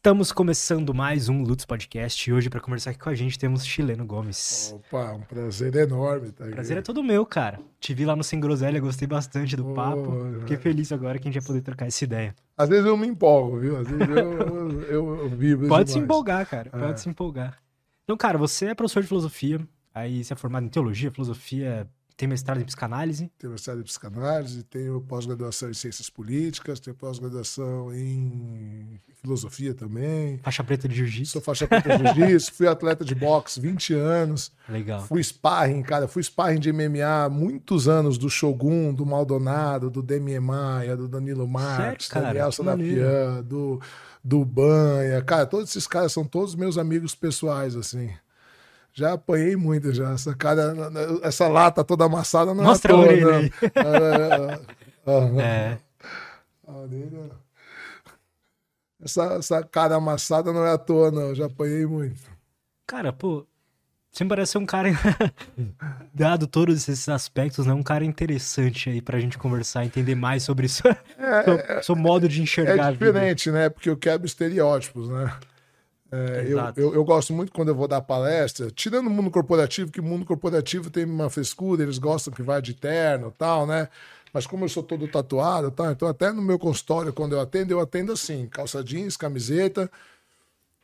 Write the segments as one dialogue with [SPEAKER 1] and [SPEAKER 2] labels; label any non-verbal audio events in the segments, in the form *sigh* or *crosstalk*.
[SPEAKER 1] Estamos começando mais um Lutz Podcast e hoje para conversar aqui com a gente temos Chileno Gomes.
[SPEAKER 2] Opa, um prazer enorme. Tá
[SPEAKER 1] prazer é todo meu, cara. Te vi lá no Sem Groselha, gostei bastante do oh, papo. Fiquei feliz agora que a gente vai poder trocar essa ideia.
[SPEAKER 2] Às vezes eu me empolgo, viu? Às vezes eu, eu, *laughs* eu, eu vivo
[SPEAKER 1] Pode demais. se empolgar, cara. Pode é. se empolgar. Então, cara, você é professor de filosofia, aí você é formado em teologia, filosofia, tem mestrado em psicanálise?
[SPEAKER 2] Tenho mestrado em psicanálise, tenho pós-graduação em ciências políticas, tenho pós-graduação em filosofia também.
[SPEAKER 1] Faixa preta de jiu-jitsu?
[SPEAKER 2] Sou faixa preta de jiu-jitsu, fui atleta de boxe 20 anos.
[SPEAKER 1] Legal.
[SPEAKER 2] Fui sparring, cara, fui sparring de MMA muitos anos do Shogun, do Maldonado, do Demi Maia, do Danilo Marques, do Daniel Sanapian, do, do Banha. Cara, todos esses caras são todos meus amigos pessoais, assim. Já apanhei muito já. Essa cara, essa lata toda amassada não
[SPEAKER 1] Mostra
[SPEAKER 2] é
[SPEAKER 1] a orelha aí. é.
[SPEAKER 2] Essa, essa cara amassada não é à toa, não. Já apanhei muito.
[SPEAKER 1] Cara, pô, você me parece um cara, *laughs* dado todos esses aspectos, né? Um cara interessante aí pra gente conversar, entender mais sobre isso. É, *laughs* seu, é, seu, modo de enxergar
[SPEAKER 2] É diferente, né? Porque eu quebro estereótipos, né? É, eu, eu, eu, gosto muito quando eu vou dar palestra, tirando o mundo corporativo, que o mundo corporativo tem uma frescura, eles gostam que vai de terno e tal, né? Mas como eu sou todo tatuado, tá? então até no meu consultório, quando eu atendo, eu atendo assim, calça jeans, camiseta,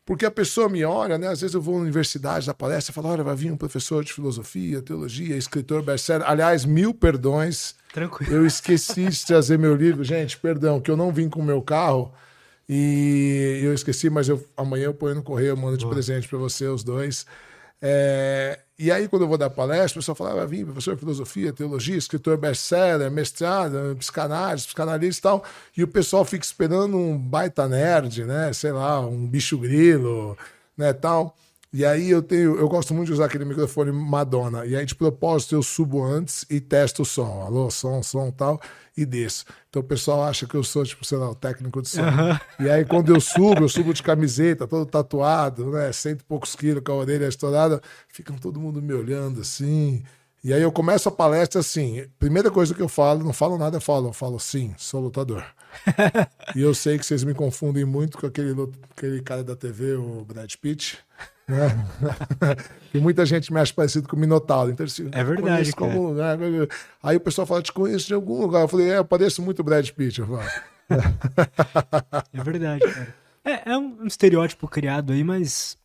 [SPEAKER 2] porque a pessoa me olha, né? Às vezes eu vou na universidade, da palestra, e falo, olha, vai vir um professor de filosofia, teologia, escritor best-seller. Aliás, mil perdões.
[SPEAKER 1] Tranquilo.
[SPEAKER 2] Eu esqueci de trazer meu livro. Gente, perdão, que eu não vim com o meu carro. E eu esqueci, mas eu, amanhã eu ponho no correio, eu mando de Boa. presente para você, os dois. É, e aí, quando eu vou dar palestra, o pessoal fala: ah, vir professor de filosofia, teologia, escritor best-seller, mestrado, psicanálise, psicanalista e tal. E o pessoal fica esperando um baita nerd, né? Sei lá, um bicho grilo, né? Tal. E aí eu tenho, eu gosto muito de usar aquele microfone Madonna. E aí, de propósito, eu subo antes e testo o som. Alô, som, som tal, e desço. Então o pessoal acha que eu sou, tipo, sei lá, o técnico de som. Uhum. E aí, quando eu subo, eu subo de camiseta, todo tatuado, né? Cento e poucos quilos com a orelha estourada, ficam todo mundo me olhando assim. E aí eu começo a palestra assim. Primeira coisa que eu falo, não falo nada, eu falo, eu falo sim, sou lutador. *laughs* e eu sei que vocês me confundem muito com aquele, aquele cara da TV, o Brad Pitt. *laughs* Né? e muita gente me acha parecido com o Minotauro. Então, assim,
[SPEAKER 1] é verdade. Como, né?
[SPEAKER 2] Aí o pessoal fala: Te conheço de algum lugar. Eu falei: É, eu pareço muito Brad Pitt. *laughs*
[SPEAKER 1] É verdade, cara. É, é um estereótipo criado aí, mas.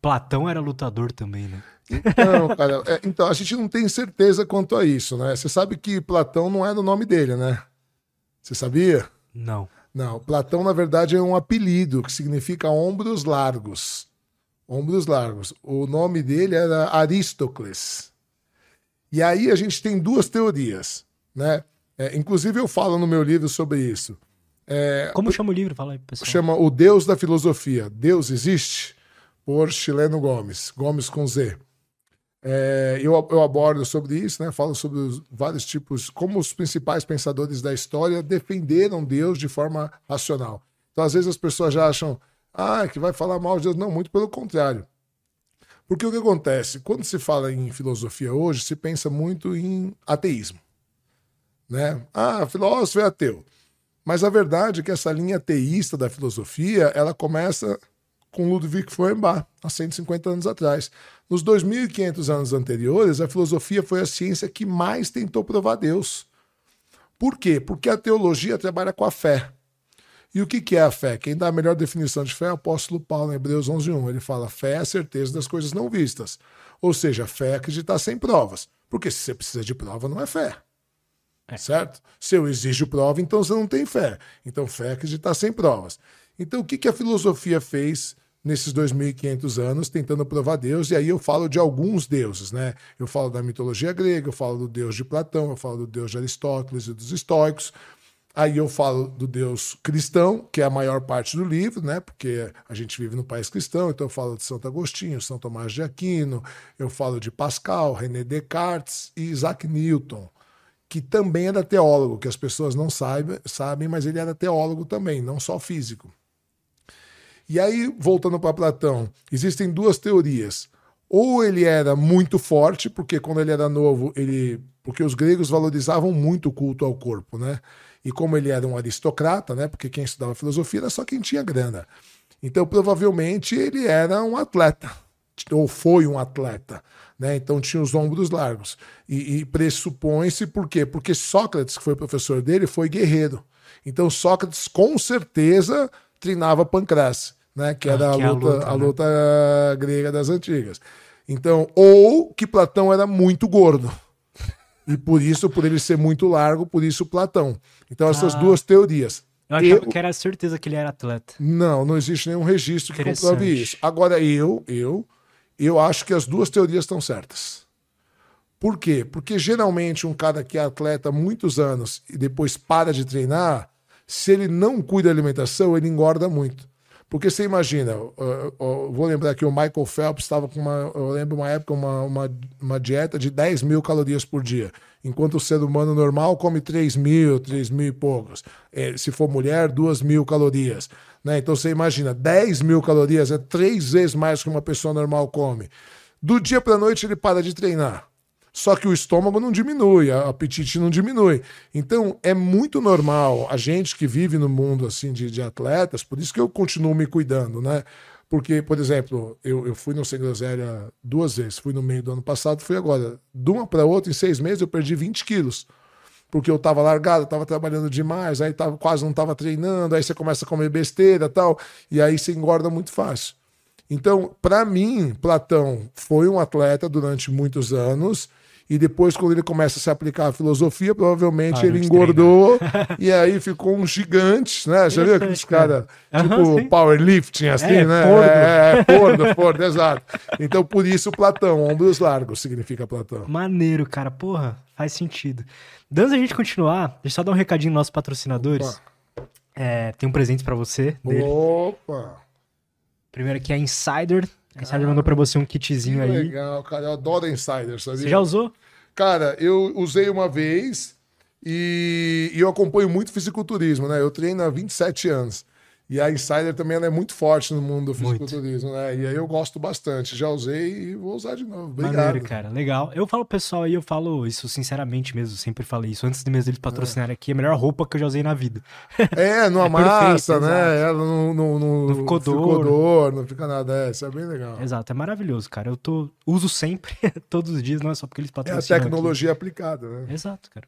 [SPEAKER 1] Platão era lutador também, né?
[SPEAKER 2] Então, cara, é, então, a gente não tem certeza quanto a isso, né? Você sabe que Platão não é o nome dele, né? Você sabia?
[SPEAKER 1] Não.
[SPEAKER 2] Não, Platão, na verdade, é um apelido que significa ombros largos. Ombros largos. O nome dele era Aristócles. E aí a gente tem duas teorias, né? É, inclusive eu falo no meu livro sobre isso.
[SPEAKER 1] É, Como chama o livro? Fala aí, pessoal.
[SPEAKER 2] Chama O Deus da Filosofia. Deus existe? Por Chileno Gomes. Gomes com Z. É, eu, eu, abordo sobre isso, né? Falo sobre os vários tipos, como os principais pensadores da história defenderam Deus de forma racional. Então, às vezes as pessoas já acham, ah, que vai falar mal de Deus. Não, muito pelo contrário. Porque o que acontece? Quando se fala em filosofia hoje, se pensa muito em ateísmo. Né? Ah, filósofo é ateu. Mas a verdade é que essa linha ateísta da filosofia, ela começa com Ludwig Feuerbach, há 150 anos atrás. Nos 2.500 anos anteriores, a filosofia foi a ciência que mais tentou provar Deus. Por quê? Porque a teologia trabalha com a fé. E o que é a fé? Quem dá a melhor definição de fé é o apóstolo Paulo, em Hebreus 11.1. Ele fala, fé é a certeza das coisas não vistas. Ou seja, fé é acreditar sem provas. Porque se você precisa de prova, não é fé. É. Certo? Se eu exijo prova, então você não tem fé. Então, fé é acreditar sem provas. Então, o que a filosofia fez nesses 2.500 anos tentando provar Deus, e aí eu falo de alguns deuses, né? Eu falo da mitologia grega, eu falo do deus de Platão, eu falo do deus de Aristóteles e dos estoicos, aí eu falo do deus cristão, que é a maior parte do livro, né? Porque a gente vive no país cristão, então eu falo de Santo Agostinho, São Tomás de Aquino, eu falo de Pascal, René Descartes e Isaac Newton, que também era teólogo, que as pessoas não sabem, sabem mas ele era teólogo também, não só físico. E aí, voltando para Platão, existem duas teorias. Ou ele era muito forte, porque quando ele era novo, ele. Porque os gregos valorizavam muito o culto ao corpo, né? E como ele era um aristocrata, né? Porque quem estudava filosofia era só quem tinha grana. Então, provavelmente, ele era um atleta, ou foi um atleta. Né? Então tinha os ombros largos. E, e pressupõe-se por quê? Porque Sócrates, que foi professor dele, foi guerreiro. Então Sócrates com certeza treinava pancrace, né? Que era ah, que a, luta, a, luta, a né? luta grega das antigas. Então, ou que Platão era muito gordo. E por isso, por ele ser muito largo, por isso Platão. Então, essas ah. duas teorias.
[SPEAKER 1] Eu achava eu... que era certeza que ele era atleta.
[SPEAKER 2] Não, não existe nenhum registro que comprove isso. Agora, eu, eu, eu acho que as duas teorias estão certas. Por quê? Porque geralmente um cara que é atleta há muitos anos e depois para de treinar, se ele não cuida da alimentação, ele engorda muito. Porque você imagina, eu, eu, eu vou lembrar que o Michael Phelps estava com uma, eu lembro uma época, uma, uma, uma, dieta de 10 mil calorias por dia, enquanto o ser humano normal come 3 mil, 3 mil e poucos. É, se for mulher, 2 mil calorias. Né? Então você imagina, 10 mil calorias é três vezes mais que uma pessoa normal come. Do dia para a noite ele para de treinar. Só que o estômago não diminui, o apetite não diminui. Então é muito normal a gente que vive no mundo assim de, de atletas, por isso que eu continuo me cuidando, né? Porque, por exemplo, eu, eu fui no Sem duas vezes, fui no meio do ano passado, fui agora. De uma para outra, em seis meses, eu perdi 20 quilos porque eu tava largado, tava trabalhando demais, aí tava, quase não tava treinando, aí você começa a comer besteira tal, e aí você engorda muito fácil. Então, para mim, Platão foi um atleta durante muitos anos, e depois, quando ele começa a se aplicar a filosofia, provavelmente ah, ele engordou *laughs* e aí ficou um gigante, né? Já viu aqueles caras, tipo uhum, powerlifting, assim, é, né? Pordo. É, é, pordo, pordo, *laughs* exato. Então, por isso, Platão, ombros largos significa Platão.
[SPEAKER 1] Maneiro, cara, porra, faz sentido. Antes da gente continuar, deixa eu só dar um recadinho nos nossos patrocinadores. É, tem um presente para você.
[SPEAKER 2] Dele. Opa!
[SPEAKER 1] Primeiro aqui é a Insider. A Insider mandou pra você um kitzinho aí.
[SPEAKER 2] Legal, cara. Eu adoro Insider, sabia?
[SPEAKER 1] Você já usou?
[SPEAKER 2] Cara, eu usei uma vez e, e eu acompanho muito fisiculturismo, né? Eu treino há 27 anos. E a Insider também é muito forte no mundo do fisiculturismo, né? E aí eu gosto bastante. Já usei e vou usar de novo. Obrigado. Maneiro,
[SPEAKER 1] cara. Legal. Eu falo pessoal aí, eu falo isso sinceramente mesmo, sempre falei isso. Antes de mesmo eles patrocinarem é. aqui, a melhor roupa que eu já usei na vida.
[SPEAKER 2] É, *laughs* não é amassa, né? Ela não, não, não, não ficou dor. dor. não fica nada. É, isso é bem legal.
[SPEAKER 1] Exato, é maravilhoso, cara. Eu tô, uso sempre, *laughs* todos os dias, não é só porque eles patrocinam.
[SPEAKER 2] É a tecnologia aqui. aplicada, né?
[SPEAKER 1] Exato, cara.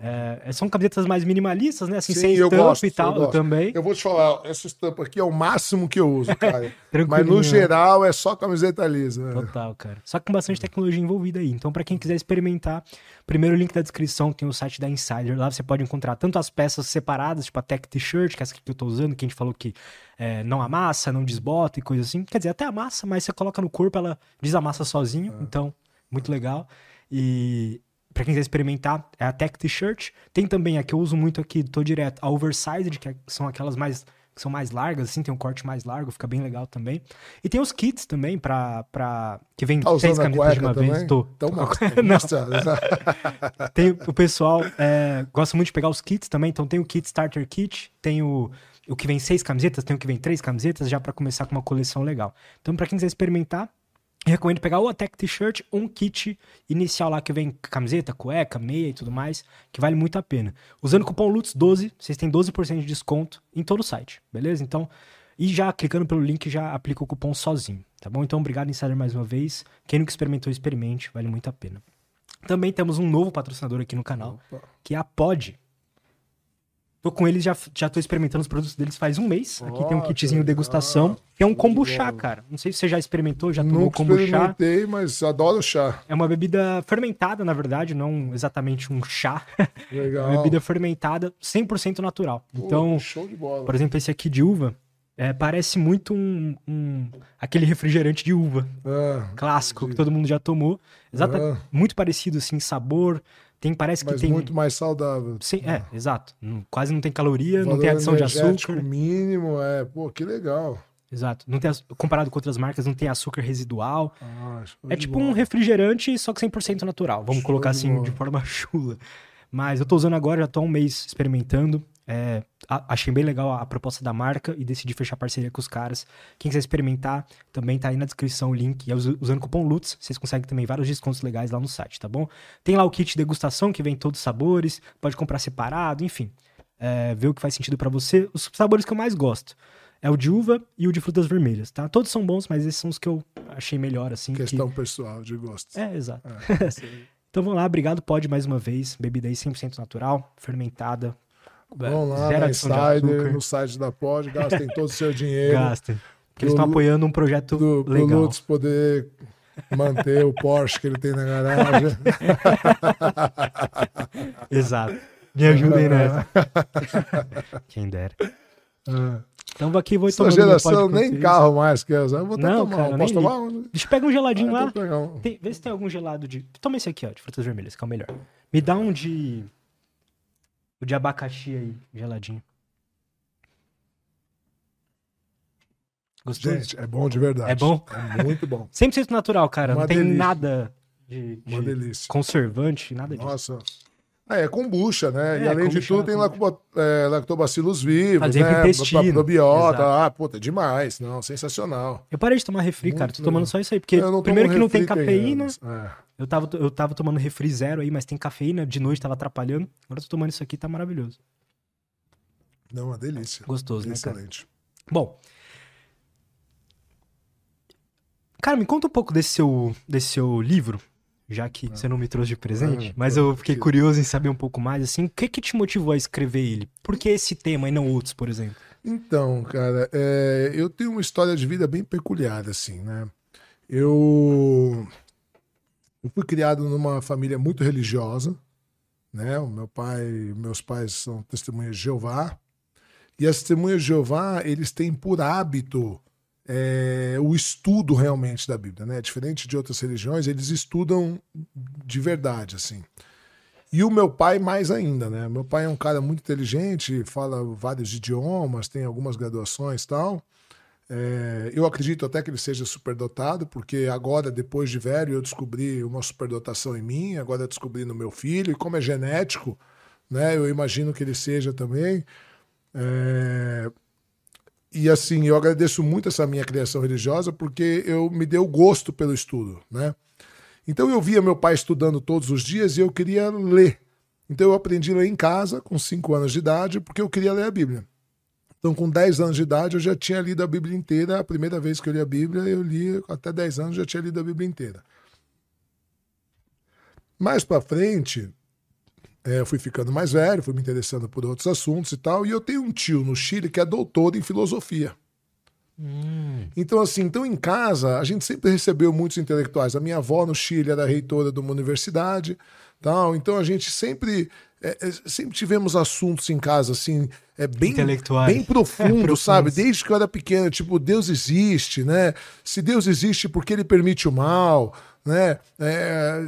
[SPEAKER 1] É, são camisetas mais minimalistas, né? Assim, Sim, sem estampa gosto, e tal, eu, eu, também.
[SPEAKER 2] Eu vou te falar, essa estampa aqui é o máximo que eu uso, cara. *laughs* Mas no geral é só camiseta lisa.
[SPEAKER 1] Né? Total, cara. Só que com bastante tecnologia envolvida aí. Então, para quem quiser experimentar, primeiro link da descrição tem o site da Insider. Lá você pode encontrar tanto as peças separadas, tipo a Tech T-shirt, que é essa que eu tô usando, que a gente falou que é, não amassa, não desbota e coisa assim. Quer dizer, até amassa, mas você coloca no corpo, ela desamassa sozinho. É. Então, muito legal. E para quem quiser experimentar, é a Tech T-shirt. Tem também a que eu uso muito aqui, tô direto, a Oversized, que é, são aquelas mais que são mais largas, assim, tem um corte mais largo, fica bem legal também. E tem os kits também, pra, pra que vem
[SPEAKER 2] tá seis camisetas de uma também? vez. Tô.
[SPEAKER 1] Então, *laughs* Não. *laughs* tem, o pessoal é, gosta muito de pegar os kits também, então tem o kit Starter Kit, tem o, o que vem seis camisetas, tem o que vem três camisetas, já para começar com uma coleção legal. Então, para quem quiser experimentar, recomendo pegar o Attack T-shirt ou um kit inicial lá que vem camiseta, cueca, meia e tudo mais, que vale muito a pena. Usando o cupom LUTS12, vocês têm 12% de desconto em todo o site, beleza? Então, e já clicando pelo link já aplica o cupom sozinho, tá bom? Então, obrigado Insider mais uma vez. Quem nunca experimentou, experimente, vale muito a pena. Também temos um novo patrocinador aqui no canal, Opa. que é a Pod. Tô com eles, já, já tô experimentando os produtos deles faz um mês. Aqui tem um kitzinho degustação, que é um kombucha, cara. Não sei se você já experimentou, já tomou Nunca kombucha.
[SPEAKER 2] experimentei, mas adoro chá.
[SPEAKER 1] É uma bebida fermentada, na verdade, não exatamente um chá. Legal. *laughs* É uma bebida fermentada 100% natural. Então, show de bola. por exemplo, esse aqui de uva, é, parece muito um, um, aquele refrigerante de uva ah, clássico entendi. que todo mundo já tomou. Exato, ah. muito parecido assim, sabor, tem, parece
[SPEAKER 2] Mas
[SPEAKER 1] que tem.
[SPEAKER 2] muito mais saudável.
[SPEAKER 1] Sim, é, exato. Quase não tem caloria, não tem adição de açúcar.
[SPEAKER 2] mínimo, é. Pô, que legal.
[SPEAKER 1] Exato. Não tem, comparado com outras marcas, não tem açúcar residual. Ah, é tipo um refrigerante, só que 100% natural. Vamos show colocar assim de, de forma *laughs* chula. Mas eu tô usando agora, já tô há um mês experimentando. É, achei bem legal a, proposta da marca e decidi fechar parceria com os caras. Quem quiser experimentar, também tá aí na descrição o link. E usando o cupom LUTS, vocês conseguem também vários descontos legais lá no site, tá bom? Tem lá o kit degustação que vem todos os sabores, pode comprar separado, enfim. é, ver o que faz sentido pra você. Os sabores que eu mais gosto é o de uva e o de frutas vermelhas, tá? Todos são bons, mas esses são os que eu achei melhor, assim. que-
[SPEAKER 2] Questão pessoal de gosto.
[SPEAKER 1] É, exato.
[SPEAKER 2] É. *laughs*
[SPEAKER 1] Então vamos lá, obrigado, pode mais uma vez. Bebida aí 100% natural, fermentada.
[SPEAKER 2] Vão lá
[SPEAKER 1] zero
[SPEAKER 2] na
[SPEAKER 1] de
[SPEAKER 2] Insider, no site da Pod, gastem todo o seu dinheiro.
[SPEAKER 1] Gastem. Porque eles
[SPEAKER 2] Pro
[SPEAKER 1] estão apoiando um projeto
[SPEAKER 2] Pro, pro
[SPEAKER 1] legal.
[SPEAKER 2] Lutz poder manter o Porsche que ele tem na garagem. *laughs*
[SPEAKER 1] Exato. Me ajudem nessa. *laughs* Quem dera. Então vou aqui, vou meu
[SPEAKER 2] geração nem carro mais quer usar. Eu Vou
[SPEAKER 1] Não,
[SPEAKER 2] tomar
[SPEAKER 1] cara,
[SPEAKER 2] Posso tomar um?
[SPEAKER 1] Deixa eu pegar um geladinho
[SPEAKER 2] Ah,
[SPEAKER 1] lá.
[SPEAKER 2] então um.
[SPEAKER 1] Tem- vê se tem algum gelado de. Toma esse aqui, ó, de frutas vermelhas, que é o melhor. Me dá um de. O de abacaxi aí, geladinho. Gostoso?
[SPEAKER 2] Gente, é bom de verdade.
[SPEAKER 1] É bom?
[SPEAKER 2] É muito bom. *laughs*
[SPEAKER 1] 100% natural, cara.
[SPEAKER 2] Uma
[SPEAKER 1] não tem
[SPEAKER 2] delícia.
[SPEAKER 1] nada de, de
[SPEAKER 2] Uma delícia.
[SPEAKER 1] conservante, nada disso.
[SPEAKER 2] Nossa. Ah, é kombucha, né?
[SPEAKER 1] É,
[SPEAKER 2] e além de tudo, tem lacto, é, lactobacilos vivos,
[SPEAKER 1] Fazia pro
[SPEAKER 2] né?
[SPEAKER 1] intestino.
[SPEAKER 2] Probiota.
[SPEAKER 1] Exato.
[SPEAKER 2] Ah, puta, demais. Não, sensacional.
[SPEAKER 1] Eu parei de tomar refri,
[SPEAKER 2] Muito
[SPEAKER 1] cara. Tô
[SPEAKER 2] legal.
[SPEAKER 1] tomando só isso aí. Porque, primeiro que não tem cafeína.
[SPEAKER 2] anos. É.
[SPEAKER 1] Eu tava, eu tava tomando refri zero aí, mas tem cafeína. De noite tava atrapalhando. Agora eu tô tomando isso aqui, tá maravilhoso.
[SPEAKER 2] Não, uma delícia.
[SPEAKER 1] Gostoso, né, cara?
[SPEAKER 2] Excelente.
[SPEAKER 1] Bom. Cara, me conta um pouco desse seu, desse seu livro, já que você não me trouxe de presente,
[SPEAKER 2] Ah,
[SPEAKER 1] mas eu fiquei
[SPEAKER 2] que-
[SPEAKER 1] curioso em saber um pouco mais, assim, o que que te motivou a escrever ele? Por que esse tema e não outros, por exemplo?
[SPEAKER 2] Então, cara, é, eu tenho uma história de vida bem peculiar, assim, né? Eu, eu fui criado numa família muito religiosa, né? O meu pai, meus pais são testemunhas de Jeová, e as testemunhas de Jeová, eles têm por hábito é, o estudo realmente da Bíblia, né? Diferente de outras religiões, eles estudam de verdade, assim. E o meu pai mais ainda, né? Meu pai é um cara muito inteligente, fala vários idiomas, tem algumas graduações e tal. É, eu acredito até que ele seja superdotado, porque agora, depois de velho, eu descobri uma superdotação em mim, agora descobri no meu filho, e como é genético, né? Eu imagino que ele seja também. É, e assim, eu agradeço muito essa minha criação religiosa, porque eu me deu gosto pelo estudo, né? Então eu via meu pai estudando todos os dias e eu queria ler. Então eu aprendi a ler em casa com 5 anos de idade porque eu queria ler a Bíblia. Então com 10 anos de idade eu já tinha lido a Bíblia inteira. A primeira vez que eu li a Bíblia, eu li até 10 anos já tinha lido a Bíblia inteira. Mais para frente, é, eu fui ficando mais velho, fui me interessando por outros assuntos e tal. E eu tenho um tio no Chile que é doutor em filosofia. Então, assim, então em casa, a gente sempre recebeu muitos intelectuais. A minha avó no Chile era reitora de uma universidade, tal. Então a gente sempre, é, é, sempre tivemos assuntos em casa, assim, é bem, bem profundo, *laughs*
[SPEAKER 1] Profundos.
[SPEAKER 2] sabe? Desde que eu era pequeno, tipo, Deus existe, né? Se Deus existe, por que ele permite o mal, né? É,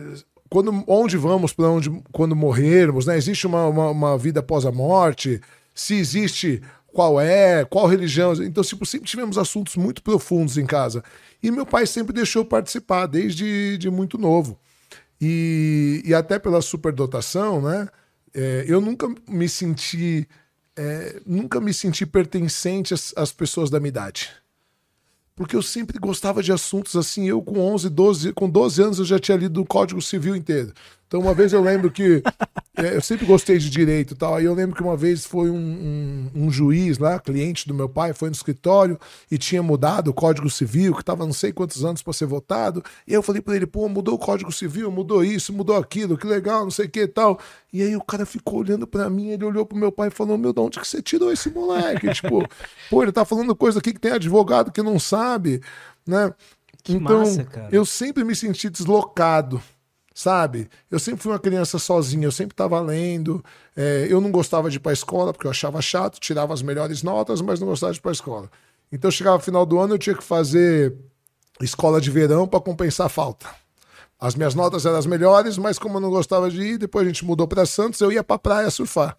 [SPEAKER 2] quando, onde vamos para onde quando morrermos, né? Existe uma, uma, uma vida após a morte? Se existe, qual é? Qual religião? Então, tipo, sempre tivemos assuntos muito profundos em casa. E meu pai sempre deixou eu participar, desde de muito novo. E, e até pela superdotação, né? É, eu nunca me senti. é, nunca me senti pertencente às, às pessoas da minha idade porque eu sempre gostava de assuntos assim. Eu, com 11, 12, com 12 anos, eu já tinha lido o Código Civil inteiro. Então, uma vez eu lembro que. é, eu sempre gostei de direito e tal. Aí eu lembro que uma vez foi um, um, um juiz lá, cliente do meu pai, foi no escritório e tinha mudado o Código Civil, que estava não sei quantos anos para ser votado. E eu falei para ele: pô, mudou o Código Civil, mudou isso, mudou aquilo, que legal, não sei o que e tal. E aí o cara ficou olhando para mim, ele olhou pro meu pai e falou: Meu, de onde que você tirou esse moleque? *laughs* tipo, pô, ele tá falando coisa aqui que tem advogado que não sabe, né? então,
[SPEAKER 1] massa,
[SPEAKER 2] eu sempre me senti deslocado, sabe? Eu sempre fui uma criança sozinha, eu sempre estava lendo. é, eu não gostava de ir para a escola porque eu achava chato, tirava as melhores notas, mas não gostava de ir para a escola. Então, chegava no final do ano, eu tinha que fazer escola de verão para compensar a falta. As minhas notas eram as melhores, mas como eu não gostava de ir, depois a gente mudou para Santos, eu ia para praia surfar.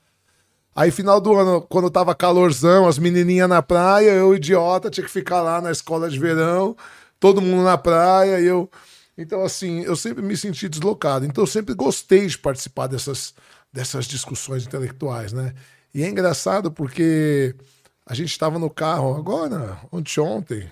[SPEAKER 2] Aí, final do ano, quando tava calorzão, as menininhas na praia, eu, idiota, tinha que ficar lá na escola de verão, todo mundo na praia, e eu. Então, assim, eu sempre me senti deslocado. Então, eu sempre gostei de participar dessas, dessas discussões intelectuais, né? E é engraçado porque a gente estava no carro agora, ontem,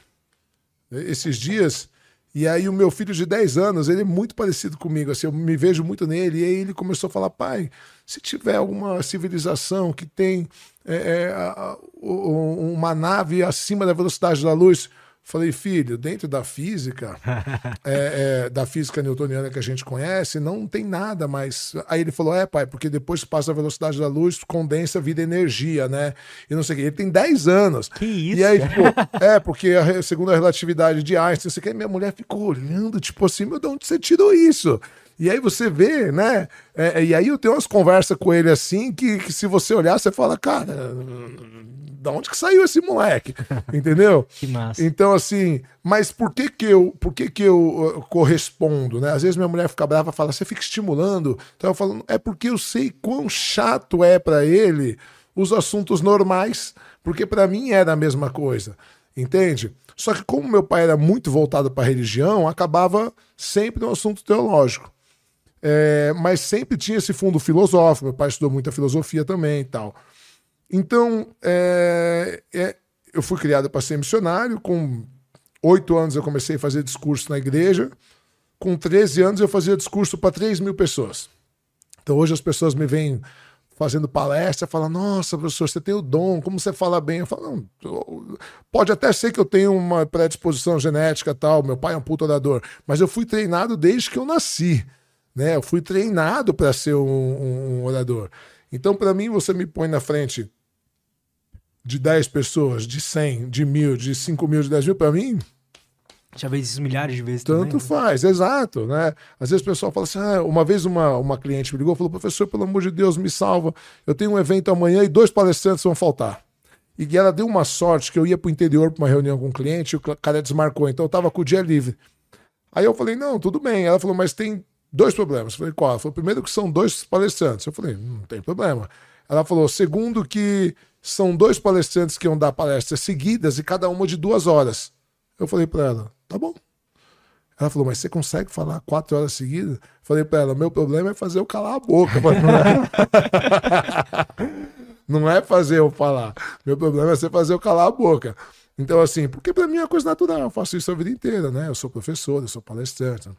[SPEAKER 2] esses dias, E aí o meu filho de 10 anos, ele é muito parecido comigo, assim, eu me vejo muito nele. E aí ele começou a falar, pai, se tiver alguma civilização que tem é, é, uma nave acima da velocidade da luz, Falei, filho, dentro da física, *laughs* é, é, da física newtoniana que a gente conhece, não tem nada mais. Aí ele falou: é, pai, porque depois que passa a velocidade da luz, condensa, vida energia, né? E não sei o quê. Ele tem 10 anos.
[SPEAKER 1] Que isso?
[SPEAKER 2] E aí, tipo, é, porque a, segundo a relatividade de Einstein, você quer, minha mulher ficou olhando, tipo assim, meu, de onde você tirou isso? E aí você vê, né? É, e aí eu tenho umas conversas com ele assim que, que se você olhar, você fala, cara, da onde que saiu esse moleque? *laughs* Entendeu?
[SPEAKER 1] que massa.
[SPEAKER 2] Então, assim, mas por que que eu, por que que eu, eu correspondo, né? Às vezes minha mulher fica brava e fala, você fica estimulando. Então eu falo, é porque eu sei quão chato é para ele os assuntos normais, porque para mim era a mesma coisa, entende? Só que como meu pai era muito voltado para a religião, acabava sempre no assunto teológico. É, mas sempre tinha esse fundo filosófico. Meu pai estudou muita filosofia também e tal. Então, é, é, eu fui criado para ser missionário. Com oito anos eu comecei a fazer discurso na igreja. Com 13 anos eu fazia discurso para 3 mil pessoas. Então hoje as pessoas me veem fazendo palestra, falam, nossa, professor, você tem o dom, como você fala bem? Eu falo, não, pode até ser que eu tenha uma predisposição genética tal, meu pai é um puto orador, mas eu fui treinado desde que eu nasci. Né? Eu fui treinado para ser um, um, orador. Então, para mim, você me põe na frente de 10 pessoas, de 100, de mil, de 5 mil, de 10 mil, para mim.
[SPEAKER 1] Já fez isso milhares de vezes
[SPEAKER 2] Tanto
[SPEAKER 1] também,
[SPEAKER 2] né? faz, exato, né? Às vezes o pessoal fala assim, ah, uma vez uma, uma cliente me ligou e falou, professor, pelo amor de Deus, me salva, eu tenho um evento amanhã e dois palestrantes vão faltar. E ela deu uma sorte que eu ia para o interior para uma reunião com um cliente e o cara desmarcou, então eu estava com o dia livre. Aí eu falei, não, tudo bem. Ela falou, mas tem dois problemas. Eu falei, qual? Ela falou, primeiro que são dois palestrantes. Eu falei, não tem problema. Ela falou, segundo que são dois palestrantes que iam dar palestras seguidas e cada uma de duas horas. Eu falei para ela, tá bom. Ela falou, mas você consegue falar quatro horas seguidas? Eu falei para ela, meu problema é fazer eu calar a boca. *laughs* não é fazer eu falar. Meu problema é você fazer eu calar a boca. Então, assim, porque para mim é uma coisa natural, eu faço isso a vida inteira, né? Eu sou professor, eu sou palestrante.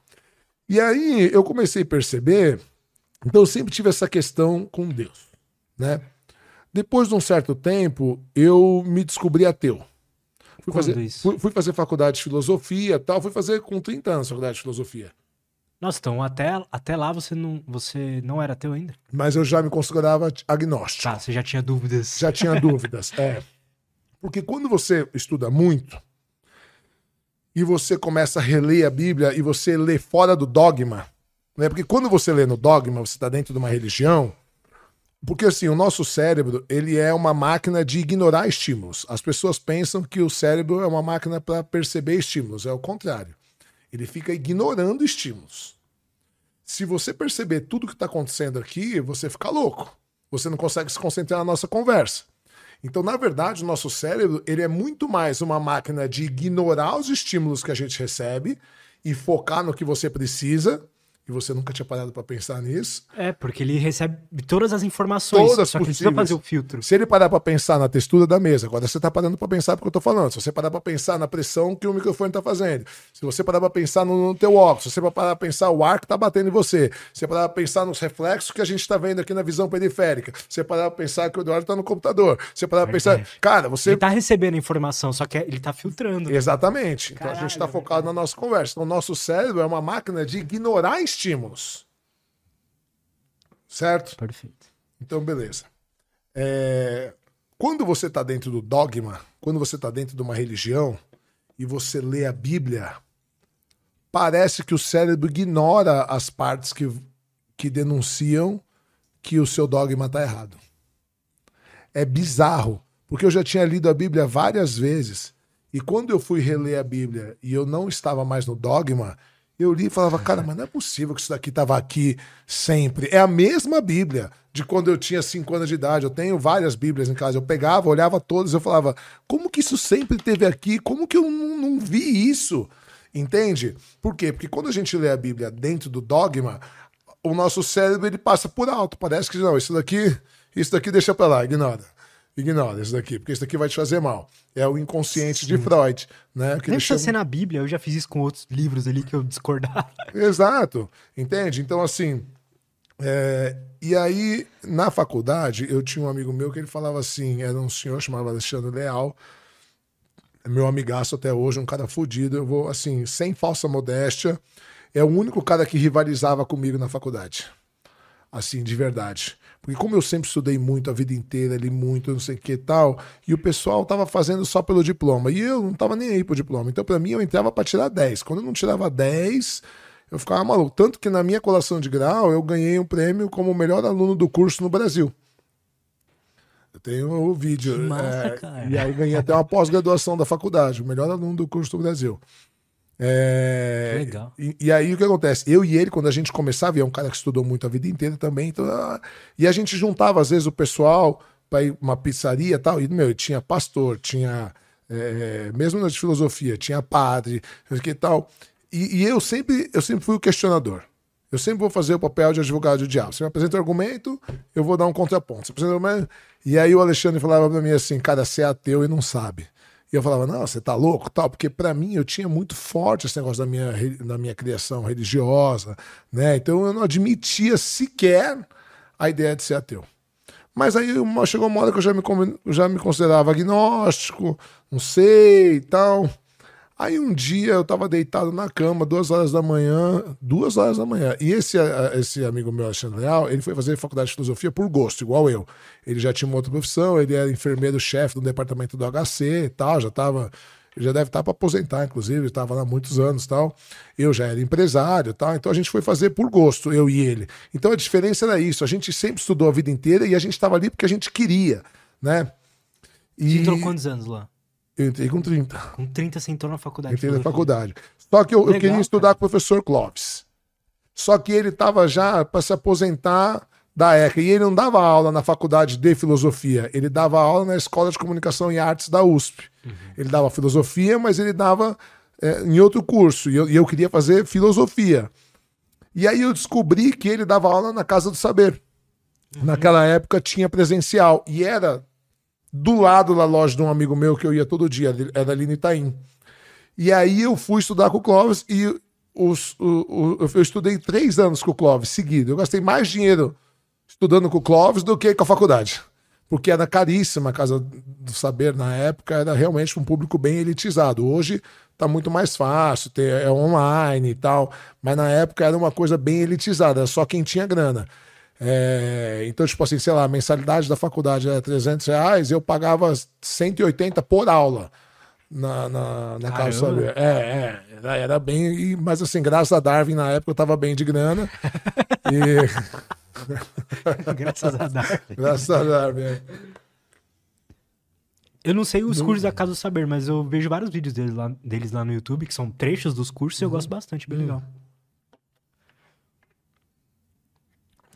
[SPEAKER 2] E aí eu comecei a perceber, então eu sempre tive essa questão com Deus, né? Depois de um certo tempo, eu me descobri ateu. Fui fazer, fui, fui, fazer faculdade de filosofia tal, fui fazer com 30 anos faculdade de filosofia.
[SPEAKER 1] Nossa, então até, até lá você não, você não era ateu ainda?
[SPEAKER 2] Mas eu já me considerava agnóstico.
[SPEAKER 1] Tá, você já tinha dúvidas.
[SPEAKER 2] Já tinha *laughs* dúvidas, é. Porque quando você estuda muito, e você começa a reler a Bíblia e você lê fora do dogma, né? Porque quando você lê no dogma, você está dentro de uma religião, porque assim, o nosso cérebro, ele é uma máquina de ignorar estímulos. As pessoas pensam que o cérebro é uma máquina para perceber estímulos, é o contrário. Ele fica ignorando estímulos. Se você perceber tudo que está acontecendo aqui, você fica louco. Você não consegue se concentrar na nossa conversa. Então, na verdade, o nosso cérebro ele é muito mais uma máquina de ignorar os estímulos que a gente recebe e focar no que você precisa e você nunca tinha parado para pensar nisso.
[SPEAKER 1] É, porque ele recebe todas as informações,
[SPEAKER 2] todas
[SPEAKER 1] só que precisa fazer o filtro.
[SPEAKER 2] Se ele parar para pensar na textura da mesa, agora você tá parando para pensar porque eu tô falando. Se você parar para pensar na pressão que o microfone tá fazendo, se você parar para pensar no, no teu óculos, se você parar para pensar o ar que tá batendo em você, se você parar para pensar nos reflexos que a gente tá vendo aqui na visão periférica, se você parar para pensar que o Eduardo tá no computador, se você parar para pensar, cara, você
[SPEAKER 1] Ele tá recebendo informação, só que ele tá filtrando.
[SPEAKER 2] Exatamente. Então a gente tá focado na nossa conversa. Então o nosso cérebro é uma máquina de ignorar estímulos. Certo?
[SPEAKER 1] Perfeito.
[SPEAKER 2] Então, beleza. É... Quando você está dentro do dogma, quando você está dentro de uma religião e você lê a Bíblia, parece que o cérebro ignora as partes que, que denunciam que o seu dogma está errado. É bizarro, porque eu já tinha lido a Bíblia várias vezes e quando eu fui reler a Bíblia e eu não estava mais no dogma, eu li e falava, cara, mas não é possível que isso daqui estava aqui sempre. É a mesma Bíblia de quando eu tinha 5 anos de idade. Eu tenho várias Bíblias em casa. Eu pegava, olhava todas, eu falava, como que isso sempre teve aqui? Como que eu não, não vi isso? Entende? Por quê? Porque quando a gente lê a Bíblia dentro do dogma, o nosso cérebro ele passa por alto. Parece que não, isso daqui, isso daqui deixa para lá, ignora. Ignora isso daqui, porque isso daqui vai te fazer mal. É o inconsciente Sim. de Freud, né?
[SPEAKER 1] Que Nem precisa chama... ser na Bíblia, eu já fiz isso com outros livros ali que eu discordava. *laughs*
[SPEAKER 2] Exato, entende? Então, assim, é... e aí, na faculdade, eu tinha um amigo meu que ele falava assim, era um senhor chamado Alexandre Leal, meu amigaço até hoje, um cara fodido, eu vou, assim, sem falsa modéstia, é o único cara que rivalizava comigo na faculdade. Assim, de verdade. Porque como eu sempre estudei muito a vida inteira, li muito, não sei o que e tal, e o pessoal tava fazendo só pelo diploma, e eu não tava nem aí pro diploma. Então, para mim, eu entrava para tirar 10. Quando eu não tirava 10, eu ficava maluco. Tanto que na minha colação de grau, eu ganhei um prêmio como o melhor aluno do curso no Brasil. Eu tenho o vídeo.
[SPEAKER 1] Que massa, é.
[SPEAKER 2] E aí ganhei até uma pós-graduação da faculdade, o melhor aluno do curso do Brasil. É,
[SPEAKER 1] Legal.
[SPEAKER 2] E, e, aí o que acontece? Eu e ele, quando a gente começava, e é um cara que estudou muito a vida inteira também, então, ah, e a gente juntava às vezes o pessoal para ir uma pizzaria e tal, e meu, tinha pastor, tinha é, mesmo na filosofia, tinha padre, que tal. E, e, eu sempre, eu sempre fui o questionador. Eu sempre vou fazer o papel de advogado do diabo. Você me apresenta um argumento, eu vou dar um contraponto. Você apresenta um... E aí o Alexandre falava para mim assim, cara, você é ateu e não sabe. E eu falava, não, você tá louco, tal, porque para mim eu tinha muito forte esse negócio da minha, da minha criação religiosa, né? Então eu não admitia sequer a ideia de ser ateu. Mas aí chegou uma hora que eu já me, já me considerava agnóstico, não sei e tal. Aí um dia eu tava deitado na cama, duas horas da manhã, duas horas da manhã. E esse, esse amigo meu, Alexandre Leal, ele foi fazer faculdade de filosofia por gosto, igual eu. Ele já tinha uma outra profissão, ele era enfermeiro-chefe do departamento do HC e tal, já tava. Ele já deve estar para aposentar, inclusive, estava lá muitos anos tal. Eu já era empresário tal, então a gente foi fazer por gosto, eu e ele. Então a diferença era isso, a gente sempre estudou a vida inteira e a gente estava ali porque a gente queria, né?
[SPEAKER 1] E... Você entrou quantos anos lá?
[SPEAKER 2] Eu entrei com 30.
[SPEAKER 1] Com 30 você entrou na faculdade.
[SPEAKER 2] Entrei na faculdade. Só que eu, Legal, eu queria estudar com o professor Clóvis. Só que ele estava já para se aposentar da ECA. E ele não dava aula na faculdade de filosofia. Ele dava aula na Escola de Comunicação e Artes da USP. Uhum. Ele dava filosofia, mas ele dava é, em outro curso. E eu, e eu queria fazer filosofia. E aí eu descobri que ele dava aula na Casa do Saber. Uhum. Naquela época tinha presencial. E era do lado da loja de um amigo meu que eu ia todo dia, era ali no Itaim. E aí eu fui estudar com o Clóvis e os, o, o, eu estudei três anos com o Clóvis seguido. Eu gastei mais dinheiro estudando com o Clóvis do que com a faculdade. Porque era caríssima a Casa do Saber na época, era realmente um público bem elitizado. Hoje tá muito mais fácil, é online e tal, mas na época era uma coisa bem elitizada, só quem tinha grana. É, então, tipo assim, sei lá, a mensalidade da faculdade era 300 reais, eu pagava 180 por aula na, na, na Casa Saber. É, é, era, era bem. Mas assim, graças a Darwin, na época eu tava bem de grana. e... *laughs*
[SPEAKER 1] graças a Darwin.
[SPEAKER 2] graças a Darwin. É.
[SPEAKER 1] Eu não sei os cursos da Casa Saber, mas eu vejo vários vídeos deles lá, deles lá no YouTube, que são trechos dos cursos, e eu gosto bastante, bem legal.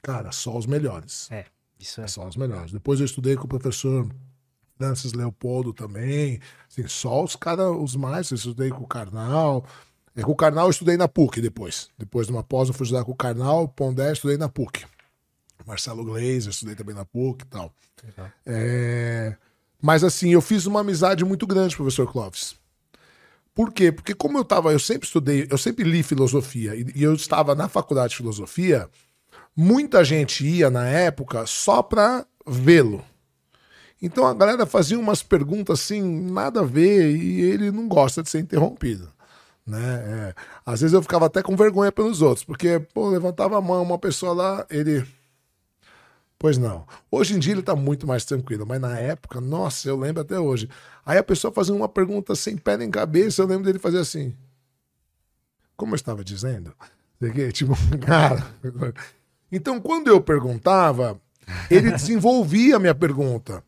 [SPEAKER 2] Cara, só os melhores.
[SPEAKER 1] É, isso é.
[SPEAKER 2] só os melhores. Depois eu estudei com o professor Francis Leopoldo também. Assim, só os caras, os mais. Eu estudei com o Karnal. É, com o Karnal eu estudei na PUC depois. Depois de uma pós eu fui estudar com o Karnal, Pondé, estudei na PUC. Marcelo Gleiser, estudei também na PUC e tal. É... Mas assim, eu fiz uma amizade muito grande com o professor Clóvis. Por quê? Porque como eu tava, eu sempre estudei, eu sempre li filosofia, e, e eu estava na faculdade de filosofia, muita gente ia na época só para vê-lo. Então a galera fazia umas perguntas assim, nada a ver, e ele não gosta de ser interrompido. Né? É. Às vezes eu ficava até com vergonha pelos outros, porque pô, levantava a mão uma pessoa lá, ele. Pois não. Hoje em dia ele tá muito mais tranquilo, mas na época, nossa, eu lembro até hoje. Aí a pessoa fazia uma pergunta sem pé nem cabeça, eu lembro dele fazer assim. Como eu estava dizendo? Tipo, *laughs* cara. Então, quando eu perguntava, ele desenvolvia a minha pergunta.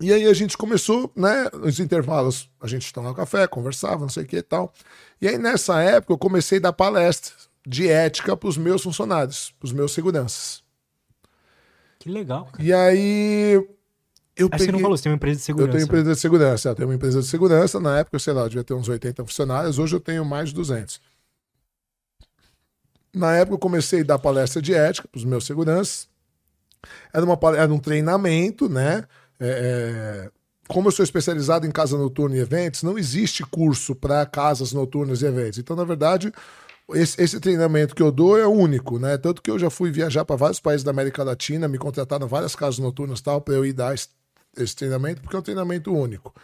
[SPEAKER 2] E aí a gente começou, né, nos intervalos, a gente tomava café, conversava, não sei o que e tal. E aí nessa época eu comecei a dar palestra de ética para os meus funcionários, para os meus seguranças.
[SPEAKER 1] Que legal.
[SPEAKER 2] Cara. E aí eu
[SPEAKER 1] peguei... Você não falou, você tem uma empresa de segurança.
[SPEAKER 2] Eu tenho empresa de segurança, eu tenho uma empresa de segurança. Na época, sei lá, eu devia ter uns 80 funcionários, hoje eu tenho mais de 200. Na época eu comecei a dar palestra de ética para os meus seguranças. Era, uma, era um treinamento, né? é, é, como eu sou especializado em casa noturna e eventos, não existe curso para casas noturnas e eventos. Então, na verdade, esse, esse, treinamento que eu dou é único, né? Tanto que eu já fui viajar para vários países da América Latina, me contrataram várias casas noturnas tal para eu ir dar esse, esse, treinamento, porque é um treinamento único.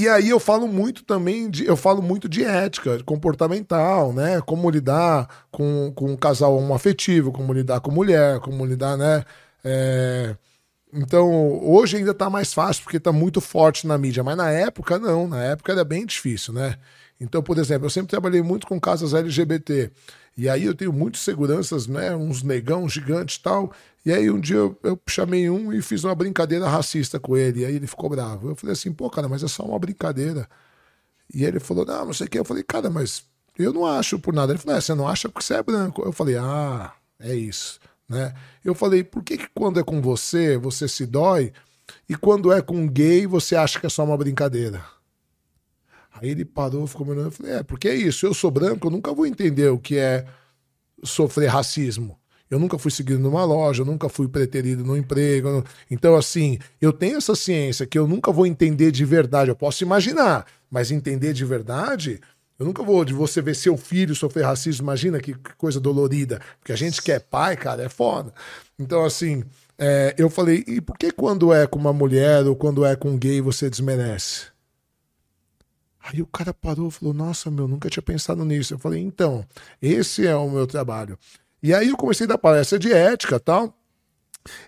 [SPEAKER 2] E aí eu falo muito também de, eu falo muito de ética comportamental, né? Como lidar com, com um casal homoafetivo, como lidar com mulher, como lidar, né? É... Então, hoje ainda está mais fácil porque está muito forte na mídia, mas na época não, na época era bem difícil, né? Então, por exemplo, eu sempre trabalhei muito com casas LGBT. E aí eu tenho muitos seguranças, né? Uns negão gigantes tal. E aí um dia eu, eu, chamei um e fiz uma brincadeira racista com ele. E aí ele ficou bravo. Eu falei assim, pô, cara, mas é só uma brincadeira. E ele falou, não, não sei o que. Eu falei, cara, mas eu não acho por nada. Ele falou, é, você não acha porque você é branco. Eu falei, ah, é isso. Né? Eu falei, por que, que quando é com você, você se dói? E quando é com gay, você acha que é só uma brincadeira? Aí ele parou, ficou me olhando. Eu falei, é, porque é isso. Eu sou branco, eu nunca vou entender o que é sofrer racismo. Eu nunca fui seguido numa loja, eu nunca fui preterido no emprego. Então, assim, eu tenho essa ciência que eu nunca vou entender de verdade. Eu posso imaginar, mas entender de verdade, eu nunca vou. De você ver seu filho sofrer racismo, imagina que coisa dolorida. Porque a gente que é pai, cara, é foda. Então, assim, é, eu falei, e por que quando é com uma mulher ou quando é com um gay você desmerece? Aí o cara parou e falou: Nossa, meu, nunca tinha pensado nisso. Eu falei: Então, esse é o meu trabalho. E aí eu comecei a palestra de ética tal.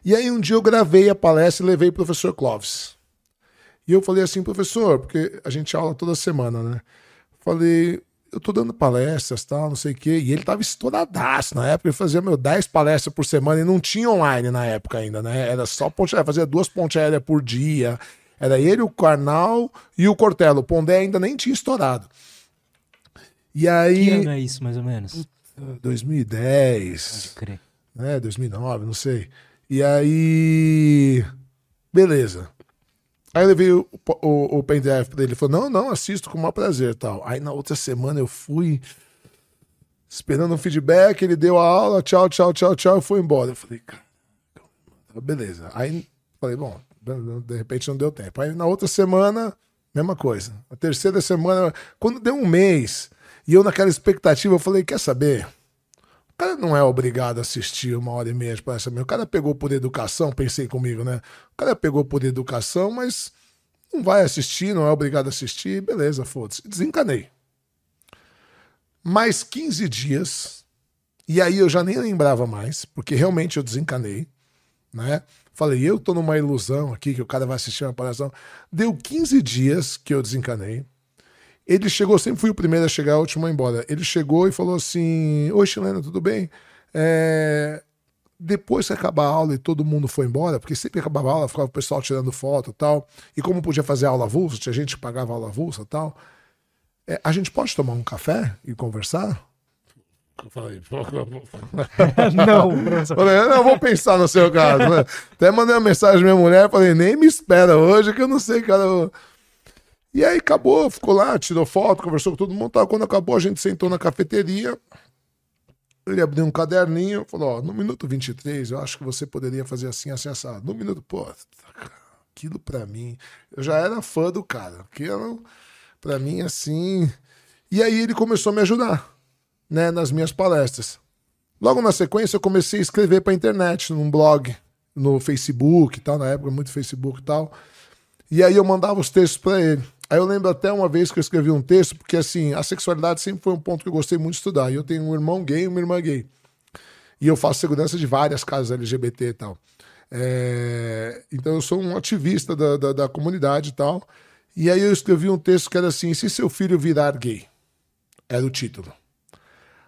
[SPEAKER 2] E aí um dia eu gravei a palestra e levei o professor Clóvis. E eu falei assim, professor, porque a gente aula toda semana, né? Falei, eu tô dando palestras, tal, não sei o quê. E ele tava estouradaço na época. Ele fazia, meu, 10 palestras por semana e não tinha online na época ainda, né? Era só ponte aérea, fazia duas pontes aéreas por dia. Era ele, o Carnal e o Cortelo. O Pondé ainda nem tinha estourado. E aí.
[SPEAKER 1] Que ano é isso, mais ou menos?
[SPEAKER 2] 2010. Pode crer. Né, 2009, não sei. E aí. Beleza. Aí eu levei o, o, o pendrive pra ele. Ele falou: Não, não, assisto com o maior prazer tal. Aí na outra semana eu fui esperando um feedback. Ele deu a aula, tchau, tchau, tchau, tchau. E foi embora. Eu falei: Cara, beleza. Aí falei: Bom, de repente não deu tempo. Aí na outra semana, mesma coisa. A terceira semana, quando deu um mês, e eu naquela expectativa, eu falei, quer saber? O cara não é obrigado a assistir uma hora e meia palestra minha. O cara pegou por educação, pensei comigo, né? O cara pegou por educação, mas não vai assistir, não é obrigado a assistir. Beleza, foda-se. Desencanei. Mais 15 dias, e aí eu já nem lembrava mais, porque realmente eu desencanei, né? Falei, eu tô numa ilusão aqui que o cara vai assistir uma palestra. Deu 15 dias que eu desencanei. Ele chegou, sempre fui o primeiro a chegar, o último a ir embora. Ele chegou e falou assim: Oi, Chilena, tudo bem? É... Depois que acabar a aula e todo mundo foi embora, porque sempre acabava a aula, ficava o pessoal tirando foto e tal. E como podia fazer aula avulsa, tinha gente que pagava aula avulsa e tal. É, a gente pode tomar um café e conversar? Eu falei, *laughs* *laughs* não, professor. Falei, não, vou pensar no seu caso. Né? Até mandei uma mensagem pra minha mulher, falei, nem me espera hoje, que eu não sei, cara. E aí acabou, ficou lá, tirou foto, conversou com todo mundo. Tal. Quando acabou, a gente sentou na cafeteria. Ele abriu um caderninho, falou: Ó, no minuto 23, eu acho que você poderia fazer assim, assim, assado. No minuto, pô, aquilo pra mim. Eu já era fã do cara. Aquilo, pra mim, assim. E aí ele começou a me ajudar né, nas minhas palestras. Logo na sequência, eu comecei a escrever para a internet, num blog, no Facebook tal, na época, muito Facebook e tal. E aí eu mandava os textos para ele. Aí eu lembro até uma vez que eu escrevi um texto, porque assim, a sexualidade sempre foi um ponto que eu gostei muito de estudar. E eu tenho um irmão gay e uma irmã gay. E eu faço segurança de várias casas LGBT e tal. É... Então eu sou um ativista da, da, da comunidade e tal. E aí eu escrevi um texto que era assim: se seu filho virar gay? Era o título.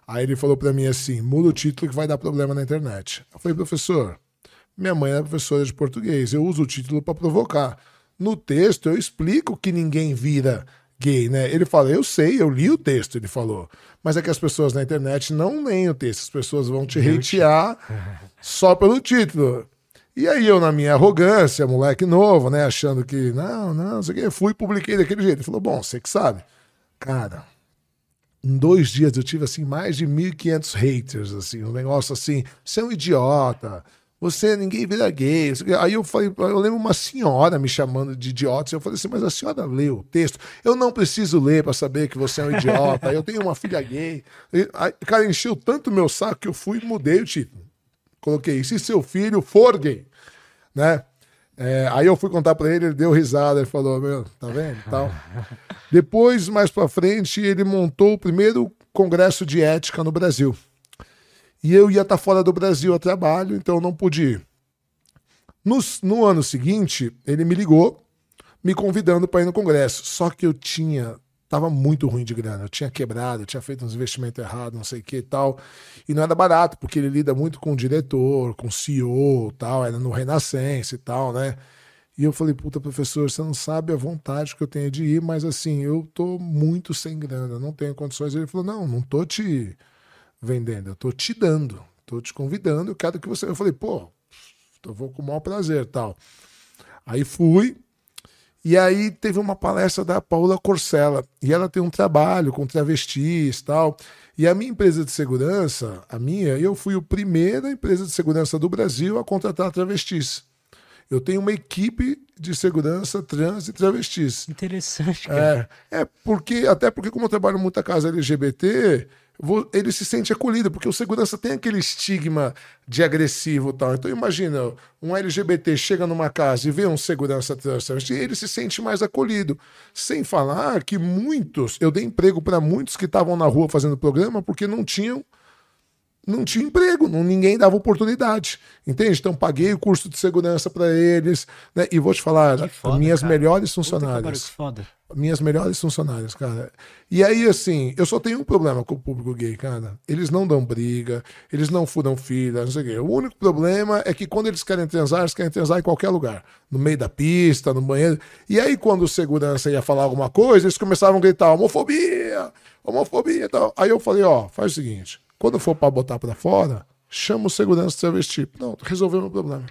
[SPEAKER 2] Aí ele falou para mim assim: muda o título que vai dar problema na internet. Eu falei, professor, minha mãe é professora de português, eu uso o título para provocar. No texto eu explico que ninguém vira gay, né? Ele fala, eu sei, eu li o texto, ele falou. Mas é que as pessoas na internet não leem o texto, as pessoas vão te hatear só pelo título. E aí eu, na minha arrogância, moleque novo, né, achando que, não, não, não sei o que, fui e publiquei daquele jeito. Ele falou, bom, você que sabe. Cara, em dois dias eu tive assim mais de 1.500 haters, assim, um negócio assim, você é um idiota, você, ninguém vira gay. Aí eu falei, eu lembro uma senhora me chamando de idiota. Eu falei assim, mas a senhora leu o texto. Eu não preciso ler para saber que você é um idiota. eu tenho uma filha gay. Aí, cara, encheu tanto meu saco que eu fui e mudei o título. Coloquei, se seu filho for gay, né? É, aí eu fui contar para ele, ele deu risada, ele falou, meu, tá vendo? Tal. Depois, mais para frente, ele montou o primeiro congresso de ética no Brasil. E eu ia estar tá fora do Brasil a trabalho, então eu não pude ir. No, no ano seguinte, ele me ligou, me convidando para ir no congresso. Só que eu tinha. Tava muito ruim de grana. Eu tinha quebrado, eu tinha feito uns investimentos errados, não sei o que e tal. E não era barato, porque ele lida muito com o diretor, com o CEO tal, era no Renascença e tal, né? E eu falei, puta, professor, você não sabe a vontade que eu tenho de ir, mas assim, eu tô muito sem grana, não tenho condições. Ele falou, não, não tô te vendendo, eu tô te dando, tô te convidando, eu quero que você. Eu falei, pô, eu vou com o maior prazer tal. Aí fui, e aí teve uma palestra da Paula Corsella, e ela tem um trabalho com travestis tal. E a minha empresa de segurança, a minha, eu fui a primeira empresa de segurança do Brasil a contratar travestis. Eu tenho uma equipe de segurança trans e travestis.
[SPEAKER 1] Interessante, cara.
[SPEAKER 2] É, é porque, até porque, como eu trabalho muita casa LGBT, ele se sente acolhido, porque o segurança tem aquele estigma de agressivo e tal. Então imagina, um LGBT chega numa casa e vê um segurança trans, ele se sente mais acolhido. Sem falar que muitos, eu dei emprego para muitos que estavam na rua fazendo programa porque não tinham não tinha emprego, não, ninguém dava oportunidade. Entende? Então paguei o curso de segurança para eles, né? E vou te falar, foda, minhas cara. melhores funcionárias. Foda. Minhas melhores funcionárias, cara. E aí, assim, eu só tenho um problema com o público gay, cara. Eles não dão briga, eles não furam filha, não sei o quê. O único problema é que quando eles querem transar, eles querem transar em qualquer lugar. No meio da pista, no banheiro. E aí, quando o segurança ia falar alguma coisa, eles começavam a gritar homofobia, homofobia e tal. Aí eu falei, ó, faz o seguinte quando for para botar para fora, chama o segurança de travesti. Não, resolveu meu problema.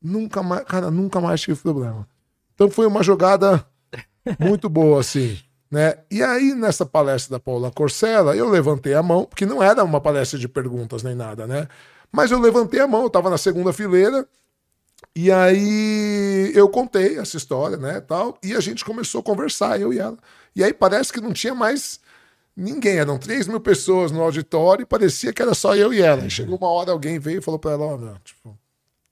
[SPEAKER 2] Nunca mais, cara, nunca mais tive problema. Então foi uma jogada *laughs* muito boa, assim. Né? E aí, nessa palestra da Paula Corsella, eu levantei a mão, porque não era uma palestra de perguntas nem nada, né? Mas eu levantei a mão, eu tava na segunda fileira, e aí eu contei essa história, né, tal, e a gente começou a conversar, eu e ela. E aí parece que não tinha mais Ninguém, eram 3 mil pessoas no auditório e parecia que era só eu e ela. E chegou uma hora, alguém veio e falou para ela: oh, tipo,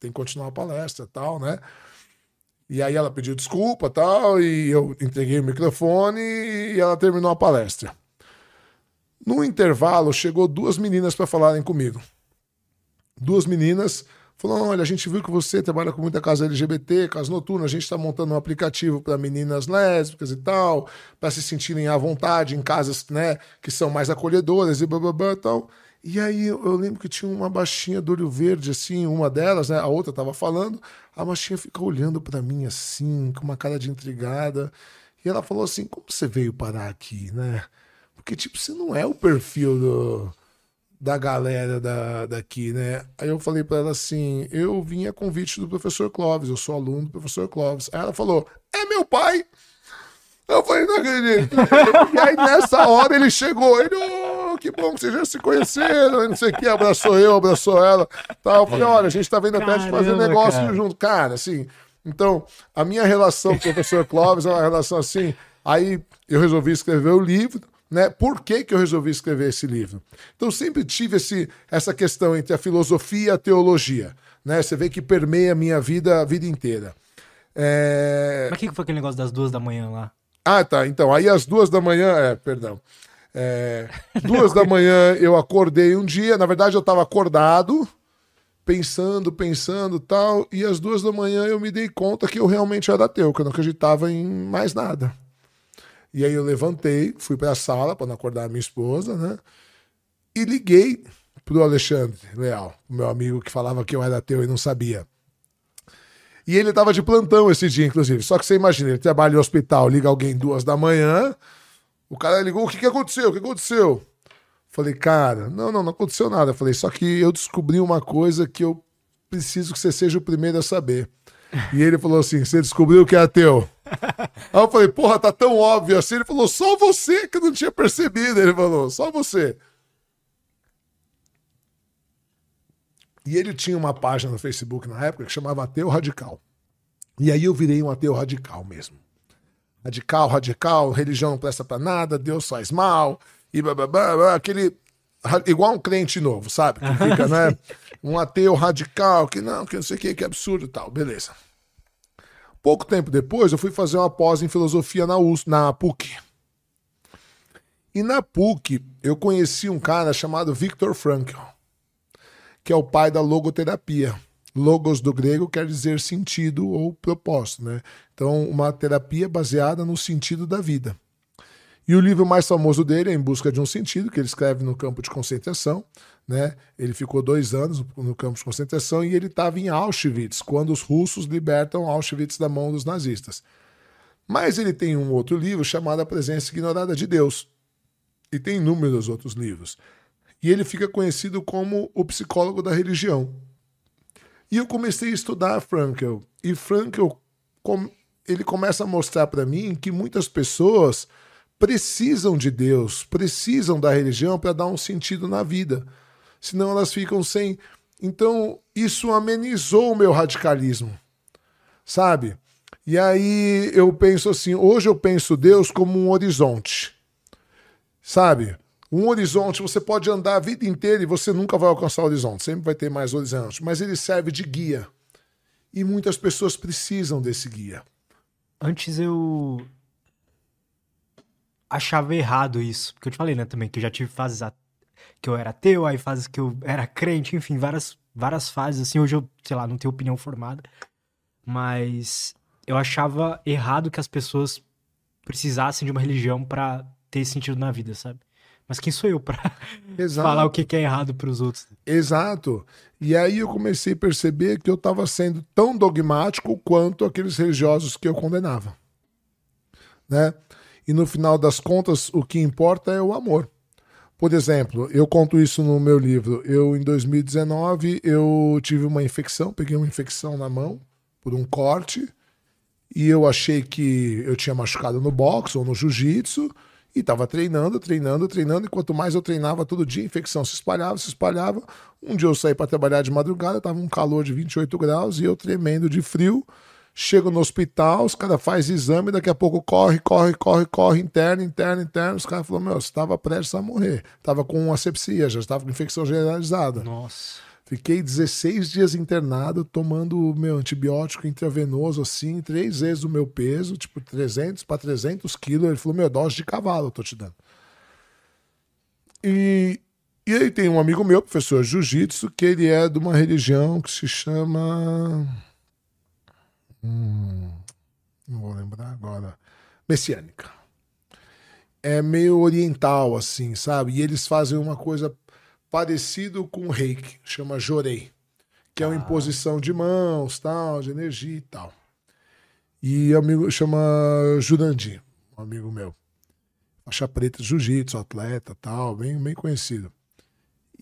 [SPEAKER 2] tem que continuar a palestra tal, né? E aí ela pediu desculpa tal, e eu entreguei o microfone e ela terminou a palestra. No intervalo, chegou duas meninas para falarem comigo. Duas meninas Falou: olha, a gente viu que você trabalha com muita casa LGBT, casa noturna, a gente está montando um aplicativo para meninas lésbicas e tal, para se sentirem à vontade em casas né, que são mais acolhedoras e blá blá blá e tal. E aí eu lembro que tinha uma baixinha do olho verde, assim, uma delas, né? A outra estava falando, a baixinha ficou olhando para mim assim, com uma cara de intrigada. E ela falou assim: como você veio parar aqui, né? Porque, tipo, você não é o perfil do da galera da, daqui, né? Aí eu falei para ela assim: eu vim a convite do professor Clóvis, eu sou aluno do professor Clóvis. Aí ela falou: é meu pai? Eu falei, não acredito. e aí nessa hora ele chegou, ele, oh, que bom que vocês já se conheceram, não sei o que, abraçou eu, abraçou ela. Tá, eu falei, olha, a gente tá vendo até de fazer negócio cara. junto. Cara, assim, então, a minha relação com o professor Clóvis é uma relação assim. Aí eu resolvi escrever o livro né? Por que, que eu resolvi escrever esse livro? Então, sempre tive esse, essa questão entre a filosofia e a teologia. Né? Você vê que permeia a minha vida a vida inteira.
[SPEAKER 1] É... Mas o que foi aquele negócio das duas da manhã lá?
[SPEAKER 2] Ah, tá. Então, aí às duas da manhã, é, perdão. É, *laughs* duas da manhã eu acordei um dia, na verdade eu estava acordado, pensando, pensando tal, e às duas da manhã eu me dei conta que eu realmente era ateu, que eu não acreditava em mais nada. E aí eu levantei, fui para a sala para não acordar a minha esposa, né? E liguei pro Alexandre Leal, meu amigo que falava que eu era ateu e não sabia. E ele estava de plantão esse dia, inclusive. Só que você imagina, ele trabalha em hospital, liga alguém duas da manhã, o cara ligou, o que, que aconteceu? O que aconteceu? Falei, cara, não, não, não aconteceu nada. Falei, só que eu descobri uma coisa que eu preciso que você seja o primeiro a saber. E ele falou assim: você descobriu que é ateu? Aí eu falei, porra, tá tão óbvio assim. Ele falou, só você que não tinha percebido. Ele falou, só você. E ele tinha uma página no Facebook na época que chamava Ateu Radical. E aí eu virei um ateu radical mesmo. Radical, radical, religião não presta pra nada, Deus faz mal, e blá, blá, blá, blá, aquele. Igual um crente novo, sabe? Que fica, *laughs* né? Um ateu radical, que não, que não sei o que, que absurdo e tal. Beleza. Pouco tempo depois, eu fui fazer uma pós em filosofia na, US, na PUC. E na PUC, eu conheci um cara chamado Viktor Frankl, que é o pai da logoterapia. Logos do grego quer dizer sentido ou propósito, né? Então, uma terapia baseada no sentido da vida. E o livro mais famoso dele é Em Busca de um Sentido, que ele escreve no campo de concentração. Né? Ele ficou dois anos no campo de concentração e ele estava em Auschwitz, quando os russos libertam Auschwitz da mão dos nazistas. Mas ele tem um outro livro chamado A Presença Ignorada de Deus. E tem inúmeros outros livros. E ele fica conhecido como o psicólogo da religião. E eu comecei a estudar Frankl. E Frankl, ele começa a mostrar para mim que muitas pessoas precisam de Deus, precisam da religião para dar um sentido na vida. Senão elas ficam sem. Então, isso amenizou o meu radicalismo. Sabe? E aí eu penso assim, hoje eu penso Deus como um horizonte. Sabe? Um horizonte, você pode andar a vida inteira e você nunca vai alcançar o horizonte, sempre vai ter mais horizonte, mas ele serve de guia. E muitas pessoas precisam desse guia.
[SPEAKER 1] Antes eu achava errado isso, porque eu te falei, né, também, que eu já tive fases que eu era ateu, aí fases que eu era crente, enfim, várias, várias fases, assim, hoje eu, sei lá, não tenho opinião formada, mas eu achava errado que as pessoas precisassem de uma religião para ter sentido na vida, sabe? Mas quem sou eu para *laughs* falar o que é errado para os outros?
[SPEAKER 2] Exato. E aí eu comecei a perceber que eu estava sendo tão dogmático quanto aqueles religiosos que eu condenava. Né? E no final das contas, o que importa é o amor. Por exemplo, eu conto isso no meu livro. Eu, em 2019, eu tive uma infecção, peguei uma infecção na mão por um corte e eu achei que eu tinha machucado no boxe ou no jiu-jitsu e estava treinando, treinando, treinando. E quanto mais eu treinava todo dia, a infecção se espalhava, se espalhava. Um dia eu saí para trabalhar de madrugada, estava um calor de 28 graus e eu tremendo de frio. Chego no hospital, os caras fazem exame, daqui a pouco corre, corre, corre, corre, interno, interno, interno. Os caras falaram: Meu, você estava prestes a morrer. Estava com asepsia, já estava com infecção generalizada.
[SPEAKER 1] Nossa.
[SPEAKER 2] Fiquei 16 dias internado, tomando meu antibiótico intravenoso, assim, três vezes o meu peso, tipo 300 para 300 quilos. Ele falou: Meu, dose de cavalo eu tô te dando. E, e aí tem um amigo meu, professor de jiu-jitsu, que ele é de uma religião que se chama. Hum, não vou lembrar agora. Messiânica. É meio oriental, assim, sabe? E eles fazem uma coisa parecido com o reiki, chama jorei, que é uma ah. imposição de mãos, tal, de energia e tal. E amigo chama Jurandir, um amigo meu. Faixa preta jiu-jitsu, atleta, tal, bem, bem conhecido.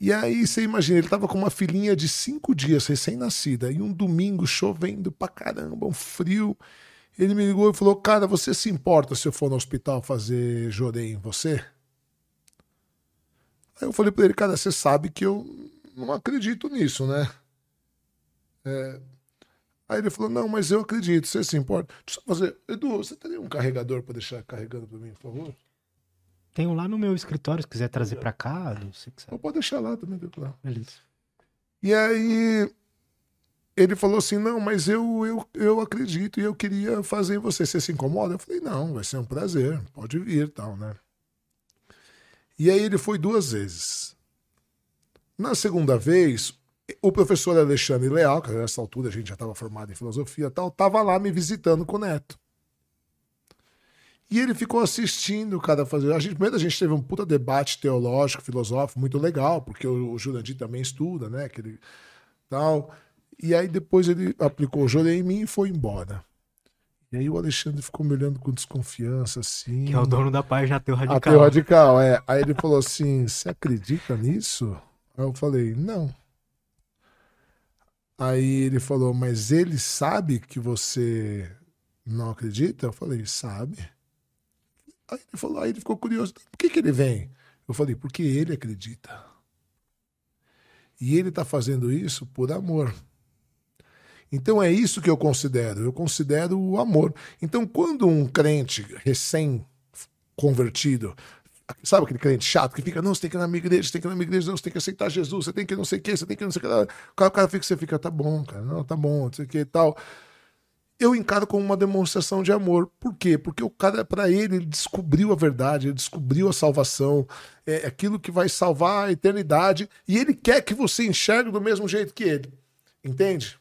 [SPEAKER 2] E aí você imagina, ele tava com uma filhinha de cinco dias, recém-nascida, e um domingo chovendo pra caramba, um frio. Ele me ligou e falou: Cara, você se importa se eu for no hospital fazer jorei em você? Aí eu falei para ele, cara, você sabe que eu não acredito nisso, né? É... Aí ele falou, não, mas eu acredito, você se importa. Deixa eu fazer. Edu, você teria um carregador para deixar carregando para mim, por favor?
[SPEAKER 1] Tenho lá no meu escritório, se quiser trazer para cá, não sei
[SPEAKER 2] que Pode deixar lá também, lá.
[SPEAKER 1] Beleza.
[SPEAKER 2] E aí ele falou assim, não, mas eu, eu, eu acredito e eu queria fazer você. Você se incomoda? Eu falei, não, vai ser um prazer, pode vir tal, né? E aí ele foi duas vezes. Na segunda vez, o professor Alexandre Leal, que nessa altura a gente já estava formado em filosofia e tal, estava lá me visitando com o Neto. E ele ficou assistindo o cara fazer. A gente, primeiro a gente teve um puta debate teológico, filosófico, muito legal, porque o, o Jurandir também estuda, né? Aquele, tal. E aí depois ele aplicou o Jorei em mim e foi embora. E aí o Alexandre ficou me olhando com desconfiança, assim.
[SPEAKER 1] Que é o dono da página Ateu Radical.
[SPEAKER 2] Ateu Radical, é. Aí ele falou assim: Você acredita nisso? Aí eu falei: Não. Aí ele falou: Mas ele sabe que você não acredita? Eu falei: Sabe. Aí ele falou: Aí ele ficou curioso: Por que, que ele vem? Eu falei: Porque ele acredita. E ele está fazendo isso por amor. Então é isso que eu considero. Eu considero o amor. Então, quando um crente recém-convertido, sabe aquele crente chato que fica, não, você tem que ir na minha igreja, você tem que ir na minha igreja, não, você tem que aceitar Jesus, você tem que não sei o que, você tem que não sei o que. O cara, fica, você fica, tá bom, cara, não, tá bom, não sei o que e tal. Eu encaro como uma demonstração de amor. Por quê? Porque o cara, para ele, ele descobriu a verdade, ele descobriu a salvação, é aquilo que vai salvar a eternidade, e ele quer que você enxergue do mesmo jeito que ele. Entende?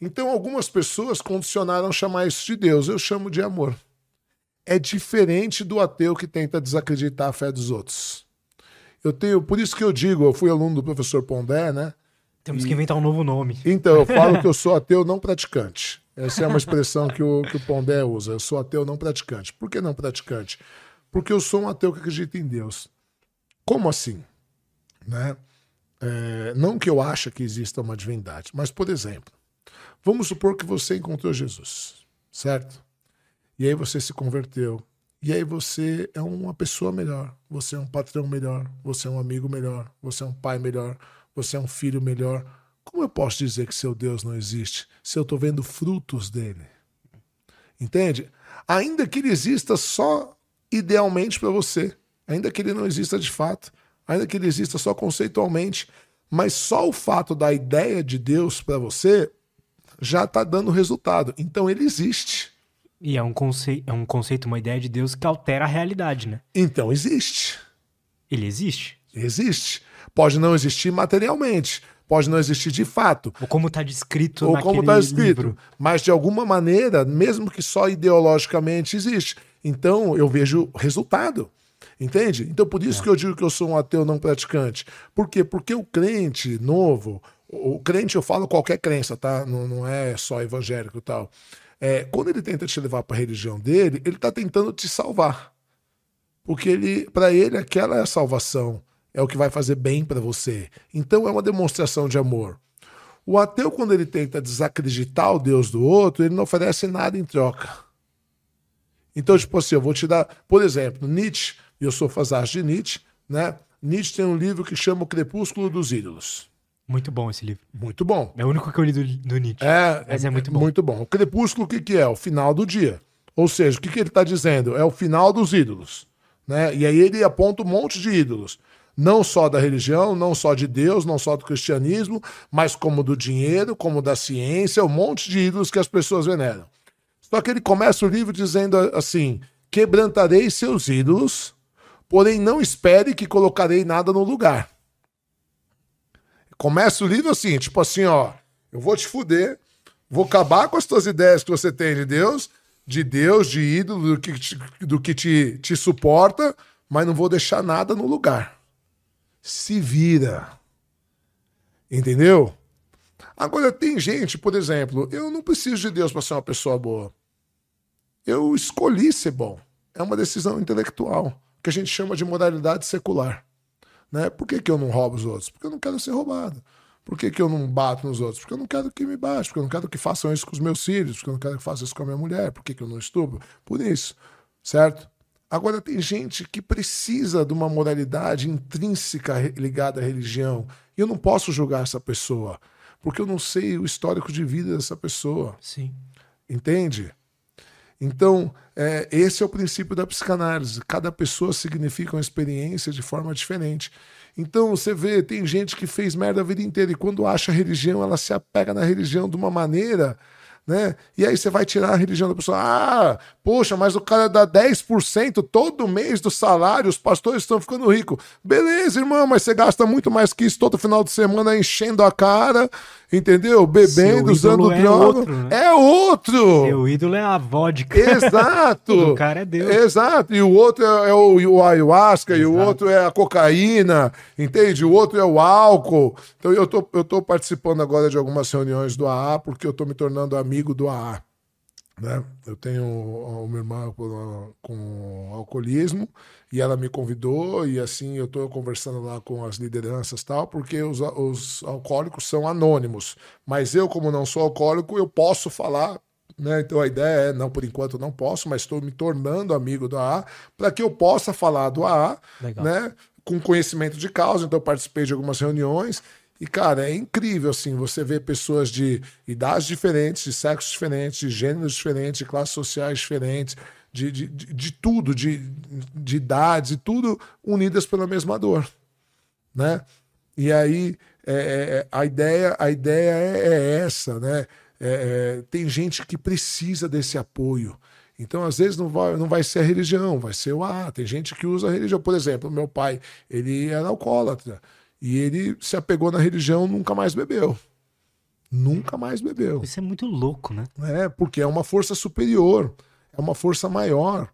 [SPEAKER 2] Então, algumas pessoas condicionaram chamar isso de Deus. Eu chamo de amor. É diferente do ateu que tenta desacreditar a fé dos outros. Eu tenho, por isso que eu digo, eu fui aluno do professor Pondé, né?
[SPEAKER 1] Temos e... que inventar um novo nome.
[SPEAKER 2] Então, eu falo *laughs* que eu sou ateu não praticante. Essa é uma expressão que o, que o Pondé usa. Eu sou ateu não praticante. Por que não praticante? Porque eu sou um ateu que acredita em Deus. Como assim? Né? É, não que eu ache que exista uma divindade, mas, por exemplo, Vamos supor que você encontrou Jesus, certo? E aí você se converteu. E aí você é uma pessoa melhor, você é um patrão melhor, você é um amigo melhor, você é um pai melhor, você é um filho melhor. Como eu posso dizer que seu Deus não existe se eu estou vendo frutos dele? Entende? Ainda que ele exista só idealmente para você, ainda que ele não exista de fato, ainda que ele exista só conceitualmente, mas só o fato da ideia de Deus para você já está dando resultado. Então ele existe.
[SPEAKER 1] E é um, conceito, é um conceito, uma ideia de Deus que altera a realidade, né?
[SPEAKER 2] Então existe.
[SPEAKER 1] Ele existe?
[SPEAKER 2] Existe. Pode não existir materialmente, pode não existir de fato.
[SPEAKER 1] Ou como está descrito
[SPEAKER 2] Ou como está escrito. Livro. Mas de alguma maneira, mesmo que só ideologicamente, existe. Então eu vejo resultado. Entende? Então por isso é. que eu digo que eu sou um ateu não praticante. Por quê? Porque o crente novo, o crente, eu falo qualquer crença, tá? Não, não é só evangélico e tal. É, quando ele tenta te levar para a religião dele, ele está tentando te salvar. Porque ele, para ele, aquela é a salvação. É o que vai fazer bem para você. Então é uma demonstração de amor. O ateu, quando ele tenta desacreditar o Deus do outro, ele não oferece nada em troca. Então, tipo assim, eu vou te dar, por exemplo, Nietzsche, eu sou fazar de Nietzsche, né? Nietzsche tem um livro que chama O Crepúsculo dos Ídolos.
[SPEAKER 1] Muito bom esse livro.
[SPEAKER 2] Muito bom.
[SPEAKER 1] É o único que eu li do, do Nietzsche.
[SPEAKER 2] É, mas é, é muito bom. Muito bom. O crepúsculo, o que, que é? O final do dia. Ou seja, o que, que ele está dizendo? É o final dos ídolos. Né? E aí ele aponta um monte de ídolos. Não só da religião, não só de Deus, não só do cristianismo, mas como do dinheiro, como da ciência, um monte de ídolos que as pessoas veneram. Só que ele começa o livro dizendo assim: quebrantarei seus ídolos, porém não espere que colocarei nada no lugar. Começa o livro assim, tipo assim, ó, eu vou te fuder, vou acabar com as tuas ideias que você tem de Deus, de Deus, de ídolo, do que, te, do que te, te suporta, mas não vou deixar nada no lugar. Se vira. Entendeu? Agora, tem gente, por exemplo, eu não preciso de Deus para ser uma pessoa boa. Eu escolhi ser bom. É uma decisão intelectual, que a gente chama de moralidade secular. Né? Por que, que eu não roubo os outros? Porque eu não quero ser roubado. Por que, que eu não bato nos outros? Porque eu não quero que me bate, porque eu não quero que façam isso com os meus filhos, porque eu não quero que façam isso com a minha mulher, por que, que eu não estupro? Por isso, certo? Agora, tem gente que precisa de uma moralidade intrínseca ligada à religião. E eu não posso julgar essa pessoa, porque eu não sei o histórico de vida dessa pessoa.
[SPEAKER 1] Sim.
[SPEAKER 2] Entende? Então, é, esse é o princípio da psicanálise. Cada pessoa significa uma experiência de forma diferente. Então, você vê, tem gente que fez merda a vida inteira e quando acha religião, ela se apega na religião de uma maneira né? E aí você vai tirar a religião da pessoa. Ah, poxa, mas o cara dá 10% todo mês do salário, os pastores estão ficando ricos. Beleza, irmão, mas você gasta muito mais que isso todo final de semana enchendo a cara, entendeu? Bebendo, usando é droga. Outro, né? É outro!
[SPEAKER 1] Seu ídolo é a vodka.
[SPEAKER 2] Exato! *laughs*
[SPEAKER 1] o cara é Deus.
[SPEAKER 2] Exato, e o outro é, é o, o, ayahuasca, Exato. e o outro é a cocaína, entende? O outro é o álcool. Então eu tô, eu tô participando agora de algumas reuniões do AA, porque eu tô me tornando amigo do AA. Né? Eu tenho uma irmã com alcoolismo e ela me convidou e assim eu estou conversando lá com as lideranças tal, porque os, os alcoólicos são anônimos. Mas eu, como não sou alcoólico, eu posso falar né? Então a ideia é, não, por enquanto não posso, mas estou me tornando amigo do AA para que eu possa falar do AA, né? Com conhecimento de causa. Então eu participei de algumas reuniões E, cara, é incrível, assim, você ver pessoas de idades diferentes, de sexos diferentes, de gêneros diferentes, de classes sociais diferentes, de, de, de, tudo, de, de idades e tudo unidas pela mesma dor, né? E aí é, é, é a ideia, a ideia é, é essa, né? É, é, tem gente que precisa desse apoio. Então, às vezes, não vai, não vai ser a religião, vai ser o ah, tem gente que usa a religião. Por exemplo, meu pai, ele era alcoólatra. E ele se apegou na religião, nunca mais bebeu. Nunca mais bebeu.
[SPEAKER 1] Isso é muito louco, né?
[SPEAKER 2] É, porque é uma força superior, é uma força maior,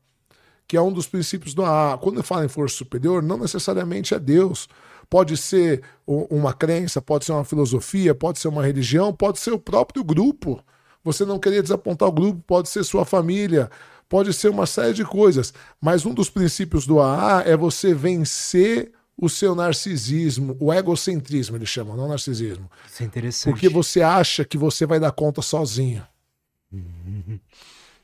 [SPEAKER 2] que é um dos princípios do AA. Quando eu falo em força superior, não necessariamente é Deus. Pode ser uma crença, pode ser uma filosofia, pode ser uma religião, pode ser o próprio grupo. Você não querer desapontar o grupo, pode ser sua família, pode ser uma série de coisas. Mas um dos princípios do AA é você vencer o seu narcisismo, o egocentrismo, eles chamam, não narcisismo.
[SPEAKER 1] Isso é interessante.
[SPEAKER 2] Porque você acha que você vai dar conta sozinho. Uhum.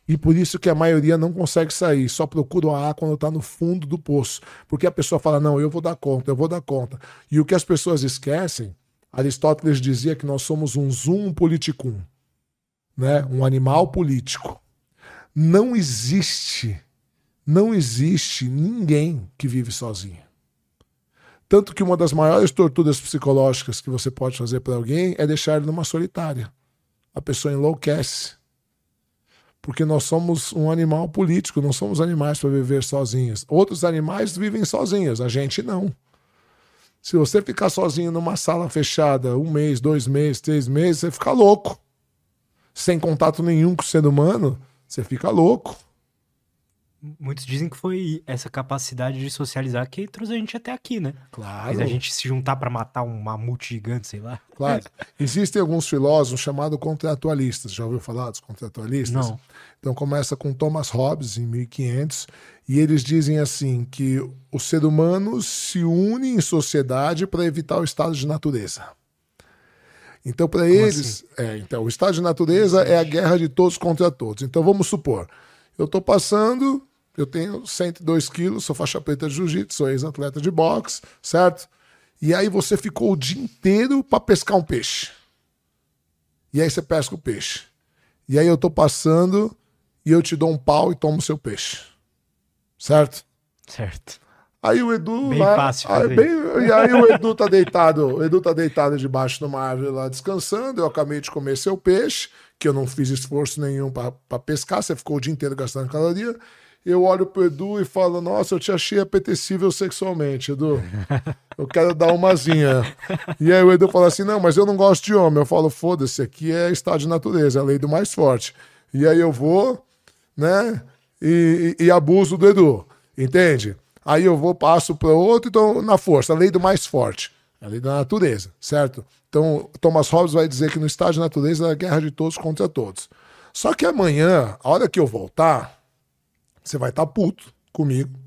[SPEAKER 2] E por isso que a maioria não consegue sair, só procura o AA quando está no fundo do poço. Porque a pessoa fala: não, eu vou dar conta, eu vou dar conta. E o que as pessoas esquecem, Aristóteles dizia que nós somos um zoom politicum, né? um animal político. Não existe, não existe ninguém que vive sozinho. Tanto que uma das maiores torturas psicológicas que você pode fazer para alguém é deixar ele numa solitária. A pessoa enlouquece porque nós somos um animal político, não somos animais para viver sozinhos. Outros animais vivem sozinhos, a gente não. Se você ficar sozinho numa sala fechada um mês, dois meses, três meses, você fica louco. Sem contato nenhum com o ser humano, você fica louco.
[SPEAKER 1] Muitos dizem que foi essa capacidade de socializar que trouxe a gente até aqui, né?
[SPEAKER 2] Claro.
[SPEAKER 1] Fez a gente se juntar para matar um mamute gigante, sei lá.
[SPEAKER 2] Claro. Existem alguns filósofos chamados contratualistas. Já ouviu falar dos contratualistas?
[SPEAKER 1] Não.
[SPEAKER 2] Então começa com Thomas Hobbes em 1500 e eles dizem assim que o ser humano se une em sociedade para evitar o estado de natureza. Então para eles, assim? é, então o estado de natureza é a guerra de todos contra todos. Então vamos supor, eu estou passando eu tenho 102 quilos, sou faixa preta de jiu-jitsu, sou ex-atleta de boxe, certo? E aí você ficou o dia inteiro para pescar um peixe. E aí você pesca o peixe. E aí eu tô passando e eu te dou um pau e tomo seu peixe. Certo?
[SPEAKER 1] Certo.
[SPEAKER 2] Aí o Edu
[SPEAKER 1] bem
[SPEAKER 2] lá,
[SPEAKER 1] fácil
[SPEAKER 2] aí, bem, e aí o Edu tá deitado, o Edu tá deitado debaixo de uma árvore lá descansando. Eu acabei de comer seu peixe, que eu não fiz esforço nenhum para pescar, você ficou o dia inteiro gastando caloria eu olho pro Edu e falo, nossa, eu te achei apetecível sexualmente, Edu. *laughs* Eu quero dar umazinha. E aí o Edu fala assim, não, mas eu não gosto de homem. Eu falo, foda-se, aqui é estado de natureza, é a lei do mais forte. E aí eu vou, né, e, e, e abuso do Edu, entende? Aí eu vou, passo para outro, então, na força, a lei do mais forte. A lei da natureza, certo? Então, Thomas Hobbes vai dizer que no estado de natureza é a guerra de todos contra todos. Só que amanhã, a hora que eu voltar, você vai estar tá puto comigo,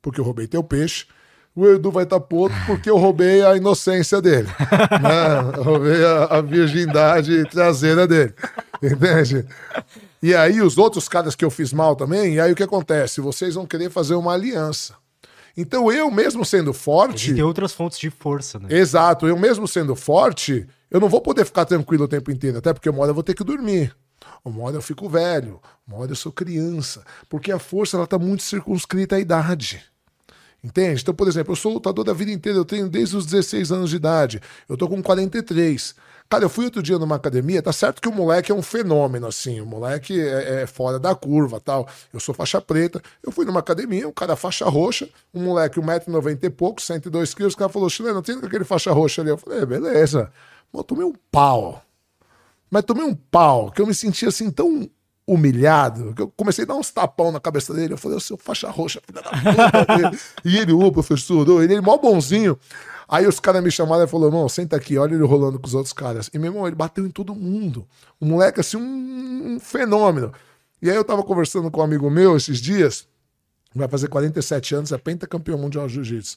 [SPEAKER 2] porque eu roubei teu peixe. O Edu vai estar tá puto porque eu roubei a inocência dele. *laughs* né? Eu roubei a, a virgindade traseira dele. Entende? E aí, os outros caras que eu fiz mal também, e aí o que acontece? Vocês vão querer fazer uma aliança. Então, eu mesmo sendo forte.
[SPEAKER 1] Tem outras fontes de força, né?
[SPEAKER 2] Exato, eu mesmo sendo forte, eu não vou poder ficar tranquilo o tempo inteiro, até porque uma hora eu vou ter que dormir. Uma hora eu fico velho, uma hora eu sou criança. Porque a força ela está muito circunscrita à idade. Entende? Então, por exemplo, eu sou lutador da vida inteira, eu tenho desde os 16 anos de idade. Eu tô com 43. Cara, eu fui outro dia numa academia, tá certo que o moleque é um fenômeno, assim, o moleque é, é fora da curva tal. Eu sou faixa preta. Eu fui numa academia, um cara faixa roxa, um moleque 1,90m e pouco, 102 quilos, o cara falou, chileno, tem aquele faixa roxa ali. Eu falei, é, beleza. Mas tomei um pau. Mas tomei um pau, que eu me senti assim tão humilhado, que eu comecei a dar uns tapão na cabeça dele. Eu falei, o seu faixa roxa, filha da puta. e ele, ô, professor, ele, ele mó bonzinho. Aí os caras me chamaram e falaram, irmão, senta aqui, olha ele rolando com os outros caras. E meu irmão, ele bateu em todo mundo. O moleque, assim, um, um fenômeno. E aí eu tava conversando com um amigo meu esses dias, vai fazer 47 anos, é pentacampeão mundial de jiu-jitsu.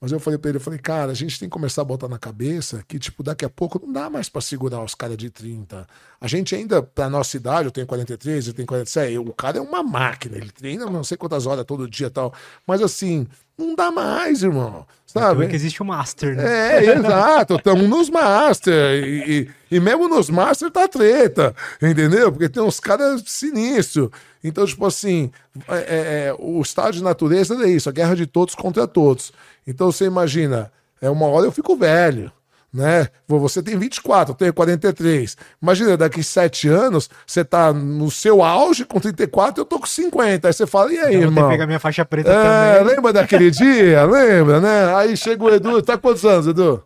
[SPEAKER 2] Mas eu falei pra ele, eu falei, cara, a gente tem que começar a botar na cabeça que, tipo, daqui a pouco não dá mais para segurar os caras de 30. A gente ainda, pra nossa idade, eu tenho 43, eu tenho 47, o cara é uma máquina, ele treina não sei quantas horas todo dia e tal. Mas assim, Não dá mais, irmão. Sabe?
[SPEAKER 1] É que existe o Master, né?
[SPEAKER 2] É, exato. Estamos nos Master. E, e, e, mesmo nos Master tá treta. Entendeu? Porque tem uns caras sinistros. Então, tipo assim, é, é, é, o estado de natureza é isso, a guerra de todos contra todos. Então você imagina, é uma hora eu fico velho né? Você tem 24, eu tenho 43. Imagina, daqui 7 anos, você tá no seu auge com 34, eu tô com 50. Aí você fala, e aí, então, irmão?
[SPEAKER 1] pegar minha faixa preta
[SPEAKER 2] é, também. Lembra daquele *laughs* dia? Lembra, né? Aí chega o Edu, tá quantos anos, Edu?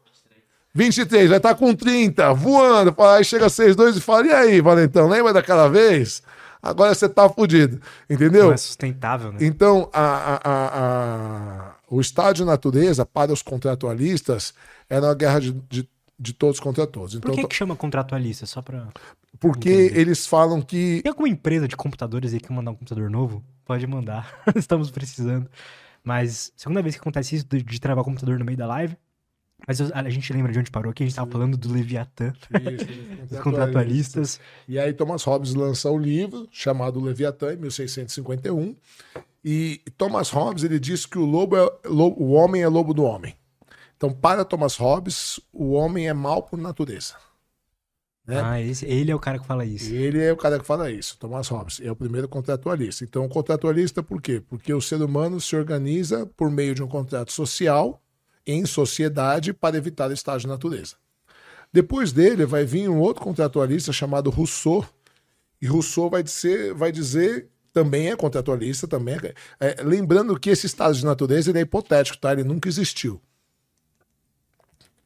[SPEAKER 2] 23, vai estar tá com 30, voando. Aí chega 6,2 e fala, e aí, Valentão, lembra daquela vez? Agora você tá fudido, entendeu? Não
[SPEAKER 1] é sustentável, né?
[SPEAKER 2] Então, a, a, a, a, o estado de natureza, para os contratualistas, era uma guerra de, de, de todos contra todos. Então,
[SPEAKER 1] Por que, que chama contratualista? Só para
[SPEAKER 2] Porque entender. eles falam que.
[SPEAKER 1] Tem alguma empresa de computadores aí que mandar um computador novo? Pode mandar. *laughs* Estamos precisando. Mas, segunda vez que acontece isso de, de travar o computador no meio da live. Mas a gente lembra de onde parou aqui, a gente estava falando do Leviatã, isso, dos *laughs* contratualistas.
[SPEAKER 2] E aí Thomas Hobbes lança o um livro chamado Leviatã, em 1651. E Thomas Hobbes ele diz que o, lobo é, o homem é lobo do homem. Então, para Thomas Hobbes, o homem é mal por natureza.
[SPEAKER 1] Né? Ah, esse, ele é o cara que fala isso.
[SPEAKER 2] Ele é o cara que fala isso, Thomas Hobbes. É o primeiro contratualista. Então, contratualista por quê? Porque o ser humano se organiza por meio de um contrato social em sociedade para evitar o estágio de natureza. Depois dele vai vir um outro contratualista chamado Rousseau. E Rousseau vai dizer, vai dizer também é contratualista, também é, é, lembrando que esse estado de natureza é hipotético, tá? Ele nunca existiu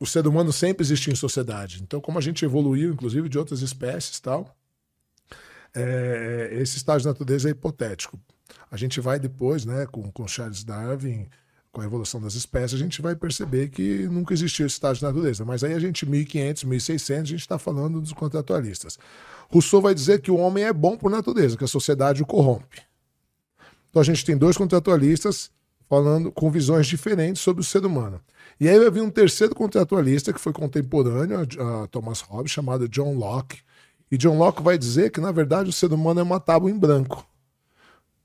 [SPEAKER 2] o ser humano sempre existiu em sociedade. Então, como a gente evoluiu, inclusive, de outras espécies tal, é, esse estágio de natureza é hipotético. A gente vai depois, né, com, com Charles Darwin, com a evolução das espécies, a gente vai perceber que nunca existiu esse estágio de natureza. Mas aí a gente, 1500, 1600, a gente está falando dos contratualistas. Rousseau vai dizer que o homem é bom por natureza, que a sociedade o corrompe. Então a gente tem dois contratualistas falando com visões diferentes sobre o ser humano. E aí vai vir um terceiro contratualista que foi contemporâneo a, a Thomas Hobbes, chamado John Locke. E John Locke vai dizer que, na verdade, o ser humano é uma tábua em branco.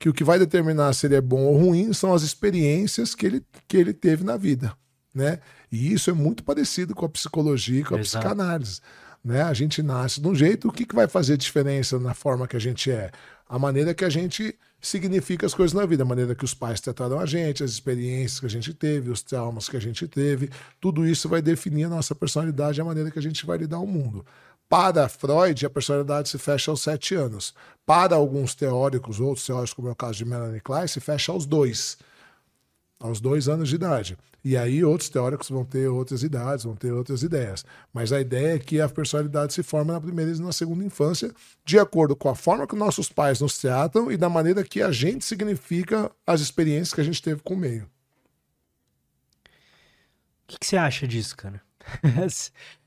[SPEAKER 2] Que o que vai determinar se ele é bom ou ruim são as experiências que ele, que ele teve na vida. Né? E isso é muito parecido com a psicologia e com a Exato. psicanálise. Né? A gente nasce de um jeito, o que, que vai fazer diferença na forma que a gente é? A maneira que a gente significa as coisas na vida, a maneira que os pais trataram a gente, as experiências que a gente teve, os traumas que a gente teve, tudo isso vai definir a nossa personalidade, a maneira que a gente vai lidar ao mundo. Para Freud, a personalidade se fecha aos sete anos. Para alguns teóricos, outros teóricos, como é o caso de Melanie Klein, se fecha aos dois aos dois anos de idade. E aí outros teóricos vão ter outras idades, vão ter outras ideias. Mas a ideia é que a personalidade se forma na primeira e na segunda infância, de acordo com a forma que nossos pais nos tratam e da maneira que a gente significa as experiências que a gente teve com o meio.
[SPEAKER 1] O que, que você acha disso, cara? *laughs*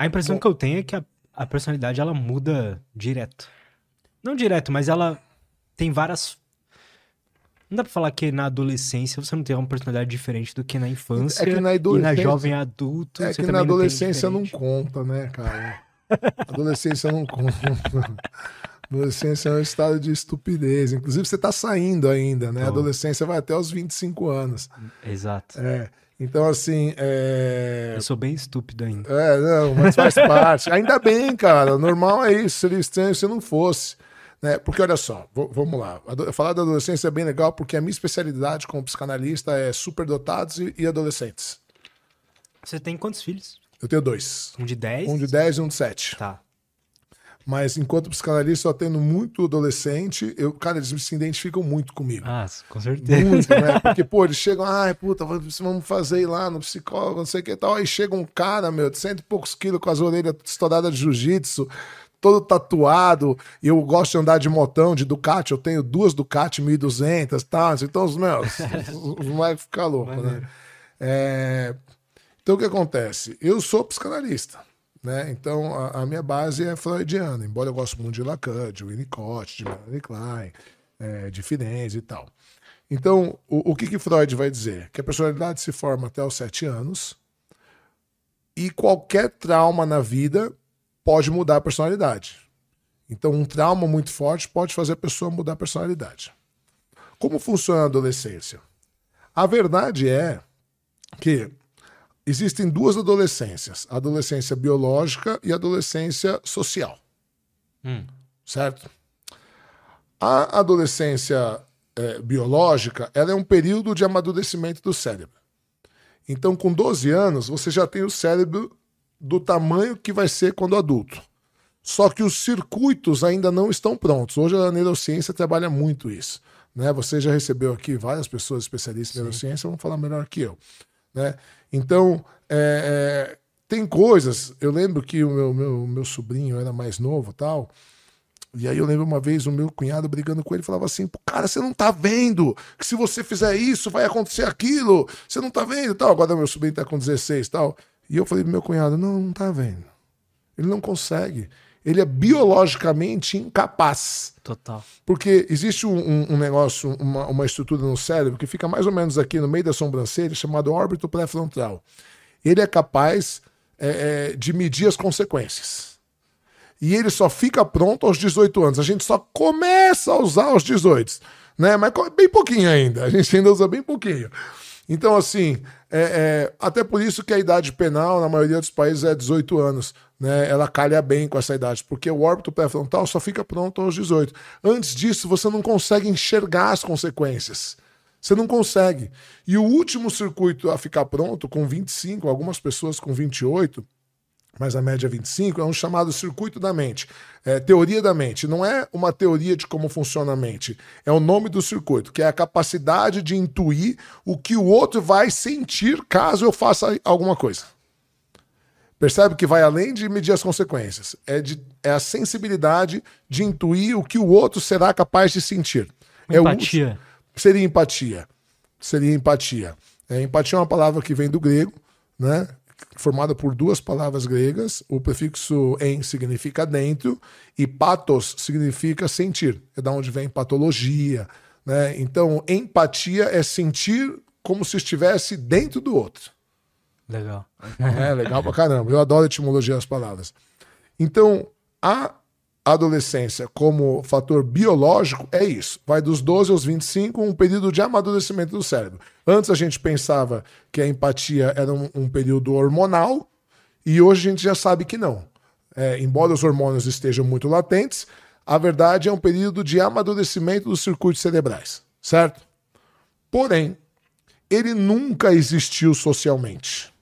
[SPEAKER 1] a impressão Bom, que eu tenho é que a, a personalidade ela muda direto. Não direto, mas ela tem várias não dá pra falar que na adolescência você não tem uma personalidade diferente do que na infância. É que na. E na jovem adulto.
[SPEAKER 2] É que na adolescência não, não, conta, né, cara? adolescência não conta. Adolescência é um estado de estupidez. Inclusive, você tá saindo ainda, né? A adolescência vai até os 25 anos.
[SPEAKER 1] Exato.
[SPEAKER 2] É. Então, assim. É...
[SPEAKER 1] Eu sou bem estúpido ainda.
[SPEAKER 2] É, não, mas faz *laughs* parte. ainda bem, cara. Normal é isso. Seria estranho se não fosse. Né? Porque olha só, vamos lá. Falar da adolescência é bem legal porque a minha especialidade como psicanalista é superdotados e, e adolescentes.
[SPEAKER 1] Você tem quantos filhos?
[SPEAKER 2] Eu tenho dois.
[SPEAKER 1] Um de 10?
[SPEAKER 2] Um de 10 e um de 7.
[SPEAKER 1] Tá.
[SPEAKER 2] Mas enquanto psicanalista, eu tendo muito adolescente, eu, cara, eles se identificam muito comigo.
[SPEAKER 1] Ah, com certeza.
[SPEAKER 2] Muito, né? *laughs* Porque, pô, eles chegam, ai, puta, vamos fazer ir lá no psicólogo, não sei o que tal. Aí chega um cara, meu, de cento e poucos quilos com as orelhas estouradas de jiu-jitsu, todo tatuado, e eu gosto de andar de motão, de Ducati, eu tenho duas Ducati 1200 e tal, então os meus, vai ficar louco, né? É... Então o que acontece? Eu sou psicanalista, né? Então a, a, minha base é freudiana, embora eu goste muito de Lacan, de Winnicott, de Melanie Klein, é, de Firenze e tal. Então, o, o que, que Freud vai dizer? Que a personalidade se forma até os sete anos e qualquer trauma na vida pode mudar a personalidade. Então, um trauma muito forte pode fazer a pessoa mudar a personalidade. Como funciona a adolescência? A verdade é que existem duas adolescências: a adolescência biológica e a adolescência social.
[SPEAKER 1] Hum.
[SPEAKER 2] Certo? A adolescência é, biológica ela é um período de amadurecimento do cérebro. Então, com 12 anos, você já tem o cérebro do tamanho que vai ser quando adulto. Só que os circuitos ainda não estão prontos. Hoje a neurociência trabalha muito isso. Né? Você já recebeu aqui várias pessoas especialistas em neurociência, vão falar melhor que eu. Né? Então, é, é, tem coisas. Eu lembro que o meu, meu, meu sobrinho era mais novo tal. E aí eu lembro uma vez o meu cunhado brigando com ele, falava assim: cara, você não tá vendo que se você fizer isso vai acontecer aquilo, você não tá vendo tal. Agora meu sobrinho tá com 16 tal. E eu falei pro meu cunhado: não, não tá vendo. Ele não consegue. Ele é biologicamente incapaz.
[SPEAKER 1] Total.
[SPEAKER 2] Porque existe um, um, um negócio, uma, uma estrutura no cérebro que fica mais ou menos aqui no meio da sobrancelha, chamado órbito pré-frontal. Ele é capaz é, é, de medir as consequências e ele só fica pronto aos 18 anos. A gente só começa a usar aos 18, né? Mas bem pouquinho ainda. A gente ainda usa bem pouquinho. Então, assim, é, é, até por isso que a idade penal, na maioria dos países, é 18 anos. Né? Ela calha bem com essa idade, porque o órbito pré-frontal só fica pronto aos 18. Antes disso, você não consegue enxergar as consequências. Você não consegue. E o último circuito a ficar pronto, com 25, algumas pessoas com 28, mas a média é 25, é um chamado circuito da mente. É, teoria da mente. Não é uma teoria de como funciona a mente. É o nome do circuito, que é a capacidade de intuir o que o outro vai sentir caso eu faça alguma coisa. Percebe que vai além de medir as consequências. É, de, é a sensibilidade de intuir o que o outro será capaz de sentir.
[SPEAKER 1] Empatia.
[SPEAKER 2] É o, seria empatia. Seria empatia. É, empatia é uma palavra que vem do grego, né? Formada por duas palavras gregas. O prefixo em significa dentro e patos significa sentir. É da onde vem patologia. Né? Então, empatia é sentir como se estivesse dentro do outro.
[SPEAKER 1] Legal.
[SPEAKER 2] É, legal pra caramba. Eu adoro a etimologia das palavras. Então, a adolescência como fator biológico é isso. Vai dos 12 aos 25, um período de amadurecimento do cérebro. Antes a gente pensava que a empatia era um, um período hormonal, e hoje a gente já sabe que não. É, embora os hormônios estejam muito latentes, a verdade é um período de amadurecimento dos circuitos cerebrais, certo? Porém, ele nunca existiu socialmente.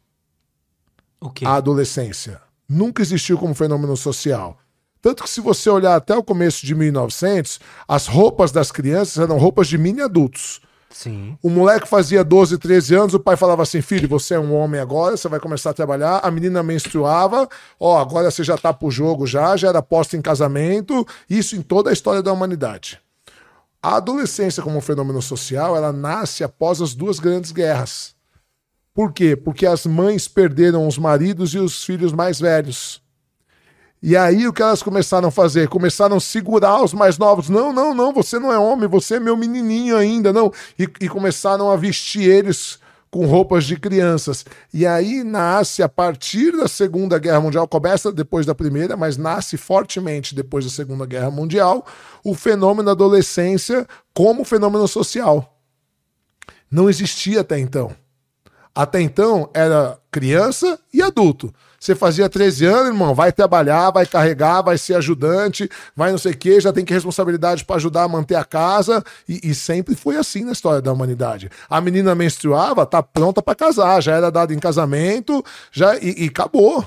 [SPEAKER 1] O quê?
[SPEAKER 2] A adolescência. Nunca existiu como fenômeno social. Tanto que se você olhar até o começo de 1900, as roupas das crianças eram roupas de mini adultos.
[SPEAKER 1] Sim.
[SPEAKER 2] O moleque fazia 12, 13 anos, o pai falava assim: filho, você é um homem agora, você vai começar a trabalhar. A menina menstruava, ó, agora você já tá pro jogo já, já era posta em casamento. Isso em toda a história da humanidade. A adolescência, como um fenômeno social, ela nasce após as duas grandes guerras. Por quê? Porque as mães perderam os maridos e os filhos mais velhos. E aí o que elas começaram a fazer? Começaram a segurar os mais novos. Não, não, não, você não é homem, você é meu menininho ainda, não. E, e começaram a vestir eles com roupas de crianças. E aí nasce, a partir da Segunda Guerra Mundial, começa depois da Primeira, mas nasce fortemente depois da Segunda Guerra Mundial, o fenômeno da adolescência como fenômeno social. Não existia até então. Até então era criança e adulto. Você fazia 13 anos, irmão, vai trabalhar, vai carregar, vai ser ajudante, vai não sei o quê, já tem que responsabilidade para ajudar a manter a casa. E, e, sempre foi assim na história da humanidade. A menina menstruava, tá pronta para casar, já era dada em casamento, já e, e acabou.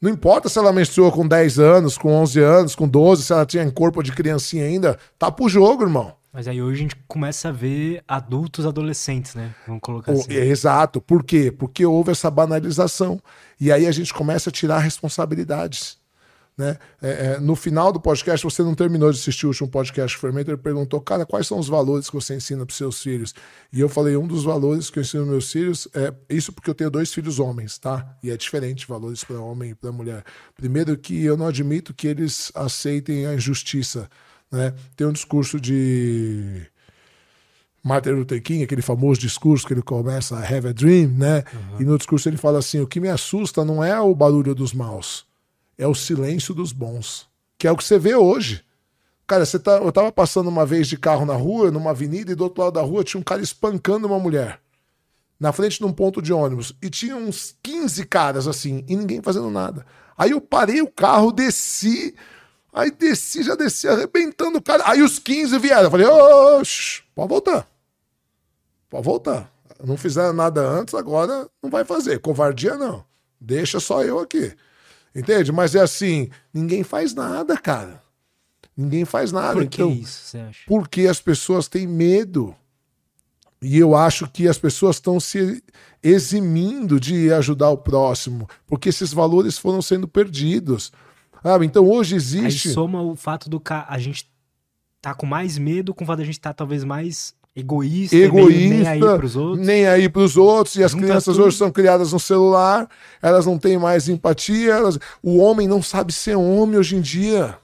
[SPEAKER 2] Não importa se ela menstruou com 10 anos, com 11 anos, com 12, se ela tinha corpo de criancinha ainda, tá pro jogo, irmão.
[SPEAKER 1] Mas aí hoje a gente começa a ver adultos adolescentes, né? Vamos colocar assim.
[SPEAKER 2] O, exato. Por quê? Porque houve essa banalização. E aí a gente começa a tirar responsabilidades. Né? É, é, no final do podcast, você não terminou de assistir o último podcast que ele perguntou, cara, quais são os valores que você ensina para seus filhos? E eu falei, um dos valores que eu ensino meus filhos é isso porque eu tenho dois filhos homens, tá? E é diferente valores para homem e para mulher. Primeiro que eu não admito que eles aceitem a injustiça né? Tem um discurso de Martin Luther King, aquele famoso discurso que ele começa a have a dream, né? Uhum. E no discurso ele fala assim: o que me assusta não é o barulho dos maus, é o silêncio dos bons, que é o que você vê hoje. Cara, você tá, eu tava passando uma vez de carro na rua, numa avenida, e do outro lado da rua tinha um cara espancando uma mulher. na frente de um ponto de ônibus e tinha uns 15 caras assim e ninguém fazendo nada. Aí eu parei o carro, desci, aí desci, já desci arrebentando o cara. Aí os 15 vieram. Eu falei, oxe, pode voltar. Pode voltar. Não fizeram nada antes, agora não vai fazer. Covardia não. Deixa só eu aqui. Entende? Mas é assim, ninguém faz nada, cara. Ninguém faz nada.
[SPEAKER 1] Por que
[SPEAKER 2] então,
[SPEAKER 1] isso, você acha?
[SPEAKER 2] porque as pessoas têm medo. E eu acho que as pessoas estão se eximindo de ajudar o próximo, porque esses valores foram sendo perdidos. Sabe? Então hoje
[SPEAKER 1] Aí
[SPEAKER 2] existe.
[SPEAKER 1] soma o fato do ca... a gente tá com mais medo, com o fato da gente estar talvez mais egoísta, e meio nem aí
[SPEAKER 2] egoísta,
[SPEAKER 1] pros outros.
[SPEAKER 2] nem aí pros outros, e as
[SPEAKER 1] Junta
[SPEAKER 2] crianças
[SPEAKER 1] tudo.
[SPEAKER 2] hoje são criadas no celular, elas não têm mais empatia, elas- o homem não sabe ser homem hoje em dia.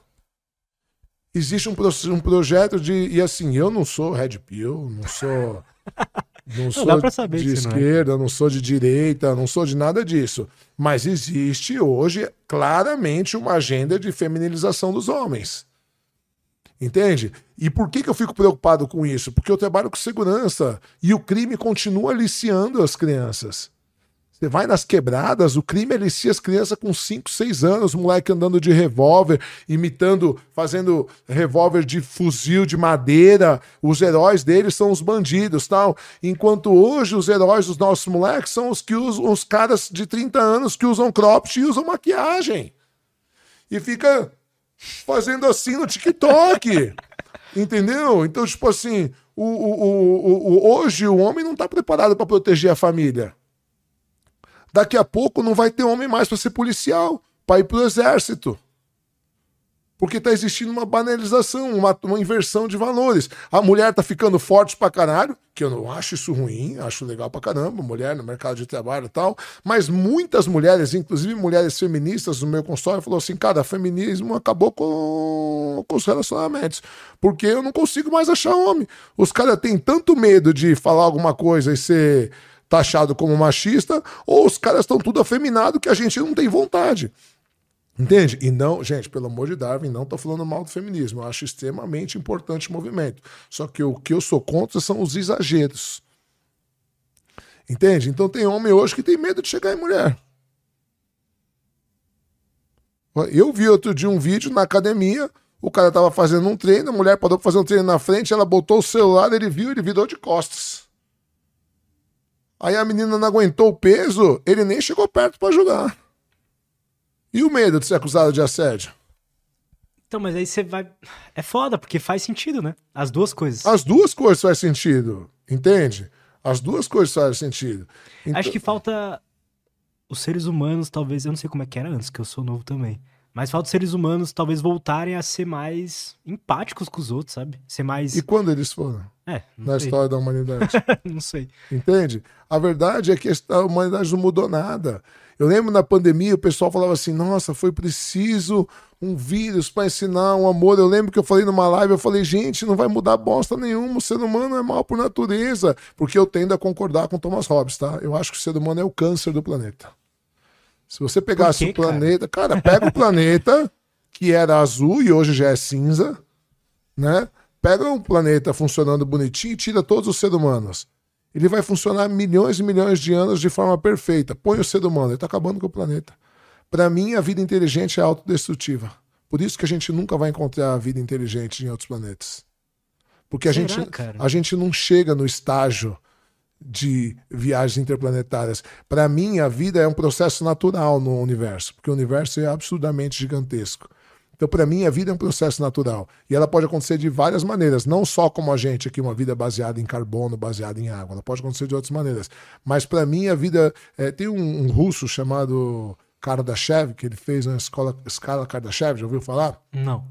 [SPEAKER 2] Existe um, pro- um projeto de. E assim, eu não sou Red Pill, não sou. *laughs* Não sou
[SPEAKER 1] dá pra saber
[SPEAKER 2] de
[SPEAKER 1] não é.
[SPEAKER 2] esquerda, não sou de direita, não sou de nada disso. Mas existe hoje claramente uma agenda de feminilização dos homens. Entende? E por que, que eu fico preocupado com isso? Porque eu trabalho com segurança e o crime continua aliciando as crianças. Você vai nas quebradas, o crime alicia as crianças com 5, 6 anos, moleque andando de revólver, imitando, fazendo revólver de fuzil de madeira. Os heróis deles são os bandidos, tal. Enquanto hoje os heróis dos nossos moleques são os que usam os caras de 30 anos que usam cropped e usam maquiagem. E fica fazendo assim no TikTok. *laughs* Entendeu? Então, tipo assim, o, o, o, o- o- hoje o homem não está preparado para proteger a família. Daqui a pouco não vai ter homem mais para ser policial, para ir pro exército. Porque tá existindo uma banalização, uma, uma inversão de valores. A mulher tá ficando forte pra caralho, que eu não acho isso ruim, acho legal pra caramba, mulher no mercado de trabalho e tal. Mas muitas mulheres, inclusive mulheres feministas no meu consultório, falou assim: cara, feminismo acabou com, com os relacionamentos. Porque eu não consigo mais achar homem. Os caras têm tanto medo de falar alguma coisa e ser taxado como machista, ou os caras estão tudo afeminado que a gente não tem vontade. Entende? E não, gente, pelo amor de Darwin, não tô falando mal do feminismo. Eu acho extremamente importante o movimento. Só que o que eu sou contra são os exageros. Entende? Então tem homem hoje que tem medo de chegar em mulher. Eu vi outro dia um vídeo na academia, o cara tava fazendo um treino, a mulher parou pra fazer um treino na frente, ela botou o celular, ele viu, ele virou de costas. Aí a menina não aguentou o peso, ele nem chegou perto pra ajudar. E o medo de ser acusado de assédio?
[SPEAKER 1] Então, mas aí você vai. É foda, porque faz sentido, né? As duas coisas.
[SPEAKER 2] As duas coisas fazem sentido, entende? As duas coisas fazem sentido. Então-
[SPEAKER 1] Acho que falta os seres humanos, talvez, eu não sei como é que era antes, que eu sou novo também. Mas falta os seres humanos, talvez, voltarem a ser mais empáticos com os outros, sabe? Ser mais.
[SPEAKER 2] E quando eles foram?
[SPEAKER 1] É,
[SPEAKER 2] Na
[SPEAKER 1] sei.
[SPEAKER 2] história da humanidade. *laughs*
[SPEAKER 1] não sei.
[SPEAKER 2] Entende? A verdade é que a humanidade não mudou nada. Eu lembro na pandemia, o pessoal falava assim: nossa, foi preciso um vírus para ensinar um amor. Eu lembro que eu falei numa live, eu falei, gente, não vai mudar bosta nenhuma, o ser humano é mal por natureza. Porque eu tendo a concordar com Thomas Hobbes, tá? Eu acho que o ser humano é o câncer do planeta. Se você pegasse
[SPEAKER 1] quê,
[SPEAKER 2] o planeta, cara? pega o planeta, que era azul e hoje já é cinza, né? Pega um planeta funcionando bonitinho e tira todos os seres humanos. Ele vai funcionar milhões e milhões de anos de forma perfeita. Põe o ser humano, ele está acabando com o planeta. Para mim, a vida inteligente é autodestrutiva. Por isso que a gente nunca vai encontrar a vida inteligente em outros planetas. Porque a,
[SPEAKER 1] Será,
[SPEAKER 2] gente,
[SPEAKER 1] cara?
[SPEAKER 2] a gente não chega no estágio de viagens interplanetárias. Para mim, a vida é um processo natural no universo, porque o universo é absurdamente gigantesco. Então, para mim, a vida é um processo natural. E ela pode acontecer de várias maneiras, não só como a gente aqui, uma vida baseada em carbono, baseada em água. Ela pode acontecer de outras maneiras. Mas, para mim, a vida. é, tem um, um russo chamado Kardashev, que ele fez uma escola, escala Kardashev, já ouviu falar?
[SPEAKER 1] Não.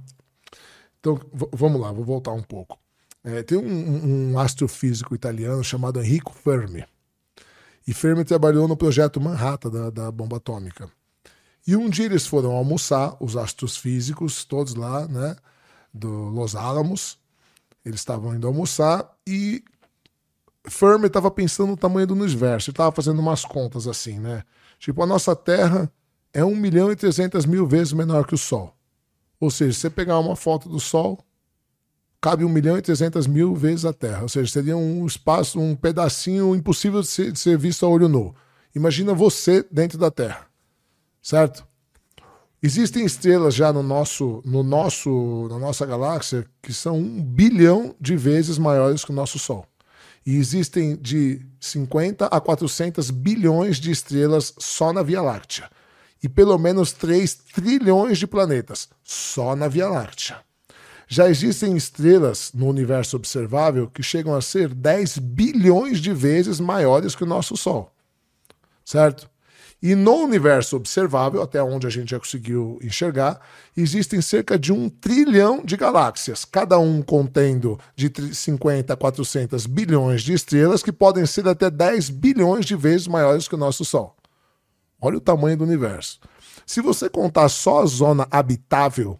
[SPEAKER 2] Então, vamos lá, vou voltar um pouco. É, tem um, um- um astrofísico italiano chamado Enrico Fermi. E Fermi trabalhou no projeto Manhattan da, da bomba atômica. E um dia eles foram almoçar, os astros físicos, todos lá, né, do Los Alamos. Eles estavam indo almoçar e Fermi estava pensando no tamanho do universo. Ele estava fazendo umas contas assim, né? Tipo, a nossa Terra é 1 milhão e 300 mil vezes menor que o Sol. Ou seja, se você pegar uma foto do Sol, cabe 1 milhão e 300 mil vezes a Terra. Ou seja, seria um espaço, um pedacinho impossível de ser, de ser visto a olho nu. Imagina você dentro da Terra, certo? Existem estrelas já no nosso, no nosso, na nossa galáxia que são um bilhão de vezes maiores que o nosso Sol. E existem de 50 a 400 bilhões de estrelas só na Via Láctea. E pelo menos 3 trilhões de planetas só na Via Láctea. Já existem estrelas no universo observável que chegam a ser 10 bilhões de vezes maiores que o nosso Sol. Certo? E no universo observável, até onde a gente já conseguiu enxergar, existem cerca de um trilhão de galáxias, cada um contendo de 50 a 400 bilhões de estrelas, que podem ser até 10 bilhões de vezes maiores que o nosso Sol. Olha o tamanho do universo. Se você contar só a zona habitável,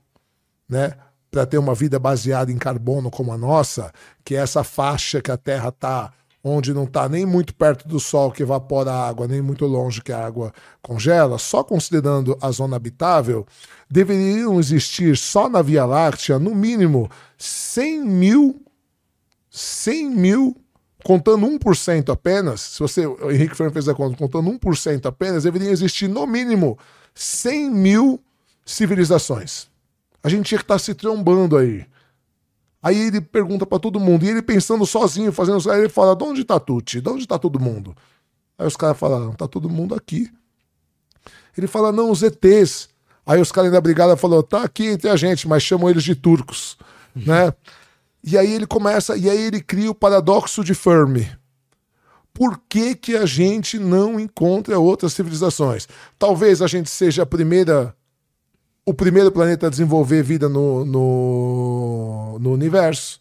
[SPEAKER 2] né, para ter uma vida baseada em carbono como a nossa, que é essa faixa que a Terra está onde não está nem muito perto do Sol que evapora a água, nem muito longe que a água congela, só considerando a zona habitável, deveriam existir só na Via Láctea, no mínimo, 100 mil, 100 mil, contando 1% apenas, se você, o Henrique Ferreira fez a conta, contando 1% apenas, deveriam existir no mínimo 100 mil civilizações. A gente tinha que estar tá se trombando aí. Aí ele pergunta para todo mundo, e ele pensando sozinho, fazendo aí ele fala: de onde tá Tuti? De onde tá todo mundo? Aí os caras falam: tá todo mundo aqui. Ele fala: não, os ETs. Aí os caras da brigada falou: tá aqui entre a gente, mas chamam eles de turcos, uhum. né? E aí ele começa, e aí ele cria o paradoxo de Fermi. Por que, que a gente não encontra outras civilizações? Talvez a gente seja a primeira o primeiro planeta a desenvolver vida no, no, no universo.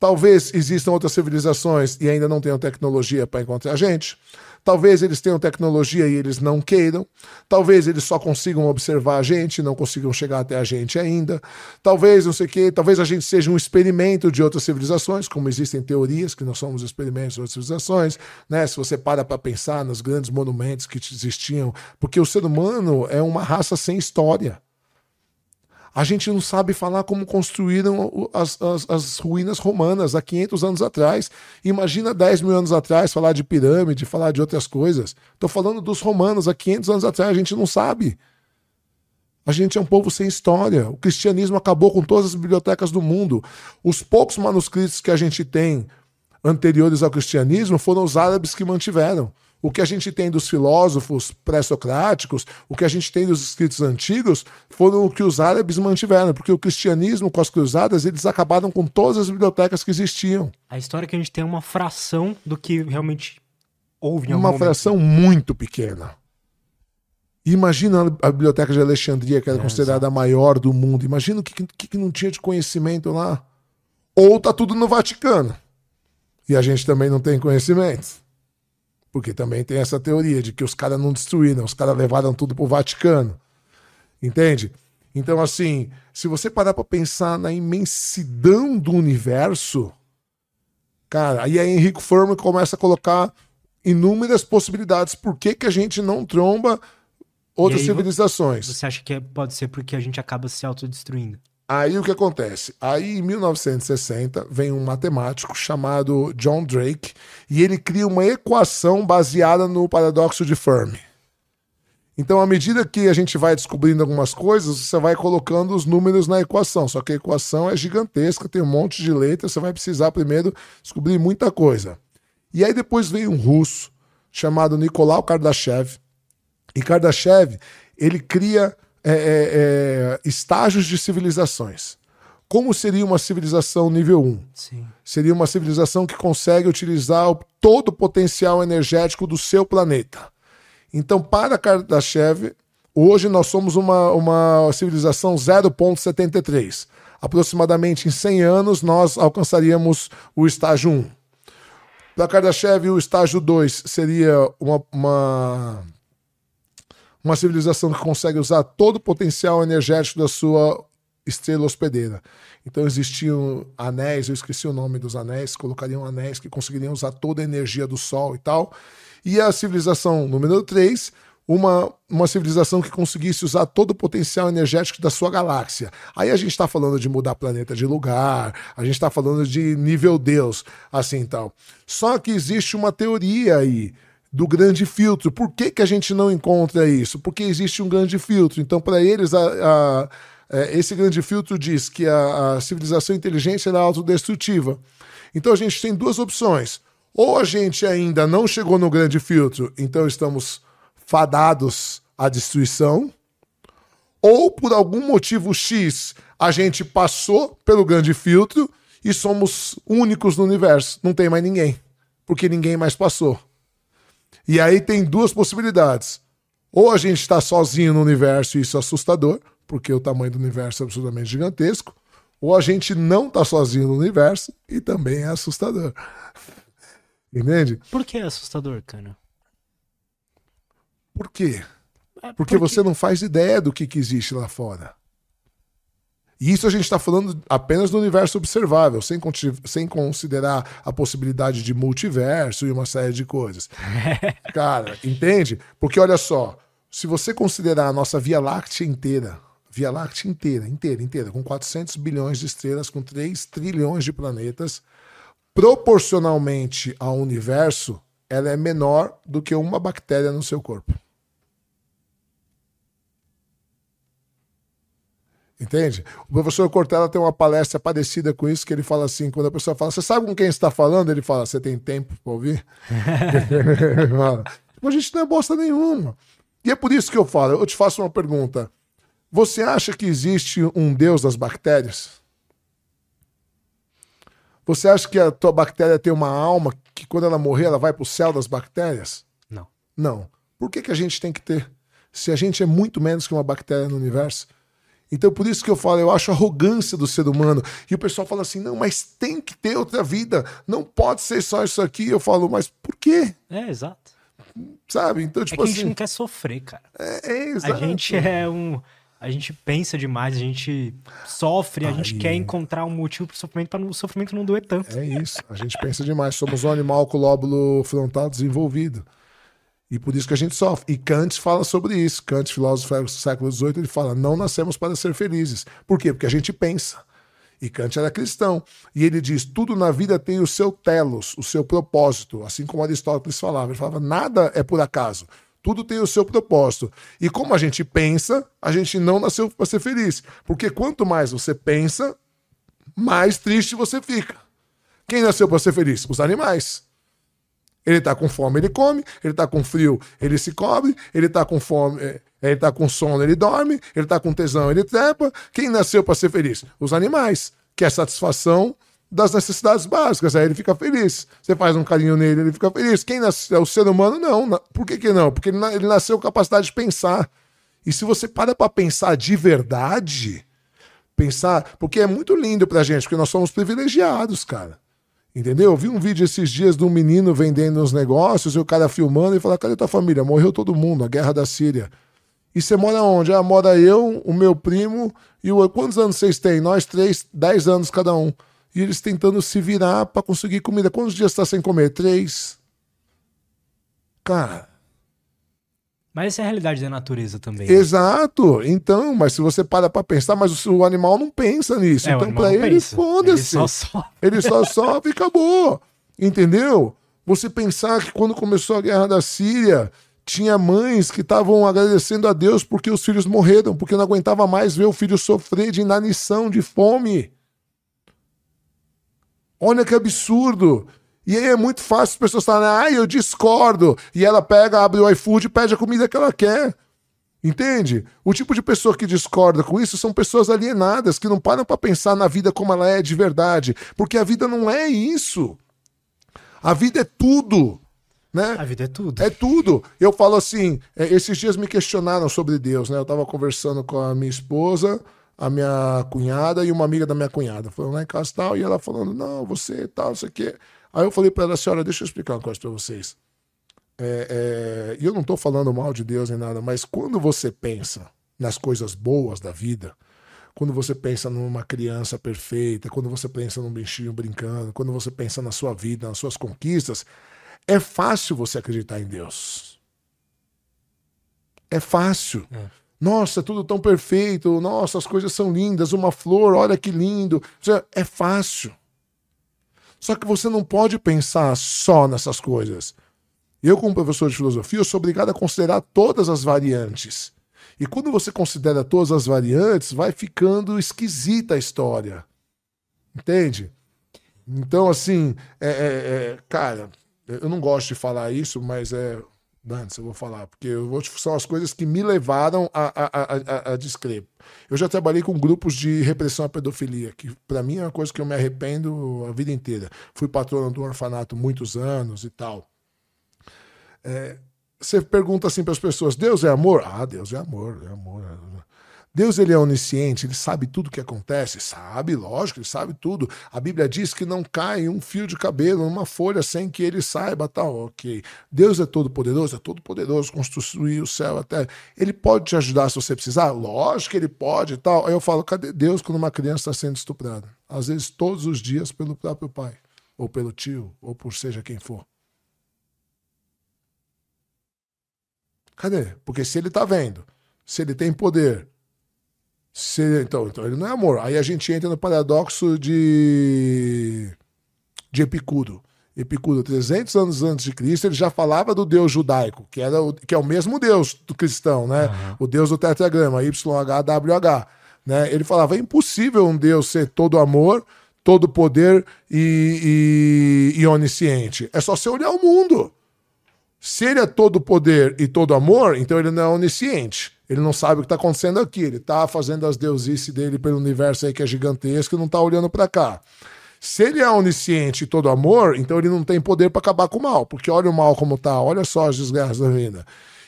[SPEAKER 2] Talvez existam outras civilizações e ainda não tenham tecnologia para encontrar a gente. Talvez eles tenham tecnologia e eles não queiram. Talvez eles só consigam observar a gente, não consigam chegar até a gente ainda. Talvez, não sei o quê, talvez a gente seja um experimento de outras civilizações, como existem teorias que nós somos experimentos de outras civilizações. Né? Se você para para pensar nos grandes monumentos que existiam, porque o ser humano é uma raça sem história. A gente não sabe falar como construíram as, as, as, ruínas romanas há 500 anos atrás. Imagina 10 mil anos atrás falar de pirâmide, falar de outras coisas. Estou falando dos romanos há 500 anos atrás, a gente não sabe. A gente é um povo sem história. O cristianismo acabou com todas as bibliotecas do mundo. Os poucos manuscritos que a gente tem anteriores ao cristianismo foram os árabes que mantiveram. O que a gente tem dos filósofos pré-socráticos, o que a gente tem dos escritos antigos, foram o que os árabes mantiveram, porque o cristianismo com as cruzadas, eles acabaram com todas as bibliotecas que existiam.
[SPEAKER 1] A história é que a gente tem é uma fração do que realmente houve em
[SPEAKER 2] algum Uma momento. fração muito pequena. Imagina a biblioteca de Alexandria, que era é, considerada a maior do mundo. Imagina o que, que, que não tinha de conhecimento lá. Ou tá tudo no Vaticano. E a gente também não tem conhecimento. Porque também tem essa teoria de que os caras não destruíram, os caras levaram tudo pro Vaticano. Entende? Então, assim, se você parar para pensar na imensidão do universo, cara, aí a Henrique Furman começa a colocar inúmeras possibilidades. Por que, que a gente não tromba outras aí, civilizações?
[SPEAKER 1] Você acha que é, pode ser porque a gente acaba se autodestruindo?
[SPEAKER 2] Aí o que acontece? Aí em 1960 vem um matemático chamado John Drake e ele cria uma equação baseada no paradoxo de Fermi. Então, à medida que a gente vai descobrindo algumas coisas, você vai colocando os números na equação. Só que a equação é gigantesca, tem um monte de letras, você vai precisar primeiro descobrir muita coisa. E aí depois vem um russo chamado Nicolau Kardashev. E Kardashev, ele cria é, é, é, estágios de civilizações. Como seria uma civilização nível 1? Sim. Seria uma civilização que consegue utilizar o, todo o potencial energético do seu planeta. Então, para Kardashev, hoje nós somos uma, uma civilização 0,73. Aproximadamente em 100 anos, nós alcançaríamos o estágio 1. Para Kardashev, o estágio 2 seria uma, uma uma civilização que consegue usar todo o potencial energético da sua estrela hospedeira. Então existiam anéis, eu esqueci o nome dos anéis, colocariam anéis que conseguiriam usar toda a energia do Sol e tal. E a civilização número 3 uma, uma civilização que conseguisse usar todo o potencial energético da sua galáxia. Aí a gente está falando de mudar planeta de lugar, a gente está falando de nível Deus, assim tal. Só que existe uma teoria aí do grande filtro. Por que, que a gente não encontra isso? Porque existe um grande filtro. Então, para eles, a, a, é, esse grande filtro diz que a, a civilização inteligente é autodestrutiva. Então, a gente tem duas opções. Ou a gente ainda não chegou no grande filtro, então estamos fadados à destruição, ou por algum motivo X a gente passou pelo grande filtro e somos únicos no universo, não tem mais ninguém, porque ninguém mais passou. E aí tem duas possibilidades. Ou a gente está sozinho no universo e isso é assustador, porque o tamanho do universo é absolutamente gigantesco, ou a gente não está sozinho no universo e também é assustador. *laughs* Entende?
[SPEAKER 1] Por que é assustador, cara?
[SPEAKER 2] Por quê? É, porque, porque você não faz ideia do que, que existe lá fora. E isso a gente está falando apenas do universo observável, sem, sem considerar a possibilidade de multiverso e uma série de coisas. *laughs* Cara, entende? Porque olha só, se você considerar a nossa Via Láctea inteira, Via Láctea inteira, inteira, inteira, com 400 bilhões de estrelas, com 3 trilhões de planetas, proporcionalmente ao universo, ela é menor do que uma bactéria no seu corpo. Entende? O professor Cortella tem uma palestra parecida com isso, que ele fala assim: quando a pessoa fala, você sabe com quem está falando? Ele fala, você tem tempo para ouvir? *laughs* a gente não é bosta nenhuma. E é por isso que eu falo, eu te faço uma pergunta. Você acha que existe um Deus das bactérias? Você acha que a tua bactéria tem uma alma que quando ela morrer ela vai para o céu das bactérias?
[SPEAKER 1] Não.
[SPEAKER 2] Não. Por que, que a gente tem que ter? Se a gente é muito menos que uma bactéria no universo. Então, por isso que eu falo, eu acho arrogância do ser humano. E o pessoal fala assim: não, mas tem que ter outra vida. Não pode ser só isso aqui. Eu falo, mas por quê?
[SPEAKER 1] É, exato.
[SPEAKER 2] Sabe? Então,
[SPEAKER 1] é
[SPEAKER 2] tipo
[SPEAKER 1] é
[SPEAKER 2] assim.
[SPEAKER 1] A gente não quer sofrer, cara.
[SPEAKER 2] É, é exato.
[SPEAKER 1] A gente é um. A gente pensa demais, a gente sofre, a gente quer encontrar um motivo pro sofrimento para o sofrimento não doer tanto.
[SPEAKER 2] É isso. A gente pensa demais. Somos um animal com o lóbulo frontal desenvolvido. E por isso que a gente sofre. E Kant fala sobre isso. Kant, filósofo do século XVIII, ele fala: não nascemos para ser felizes. Por quê? Porque a gente pensa. E Kant era cristão. E ele diz: tudo na vida tem o seu telos, o seu propósito. Assim como Aristóteles falava. Ele falava: nada é por acaso. Tudo tem o seu propósito. E como a gente pensa, a gente não nasceu para ser feliz. Porque quanto mais você pensa, mais triste você fica. Quem nasceu para ser feliz? Os animais. Ele está com fome, ele come. Ele está com frio, ele se cobre. Ele está com fome, é, ele está com sono, ele dorme. Ele está com tesão, ele trepa. Quem nasceu para ser feliz? Os animais. Que é a satisfação das necessidades básicas. Aí ele fica feliz. Você faz um carinho nele, ele fica feliz. Quem nasceu? O ser humano, não. Por que, que não? Porque ele nasceu com capacidade de pensar. E se você para para pensar de verdade, pensar. Porque é muito lindo pra gente, porque nós somos privilegiados, cara. Entendeu? Eu vi um vídeo esses dias de um menino vendendo uns negócios e o cara filmando e falando: cadê tua família? Morreu todo mundo, a guerra da Síria. E você mora onde? Ah, mora eu, o meu primo e o. Quantos anos vocês têm? Nós três, dez anos cada um. E eles tentando se virar para conseguir comida. Quantos dias está sem comer? Três. Cara.
[SPEAKER 1] Mas essa é a realidade da natureza também.
[SPEAKER 2] Né? Exato. Então, mas se você para pra pensar, mas o, animal não pensa nisso. É, então, pra ele, foda-se. Ele só sofre. Ele só sofre *laughs* e acabou. Entendeu? Você pensar que quando começou a guerra da Síria, tinha mães que estavam agradecendo a Deus porque os filhos morreram, porque não aguentava mais ver o filho sofrer de inanição, de fome. Olha que absurdo. E aí é muito fácil as pessoas falarem, ah, eu discordo. E ela pega, abre o iFood e pede a comida que ela quer. Entende? O tipo de pessoa que discorda com isso são pessoas alienadas, que não param para pensar na vida como ela é de verdade. Porque a vida não é isso. A vida é tudo. Né?
[SPEAKER 1] A vida é tudo.
[SPEAKER 2] É tudo. Eu falo assim, é, esses dias me questionaram sobre Deus, né? Eu estava conversando com a minha esposa, a minha cunhada e uma amiga da minha cunhada. Foram lá em casa tal, e ela falando, não, você tal, não sei o quê. Aí eu falei para ela, senhora, deixa eu explicar uma coisa para vocês. É, é, e eu não estou falando mal de Deus nem nada, mas quando você pensa nas coisas boas da vida, quando você pensa numa criança perfeita, quando você pensa num bichinho brincando, quando você pensa na sua vida, nas suas conquistas, é fácil você acreditar em Deus. É fácil. É. Nossa, é tudo tão perfeito. Nossa, as coisas são lindas. Uma flor, olha que lindo. É fácil. Só que você não pode pensar só nessas coisas. Eu, como professor de filosofia, sou obrigado a considerar todas as variantes. E quando você considera todas as variantes, vai ficando esquisita a história. Entende? Então, assim, é, é, é, cara, eu não gosto de falar isso, mas é. Dantes, eu vou falar, porque eu vou, são as coisas que me levaram a, a, a, a descrever. Eu já trabalhei com grupos de repressão à pedofilia, que para mim é uma coisa que eu me arrependo a vida inteira. Fui patrono do orfanato muitos anos e tal. É, você pergunta assim para as pessoas: Deus é amor? Ah, Deus é amor, é amor. Deus ele é onisciente, ele sabe tudo o que acontece, sabe, lógico, ele sabe tudo. A Bíblia diz que não cai um fio de cabelo numa folha sem que ele saiba, tal, ok. Deus é todo poderoso, é todo poderoso, construir o céu, a terra. Ele pode te ajudar se você precisar, lógico que ele pode, tal. Aí eu falo, cadê Deus quando uma criança está sendo estuprada? Às vezes todos os dias pelo próprio pai, ou pelo tio, ou por seja quem for. Cadê? Porque se ele está vendo, se ele tem poder se, então, então, ele não é amor. Aí a gente entra no paradoxo de, de Epicuro. Epicuro, 300 anos antes de Cristo, ele já falava do Deus judaico, que, era o, que é o mesmo Deus do cristão, né? Uhum. O Deus do tetragrama, YHWH. Né? Ele falava: é impossível um Deus ser todo amor, todo poder e, e, e onisciente. É só você olhar o mundo. Se ele é todo poder e todo amor, então ele não é onisciente. Ele não sabe o que está acontecendo aqui. Ele está fazendo as deusices dele pelo universo aí que é gigantesco e não está olhando para cá. Se ele é onisciente e todo amor, então ele não tem poder para acabar com o mal, porque olha o mal como tá, olha só as desgraças da vida.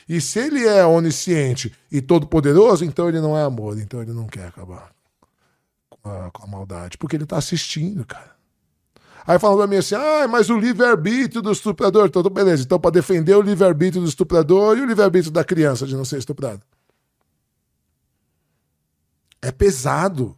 [SPEAKER 2] E se ele é onisciente e todo poderoso, então ele não é amor, então ele não quer acabar com a, com a maldade, porque ele está assistindo, cara. Aí falam pra mim assim: ah, mas o livre-arbítrio do estuprador. Então, beleza. Então, para defender o livre-arbítrio do estuprador e o livre-arbítrio da criança de não ser estuprado. É pesado.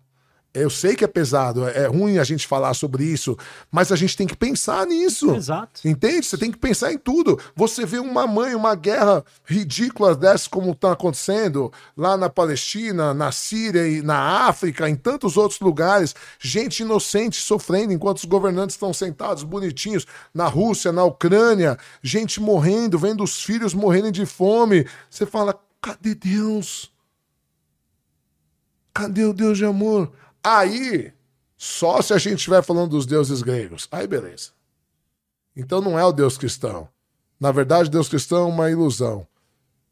[SPEAKER 2] Eu sei que é pesado, é ruim a gente falar sobre isso, mas a gente tem que pensar nisso.
[SPEAKER 1] Exato.
[SPEAKER 2] Entende? Você tem que pensar em tudo. Você vê uma mãe, uma guerra ridícula dessa como está acontecendo lá na Palestina, na Síria e na África, em tantos outros lugares, gente inocente sofrendo enquanto os governantes estão sentados bonitinhos na Rússia, na Ucrânia, gente morrendo, vendo os filhos morrendo de fome. Você fala: cadê Deus? Cadê o Deus de amor? Aí, só se a gente estiver falando dos deuses gregos. Aí, beleza. Então não é o Deus cristão. Na verdade, Deus cristão é uma ilusão.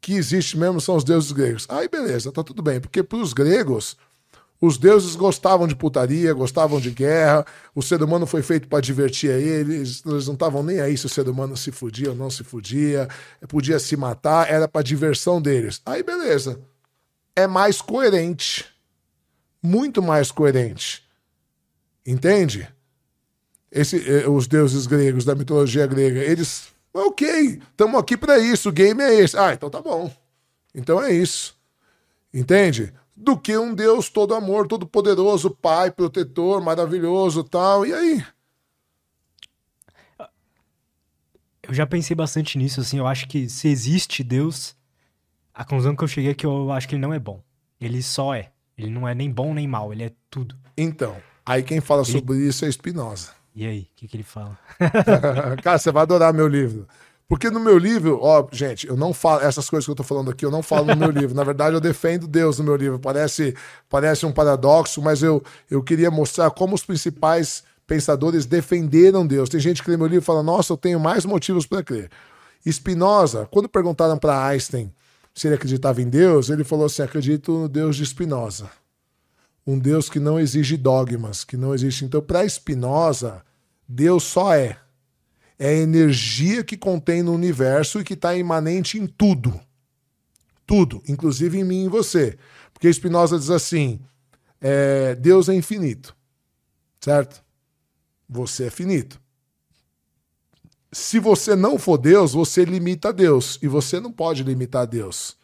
[SPEAKER 2] Que existe mesmo são os deuses gregos. Aí, beleza, tá tudo bem. Porque para os gregos, os deuses gostavam de putaria, gostavam de guerra. O ser humano foi feito para divertir a eles. Eles não estavam nem aí se o ser humano se fudia ou não se fudia. Podia se matar, era para diversão deles. Aí, beleza. É mais coerente muito mais coerente. Entende? Esse, eh, os deuses gregos da mitologia grega, eles. Ok, estamos aqui para isso, o game é esse. Ah, então tá bom. Então é isso. Entende? Do que um Deus todo amor, todo poderoso, pai, protetor, maravilhoso tal. E aí?
[SPEAKER 1] Eu já pensei bastante nisso, assim. Eu acho que se existe Deus, a conclusão que eu cheguei é que eu acho que ele não é bom. Ele só é. Ele não é nem bom nem mal, ele é tudo.
[SPEAKER 2] Então, aí quem fala ele... sobre isso é Spinoza.
[SPEAKER 1] E aí, o que, que ele fala? *laughs*
[SPEAKER 2] Cara, você vai adorar meu livro. Porque no meu livro, ó, gente, eu não falo essas coisas que eu tô falando aqui, eu não falo no meu livro. Na verdade, eu defendo Deus no meu livro. Parece, parece um paradoxo, mas eu, eu queria mostrar como os principais pensadores defenderam Deus. Tem gente que lê meu livro e fala: "Nossa, eu tenho mais motivos para crer". Spinoza, quando perguntaram para Einstein se ele acreditava em Deus, ele falou assim: acredito no Deus de Spinoza. Um Deus que não exige dogmas, que não existe. Então, para Spinoza, Deus só é. É a energia que contém no universo e que está imanente em tudo. Tudo, inclusive em mim e em você. Porque Spinoza diz assim: é, Deus é infinito, certo? Você é finito se você não for Deus, você limita Deus. E você não pode limitar Deus.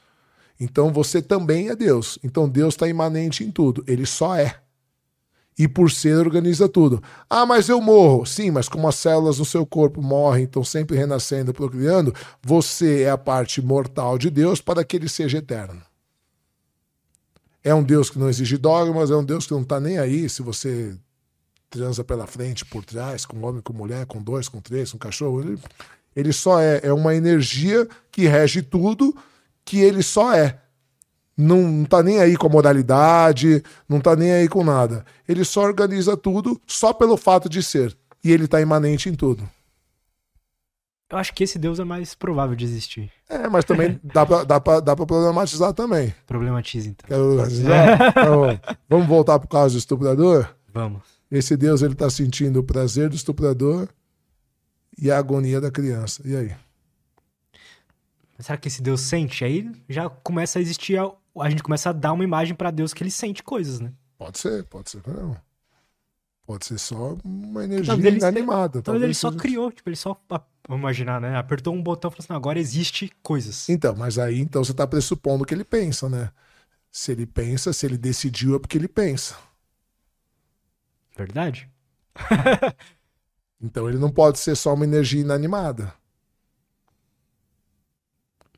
[SPEAKER 2] Então você também é Deus. Então Deus está imanente em tudo. Ele só é. E por ser, organiza tudo. Ah, mas eu morro. Sim, mas como as células no seu corpo morrem, estão sempre renascendo, procriando, você é a parte mortal de Deus para que ele seja eterno. É um Deus que não exige dogmas, é um Deus que não está nem aí se você transa pela frente, por trás, com homem, com mulher, com dois, com três, com cachorro. Ele, ele só é, é uma energia que rege tudo, que ele só é. Não, não tá nem aí com a moralidade, não tá nem aí com nada. Ele só organiza tudo só pelo fato de ser. E ele tá imanente em tudo.
[SPEAKER 1] Eu acho que esse Deus é mais provável de existir.
[SPEAKER 2] É, mas também *laughs* dá, pra, dá, pra, dá pra problematizar também.
[SPEAKER 1] Problematiza, então.
[SPEAKER 2] Quero então, vamos voltar pro caso do estuprador?
[SPEAKER 1] Vamos.
[SPEAKER 2] Esse Deus, ele tá sentindo o prazer do estuprador e a agonia da criança. E aí?
[SPEAKER 1] Será que esse Deus sente? Aí já começa a existir. A, a gente começa a dar uma imagem para Deus que ele sente coisas, né?
[SPEAKER 2] Pode ser, pode ser. Não. Pode ser só uma energia talvez inanimada.
[SPEAKER 1] Talvez, talvez ele só criou, tipo, ele só, vamos imaginar, né? Apertou um botão e falou assim, agora existe coisas.
[SPEAKER 2] Então, mas aí então você tá pressupondo que ele pensa, né? Se ele pensa, se ele decidiu é porque ele pensa.
[SPEAKER 1] Verdade. *laughs*
[SPEAKER 2] então ele não pode ser só uma energia inanimada.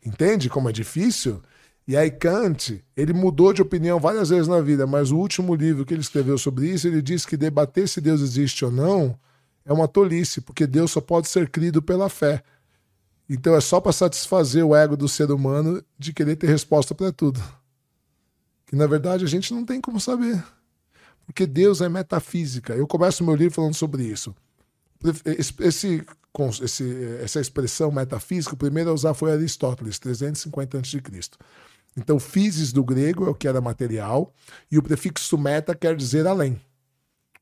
[SPEAKER 2] Entende como é difícil? E aí Kant, ele mudou de opinião várias vezes na vida, mas o último livro que ele escreveu sobre isso, ele diz que debater se Deus existe ou não é uma tolice, porque Deus só pode ser crido pela fé. Então é só para satisfazer o ego do ser humano de querer ter resposta para tudo. Que na verdade a gente não tem como saber. Porque Deus é metafísica. Eu começo meu livro falando sobre isso. Esse, esse, essa expressão metafísica, o primeiro a usar foi Aristóteles, 350 a.C. Então, physis do grego é o que era material, e o prefixo meta quer dizer além,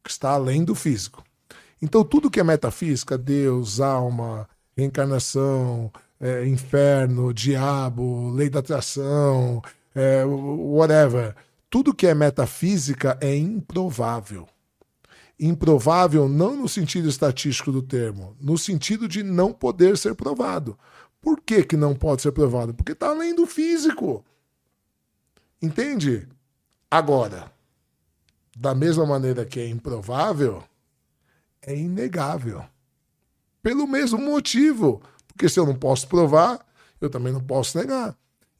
[SPEAKER 2] que está além do físico. Então, tudo que é metafísica, Deus, alma, reencarnação, é, inferno, diabo, lei da atração, é, whatever, tudo que é metafísica é improvável. Improvável não no sentido estatístico do termo, no sentido de não poder ser provado. Por que, que não pode ser provado? Porque está além do físico. Entende? Agora, da mesma maneira que é improvável, é inegável. Pelo mesmo motivo. Porque se eu não posso provar, eu também não posso negar.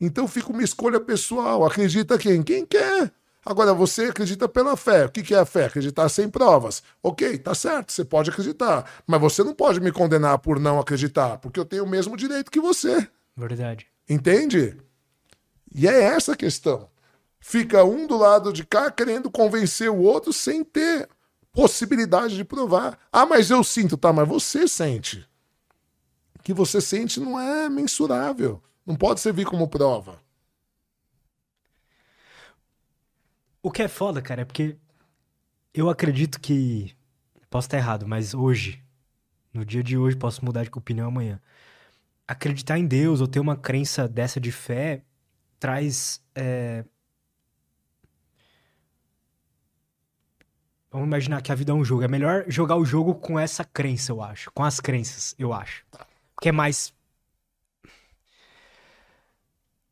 [SPEAKER 2] Então fica uma escolha pessoal. Acredita quem? Quem quer. Agora, você acredita pela fé. O que é a fé? Acreditar sem provas. Ok, tá certo, você pode acreditar. Mas você não pode me condenar por não acreditar, porque eu tenho o mesmo direito que você.
[SPEAKER 1] Verdade.
[SPEAKER 2] Entende? E é essa a questão. Fica um do lado de cá querendo convencer o outro sem ter possibilidade de provar. Ah, mas eu sinto, tá? Mas você sente. O que você sente não é mensurável. Não pode servir como prova.
[SPEAKER 1] O que é foda, cara, é porque eu acredito que. Posso estar errado, mas hoje, no dia de hoje, posso mudar de opinião amanhã. Acreditar em Deus ou ter uma crença dessa de fé traz. É... Vamos imaginar que a vida é um jogo. É melhor jogar o jogo com essa crença, eu acho. Com as crenças, eu acho. Porque é mais.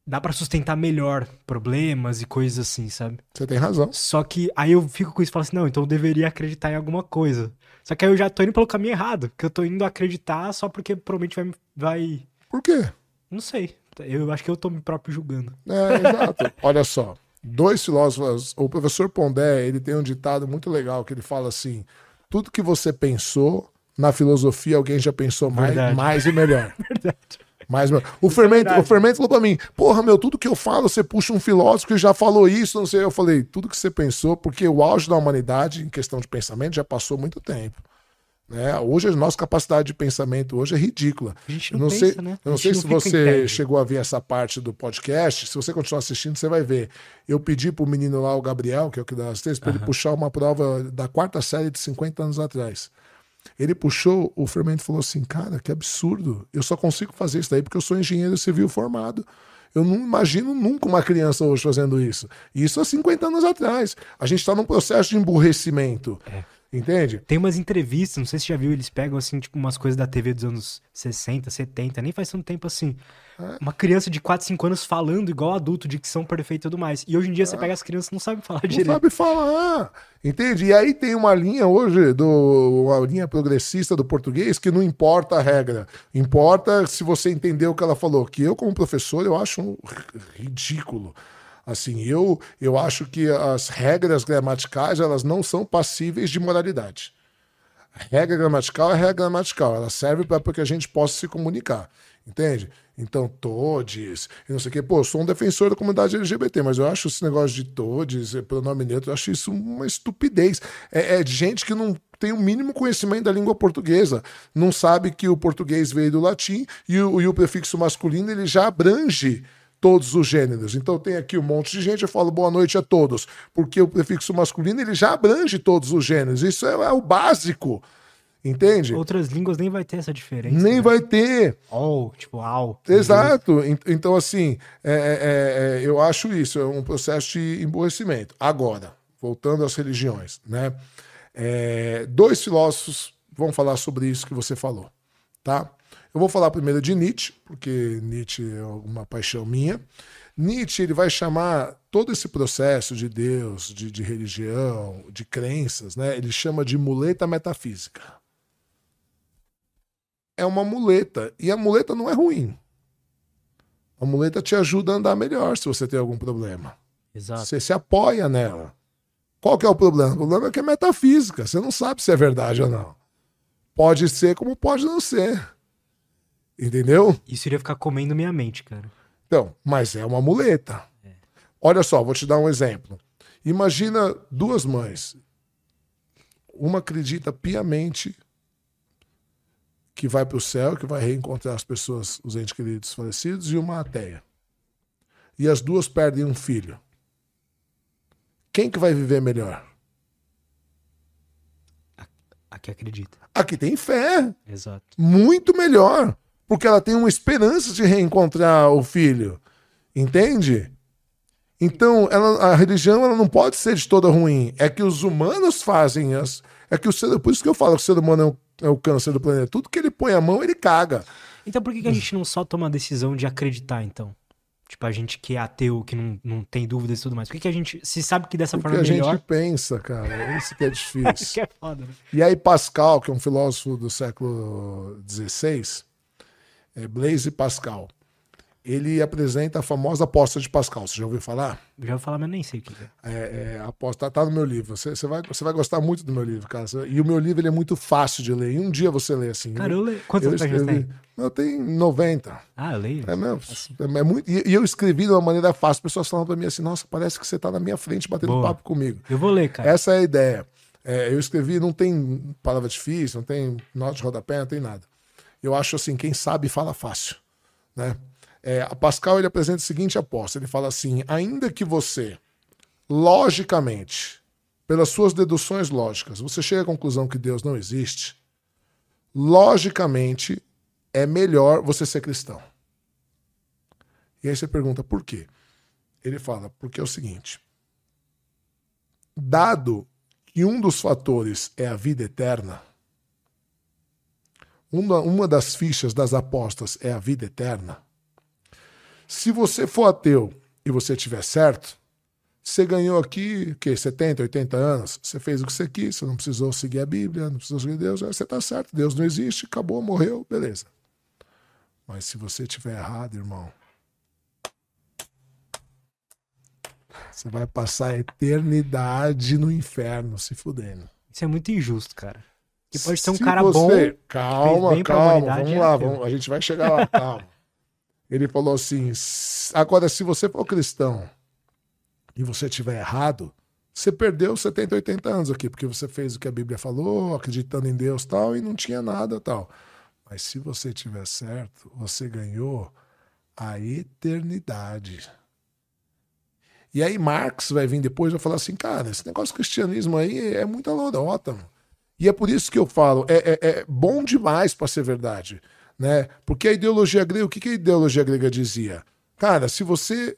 [SPEAKER 1] Dá para sustentar melhor problemas e coisas assim, sabe?
[SPEAKER 2] Você tem razão.
[SPEAKER 1] Só que aí eu fico com isso e falo assim: não, então eu deveria acreditar em alguma coisa. Só que aí eu já tô indo pelo caminho errado. Que eu tô indo acreditar só porque provavelmente vai. vai...
[SPEAKER 2] Por quê?
[SPEAKER 1] Não sei. Eu acho que eu tô me próprio julgando.
[SPEAKER 2] É, exato. *laughs* Olha só. Dois filósofos, o professor Pondé, ele tem um ditado muito legal que ele fala assim: tudo que você pensou, na filosofia alguém já pensou mais, mais e melhor. *laughs* Verdade. Mais, o, fermento, é o fermento falou pra mim: Porra, meu, tudo que eu falo, você puxa um filósofo que já falou isso, não sei. Eu falei: Tudo que você pensou, porque o auge da humanidade, em questão de pensamento, já passou muito tempo. Né? Hoje a nossa capacidade de pensamento hoje é ridícula.
[SPEAKER 1] A gente não, eu não pensa,
[SPEAKER 2] sei,
[SPEAKER 1] né?
[SPEAKER 2] Eu não sei se você chegou a ver essa parte do podcast. Se você continuar assistindo, você vai ver. Eu pedi pro menino lá, o Gabriel, que é o que dá as três, para ele puxar uma prova da quarta série de 50 anos atrás. Ele puxou, o fermento falou assim: Cara, que absurdo. Eu só consigo fazer isso daí porque eu sou engenheiro civil formado. Eu não imagino nunca uma criança hoje fazendo isso. Isso há 50 anos atrás. A gente está num processo de emburrecimento. É. Entende?
[SPEAKER 1] Tem umas entrevistas, não sei se você já viu, eles pegam assim, tipo, umas coisas da TV dos anos 60, 70, nem faz tanto tempo assim. Uma criança de 4, 5 anos falando igual adulto, dicção perfeita e tudo mais. E hoje em dia você pega as crianças não sabem falar.
[SPEAKER 2] Não
[SPEAKER 1] direito.
[SPEAKER 2] sabe falar. Entende? E aí tem uma linha hoje, do, uma linha progressista do português, que não importa a regra. Importa se você entendeu o que ela falou. Que eu, como professor, eu acho ridículo. Assim, eu, eu acho que as regras gramaticais, elas não são passíveis de moralidade. A regra gramatical é regra gramatical. Ela serve para que a gente possa se comunicar. Entende? Então, todes, e não sei o quê. Pô, eu sou um defensor da comunidade LGBT, mas eu acho esse negócio de todes, eh, pronome neutro, eu acho isso uma estupidez. É, é gente que não tem o mínimo conhecimento da língua portuguesa. Não sabe que o português veio do latim e o, e o prefixo masculino ele já abrange todos os gêneros. Então tem aqui um monte de gente, eu falo boa noite a todos, porque o prefixo masculino ele já abrange todos os gêneros. Isso é, é o básico. Entende?
[SPEAKER 1] Outras línguas nem vai ter essa diferença.
[SPEAKER 2] Nem
[SPEAKER 1] né?
[SPEAKER 2] vai ter.
[SPEAKER 1] All, tipo, ao.
[SPEAKER 2] Exato. En- Então, assim, é, é, é, eu acho isso, é um processo de emborrecimento. Agora, voltando às religiões, né? É, dois filósofos vão falar sobre isso que você falou, tá? Eu vou falar primeiro de Nietzsche, porque Nietzsche é uma paixão minha. Nietzsche ele vai chamar todo esse processo de Deus, de, de religião, de crenças, né? Ele chama de muleta metafísica. É uma muleta e a muleta não é ruim. A muleta te ajuda a andar melhor se você tem algum problema.
[SPEAKER 1] Exato.
[SPEAKER 2] Você se apoia nela. Qual que é o problema? O problema é que é metafísica. Você não sabe se é verdade ou não. Pode ser como pode não ser. Entendeu?
[SPEAKER 1] Isso iria ficar comendo minha mente, cara.
[SPEAKER 2] Então, mas é uma muleta. Olha só, vou te dar um exemplo. Imagina duas mães. Uma acredita piamente que vai para o céu, que vai reencontrar as pessoas, os entes queridos falecidos, e uma ateia. E as duas perdem um filho. Quem que vai viver melhor?
[SPEAKER 1] A que acredita.
[SPEAKER 2] A que tem fé.
[SPEAKER 1] Exato.
[SPEAKER 2] muito melhor, porque ela tem uma esperança de reencontrar o filho, entende? Então, ela, a religião ela não pode ser de toda ruim. É que os humanos fazem as, é que o ser, por isso que eu falo que o ser humano é o, câncer do planeta. Tudo que ele põe a mão, ele caga.
[SPEAKER 1] Então por que, que a gente não só toma a decisão de acreditar, então? Tipo, a gente que é ateu, que não, não tem dúvidas e tudo mais. Por que, que a gente se sabe que dessa
[SPEAKER 2] Porque
[SPEAKER 1] forma
[SPEAKER 2] a
[SPEAKER 1] é melhor?
[SPEAKER 2] gente pensa, cara. É isso que é difícil. *laughs*
[SPEAKER 1] que é foda, né?
[SPEAKER 2] E aí Pascal, que é um filósofo do século XVI, é Blaise Pascal, ele apresenta a famosa aposta de Pascal. Você já ouviu falar?
[SPEAKER 1] Já vou falar, mas nem sei o que é.
[SPEAKER 2] É, é, a aposta tá no meu livro. Você, você vai, você vai gostar muito do meu livro, cara. Você- E o meu livro ele é muito fácil de ler. E um dia você lê assim.
[SPEAKER 1] Cara, eu leio.
[SPEAKER 2] eu
[SPEAKER 1] Quantas páginas
[SPEAKER 2] escrevi-
[SPEAKER 1] tem?
[SPEAKER 2] Eu tenho 90.
[SPEAKER 1] Ah, eu leio.
[SPEAKER 2] É mesmo. É, é muito, e, e eu escrevi de uma maneira fácil. Pessoas falam pra mim assim: nossa, parece que você tá na minha frente batendo
[SPEAKER 1] Boa.
[SPEAKER 2] papo comigo.
[SPEAKER 1] Eu vou ler, cara.
[SPEAKER 2] Essa é a ideia. É, eu escrevi, não tem palavra difícil, não tem nota de rodapé, não tem nada. Eu acho assim, quem sabe fala fácil. Né? É, a Pascal ele apresenta a seguinte aposta: ele fala assim, ainda que você, logicamente, pelas suas deduções lógicas, você chega à conclusão que Deus não existe, logicamente é melhor você ser cristão. E aí você pergunta por quê? Ele fala, porque é o seguinte: dado que um dos fatores é a vida eterna, uma, uma das fichas das apostas é a vida eterna. Se você for ateu e você tiver certo, você ganhou aqui, o quê? 70, 80 anos, você fez o que você quis, você não precisou seguir a Bíblia, não precisou seguir Deus, você está certo, Deus não existe, acabou, morreu, beleza. Mas se você tiver errado, irmão, você vai passar a eternidade no inferno se fudendo.
[SPEAKER 1] Isso é muito injusto, cara. Que pode ter um
[SPEAKER 2] Se
[SPEAKER 1] cara
[SPEAKER 2] você-
[SPEAKER 1] bom.
[SPEAKER 2] Calma, calma, vamos
[SPEAKER 1] é
[SPEAKER 2] lá, vamos, a gente vai chegar lá, calma. *laughs* Ele falou assim: "S- agora, se você for cristão e você tiver errado, você perdeu 70, 80 anos aqui, porque você fez o que a Bíblia falou, acreditando em Deus tal, e não tinha nada tal. Mas se você tiver certo, você ganhou a eternidade. E aí Marx vai vir depois e vai falar assim, cara, esse negócio de cristianismo aí é muita lorota, mano. E é por isso que eu falo, é, é- é bom demais para ser verdade, né? Porque a ideologia grega, o que, que a ideologia grega dizia? Cara, se você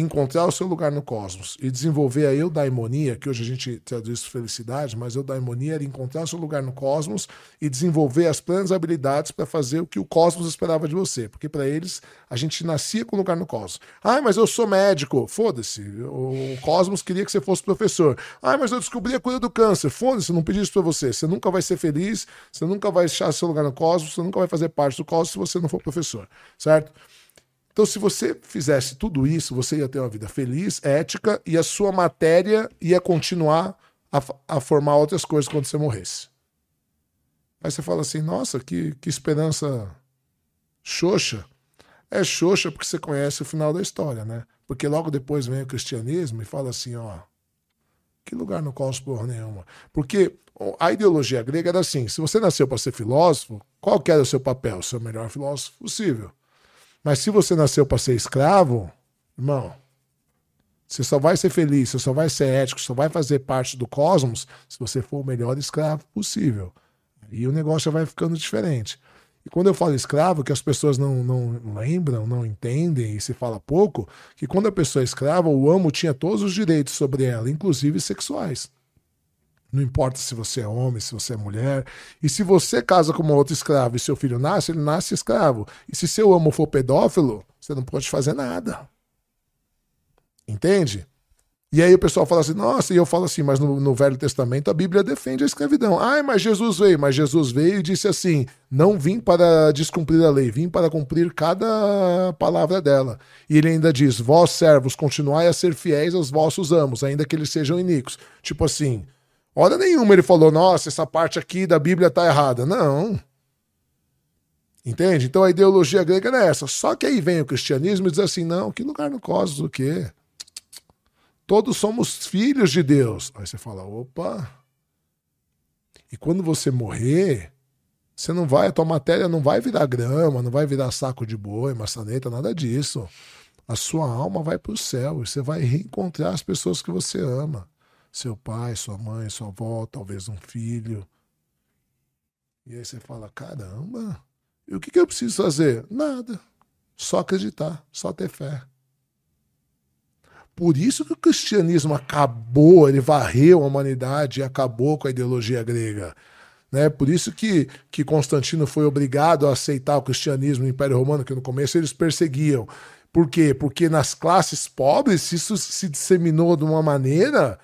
[SPEAKER 2] encontrar o seu lugar no cosmos e desenvolver a eudaimonia, que hoje a gente traduz felicidade, mas eudaimonia era encontrar o seu lugar no cosmos e desenvolver as plenas habilidades para fazer o que o cosmos esperava de você. Porque para eles, a gente nascia com lugar no cosmos. Ah, mas eu sou médico. Foda-se. O cosmos queria que você fosse professor. Ah, mas eu descobri a cura do câncer. Foda-se, não pedi isso para você. Você nunca vai ser feliz, você nunca vai achar seu lugar no cosmos, você nunca vai fazer parte do cosmos se você não for professor, certo? Então, se você fizesse tudo isso, você ia ter uma vida feliz, ética, e a sua matéria ia continuar a, a formar outras coisas quando você morresse. Aí você fala assim: nossa, que, que esperança xoxa. É xoxa porque você conhece o final da história, né? Porque logo depois vem o cristianismo e fala assim: ó, que lugar no cosmos porra nenhuma. Porque a ideologia grega era assim: se você nasceu para ser filósofo, qual que era o seu papel? Ser o melhor filósofo possível. Mas se você nasceu para ser escravo, irmão, você só vai ser feliz, você só vai ser ético, só vai fazer parte do cosmos se você for o melhor escravo possível. E o negócio vai ficando diferente. E quando eu falo escravo, que as pessoas não, não lembram, não entendem e se fala pouco, que quando a pessoa é escrava, o amo tinha todos os direitos sobre ela, inclusive sexuais. Não importa se você é homem, se você é mulher. E se você casa com uma outra escrava e seu filho nasce, ele nasce escravo. E se seu amo for pedófilo, você não pode fazer nada. Entende? E aí o pessoal fala assim, nossa, e eu falo assim, mas no, no, Velho Testamento a Bíblia defende a escravidão. Ai, mas Jesus veio, mas Jesus veio e disse assim: não vim para descumprir a lei, vim para cumprir cada palavra dela. E ele ainda diz: vós servos, continuai a ser fiéis aos vossos amos, ainda que eles sejam iníquos. Tipo assim, Hora nenhuma ele falou, nossa, essa parte aqui da Bíblia tá errada. Não. Entende? Então a ideologia grega é essa. Só que aí vem o cristianismo e diz assim: não, que lugar no cosmos o quê? Todos somos filhos de Deus. Aí você fala: opa. E quando você morrer, você não vai, a tua matéria não vai virar grama, não vai virar saco de boi, maçaneta, nada disso. A sua alma vai para o céu e você vai reencontrar as pessoas que você ama seu pai, sua mãe, sua avó, talvez um filho. E aí você fala: caramba, e o que, que eu preciso fazer? Nada. Só acreditar, só ter fé. Por isso que o cristianismo acabou, ele varreu a humanidade e acabou com a ideologia grega. Né? Por isso que, que Constantino foi obrigado a aceitar o cristianismo no Império Romano, que no começo eles perseguiam. Por quê? Porque nas classes pobres isso se disseminou de uma maneira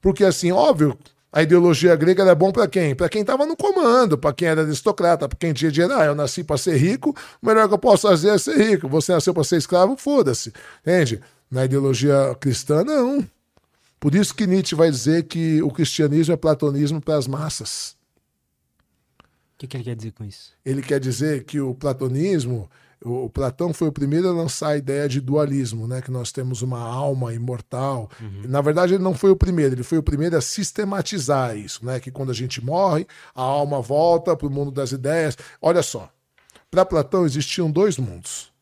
[SPEAKER 2] porque, assim, óbvio, a ideologia grega era bom para quem? Para quem estava no comando, para quem era aristocrata, para quem tinha dinheiro. Ah, eu nasci para ser rico, o melhor que eu posso fazer é ser rico. Você nasceu para ser escravo, foda-se. Entende? Na ideologia cristã, não. Por isso que Nietzsche vai dizer que o cristianismo é platonismo para as massas.
[SPEAKER 1] O que, que ele quer dizer com isso?
[SPEAKER 2] Ele quer dizer que o platonismo o, Platão foi o primeiro a lançar a ideia de dualismo, né? Que nós temos uma alma imortal. Uhum. Na verdade, ele não foi o primeiro, ele foi o primeiro a sistematizar isso, né? Que quando a gente morre, a alma volta para o mundo das ideias. Olha só, para Platão existiam dois mundos: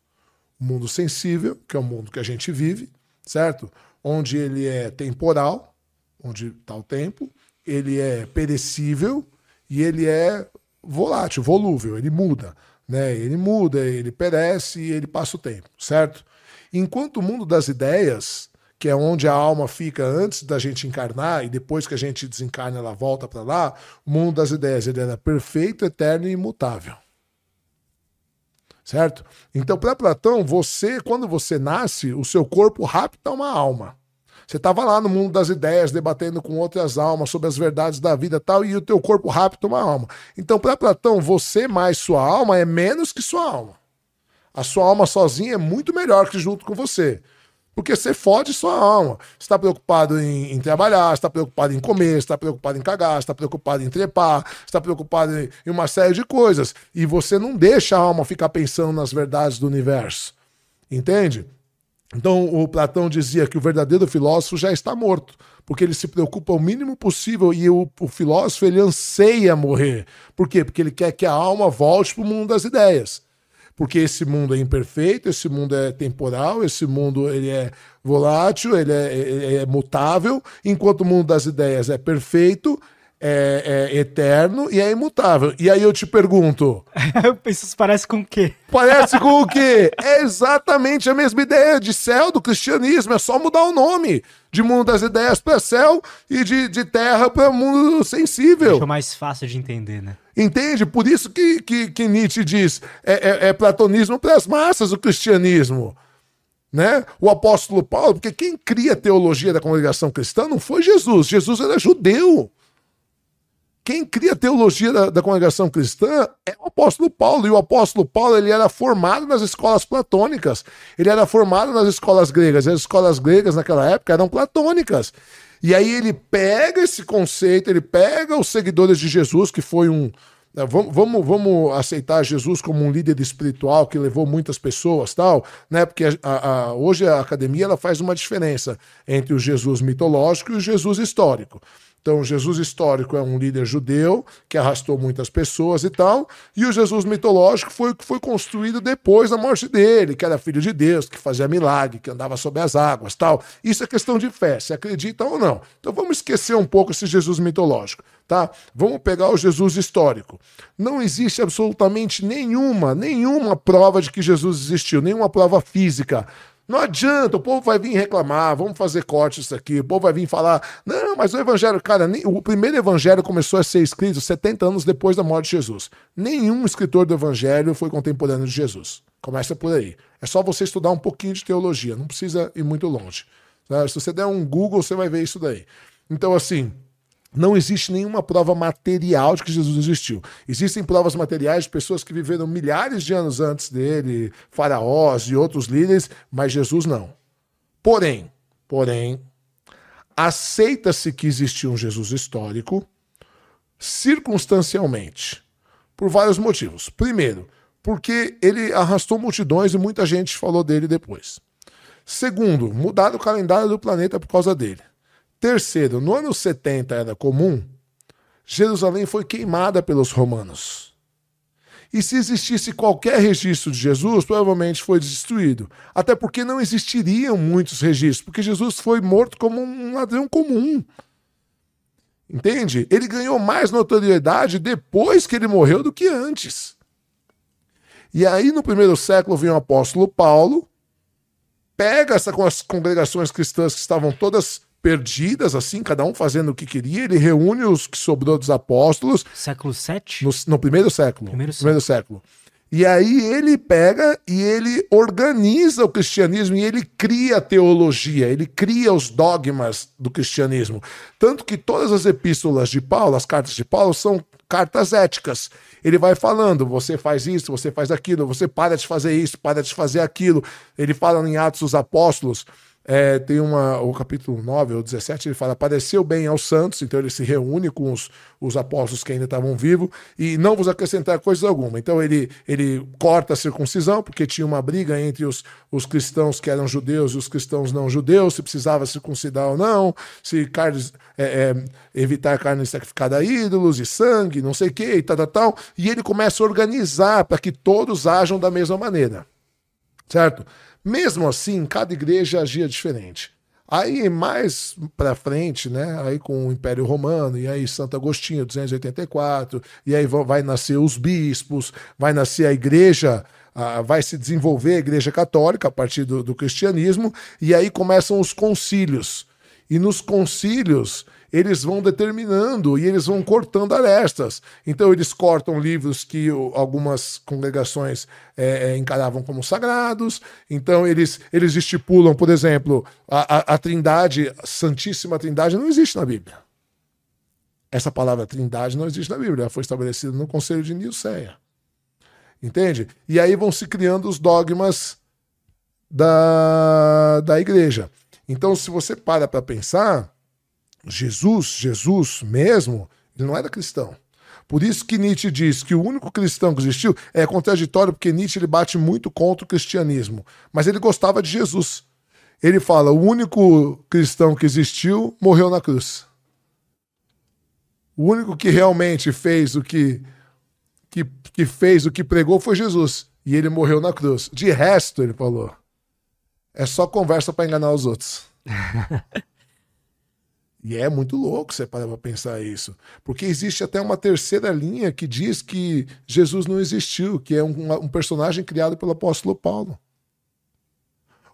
[SPEAKER 2] o mundo sensível, que é o mundo que a gente vive, certo? Onde ele é temporal, onde está o tempo, ele é perecível e ele é volátil, volúvel, ele muda. Né? Ele muda, ele perece e ele passa o tempo, certo? Enquanto o mundo das ideias, que é onde a alma fica antes da gente encarnar e depois que a gente desencarna ela volta para lá, o mundo das ideias ele era perfeito, eterno e imutável. Certo? Então, para Platão, você, quando você nasce, o seu corpo rapta uma alma. Você estava lá no mundo das ideias, debatendo com outras almas sobre as verdades da vida tal, e o teu corpo rápido uma alma. Então, para Platão, você mais sua alma é menos que sua alma. A sua alma sozinha é muito melhor que junto com você. Porque você fode sua alma. Você está preocupado em, em trabalhar, está preocupado em comer, está preocupado em cagar, está preocupado em trepar, está preocupado em, em uma série de coisas. E você não deixa a alma ficar pensando nas verdades do universo. Entende? Então, o Platão dizia que o verdadeiro filósofo já está morto, porque ele se preocupa o mínimo possível e o, o filósofo ele anseia morrer. Por quê? Porque ele quer que a alma volte para o mundo das ideias. Porque esse mundo é imperfeito, esse mundo é temporal, esse mundo ele é volátil, ele é, é, é mutável, enquanto o mundo das ideias é perfeito, é, é eterno e é imutável. E aí eu te pergunto. *laughs*
[SPEAKER 1] Isso parece com o quê?
[SPEAKER 2] Parece com o quê? É exatamente a mesma ideia de céu do cristianismo, é só mudar o nome. De mundo das ideias para céu e de, de terra para mundo sensível.
[SPEAKER 1] Deixa mais fácil de entender, né?
[SPEAKER 2] Entende? Por isso que, que, que Nietzsche diz: é, é, é platonismo para as massas o cristianismo. Né? O apóstolo Paulo, porque quem cria a teologia da congregação cristã não foi Jesus. Jesus era judeu. Quem cria a teologia da, da, congregação cristã é o apóstolo Paulo. E o apóstolo Paulo ele era formado nas escolas platônicas. Ele era formado nas escolas gregas. E as escolas gregas naquela época eram platônicas. E aí ele pega esse conceito, ele pega os seguidores de Jesus, que foi um. Né, vamos, vamos, vamos aceitar Jesus como um líder espiritual que levou muitas pessoas, tal, né? Porque a, a, hoje a academia ela faz uma diferença entre o Jesus mitológico e o Jesus histórico. Então, Jesus histórico é um líder judeu que arrastou muitas pessoas e tal, e o Jesus mitológico foi o que foi construído depois da morte dele, que era filho de Deus, que fazia milagre, que andava sobre as águas, tal. Isso é questão de fé, se acredita ou não. Então, vamos esquecer um pouco esse Jesus mitológico, tá? Vamos pegar o Jesus histórico. Não existe absolutamente nenhuma, nenhuma prova de que Jesus existiu, nenhuma prova física não adianta, o povo vai vir reclamar, vamos fazer cortes aqui, o povo vai vir falar, não, mas o evangelho, cara, nem, o primeiro evangelho começou a ser escrito 70 anos depois da morte de Jesus. Nenhum escritor do evangelho foi contemporâneo de Jesus. Começa por aí. É só você estudar um pouquinho de teologia, não precisa ir muito longe. Se você der um Google, você vai ver isso daí. Então, assim, não existe nenhuma prova material de que Jesus existiu. Existem provas materiais de pessoas que viveram milhares de anos antes dele, faraós e outros líderes, mas Jesus não. Porém, porém, aceita-se que existiu um Jesus histórico circunstancialmente, por vários motivos. Primeiro, porque ele arrastou multidões e muita gente falou dele depois. Segundo, mudaram o calendário do planeta por causa dele. Terceiro, no ano 70 era comum, Jerusalém foi queimada pelos romanos. E se existisse qualquer registro de Jesus, provavelmente foi destruído. Até porque não existiriam muitos registros, porque Jesus foi morto como um ladrão comum. Entende? Ele ganhou mais notoriedade depois que ele morreu do que antes. E aí, no primeiro século, vem o apóstolo Paulo, pega essas congregações cristãs que estavam todas perdidas, assim, cada um fazendo o que queria. Ele reúne os que sobrou dos apóstolos.
[SPEAKER 1] Século 7?
[SPEAKER 2] No, no, primeiro século. Primeiro, primeiro século. E aí ele pega e ele organiza o cristianismo e ele cria a teologia, ele cria os dogmas do cristianismo. Tanto que todas as epístolas de Paulo, as cartas de Paulo, são cartas éticas. Ele vai falando, você faz isso, você faz aquilo, você para de fazer isso, para de fazer aquilo. Ele fala em Atos dos Apóstolos, é, tem uma, o capítulo 9 ou 17, ele fala: Pareceu bem aos santos, então ele se reúne com os, os apóstolos que ainda estavam vivos, e não vos acrescentar coisa alguma. Então ele, ele corta a circuncisão, porque tinha uma briga entre os, os cristãos que eram judeus e os cristãos não judeus, se precisava circuncidar ou não, se carnes, é, é, evitar carne sacrificada a ídolos e sangue, não sei o que, e tal, tal, tal. E ele começa a organizar para que todos ajam da mesma maneira. Certo? Mesmo assim, cada igreja agia diferente. Aí mais para frente, né, aí com o Império Romano, e aí Santo Agostinho, 284, e aí vai nascer os bispos, vai nascer a igreja, vai se desenvolver a igreja católica a partir do, do cristianismo, e aí começam os concílios. E nos concílios eles vão determinando e eles vão cortando arestas. Então, eles cortam livros que algumas congregações é, é, encaravam como sagrados. Então, eles, eles estipulam, por exemplo, a, a, a Trindade, a Santíssima Trindade, não existe na Bíblia. Essa palavra Trindade não existe na Bíblia, ela foi estabelecida no Conselho de Niceia. Entende? E aí vão se criando os dogmas da, da igreja. Então, se você para para pensar, Jesus, Jesus mesmo, ele não era cristão. Por isso que Nietzsche diz que o único cristão que existiu é contraditório, porque Nietzsche ele bate muito contra o cristianismo. Mas ele gostava de Jesus. Ele fala: o único cristão que existiu morreu na cruz. O único que realmente fez o que, que, que fez o que pregou foi Jesus. E ele morreu na cruz. De resto, ele falou, é só conversa para enganar os outros. *laughs* E é muito louco você parar para pensar isso. Porque existe até uma terceira linha que diz que Jesus não existiu, que é um, um personagem criado pelo apóstolo Paulo.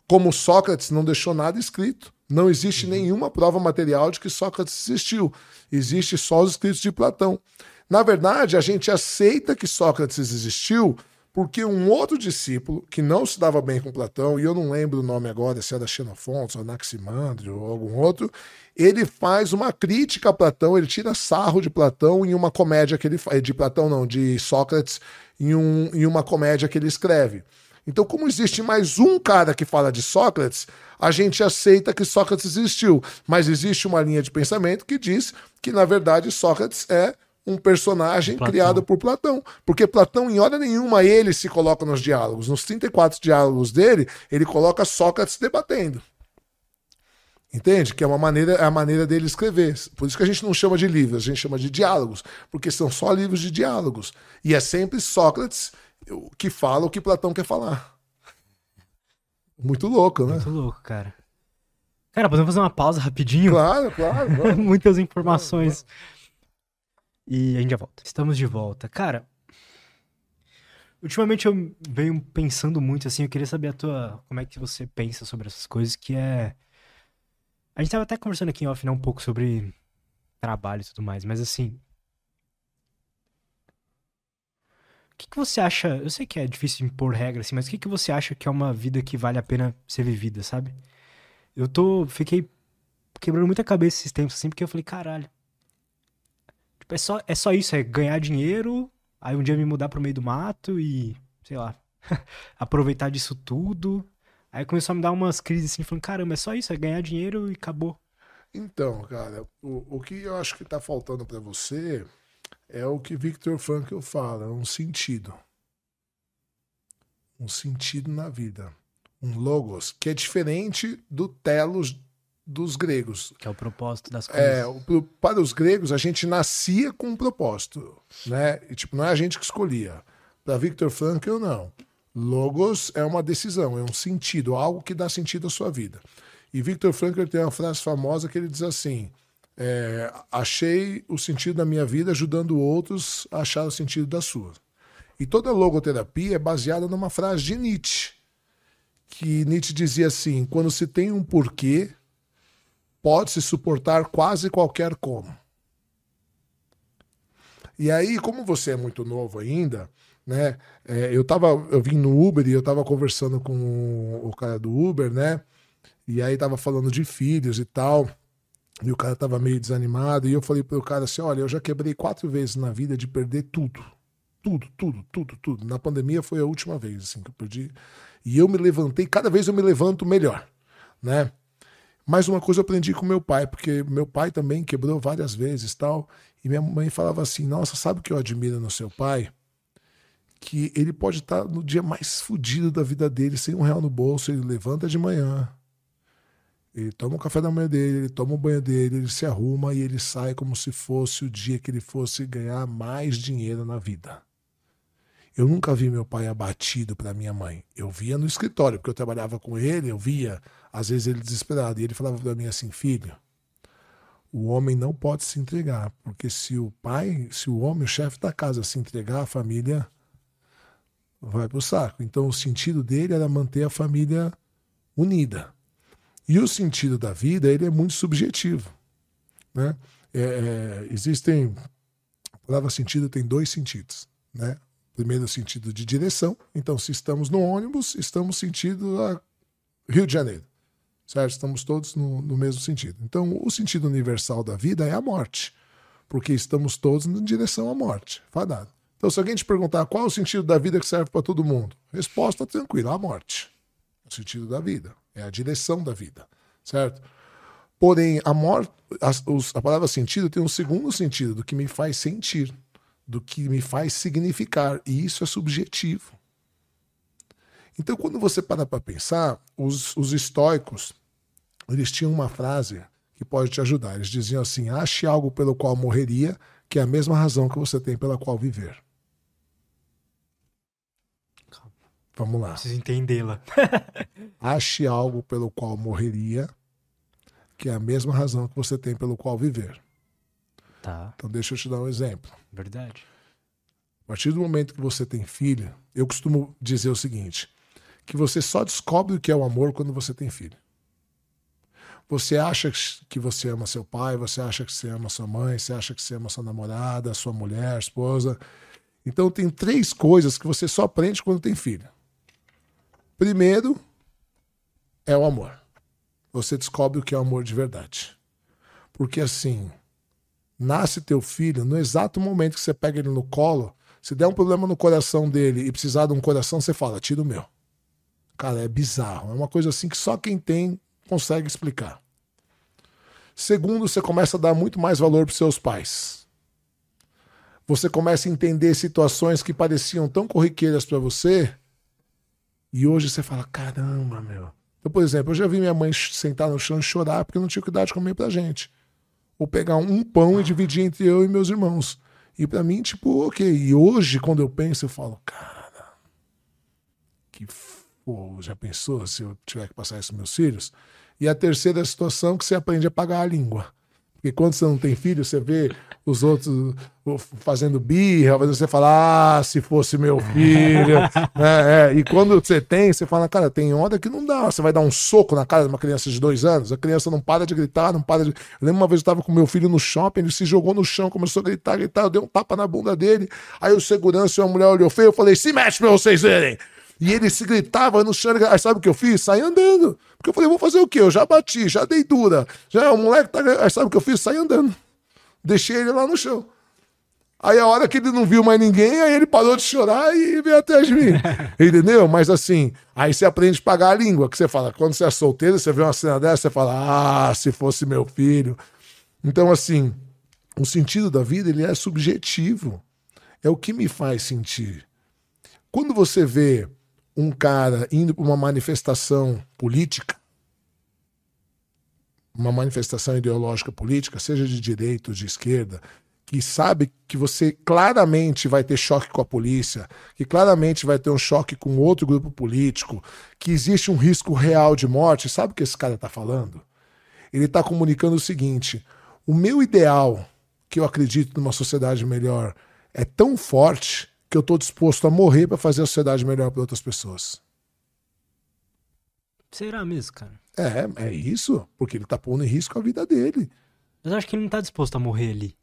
[SPEAKER 2] Como Sócrates não deixou nada escrito. Não existe uhum. nenhuma prova material de que Sócrates existiu. Existe só os escritos de Platão. Na verdade, a gente aceita que Sócrates existiu porque um outro discípulo, que não se dava bem com Platão, e eu não lembro o nome agora, se era Xenofontes, ou Anaximandro, ou algum outro, ele faz uma crítica a Platão, ele tira sarro de Platão em uma comédia que ele de Platão não, de Sócrates, em, um, em uma comédia que ele escreve. Então, como existe mais um cara que fala de Sócrates, a gente aceita que Sócrates existiu. Mas existe uma linha de pensamento que diz que, na verdade, Sócrates é um personagem Platão. criado por Platão. Porque Platão, em hora nenhuma, ele se coloca nos diálogos. Nos 34 diálogos dele, ele coloca Sócrates debatendo. Entende? Que é uma maneira, é a maneira dele escrever. Por isso que a gente não chama de livros, a gente chama de diálogos, porque são só livros de diálogos. E é sempre Sócrates que fala o que Platão quer falar. Muito louco, né?
[SPEAKER 1] Muito louco, cara. Cara, podemos fazer uma pausa rapidinho?
[SPEAKER 2] Claro, claro. claro. *laughs*
[SPEAKER 1] Muitas informações. Claro, claro. E a gente já volta. Estamos de volta. Cara, ultimamente eu venho pensando muito assim, eu queria saber a tua. Como é que você pensa sobre essas coisas, que é. A gente tava até conversando aqui em off, né, um pouco sobre trabalho e tudo mais, mas assim, que, que você acha? Eu sei que é difícil impor regras, assim, mas o que, que você acha que é uma vida que vale a pena ser vivida, sabe? Eu tô. Fiquei quebrando muita cabeça esses tempos, assim, porque eu falei, caralho. É só, é só isso, é ganhar dinheiro, aí um dia me mudar pro meio do mato e, sei lá, *laughs* aproveitar disso tudo. Aí começou a me dar umas crises assim, falando, caramba, é só isso, é ganhar dinheiro e acabou.
[SPEAKER 2] Então, cara, o, o que eu acho que tá faltando para você é o que Victor Frankl fala, um sentido. Um sentido na vida. Um logos, que é diferente do telos dos gregos.
[SPEAKER 1] Que é o propósito das
[SPEAKER 2] é, coisas. É, para os gregos, a gente nascia com um propósito. Né? E, tipo, não é a gente que escolhia. Para Victor Frankl, não. Logos é uma decisão, é um sentido, algo que dá sentido à sua vida. E Victor Frankl tem uma frase famosa que ele diz assim: é, achei o sentido da minha vida ajudando outros a achar o sentido da sua. E toda logoterapia é baseada numa frase de Nietzsche, que Nietzsche dizia assim: quando se tem um porquê, pode-se suportar quase qualquer como. E aí, como você é muito novo ainda, né? É, eu tava, eu vim no Uber e eu tava conversando com o cara do Uber, né? E aí tava falando de filhos e tal. E o cara tava meio desanimado. E eu falei pro cara assim: olha, eu já quebrei quatro vezes na vida de perder tudo. Tudo, tudo, tudo, tudo. Na pandemia foi a última vez assim, que eu perdi. E eu me levantei, cada vez eu me levanto melhor, né? Mais uma coisa eu aprendi com meu pai, porque meu pai também quebrou várias vezes tal. E minha mãe falava assim: Nossa, sabe o que eu admiro no seu pai? Que ele pode estar no dia mais fodido da vida dele, sem um real no bolso, ele levanta de manhã, ele toma o café da manhã dele, ele toma o banho dele, ele se arruma e ele sai como se fosse o dia que ele fosse ganhar mais dinheiro na vida. Eu nunca vi meu pai abatido para minha mãe. Eu via no escritório, porque eu trabalhava com ele, eu via, às vezes, ele desesperado. E ele falava para mim assim: filho, o homem não pode se entregar, porque se o pai, se o homem, o chefe da casa, se entregar, a família vai para o saco. Então, o sentido dele era manter a família unida. E o sentido da vida ele é muito subjetivo. Né? É, é, existem. A palavra sentido tem dois sentidos. Né? Primeiro, sentido de direção. Então, se estamos no ônibus, estamos sentido a Rio de Janeiro. Certo? Estamos todos no, no mesmo sentido. Então, o sentido universal da vida é a morte. Porque estamos todos em direção à morte. Fadado. Então, se alguém te perguntar qual é o sentido da vida que serve para todo mundo, resposta tranquila: a morte. O sentido da vida. É a direção da vida, certo? Porém, a morte, a, a palavra sentido tem um segundo sentido, do que me faz sentir, do que me faz significar, e isso é subjetivo. Então, quando você para para pensar, os, os estoicos, eles tinham uma frase que pode te ajudar. Eles diziam assim: ache algo pelo qual morreria, que é a mesma razão que você tem pela qual viver. Vamos lá.
[SPEAKER 1] Preciso entendê-la. *laughs*
[SPEAKER 2] Ache algo pelo qual morreria, que é a mesma razão que você tem pelo qual viver.
[SPEAKER 1] Tá,
[SPEAKER 2] Então deixa eu te dar um exemplo.
[SPEAKER 1] verdade.
[SPEAKER 2] A partir do momento que você tem filho, eu costumo dizer o seguinte: que você só descobre o que é o amor quando você tem filho. Você acha que você ama seu pai, você acha que você ama sua mãe, você acha que você ama sua namorada, sua mulher, esposa. Então tem três coisas que você só aprende quando tem filho. Primeiro é o amor. Você descobre o que é o amor de verdade. Porque assim, nasce teu filho, no exato momento que você pega ele no colo, se der um problema no coração dele e precisar de um coração, você fala, tira o meu. Cara, é bizarro. É uma coisa assim que só quem tem consegue explicar. Segundo, você começa a dar muito mais valor para seus pais. Você começa a entender situações que pareciam tão corriqueiras para você e hoje você fala: caramba, meu. Então, por exemplo, eu já vi minha mãe sentar no chão e chorar porque não tinha cuidado de comer pra gente. Ou pegar um pão e dividir entre eu e meus irmãos. E pra mim, tipo, ok. E hoje, quando eu penso, eu falo: cara, que Pô, já pensou se eu tiver que passar isso meus filhos? E a terceira situação que você aprende a pagar a língua. Porque quando você não tem filho, você vê os outros fazendo birra, você fala, ah, se fosse meu filho. *laughs* é, é. E quando você tem, você fala, cara, tem hora que não dá. Você vai dar um soco na cara de uma criança de dois anos, a criança não para de gritar, não para de. Eu lembro uma vez eu estava com meu filho no shopping, ele se jogou no chão, começou a gritar, gritar, eu dei um tapa na bunda dele. Aí o segurança e uma mulher olhou feio, eu falei, se mexe pra vocês verem. E ele se gritava no chão. Aí sabe o que eu fiz? Saí andando. Porque eu falei, vou fazer o quê? Eu já bati, já dei dura. Já o moleque tá. Sabe o que eu fiz? Saí andando. Deixei ele lá no chão. Aí a hora que ele não viu mais ninguém, aí ele parou de chorar e veio atrás de mim. *laughs* Entendeu? Mas assim, aí você aprende a pagar a língua. Que você fala, quando você é solteiro, você vê uma cena dessa, você fala, ah, se fosse meu filho. Então, assim, o sentido da vida, ele é subjetivo. É o que me faz sentir. Quando você vê um cara indo para uma manifestação política, uma manifestação ideológica política, seja de direita ou de esquerda, que sabe que você claramente vai ter choque com a polícia, que claramente vai ter um choque com outro grupo político, que existe um risco real de morte, sabe o que esse cara está falando? Ele está comunicando o seguinte: o meu ideal, que eu acredito numa sociedade melhor, é tão forte que eu estou disposto a morrer para fazer a sociedade melhor para outras pessoas.
[SPEAKER 1] Será mesmo, cara?
[SPEAKER 2] É, é isso, porque ele está pondo em risco a vida dele.
[SPEAKER 1] Mas eu acho que ele não tá disposto a morrer ali.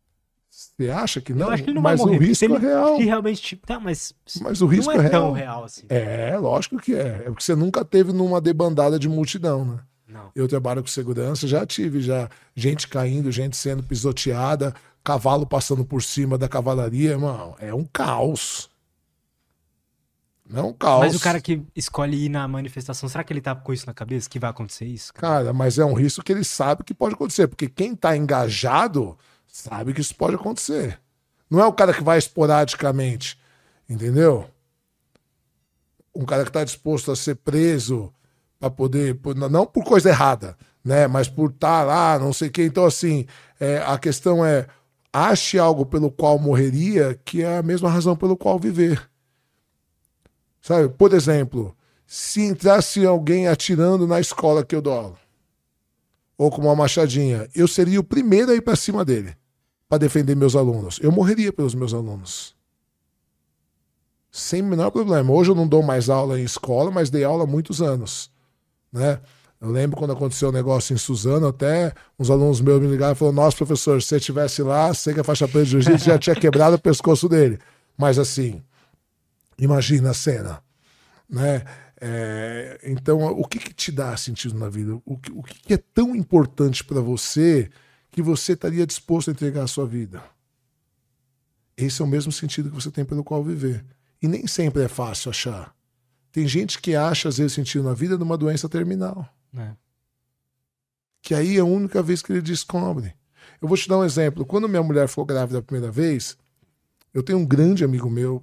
[SPEAKER 2] Você acha que não?
[SPEAKER 1] eu acho que ele não
[SPEAKER 2] mas
[SPEAKER 1] vai morrer.
[SPEAKER 2] o risco
[SPEAKER 1] ele,
[SPEAKER 2] é real.
[SPEAKER 1] Realmente, tipo, tá, mas,
[SPEAKER 2] Mas o risco
[SPEAKER 1] não é,
[SPEAKER 2] é
[SPEAKER 1] tão
[SPEAKER 2] real.
[SPEAKER 1] real assim.
[SPEAKER 2] É, lógico que é. É porque você nunca teve numa debandada de multidão, né?
[SPEAKER 1] Não.
[SPEAKER 2] Eu trabalho com segurança, já tive já gente caindo, gente sendo pisoteada, cavalo passando por cima da cavalaria, irmão. É um caos. Não é um caos.
[SPEAKER 1] Mas o cara que escolhe ir na manifestação, será que ele tá com isso na cabeça? Que vai acontecer isso?
[SPEAKER 2] Cara, mas é um risco que ele sabe que pode acontecer, porque quem tá engajado sabe que isso pode acontecer. Não é o cara que vai esporadicamente, entendeu? Um cara que tá disposto a ser preso para poder, por- não por coisa errada, né? Mas por estar lá, não sei o quê. Então, assim, é, a questão é ache algo pelo qual morreria que é a mesma razão pelo qual viver. Sabe? Por exemplo, se entrasse alguém atirando na escola que eu dou aula, ou com uma machadinha, eu seria o primeiro a ir para cima dele para defender meus alunos. Eu morreria pelos meus alunos. Sem o menor problema. Hoje eu não dou mais aula em escola, mas dei aula há muitos anos. Né? Eu lembro quando aconteceu o um negócio em Suzano, até uns alunos meus me ligaram e falaram: Nossa, professor, se você estivesse lá, sei que a faixa preta de jiu-jitsu já tinha quebrado o pescoço dele. Mas assim, imagina a cena. Né? É, então, o que, que te dá sentido na vida? O que, o que é tão importante para você que você estaria disposto a entregar a sua vida? Esse é o mesmo sentido que você tem pelo qual viver. E nem sempre é fácil achar. Tem gente que acha, às vezes, sentido na vida numa doença terminal.
[SPEAKER 1] É.
[SPEAKER 2] Que aí é a única vez que ele descobre. Eu vou te dar um exemplo. Quando minha mulher ficou grávida a primeira vez, eu tenho um grande amigo meu,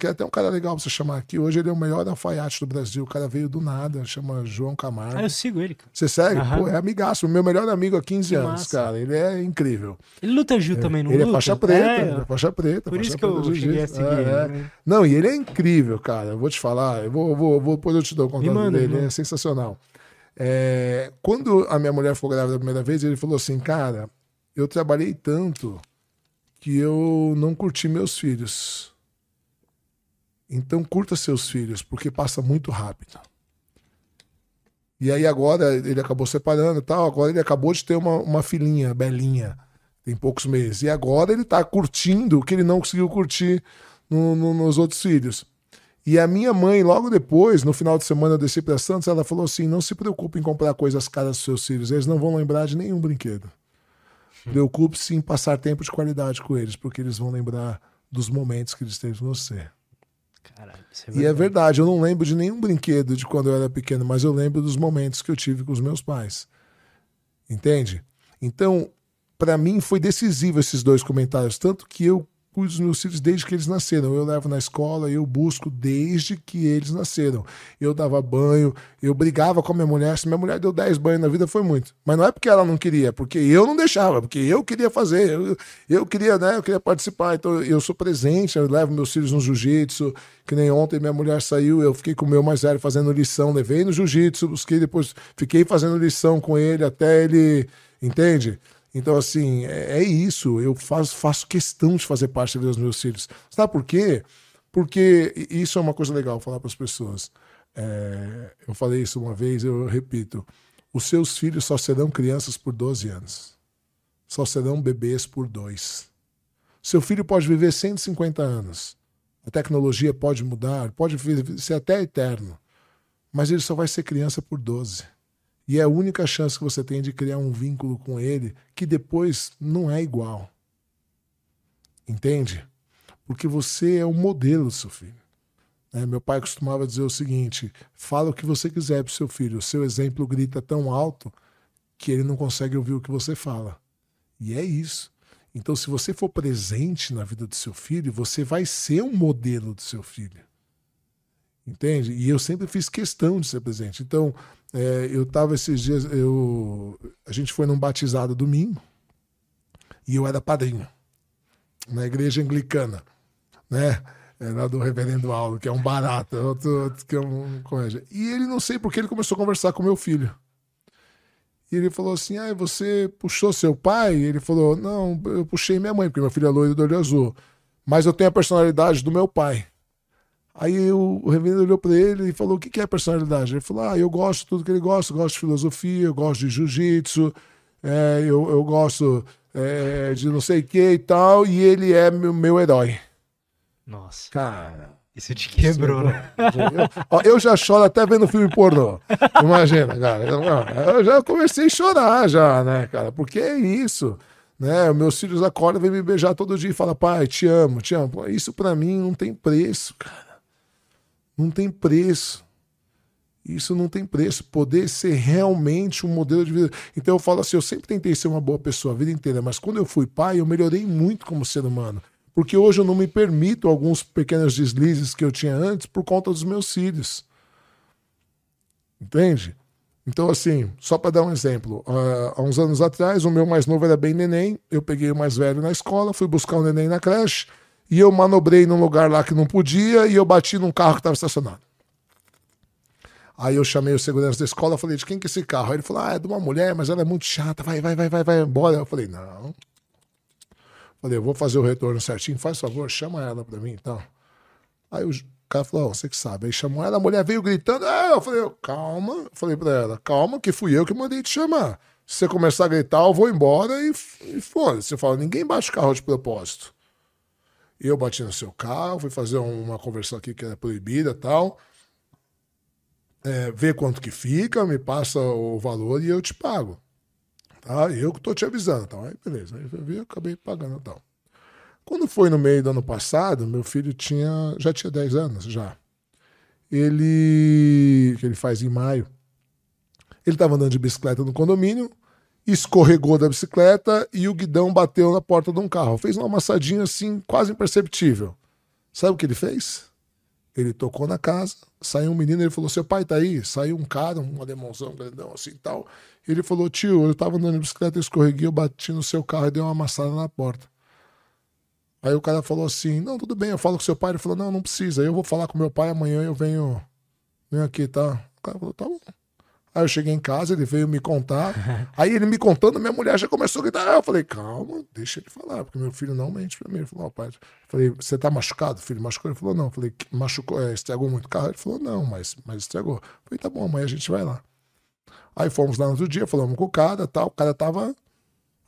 [SPEAKER 2] que é até um cara legal pra você chamar aqui. Hoje ele é o melhor alfaiate do Brasil. O cara veio do nada, chama João Camargo.
[SPEAKER 1] Ah, eu sigo ele, cara.
[SPEAKER 2] Você segue?
[SPEAKER 1] Aham.
[SPEAKER 2] Pô, é amigaço. Meu melhor amigo há 15
[SPEAKER 1] Que
[SPEAKER 2] anos,
[SPEAKER 1] massa.
[SPEAKER 2] cara. Ele é incrível.
[SPEAKER 1] Ele luta Gil também, não
[SPEAKER 2] ele
[SPEAKER 1] luta?
[SPEAKER 2] é faixa preta.
[SPEAKER 1] É,
[SPEAKER 2] ele é faixa preta.
[SPEAKER 1] por
[SPEAKER 2] faixa
[SPEAKER 1] isso que eu
[SPEAKER 2] preta
[SPEAKER 1] cheguei a seguir
[SPEAKER 2] É,
[SPEAKER 1] ele,
[SPEAKER 2] é.
[SPEAKER 1] né?
[SPEAKER 2] Não, e ele é incrível, cara. Eu vou te falar. Eu vou, vou, vou depois eu te dou o contato dele.
[SPEAKER 1] manda.
[SPEAKER 2] É sensacional. É, quando a minha mulher ficou grávida a primeira vez, ele falou assim, cara, eu trabalhei tanto que eu não curti meus filhos. Então curta seus filhos, porque passa muito rápido. E aí agora ele acabou separando e tal, agora ele acabou de ter uma, uma filhinha, belinha, tem poucos meses. E agora ele tá curtindo o que ele não conseguiu curtir no, no, nos outros filhos. E a minha mãe, logo depois, no final de semana eu desci para Santos, ela falou assim: não se preocupe em comprar coisas caras dos seus filhos, eles não vão lembrar de nenhum brinquedo. Preocupe-se em passar tempo de qualidade com eles, porque eles vão lembrar dos momentos que eles têm com você. Caralho, é e é verdade, eu não lembro de nenhum brinquedo de quando eu era pequeno, mas eu lembro dos momentos que eu tive com os meus pais. Entende? Então, para mim foi decisivo esses dois comentários, tanto que eu cuido dos meus filhos desde que eles nasceram. Eu levo na escola, eu busco desde que eles nasceram. Eu dava banho, eu brigava com a minha mulher. Se minha mulher deu 10 banhos na vida, foi muito. Mas não é porque ela não queria, porque eu não deixava, porque eu queria fazer, eu, eu queria, né? Eu queria participar. Então eu sou presente, eu levo meus filhos no jiu-jitsu. Que nem ontem minha mulher saiu, eu fiquei com o meu mais velho fazendo lição, levei no jiu-jitsu, busquei depois, fiquei fazendo lição com ele até ele. Entende? Então, assim, é, é, isso. Eu faço, faço questão de fazer parte dos meus filhos. Sabe por quê? Porque isso é uma coisa legal falar para as pessoas. É, eu falei isso uma vez, eu repito. Os seus filhos só serão crianças por 12 anos. Só serão bebês por dois. Seu filho pode viver 150 anos. A tecnologia pode mudar, pode ser até eterno. Mas ele só vai ser criança por 12. E é a única chance que você tem de criar um vínculo com ele que depois não é igual. Entende? Porque você é o modelo do seu filho. É, meu pai costumava dizer o seguinte: fala o que você quiser para seu filho. O seu exemplo grita tão alto que ele não consegue ouvir o que você fala. E é isso. Então, se você for presente na vida do seu filho, você vai ser um modelo do seu filho. Entende? E eu sempre fiz questão de ser presente. Então, é, eu estava esses dias, eu, a gente foi num batizado domingo e eu era padrinho na igreja anglicana, né? Era do reverendo Aldo, que é um barato, outro, outro que é um comédia. E ele, não sei porque, ele começou a conversar com meu filho. E ele falou assim: Ah, você puxou seu pai? E ele falou: Não, eu puxei minha mãe, porque meu filho é loiro do olho azul. Mas eu tenho a personalidade do meu pai. Aí o, o reverendo olhou para ele e falou: O que, que é personalidade? Ele falou: Ah, eu gosto de tudo que ele gosta, eu gosto de filosofia, eu gosto de jiu-jitsu, é, eu, eu gosto é, de não sei o que e tal, e ele é meu, meu herói.
[SPEAKER 1] Nossa.
[SPEAKER 2] Cara.
[SPEAKER 1] Isso te quebrou, né?
[SPEAKER 2] Eu, eu já choro até vendo filme pornô. Imagina, cara. Eu, eu já comecei a chorar, já, né, cara? Porque é isso. Né? Meus filhos acordam, vêm me beijar todo dia e falam, pai, te amo, te amo. Isso para mim não tem preço, cara. Não tem preço. Isso não tem preço. Poder ser realmente um modelo de vida. Então eu falo assim: eu sempre tentei ser uma boa pessoa a vida inteira, mas quando eu fui pai, eu melhorei muito como ser humano. Porque hoje eu não me permito alguns pequenos deslizes que eu tinha antes por conta dos meus filhos. Entende? Então, assim, só para dar um exemplo, uh, há uns anos atrás, o meu mais novo era bem neném, eu peguei o mais velho na escola, fui buscar o neném na creche, e eu manobrei num lugar lá que não podia e eu bati num carro que estava estacionado. Aí eu chamei o segurança da escola, falei, de quem que é esse carro? Aí ele falou, ah, é de uma mulher, mas ela é muito chata, vai, vai, vai, vai, vai embora. Eu falei, não. Falei, eu vou fazer o retorno certinho, faz favor, chama ela pra mim então. Aí o cara falou, oh, você que sabe. Aí chamou ela, a mulher veio gritando, ah, eu falei, calma. Eu falei pra ela, calma, que fui eu que mandei te chamar. Se você começar a gritar, eu vou embora e, e foda-se. Você fala, ninguém bate carro de propósito. Eu bati no seu carro, fui fazer uma conversão aqui que era proibida tal. É, vê quanto que fica, me passa o valor e eu te pago. Tá? Eu que tô te avisando. Tá? Aí, beleza. Aí eu vi, acabei pagando tal. Quando foi no meio do ano passado, meu filho tinha já tinha 10 anos já. Ele que ele faz em maio. Ele estava andando de bicicleta no condomínio, escorregou da bicicleta e o guidão bateu na porta de um carro. Fez uma amassadinha assim, quase imperceptível. Sabe o que ele fez? Ele tocou na casa, saiu um menino, ele falou: Seu pai tá aí? Saiu um cara, um alemãozão grandão assim e tal. Ele falou: Tio, eu tava andando de bicicleta, eu escorreguei, eu bati no seu carro e dei uma amassada na porta. Aí o cara falou assim: Não, tudo bem, eu falo com seu pai. Ele falou: Não, não precisa, eu vou falar com meu pai amanhã, eu venho, venho aqui, tá? O cara falou: Tá bom. Aí eu cheguei em casa, ele veio me contar. *laughs* Aí ele me contando, minha mulher já começou a gritar. Aí eu falei, calma, deixa ele falar, porque meu filho não mente pra mim. Ele falou, oh, pai. Eu falei, você tá machucado, filho? Machucou? Ele falou, não. Eu falei, machucou, é, estragou muito o carro? Ele falou, não, mas, mas estragou. Eu falei, tá bom, amanhã a gente vai lá. Aí fomos lá no outro dia, falamos com o cara tal. O cara tava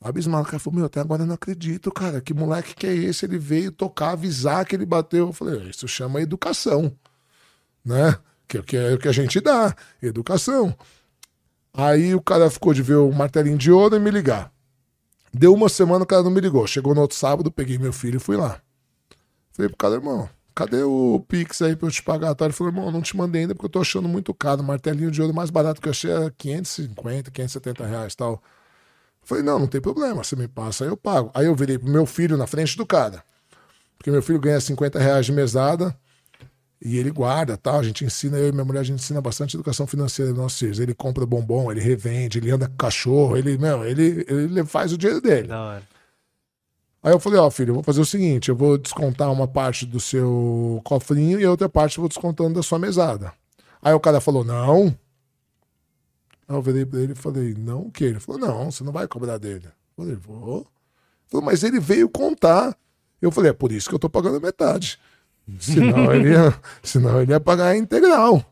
[SPEAKER 2] abismado. O cara falou, meu, até agora eu não acredito, cara. Que moleque que é esse? Ele veio tocar, avisar que ele bateu. Eu falei, isso chama educação, né? Que, que é o que a gente dá, educação. Aí o cara ficou de ver o martelinho de ouro e me ligar. Deu uma semana, o cara não me ligou. Chegou no outro sábado, peguei meu filho e fui lá. Falei pro cara, irmão, cadê o Pix aí pra eu te pagar? Ele falou, irmão, não te mandei ainda porque eu tô achando muito caro. Martelinho de ouro mais barato que eu achei é 550, 570 reais tal. Falei, não, não tem problema, você me passa, aí eu pago. Aí eu virei pro meu filho na frente do cara. Porque meu filho ganha 50 reais de mesada. E ele guarda, tal. A gente ensina, eu e minha mulher, a gente ensina bastante educação financeira dos nossos filhos. Ele compra bombom, ele revende, ele anda com cachorro, ele, meu, ele, ele faz o dinheiro dele. Da hora. Aí eu falei, ó, oh, filho, eu vou fazer o seguinte: eu vou descontar uma parte do seu cofrinho e a outra parte eu vou descontando da sua mesada. Aí o cara falou, não. Aí eu virei pra ele e falei, não o quê? Ele falou, não, você não vai cobrar dele. Eu falei, vou. Ele falou, mas ele veio contar. Eu falei, é por isso que eu tô pagando metade. Senão *laughs* ele ia, senão ele ia pagar a integral.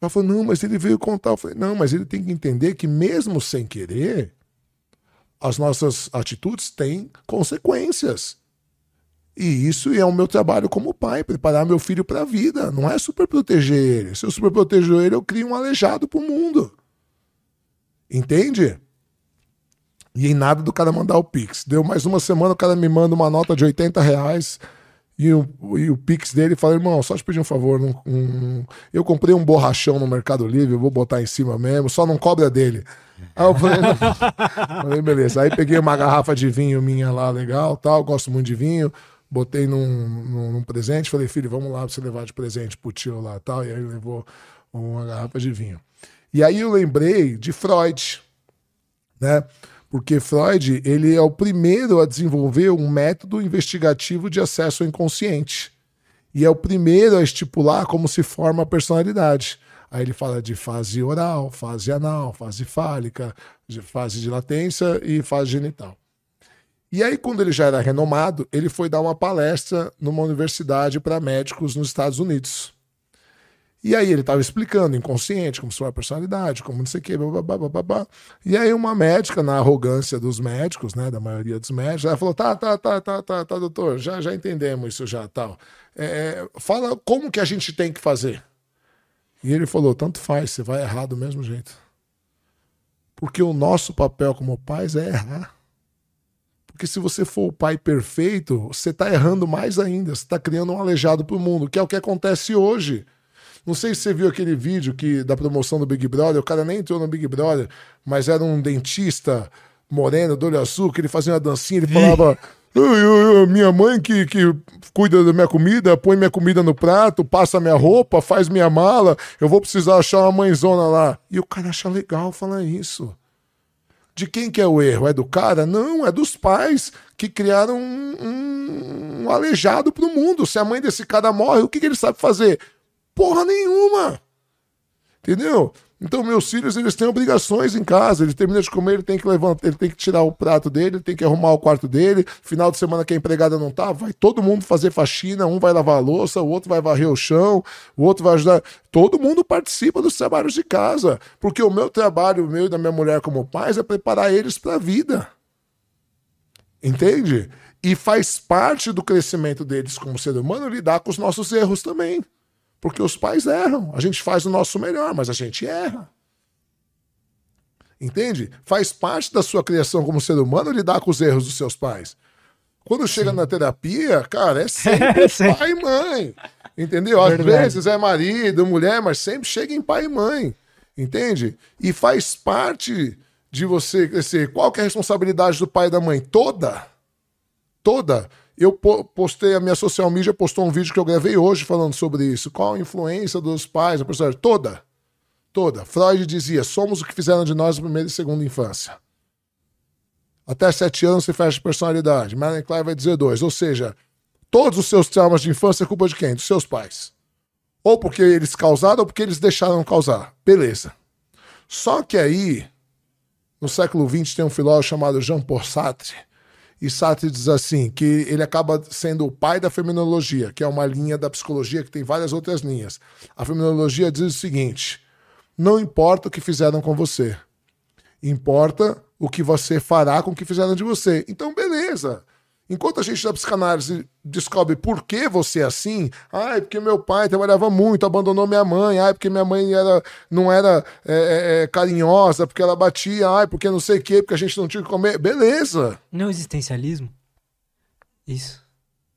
[SPEAKER 2] Ela falou, não, mas ele veio contar. Eu falei, não, mas ele tem que entender que mesmo sem querer, as nossas atitudes têm consequências. E isso é o meu trabalho como pai, preparar meu filho para a vida. Não é super proteger ele. Se eu super protejo ele, eu crio um aleijado para o mundo. Entende? E em nada do cara mandar o Pix. Deu mais uma semana, o cara me manda uma nota de 80 reais e o, e o Pix dele fala, irmão, só te pedir um favor. Um, um, eu comprei um borrachão no Mercado Livre, eu vou botar em cima mesmo, só não cobra dele. Aí eu falei, *laughs* falei, beleza. Aí peguei uma garrafa de vinho minha lá, legal, tal, gosto muito de vinho. Botei num, num, num presente, falei, filho, vamos lá pra você levar de presente pro tio lá tal. E aí ele levou uma garrafa de vinho. E aí eu lembrei de Freud, né? Porque Freud ele é o primeiro a desenvolver um método investigativo de acesso ao inconsciente e é o primeiro a estipular como se forma a personalidade. Aí ele fala de fase oral, fase anal, fase fálica, fase de latência e fase genital. E aí, quando ele já era renomado, ele foi dar uma palestra numa universidade para médicos nos Estados Unidos. E aí ele estava explicando, inconsciente, como sua personalidade, como não sei o quê. E aí uma médica, na arrogância dos médicos, né, da maioria dos médicos, ela falou, tá, tá, tá, tá, tá, tá, doutor, já, já entendemos isso já, tal. É, fala como que a gente tem que fazer. E ele falou, tanto faz, você vai errar do mesmo jeito. Porque o nosso papel como pais é errar. Porque se você for o pai perfeito, você está errando mais ainda. Você está criando um aleijado para o mundo, que é o que acontece hoje. Não sei se você viu aquele vídeo que da promoção do Big Brother, o cara nem entrou no Big Brother, mas era um dentista moreno, do olho azul, que ele fazia uma dancinha, ele falava. minha mãe que, que cuida da minha comida, põe minha comida no prato, passa minha roupa, faz minha mala, eu vou precisar achar uma mãezona lá. E o cara acha legal falar isso. De quem que é o erro? É do cara? Não, é dos pais que criaram um, um, um aleijado pro mundo. Se a mãe desse cara morre, o que, que ele sabe fazer? Porra nenhuma. Entendeu? Então, meus filhos, eles têm obrigações em casa. Ele termina de comer, ele tem que levantar, ele tem que tirar o prato dele, ele tem que arrumar o quarto dele. Final de semana que a empregada não tá, vai todo mundo fazer faxina. Um vai lavar a louça, o outro vai varrer o chão, o outro vai ajudar. Todo mundo participa dos trabalhos de casa. Porque o meu trabalho, o meu e da minha mulher como pais, é preparar eles para a vida. Entende? E faz parte do crescimento deles como ser humano lidar com os nossos erros também. Porque os pais erram. A gente faz o nosso melhor, mas a gente erra. Entende? Faz parte da sua criação como ser humano lidar com os erros dos seus pais. Quando chega Sim. na terapia, cara, é *laughs* sempre é, pai e mãe. Entendeu? Às Verdade. vezes é marido, mulher, mas sempre chega em pai e mãe. Entende? E faz parte de você crescer. Qual que é a responsabilidade do pai e da mãe? Toda. Toda. Eu postei, a minha social media postou um vídeo que eu gravei hoje falando sobre isso. Qual a influência dos pais, a personagem? Toda. Toda. Freud dizia: somos o que fizeram de nós na primeira e segunda infância. Até sete anos você fecha personalidade. Marilyn Klein vai dizer dois. Ou seja, todos os seus traumas de infância é culpa de quem? Dos seus pais. Ou porque eles causaram ou porque eles deixaram causar. Beleza. Só que aí, no século XX, tem um filósofo chamado Jean-Paul Sartre, e Sartre diz assim, que ele acaba sendo o pai da fenomenologia, que é uma linha da psicologia que tem várias outras linhas. A fenomenologia diz o seguinte: não importa o que fizeram com você, importa o que você fará com o que fizeram de você. Então, beleza. Enquanto a gente da psicanálise descobre por que você é assim, ah, é porque meu pai trabalhava muito, abandonou minha mãe, ah, é porque minha mãe era, não era é, é, é carinhosa, porque ela batia, ah, é porque não sei o quê, porque a gente não tinha que comer. Beleza.
[SPEAKER 1] Não existencialismo? Isso.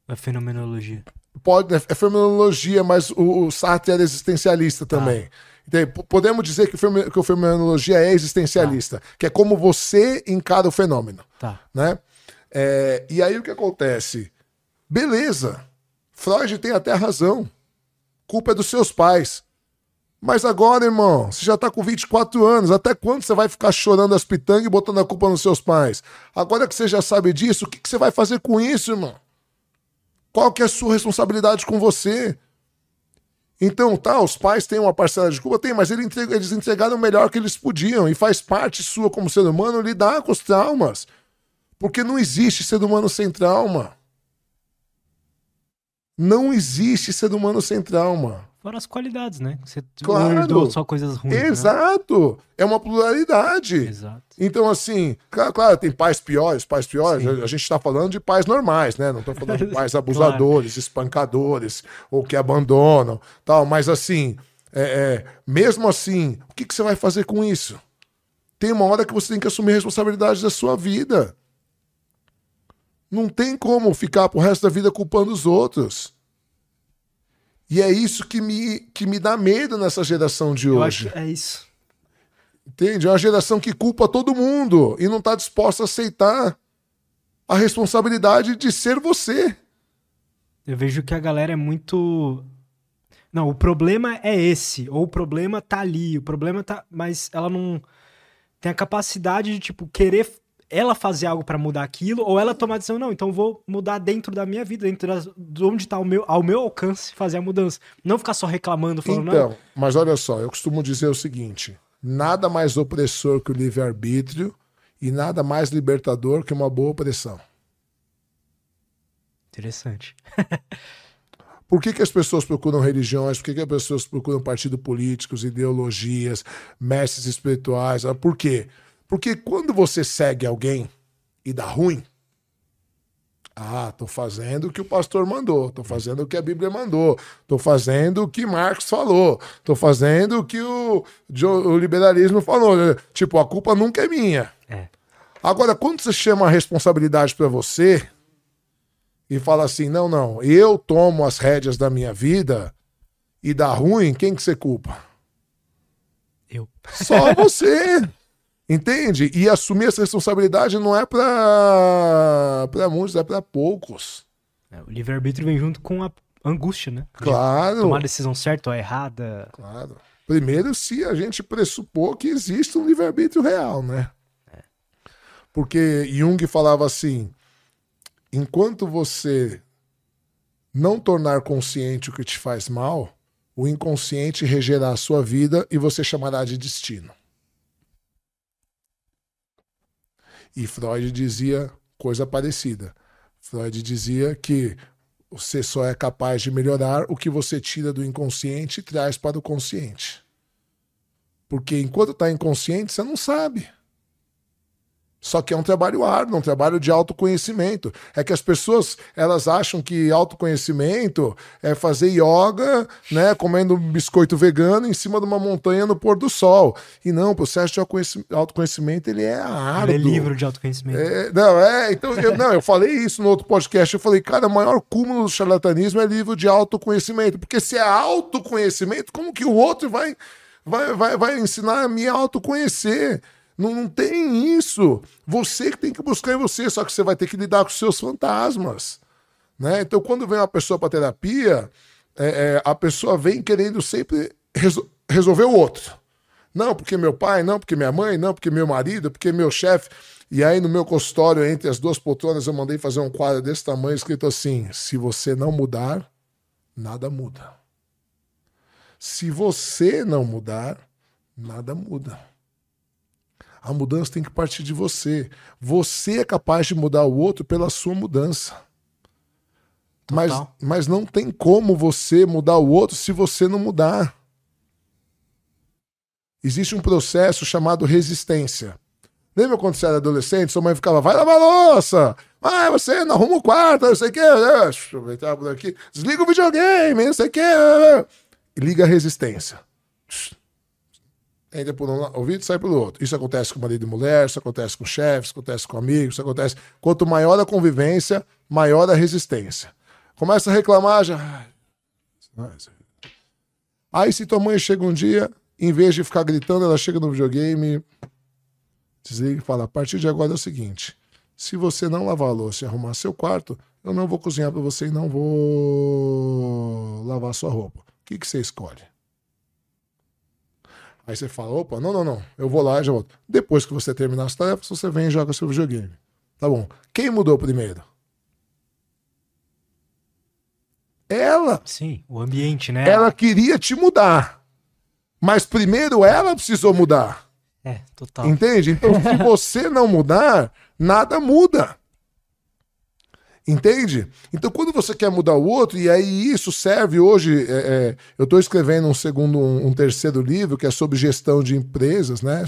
[SPEAKER 1] É fenomenologia.
[SPEAKER 2] Pode, é fenomenologia, mas o, o Sartre era existencialista também. Ah. podemos dizer que, que a fenomenologia é existencialista, tá. que é como você encara o fenômeno.
[SPEAKER 1] Tá.
[SPEAKER 2] Né? É, e aí o que acontece? Beleza, Freud tem até razão. Culpa é dos seus pais. Mas agora, irmão, você já tá com 24 anos. Até quando você vai ficar chorando as pitangas e botando a culpa nos seus pais? Agora que você já sabe disso, o que, que você vai fazer com isso, irmão? Qual que é a sua responsabilidade com você? Então, tá, os pais têm uma parcela de culpa? Tem, mas eles entregaram o melhor que eles podiam. E faz parte sua como ser humano lidar com os traumas. Porque não existe ser humano sem trauma. Não existe ser humano sem trauma.
[SPEAKER 1] Fora as qualidades, né?
[SPEAKER 2] Você claro.
[SPEAKER 1] só coisas ruins. Né?
[SPEAKER 2] Exato. Né? É uma pluralidade.
[SPEAKER 1] Exato.
[SPEAKER 2] Então, assim, claro, claro tem pais piores, pais piores. Sim. A gente está falando de pais normais, né? Não estou falando de pais *laughs* abusadores, claro. espancadores, ou que abandonam, tal. Mas, assim, é, é, mesmo assim, o que, que você vai fazer com isso? Tem uma hora que você tem que assumir a responsabilidade da sua vida. Não tem como ficar pro resto da vida culpando os outros. E é isso que me, que me dá medo nessa geração de hoje.
[SPEAKER 1] É isso.
[SPEAKER 2] Entende? É uma geração que culpa todo mundo e não está disposta a aceitar a responsabilidade de ser você.
[SPEAKER 1] Eu vejo que a galera é muito. Não, o problema é esse, ou o problema tá ali, o problema tá. Mas ela não tem a capacidade de, tipo, querer ela fazer algo para mudar aquilo, ou ela tomar a decisão, não, então vou mudar dentro da minha vida, dentro das, de onde está meu, ao meu alcance fazer a mudança. Não ficar só reclamando, falando,
[SPEAKER 2] então,
[SPEAKER 1] não.
[SPEAKER 2] mas olha só, eu costumo dizer o seguinte: nada mais opressor que o livre-arbítrio e nada mais libertador que uma boa opressão.
[SPEAKER 1] Interessante. *laughs*
[SPEAKER 2] Por que, que as pessoas procuram religiões? Por que, que as pessoas procuram partidos políticos, ideologias, mestres espirituais? Por quê? Porque quando você segue alguém e dá ruim, ah, tô fazendo o que o pastor mandou, tô fazendo o que a Bíblia mandou, tô fazendo o que Marx falou, tô fazendo o que o, o liberalismo falou. Tipo, a culpa nunca é minha.
[SPEAKER 1] É.
[SPEAKER 2] Agora, quando você chama a responsabilidade para você e fala assim, não, não, eu tomo as rédeas da minha vida e dá ruim, quem que você culpa?
[SPEAKER 1] Eu.
[SPEAKER 2] Só você. *laughs* Entende? E assumir essa responsabilidade não é para muitos, é para poucos.
[SPEAKER 1] É, o livre-arbítrio vem junto com a angústia, né?
[SPEAKER 2] Claro.
[SPEAKER 1] tomar a decisão certa ou errada.
[SPEAKER 2] Claro. Primeiro, se a gente pressupor que existe um livre-arbítrio real, né? É. Porque Jung falava assim: enquanto você não tornar consciente o que te faz mal, o inconsciente regerá a sua vida e você chamará de destino. E Freud dizia coisa parecida. Freud dizia que você só é capaz de melhorar o que você tira do inconsciente e traz para o consciente. Porque enquanto está inconsciente, você não sabe. Só que é um trabalho árduo, um trabalho de autoconhecimento. É que as pessoas elas acham que autoconhecimento é fazer yoga, né, comendo um biscoito vegano em cima de uma montanha no pôr do sol. E não, o processo de autoconhecimento ele é árduo.
[SPEAKER 1] Ele é livro de autoconhecimento.
[SPEAKER 2] É, não, é, então eu, não, eu falei isso no outro podcast. Eu falei, cara, o maior cúmulo do charlatanismo é livro de autoconhecimento. Porque se é autoconhecimento, como que o outro vai, vai, vai, vai ensinar a me autoconhecer? Não, não tem isso. Você que tem que buscar em você, só que você vai ter que lidar com seus fantasmas. Né? Então, quando vem uma pessoa para terapia, é, é, a pessoa vem querendo sempre resol resolver o outro. Não, porque meu pai, não, porque minha mãe, não, porque meu marido, porque meu chefe. E aí, no meu consultório, entre as duas poltronas, eu mandei fazer um quadro desse tamanho escrito assim: se você não mudar, nada muda. Se você não mudar, nada muda. A mudança tem que partir de você. Você é capaz de mudar o outro pela sua mudança. Mas, mas não tem como você mudar o outro se você não mudar. Existe um processo chamado resistência. Lembra quando você era adolescente? Sua mãe ficava, vai lavar louça! Ah, você não arruma o quarto, não sei o quê. Deixa eu por aqui. Desliga o videogame, não sei o quê. Liga a resistência. Entra por um ouvido e sai pelo outro. Isso acontece com marido e mulher, isso acontece com chefes, isso acontece com amigos, isso acontece. Quanto maior a convivência, maior a resistência. Começa a reclamar já. Aí, se tua mãe chega um dia, em vez de ficar gritando, ela chega no videogame, desliga e fala: a partir de agora é o seguinte: se você não lavar a louça e arrumar seu quarto, eu não vou cozinhar para você e não vou lavar sua roupa. O que, que você escolhe? Aí você fala, opa, não, não, não, eu vou lá e já volto. Depois que você terminar as tarefas, você vem e joga seu videogame. Tá bom. Quem mudou primeiro? Ela.
[SPEAKER 1] Sim, o ambiente, né?
[SPEAKER 2] Ela queria te mudar. Mas primeiro ela precisou mudar.
[SPEAKER 1] É, total.
[SPEAKER 2] Entende? Então, se *laughs* você não mudar, nada muda. Entende? Então, quando você quer mudar o outro, e aí isso serve hoje. É, é, eu estou escrevendo um segundo, um, um, terceiro livro que é sobre gestão de empresas, né?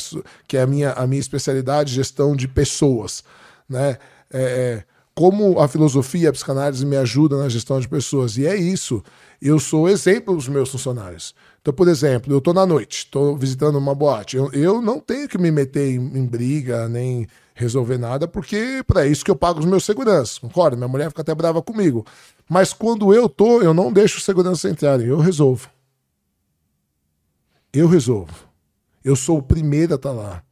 [SPEAKER 2] Que é a minha, a minha especialidade, gestão de pessoas, né? É, é como a filosofia, a psicanálise me ajuda na gestão de pessoas. E é isso. Eu sou exemplo dos meus funcionários. Então, por exemplo, eu estou na noite, estou visitando uma boate. Eu, eu, não tenho que me meter em, em briga, nem resolver nada, porque para isso que eu pago os meus seguranças, concorda? Minha mulher fica até brava comigo. Mas quando eu tô, eu não deixo os seguranças entrarem, eu resolvo. Eu resolvo. Eu sou o primeiro a estar tá lá.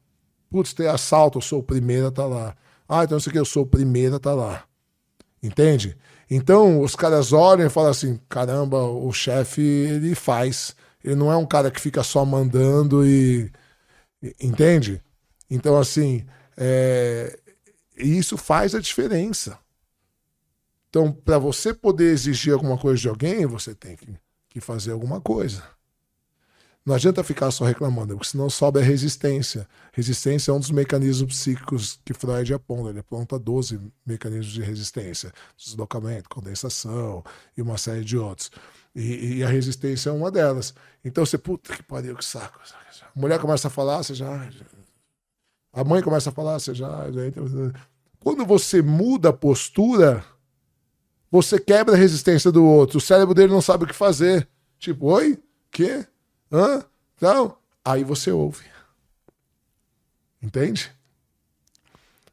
[SPEAKER 2] Putz, tem assalto, eu sou o primeiro a estar tá lá. Ah, então isso aqui eu sou o primeiro a estar tá lá. Entende? Então os caras olham e falam assim: caramba, o chefe ele faz. Ele não é um cara que fica só mandando e. Entende? Então, assim, é, isso faz a diferença. Então, para você poder exigir alguma coisa de alguém, você tem que, que fazer alguma coisa. Não adianta ficar só reclamando, porque senão sobe a resistência. Resistência é um dos mecanismos psíquicos que Freud aponta. Ele aponta 12 mecanismos de resistência: deslocamento, condensação e uma série de outros. E, e, a resistência é uma delas. Então você, puta que pariu, que saco. A mulher começa a falar, você já, a mãe começa a falar, você já, já entra... Quando você muda a postura, você quebra a resistência do outro. O cérebro dele não sabe o que fazer. Tipo, oi? Quê? Hã? Não? Aí você ouve. Entende?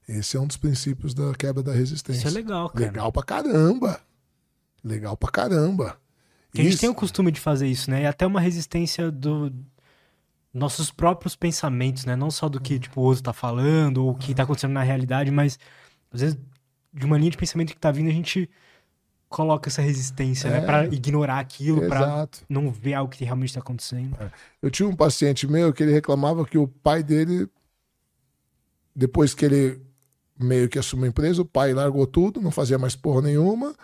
[SPEAKER 2] Esse é um dos princípios da quebra da resistência.
[SPEAKER 1] Isso é legal, cara.
[SPEAKER 2] Legal pra caramba. Legal pra caramba.
[SPEAKER 1] a gente tem o costume de fazer isso, né? E até uma resistência do, nossos próprios pensamentos, né? Não só do que tipo, o outro tá falando ou o que tá acontecendo na realidade, mas às vezes de uma linha de pensamento que tá vindo a gente coloca essa resistência, né? é, né? Para ignorar aquilo, para não ver algo que realmente está acontecendo. É.
[SPEAKER 2] Eu tinha um paciente meu que ele reclamava que o pai dele, depois que ele meio que assumiu a empresa, o pai largou tudo, não fazia mais porra nenhuma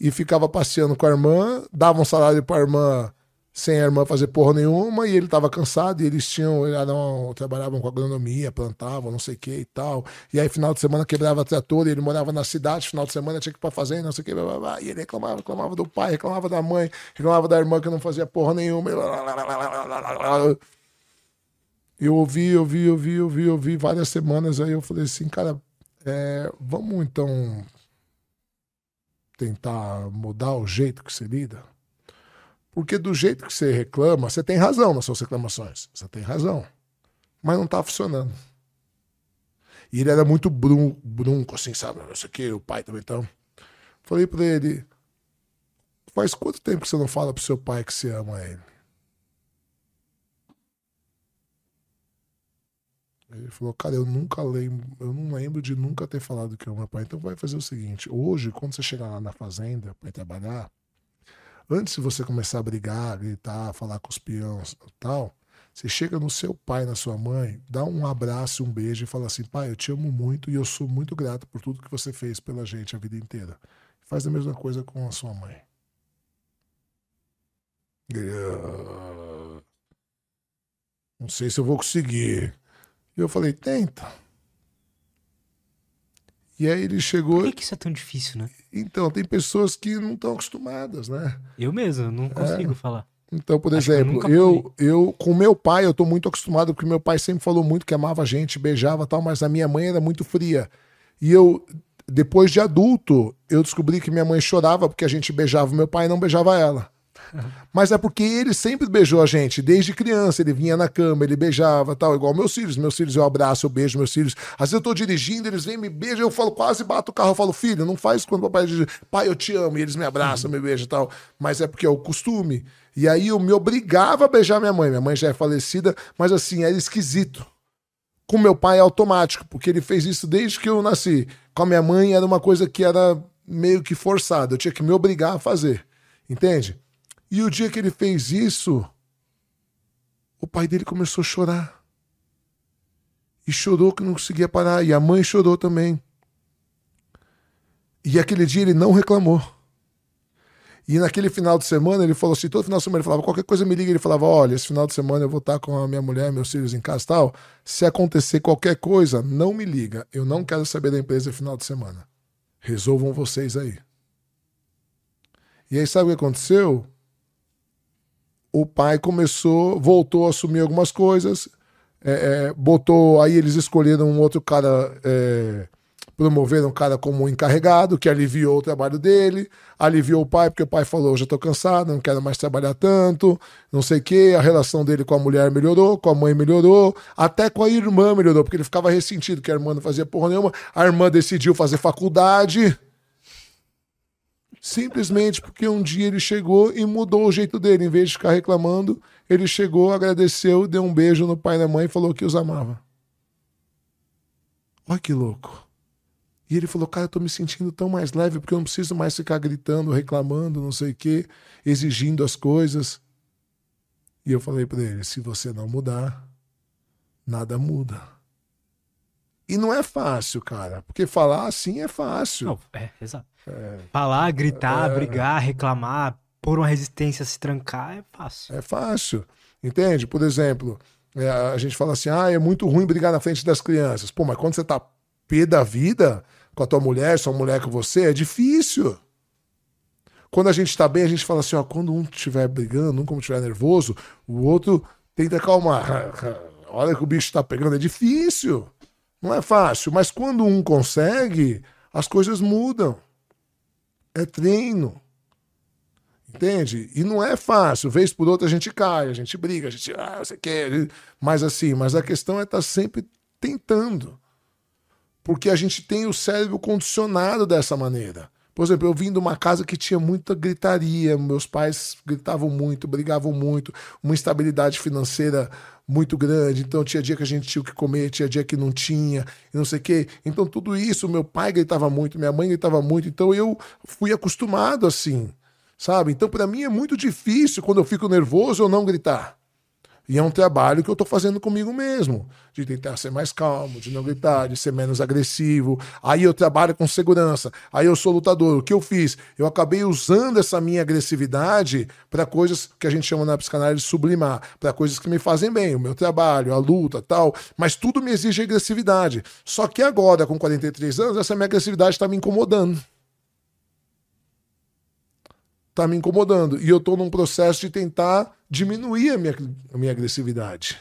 [SPEAKER 2] e ficava passeando com a irmã, dava um salário para a irmã sem a irmã fazer porra nenhuma, e ele tava cansado, e eles tinham, eram, trabalhavam com agronomia, plantavam, não sei o que e tal. E aí, final de semana, quebrava trator, e ele morava na cidade, final de semana tinha que ir pra fazenda, não sei o que, blá, blá, blá, e ele reclamava, reclamava do pai, reclamava da mãe, reclamava da irmã que não fazia porra nenhuma. Eu ouvi, ouvi, ouvi, ouvi, ouvi várias semanas, aí eu falei assim, cara, é, vamos então tentar mudar o jeito que você lida? Porque do jeito que você reclama, você tem razão nas suas reclamações. Você tem razão. Mas não está funcionando. E ele era muito brun, brunco, assim, sabe? Isso aqui, o pai também então. Falei para ele: faz quanto tempo que você não fala pro seu pai que você ama ele? Ele falou, cara, eu nunca lembro, eu não lembro de nunca ter falado que eu amo meu pai. Então vai fazer o seguinte: hoje, quando você chegar lá na fazenda para trabalhar, Antes de você começar a brigar, gritar, falar com os peões tal, você chega no seu pai, na sua mãe, dá um abraço, um beijo e fala assim: pai, eu te amo muito e eu sou muito grato por tudo que você fez pela gente a vida inteira. Faz a mesma coisa com a sua mãe. Não sei se eu vou conseguir. E eu falei, tenta. E aí ele chegou.
[SPEAKER 1] Por que, que isso é tão difícil, né?
[SPEAKER 2] Então, tem pessoas que não estão acostumadas, né?
[SPEAKER 1] Eu mesmo, não consigo falar.
[SPEAKER 2] Então, por
[SPEAKER 1] Acho eu
[SPEAKER 2] exemplo,
[SPEAKER 1] nunca
[SPEAKER 2] eu, eu, com meu pai, eu tô muito acostumado, porque meu pai sempre falou muito que amava a gente, beijava e tal, mas a minha mãe era muito fria. E eu, depois de adulto, eu descobri que minha mãe chorava porque a gente beijava meu pai e não beijava ela. *laughs* Mas é porque ele sempre beijou a gente, desde criança. Ele vinha na cama, ele beijava, tal, igual meus filhos. Meus filhos eu abraço, eu beijo meus filhos. Às vezes eu tô dirigindo, eles vêm, me beijam, eu falo, quase bato o carro. Eu falo, filho, não faz quando o papai diz, pai, eu te amo. E eles me abraçam, me beijam tal. Mas é porque é o costume. E aí eu me obrigava a beijar minha mãe. Minha mãe já é falecida, mas assim, era esquisito. Com meu pai é automático, porque ele fez isso desde que eu nasci. Com a minha mãe era uma coisa que era meio que forçada. Eu tinha que me obrigar a fazer. Entende? E o dia que ele fez isso, o pai dele começou a chorar. E chorou que não conseguia parar. E a mãe chorou também. E aquele dia ele não reclamou. E naquele final de semana ele falou assim: todo final de semana ele falava, qualquer coisa me liga. Ele falava: olha, esse final de semana eu vou estar com a minha mulher, meus filhos em casa e tal. Se acontecer qualquer coisa, não me liga. Eu não quero saber da empresa final de semana. Resolvam vocês aí. E aí, sabe o que aconteceu? O pai começou, voltou a assumir algumas coisas, é, é, botou, aí eles escolheram um outro cara, é, promoveram um cara como encarregado, que aliviou o trabalho dele, aliviou o pai, porque o pai falou, já tô cansado, não quero mais trabalhar tanto, não sei o que, a relação dele com a mulher melhorou, com a mãe melhorou, até com a irmã melhorou, porque ele ficava ressentido que a irmã não fazia porra nenhuma, a irmã decidiu fazer faculdade, Simplesmente porque um dia ele chegou e mudou o jeito dele. Em vez de ficar reclamando, ele chegou, agradeceu, deu um beijo no pai e na mãe e falou que os amava. Olha que louco. E ele falou, cara, eu tô me sentindo tão mais leve porque eu não preciso mais ficar gritando, reclamando, não sei o quê, exigindo as coisas. E eu falei para ele, se você não mudar, nada muda. E não é fácil, cara, porque falar assim é fácil.
[SPEAKER 1] Não, é, exato. Falar, gritar, brigar, reclamar, pôr uma resistência, se trancar, é fácil.
[SPEAKER 2] É fácil. Entende? Por exemplo, é, a gente fala assim: ah, é muito ruim brigar na frente das crianças. Pô, mas quando você tá pé da vida com a tua mulher, sua mulher com você, é difícil. Quando a gente tá bem, a gente fala assim: ó, quando um estiver brigando, um como estiver nervoso, o outro tenta acalmar. *laughs* Olha que o bicho tá pegando, é difícil. Não é fácil. Mas quando um consegue, as coisas mudam. É treino. Entende? E não é fácil. Vez por outra a gente cai, a gente briga, a gente. Ah, você quer. Mas assim, mas a questão é estar tá sempre tentando. Porque a gente tem o cérebro condicionado dessa maneira. Por exemplo, eu vim de uma casa que tinha muita gritaria, meus pais gritavam muito, brigavam muito, uma instabilidade financeira muito grande, então tinha dia que a gente tinha o que comer, tinha dia que não tinha, e não sei o quê. Então tudo isso, meu pai gritava muito, minha mãe gritava muito, então eu fui acostumado assim, sabe? Então para mim é muito difícil quando eu fico nervoso eu não gritar. E é um trabalho que eu estou fazendo comigo mesmo, de tentar ser mais calmo, de não gritar, de ser menos agressivo. Aí eu trabalho com segurança, aí eu sou lutador. O que eu fiz? Eu acabei usando essa minha agressividade para coisas que a gente chama na psicanálise de sublimar, para coisas que me fazem bem, o meu trabalho, a luta, tal. Mas tudo me exige agressividade. Só que agora, com 43 anos, essa minha agressividade está me incomodando tá me incomodando. E eu tô num processo de tentar diminuir a minha, a minha agressividade.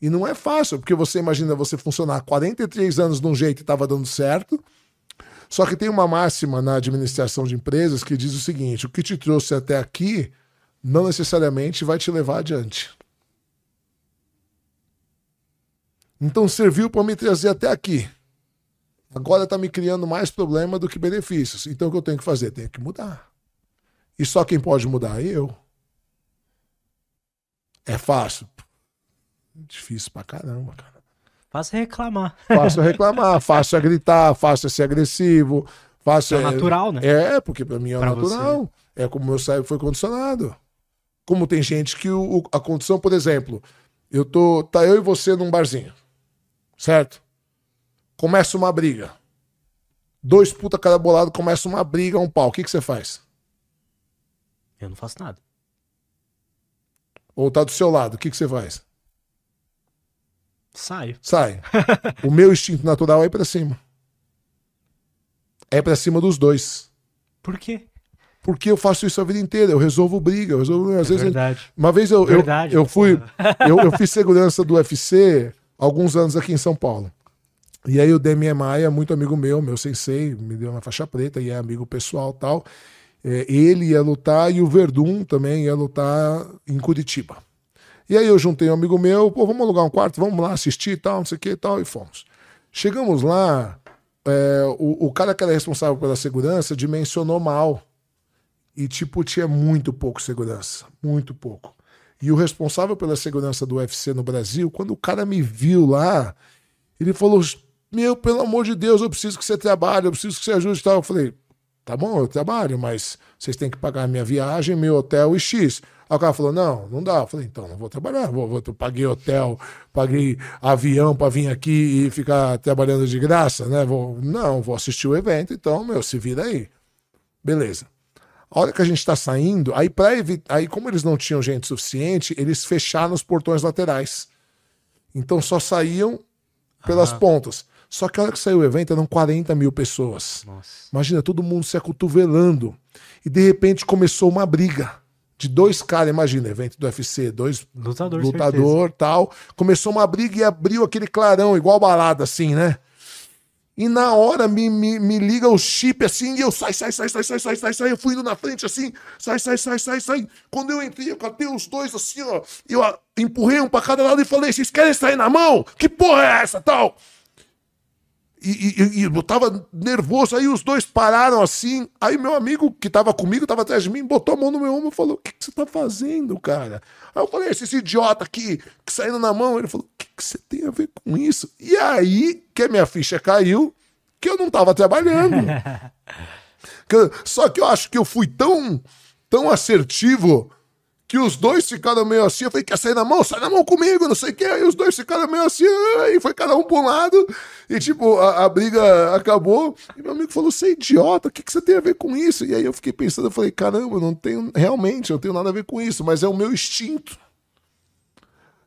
[SPEAKER 2] E não é fácil, porque você imagina você funcionar 43 anos de um jeito e estava dando certo. Só que tem uma máxima na administração de empresas que diz o seguinte: o que te trouxe até aqui não necessariamente vai te levar adiante. Então serviu para me trazer até aqui. Agora está me criando mais problema do que benefícios. Então o que eu tenho que fazer? Tenho que mudar. E só quem pode mudar é eu. É fácil? Difícil pra caramba, cara.
[SPEAKER 1] Fácil é reclamar.
[SPEAKER 2] Fácil é reclamar, *laughs* fácil é gritar, fácil é ser agressivo. Fácil
[SPEAKER 1] é, é natural, né?
[SPEAKER 2] É, porque pra mim é pra natural. Você. É como meu cérebro foi condicionado. Como tem gente que o, a condição, por exemplo, eu tô. Tá eu e você num barzinho. Certo? Começa uma briga. Dois puta cara bolado, começa uma briga, um pau. O que, que você faz?
[SPEAKER 1] Eu não faço nada.
[SPEAKER 2] Ou tá do seu lado, o que, que você faz?
[SPEAKER 1] Sai.
[SPEAKER 2] Sai. *laughs* o meu instinto natural é ir pra cima. É pra cima dos dois.
[SPEAKER 1] Por quê?
[SPEAKER 2] Porque eu faço isso a vida inteira, eu resolvo briga, eu resolvo. Às
[SPEAKER 1] É
[SPEAKER 2] vezes,
[SPEAKER 1] verdade.
[SPEAKER 2] uma vez eu, eu,
[SPEAKER 1] Verdade,
[SPEAKER 2] eu fui.
[SPEAKER 1] porra. *laughs*
[SPEAKER 2] Eu, eu fiz segurança do UFC alguns anos aqui em São Paulo. E aí o Demian Maia, muito amigo meu, meu sensei, me deu uma faixa preta e é amigo pessoal e tal. É, ele ia lutar e o Verdun também ia lutar em Curitiba. E aí eu juntei um amigo meu, pô, vamos alugar um quarto, vamos lá assistir e tal, não sei o que e tal, e fomos. Chegamos lá, é, o, o cara que era responsável pela segurança dimensionou mal. E, tipo, tinha muito pouco segurança. Muito pouco. E o responsável pela segurança do UFC no Brasil, quando o cara me viu lá, ele falou: Meu, pelo amor de Deus, eu preciso que você trabalhe, eu preciso que você ajude e tal. Eu falei: Tá bom, eu trabalho, mas vocês têm que pagar minha viagem, meu hotel e X. Aí o cara falou: Não, não dá. Eu falei: Então, não vou trabalhar. Vou, vou, paguei hotel, paguei avião pra vir aqui e ficar trabalhando de graça, né? Vou, não, vou assistir o evento, então, meu, se vira aí. Beleza. A hora que a gente está saindo, aí para evitar, aí como eles não tinham gente suficiente, eles fecharam os portões laterais. Então só saíam pelas
[SPEAKER 1] Ah.
[SPEAKER 2] pontas. Só que a hora que saiu o evento eram 40 mil pessoas.
[SPEAKER 1] Nossa.
[SPEAKER 2] Imagina todo mundo se acotovelando. E de repente começou uma briga de dois caras, imagina, evento do UFC, dois
[SPEAKER 1] Lutador,
[SPEAKER 2] lutador tal. Começou uma briga e abriu aquele clarão, igual balada, assim, né? E na hora me, me, me liga o chip assim, e eu sai, sai, sai, sai, sai, sai, sai, sai. Eu fui indo na frente assim, sai, sai, sai, sai, sai. Quando eu entrei, eu catei os dois assim, ó. Eu empurrei um pra cada lado e falei: vocês querem sair na mão? Que porra é essa tal? E, e- e- eu tava nervoso, aí os dois pararam assim. Aí meu amigo que tava comigo, tava atrás de mim, botou a mão no meu ombro e falou: O que, que você tá fazendo, cara? Aí eu falei: Esse, esse idiota aqui, que saindo na mão. Ele falou: O que, que você tem a ver com isso? E aí que a minha ficha caiu, que eu não tava trabalhando. *laughs* Só que eu acho que eu fui tão, tão assertivo que os dois ficaram meio assim. Eu falei, quer sair na mão? Sai na mão comigo, não sei o quê. Aí os dois ficaram meio assim, e foi cada um pra um lado. E tipo, a, a briga acabou. E meu amigo falou, você é idiota, o que, que você tem a ver com isso? E aí eu fiquei pensando, eu falei, caramba, eu não tenho, realmente, eu não tenho nada a ver com isso, mas é o meu instinto.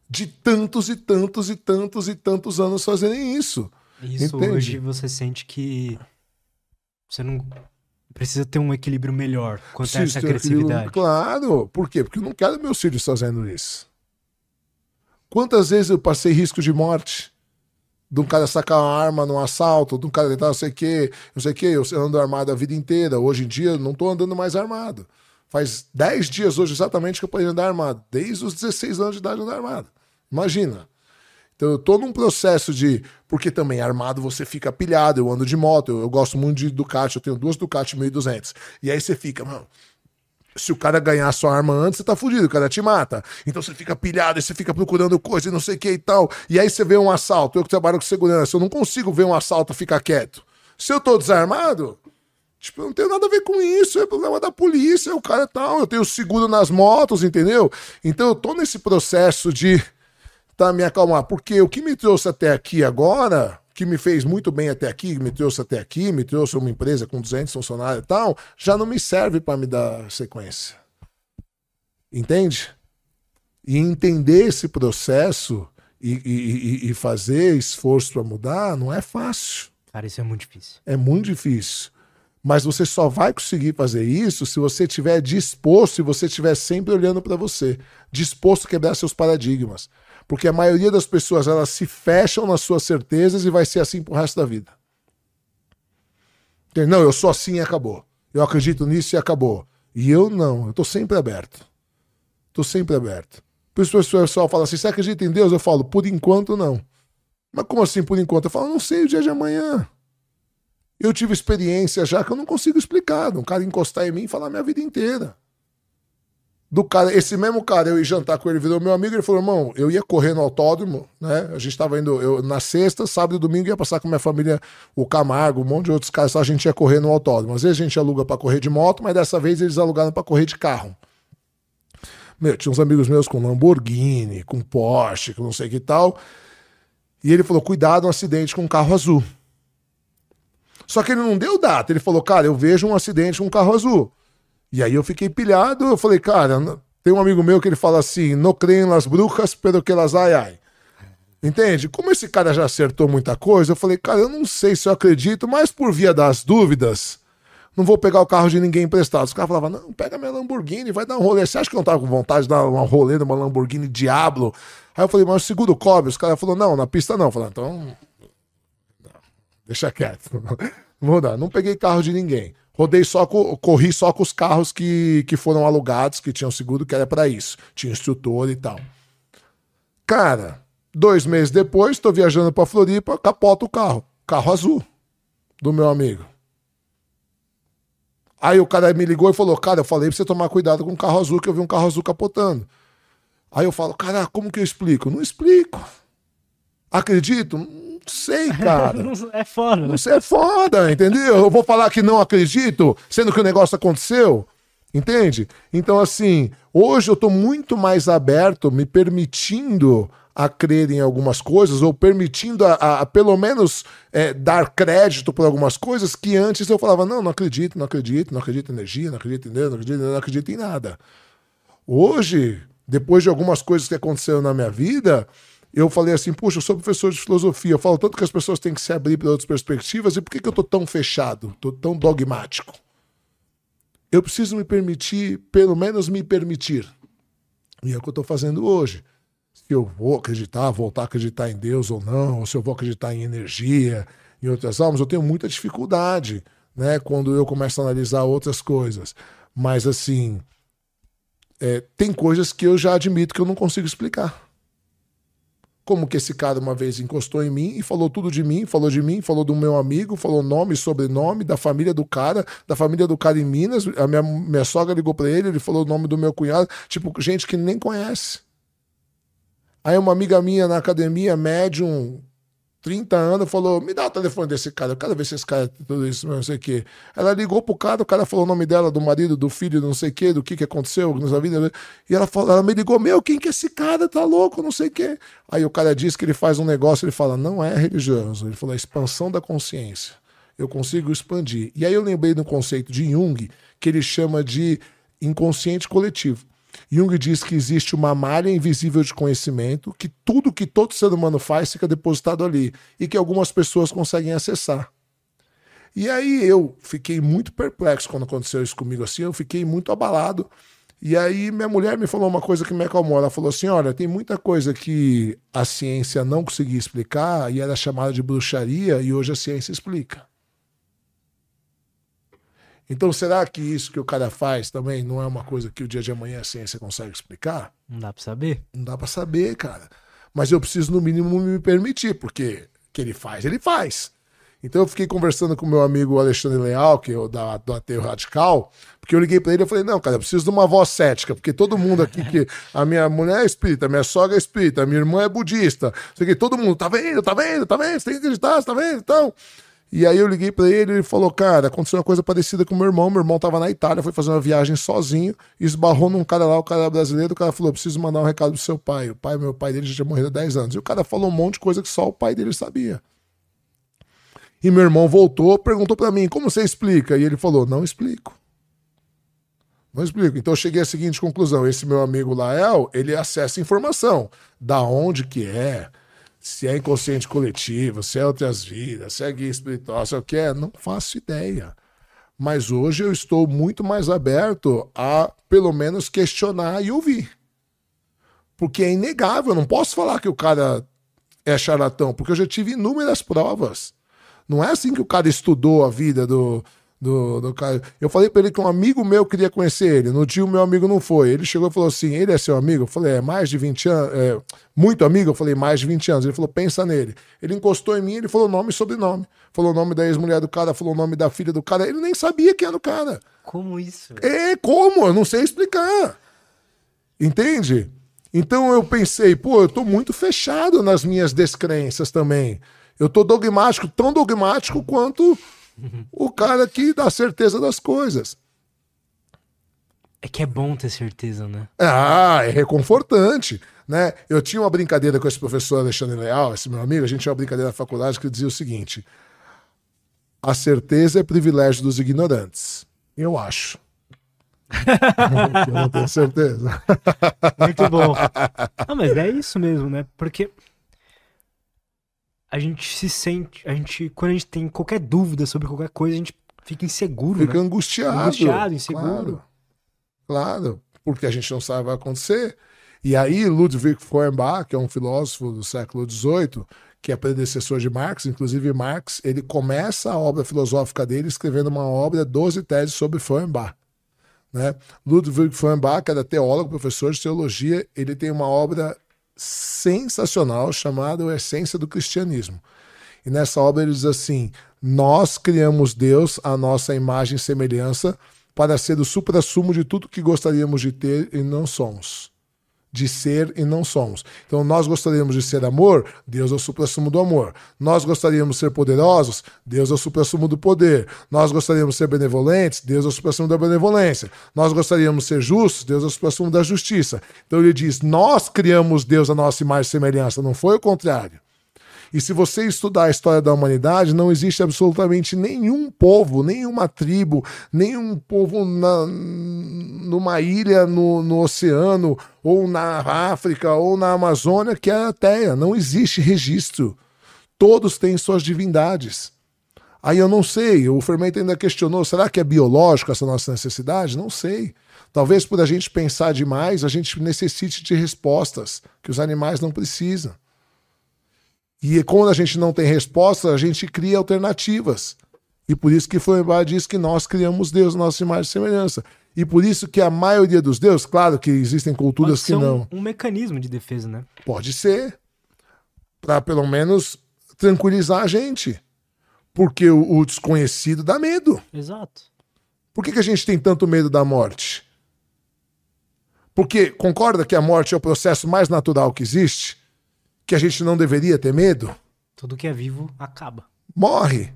[SPEAKER 2] De tantos e tantos e tantos e tantos anos fazerem isso.
[SPEAKER 1] Isso
[SPEAKER 2] Entende?
[SPEAKER 1] hoje você sente que você não precisa ter um equilíbrio melhor quanto a essa
[SPEAKER 2] um
[SPEAKER 1] agressividade.
[SPEAKER 2] Claro. Por quê? Porque eu não quero meus filhos fazendo isso. Quantas vezes eu passei risco de morte? De um cara sacar uma arma num assalto, de um cara tentar não sei o quê, não sei o quê, eu ando armado a vida inteira. Hoje em dia eu não tô andando mais armado. Faz 10 dias hoje exatamente que eu parei de andar armado. Desde os 16 anos de idade eu ando armado. Imagina. Então eu tô num processo de. Porque também armado você fica pilhado. Eu ando de moto, eu, eu gosto muito de Ducati, eu tenho duas Ducati 1200. E aí você fica, mano. Se o cara ganhar sua arma antes, você tá fudido, o cara te mata. Então você fica pilhado, você fica procurando coisa e não sei o que e tal. E aí você vê um assalto, eu que trabalho com segurança, eu não consigo ver um assalto ficar quieto. Se eu tô desarmado, Tipo, não tenho nada a ver com isso, é problema da polícia, o cara é tal, eu tenho seguro nas motos, entendeu? Então eu tô nesse processo de tá, me acalmar, porque o que me trouxe até aqui agora, que me fez muito bem até aqui, me trouxe até aqui, me trouxe uma empresa com 200 funcionários e tal, já não me serve para me dar sequência. Entende? E entender esse processo e, e- e- e fazer esforço para mudar não é fácil.
[SPEAKER 1] Cara, isso é muito difícil.
[SPEAKER 2] É muito difícil. Mas você só vai conseguir fazer isso se você estiver disposto e você estiver sempre olhando para você, disposto a quebrar seus paradigmas. Porque a maioria das pessoas elas se fecham nas suas certezas e vai ser assim pro resto da vida. Não, eu sou assim e acabou. Eu acredito nisso e acabou. E eu não, eu tô sempre aberto. Tô sempre aberto. Por isso o pessoal fala assim: você acredita em Deus? Eu falo, por enquanto não. Mas como assim por enquanto? Eu falo, não sei o dia de amanhã. Eu tive experiência já que eu não consigo explicar. Um cara encostar em mim e falar minha vida inteira. Do cara, esse mesmo cara, eu ia jantar com ele, virou meu amigo, ele falou, irmão, eu ia correr no autódromo, né? A gente tava indo, eu, na sexta, sábado e domingo, ia passar com minha família, o Camargo, um monte de outros caras, a gente ia correr no autódromo. Às vezes a gente aluga pra correr de moto, mas dessa vez eles alugaram pra correr de carro. Meu, tinha uns amigos meus com Lamborghini, com Porsche, com não sei que tal. E ele falou: cuidado, um acidente com um carro azul. Só que ele não deu data. Ele falou, cara, eu vejo um acidente com um carro azul. E aí eu fiquei pilhado. Eu falei, cara, tem um amigo meu que ele fala assim: no creem las brujas, pero que las ai ai. Entende? Como esse cara já acertou muita coisa, eu falei, cara, eu não sei se eu acredito, mas por via das dúvidas, não vou pegar o carro de ninguém emprestado. Os caras falavam, não, pega minha Lamborghini, vai dar um rolê. Você acha que eu não tava com vontade de dar um rolê numa Lamborghini Diablo? Aí eu falei, mas o seguro cobre? Os caras falaram, não, na pista não. Eu falei, então, deixa quieto. *laughs* Não vou dar. Não peguei carro de ninguém. Rodei só com, corri só com os carros que, que foram alugados, que tinham seguro, que era para isso. Tinha instrutor e tal. Cara, dois meses depois, estou viajando para Floripa, capota o carro. Carro azul do meu amigo. Aí o cara me ligou e falou: Cara, eu falei pra você tomar cuidado com o carro azul, que eu vi um carro azul capotando. Aí eu falo: Cara, como que eu explico? Não explico. Acredito? Sei, cara. *laughs*
[SPEAKER 1] é foda. Né?
[SPEAKER 2] Não sei, é foda, entendeu? Eu vou falar que não acredito, sendo que o negócio aconteceu. Entende? Então, assim, hoje eu tô muito mais aberto, me permitindo a crer em algumas coisas, ou permitindo a, a, a pelo menos é, dar crédito por algumas coisas que antes eu falava, não, não acredito, não acredito, não acredito em energia, não acredito em Deus, não acredito, não acredito em nada. Hoje, depois de algumas coisas que aconteceram na minha vida, eu falei assim, puxa, eu sou professor de filosofia, eu falo tanto que as pessoas têm que se abrir para outras perspectivas, e por que, que eu tô tão fechado, tô tão dogmático? Eu preciso me permitir, pelo menos me permitir. E é o que eu estou fazendo hoje. Se eu vou acreditar, voltar a acreditar em Deus ou não, ou se eu vou acreditar em energia, em outras almas, eu tenho muita dificuldade, né? Quando eu começo a analisar outras coisas. Mas assim, é, tem coisas que eu já admito que eu não consigo explicar como que esse cara uma vez encostou em mim e falou tudo de mim, falou de mim, falou do meu amigo, falou nome, sobrenome, da família do cara, da família do cara em Minas. A minha, minha sogra ligou para ele, ele falou o nome do meu cunhado, tipo, gente que nem conhece. Aí uma amiga minha na academia, médium, 30 anos, falou: me dá o telefone desse cara, eu quero ver se esse cara tem tudo isso, não sei o quê. Ela ligou pro cara, o cara falou o nome dela, do marido, do filho, não sei o quê, do que que aconteceu na vida. E ela, falou, ela me ligou: meu, quem que é esse cara? Tá louco, não sei o quê. Aí o cara diz que ele faz um negócio, ele fala: não é religioso. Ele falou: expansão da consciência. Eu consigo expandir. E aí eu lembrei do conceito de Jung, que ele chama de inconsciente coletivo. Jung diz que existe uma malha invisível de conhecimento, que tudo que todo ser humano faz fica depositado ali e que algumas pessoas conseguem acessar. E aí eu fiquei muito perplexo quando aconteceu isso comigo assim, eu fiquei muito abalado. E aí minha mulher me falou uma coisa que me acalmou. Ela falou assim: olha, tem muita coisa que a ciência não conseguia explicar e era chamada de bruxaria, e hoje a ciência explica. Então, será que isso que o cara faz também não é uma coisa que o dia de amanhã a ciência consegue explicar?
[SPEAKER 1] Não dá para saber.
[SPEAKER 2] Não dá para saber, cara. Mas eu preciso, no mínimo, me permitir, porque o que ele faz, ele faz. Então eu fiquei conversando com meu amigo Alexandre Leal, que é o da, do Ateu Radical, porque eu liguei para ele e falei, não, cara, eu preciso de uma voz cética, porque todo mundo aqui, que a minha mulher é espírita, a minha sogra é espírita, a minha irmã é budista, sei que todo mundo, tá vendo, tá vendo, tá vendo, você tem que acreditar, tá vendo, então... E aí eu liguei para ele ele falou: Cara, aconteceu uma coisa parecida com meu irmão. Meu irmão tava na Itália, foi fazer uma viagem sozinho, esbarrou num cara lá, o cara brasileiro. O cara falou: Preciso mandar um recado pro seu pai. O pai, meu pai dele já tinha morrido há 10 anos. E o cara falou um monte de coisa que só o pai dele sabia. E meu irmão voltou, perguntou para mim: Como você explica? E ele falou: Não explico. Não explico. Então eu cheguei à seguinte conclusão: esse meu amigo Lael, ele acessa informação. Da onde que é, se é inconsciente coletivo, se é outras vidas, se é guia espiritual, se é o que é, não faço ideia. Mas hoje eu estou muito mais aberto a, pelo menos, questionar e ouvir. Porque é inegável, eu não posso falar que o cara é charlatão, porque eu já tive inúmeras provas. Não é assim que o cara estudou a vida do, do, do cara. Eu falei pra ele que um amigo meu queria conhecer ele. No dia o meu amigo não foi. Ele chegou e falou assim: ele é seu amigo? Eu falei, é mais de 20 anos. É, muito amigo? Eu falei, mais de 20 anos. Ele falou, pensa nele. Ele encostou em mim, ele falou nome e sobrenome. Falou o nome da ex-mulher do cara, falou o nome da filha do cara. Ele nem sabia quem era o cara.
[SPEAKER 1] Como isso?
[SPEAKER 2] É, como? Eu não sei explicar. Entende? Então eu pensei, pô, eu tô muito fechado nas minhas descrenças também. Eu tô dogmático, tão dogmático quanto o cara que dá certeza das coisas.
[SPEAKER 1] É que é bom ter certeza, né?
[SPEAKER 2] Ah, é reconfortante. Né? Eu tinha uma brincadeira com esse professor Alexandre Leal, esse meu amigo, a gente tinha uma brincadeira na faculdade que dizia o seguinte: a certeza é privilégio dos ignorantes. Eu acho. *laughs* eu não tenho certeza.
[SPEAKER 1] Muito bom. *laughs* Não, mas é isso mesmo, né? Porque a gente se sente, a gente, quando a gente tem qualquer dúvida sobre qualquer coisa, a gente fica inseguro,
[SPEAKER 2] Fica
[SPEAKER 1] né?
[SPEAKER 2] angustiado.
[SPEAKER 1] Angustiado, inseguro.
[SPEAKER 2] Claro, claro, porque a gente não sabe o que vai acontecer. E aí, Ludwig Feuerbach, que é um filósofo do século XVIII, que é predecessor de Marx, inclusive Marx, ele começa a obra filosófica dele escrevendo uma obra, 12 teses sobre Feuerbach. Né? Ludwig Feuerbach era teólogo, professor de teologia, ele tem uma obra sensacional chamada A Essência do Cristianismo. E nessa obra ele diz assim: Nós criamos Deus à nossa imagem e semelhança para ser o supra-sumo de tudo que gostaríamos de ter e não somos de ser e não somos. Então, nós gostaríamos de ser amor, Deus é o supra-sumo do amor. Nós gostaríamos de ser poderosos, Deus é o supra-sumo do poder. Nós gostaríamos de ser benevolentes, Deus é o supra-sumo da benevolência. Nós gostaríamos de ser justos, Deus é o supra-sumo da justiça. Então, ele diz: nós criamos Deus a nossa imagem e semelhança, não foi o contrário. E se você estudar a história da humanidade, não existe absolutamente nenhum povo, nenhuma tribo, nenhum povo na, numa ilha no, no oceano, ou na África, ou na Amazônia que é ateia. Não existe registro. Todos têm suas divindades. Aí eu não sei, o Fermento ainda questionou: será que é biológico essa nossa necessidade? Não sei. Talvez por a gente pensar demais, a gente necessite de respostas que os animais não precisam. E quando a gente não tem resposta, a gente cria alternativas. E por isso que Feuerbach diz que nós criamos Deus, nossa imagem e semelhança. E por isso que a maioria dos deuses, claro que existem culturas que não.
[SPEAKER 1] Um, um mecanismo de defesa, né?
[SPEAKER 2] Pode ser. Para pelo menos tranquilizar a gente. Porque o, o, desconhecido dá medo.
[SPEAKER 1] Exato.
[SPEAKER 2] Por que, que a gente tem tanto medo da morte? Porque concorda que a morte é o processo mais natural que existe? Que a gente não deveria ter medo?
[SPEAKER 1] Tudo que é vivo acaba.
[SPEAKER 2] Morre.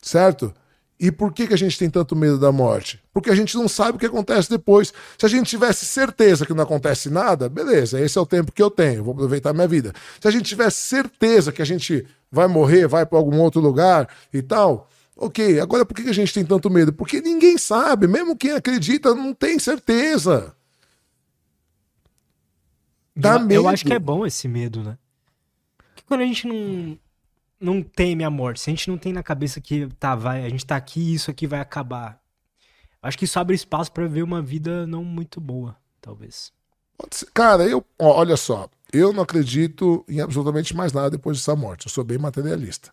[SPEAKER 2] Certo? E por que, que a gente tem tanto medo da morte? Porque a gente não sabe o que acontece depois. Se a gente tivesse certeza que não acontece nada, beleza, esse é o tempo que eu tenho, vou aproveitar minha vida. Se a gente tivesse certeza que a gente vai morrer, vai para algum outro lugar e tal, ok. Agora por que, que a gente tem tanto medo? Porque ninguém sabe, mesmo quem acredita não tem certeza.
[SPEAKER 1] Dá eu, medo. Eu acho que é bom esse medo, né? Quando a gente não, não teme a morte, se a gente não tem na cabeça que tá, vai, a gente tá aqui isso aqui vai acabar, acho que isso abre espaço para ver uma vida não muito boa, talvez.
[SPEAKER 2] Cara, eu, ó, olha só, eu não acredito em absolutamente mais nada depois dessa morte. Eu sou bem materialista.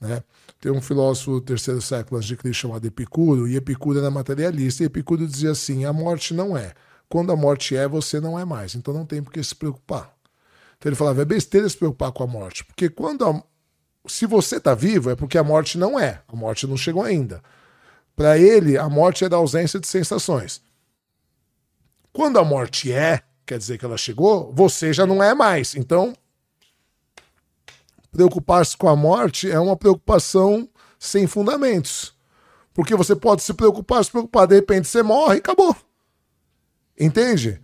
[SPEAKER 2] Né? Tem um filósofo do terceiro século antes de Cristo chamado Epicuro, e Epicuro era materialista, e Epicuro dizia assim: a morte não é. Quando a morte é, você não é mais. Então não tem por que se preocupar. Então ele falava, é besteira se preocupar com a morte, porque quando a, se você está vivo é porque a morte não é, a morte não chegou ainda. Para ele, a morte é da ausência de sensações. Quando a morte é, quer dizer que ela chegou, você já não é mais. Então, preocupar-se com a morte é uma preocupação sem fundamentos. Porque você pode se preocupar, se preocupar, de repente você morre e acabou. Entende?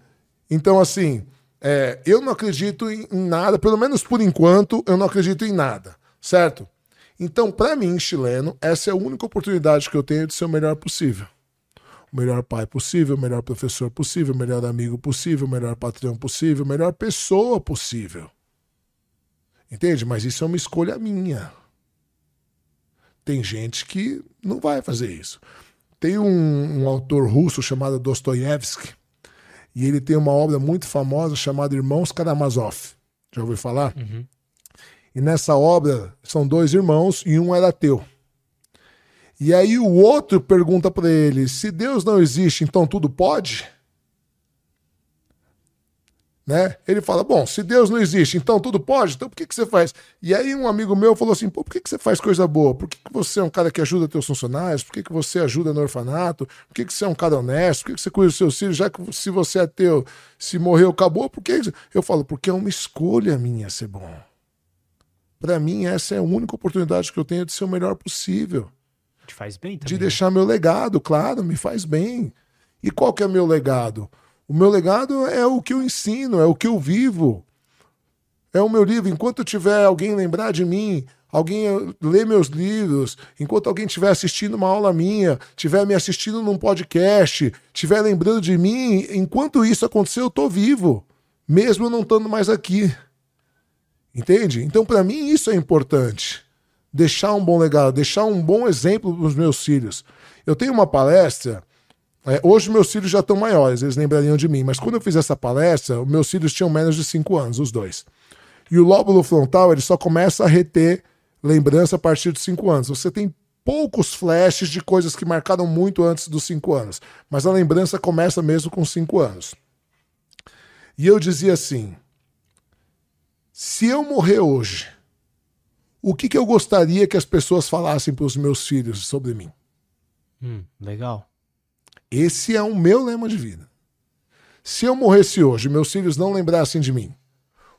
[SPEAKER 2] Então, assim, é, eu não acredito em, nada, pelo menos por enquanto, eu não acredito em nada, certo? Então, para mim, chileno, essa é a única oportunidade que eu tenho de ser o melhor possível. O melhor pai possível, o melhor professor possível, o melhor amigo possível, o melhor patrão possível, a melhor pessoa possível. Entende? Mas isso é uma escolha minha. Tem gente que não vai fazer isso. Tem um, um autor russo chamado Dostoiévski, e ele tem uma obra muito famosa chamada Irmãos Karamazov. Já ouviu falar? Uhum. E nessa obra são dois irmãos e um era ateu. E aí o outro pergunta para ele: se Deus não existe, então tudo pode? Né? Ele fala: Bom, se Deus não existe, então tudo pode, então por que, que você faz? E aí um amigo meu falou assim: Pô, por que, que você faz coisa boa? Por que, que você é um cara que ajuda teus funcionários? Por que, que você ajuda no orfanato? Por que, que você é um cara honesto? Por que, que você cuida dos seus filhos? Já que se você é teu, se morreu, acabou, por que? Eu falo: Porque é uma escolha minha ser bom. Para mim, essa é a única oportunidade que eu tenho de ser o melhor possível.
[SPEAKER 1] Te faz bem também.
[SPEAKER 2] De né? deixar meu legado, claro, me faz bem. E qual que é meu legado? O meu legado é o que eu ensino, é o que eu vivo. É o meu livro. Enquanto tiver alguém lembrar de mim, alguém ler meus livros, enquanto alguém estiver assistindo uma aula minha, estiver me assistindo num podcast, estiver lembrando de mim, enquanto isso acontecer, eu estou vivo, mesmo não estando mais aqui. Entende? Então, para mim, isso é importante. Deixar um bom legado, deixar um bom exemplo para os meus filhos. Eu tenho uma palestra. É, hoje meus filhos já estão maiores, eles lembrariam de mim, mas quando eu fiz essa palestra, meus filhos tinham menos de 5 anos, os dois. E o lóbulo frontal ele só começa a reter lembrança a partir de 5 anos. Você tem poucos flashes de coisas que marcaram muito antes dos 5 anos, mas a lembrança começa mesmo com 5 anos. E eu dizia assim: se eu morrer hoje, o que, que eu gostaria que as pessoas falassem para os meus filhos sobre mim?
[SPEAKER 1] Hum, legal.
[SPEAKER 2] Esse é o meu lema de vida. Se eu morresse hoje, meus filhos não lembrassem de mim,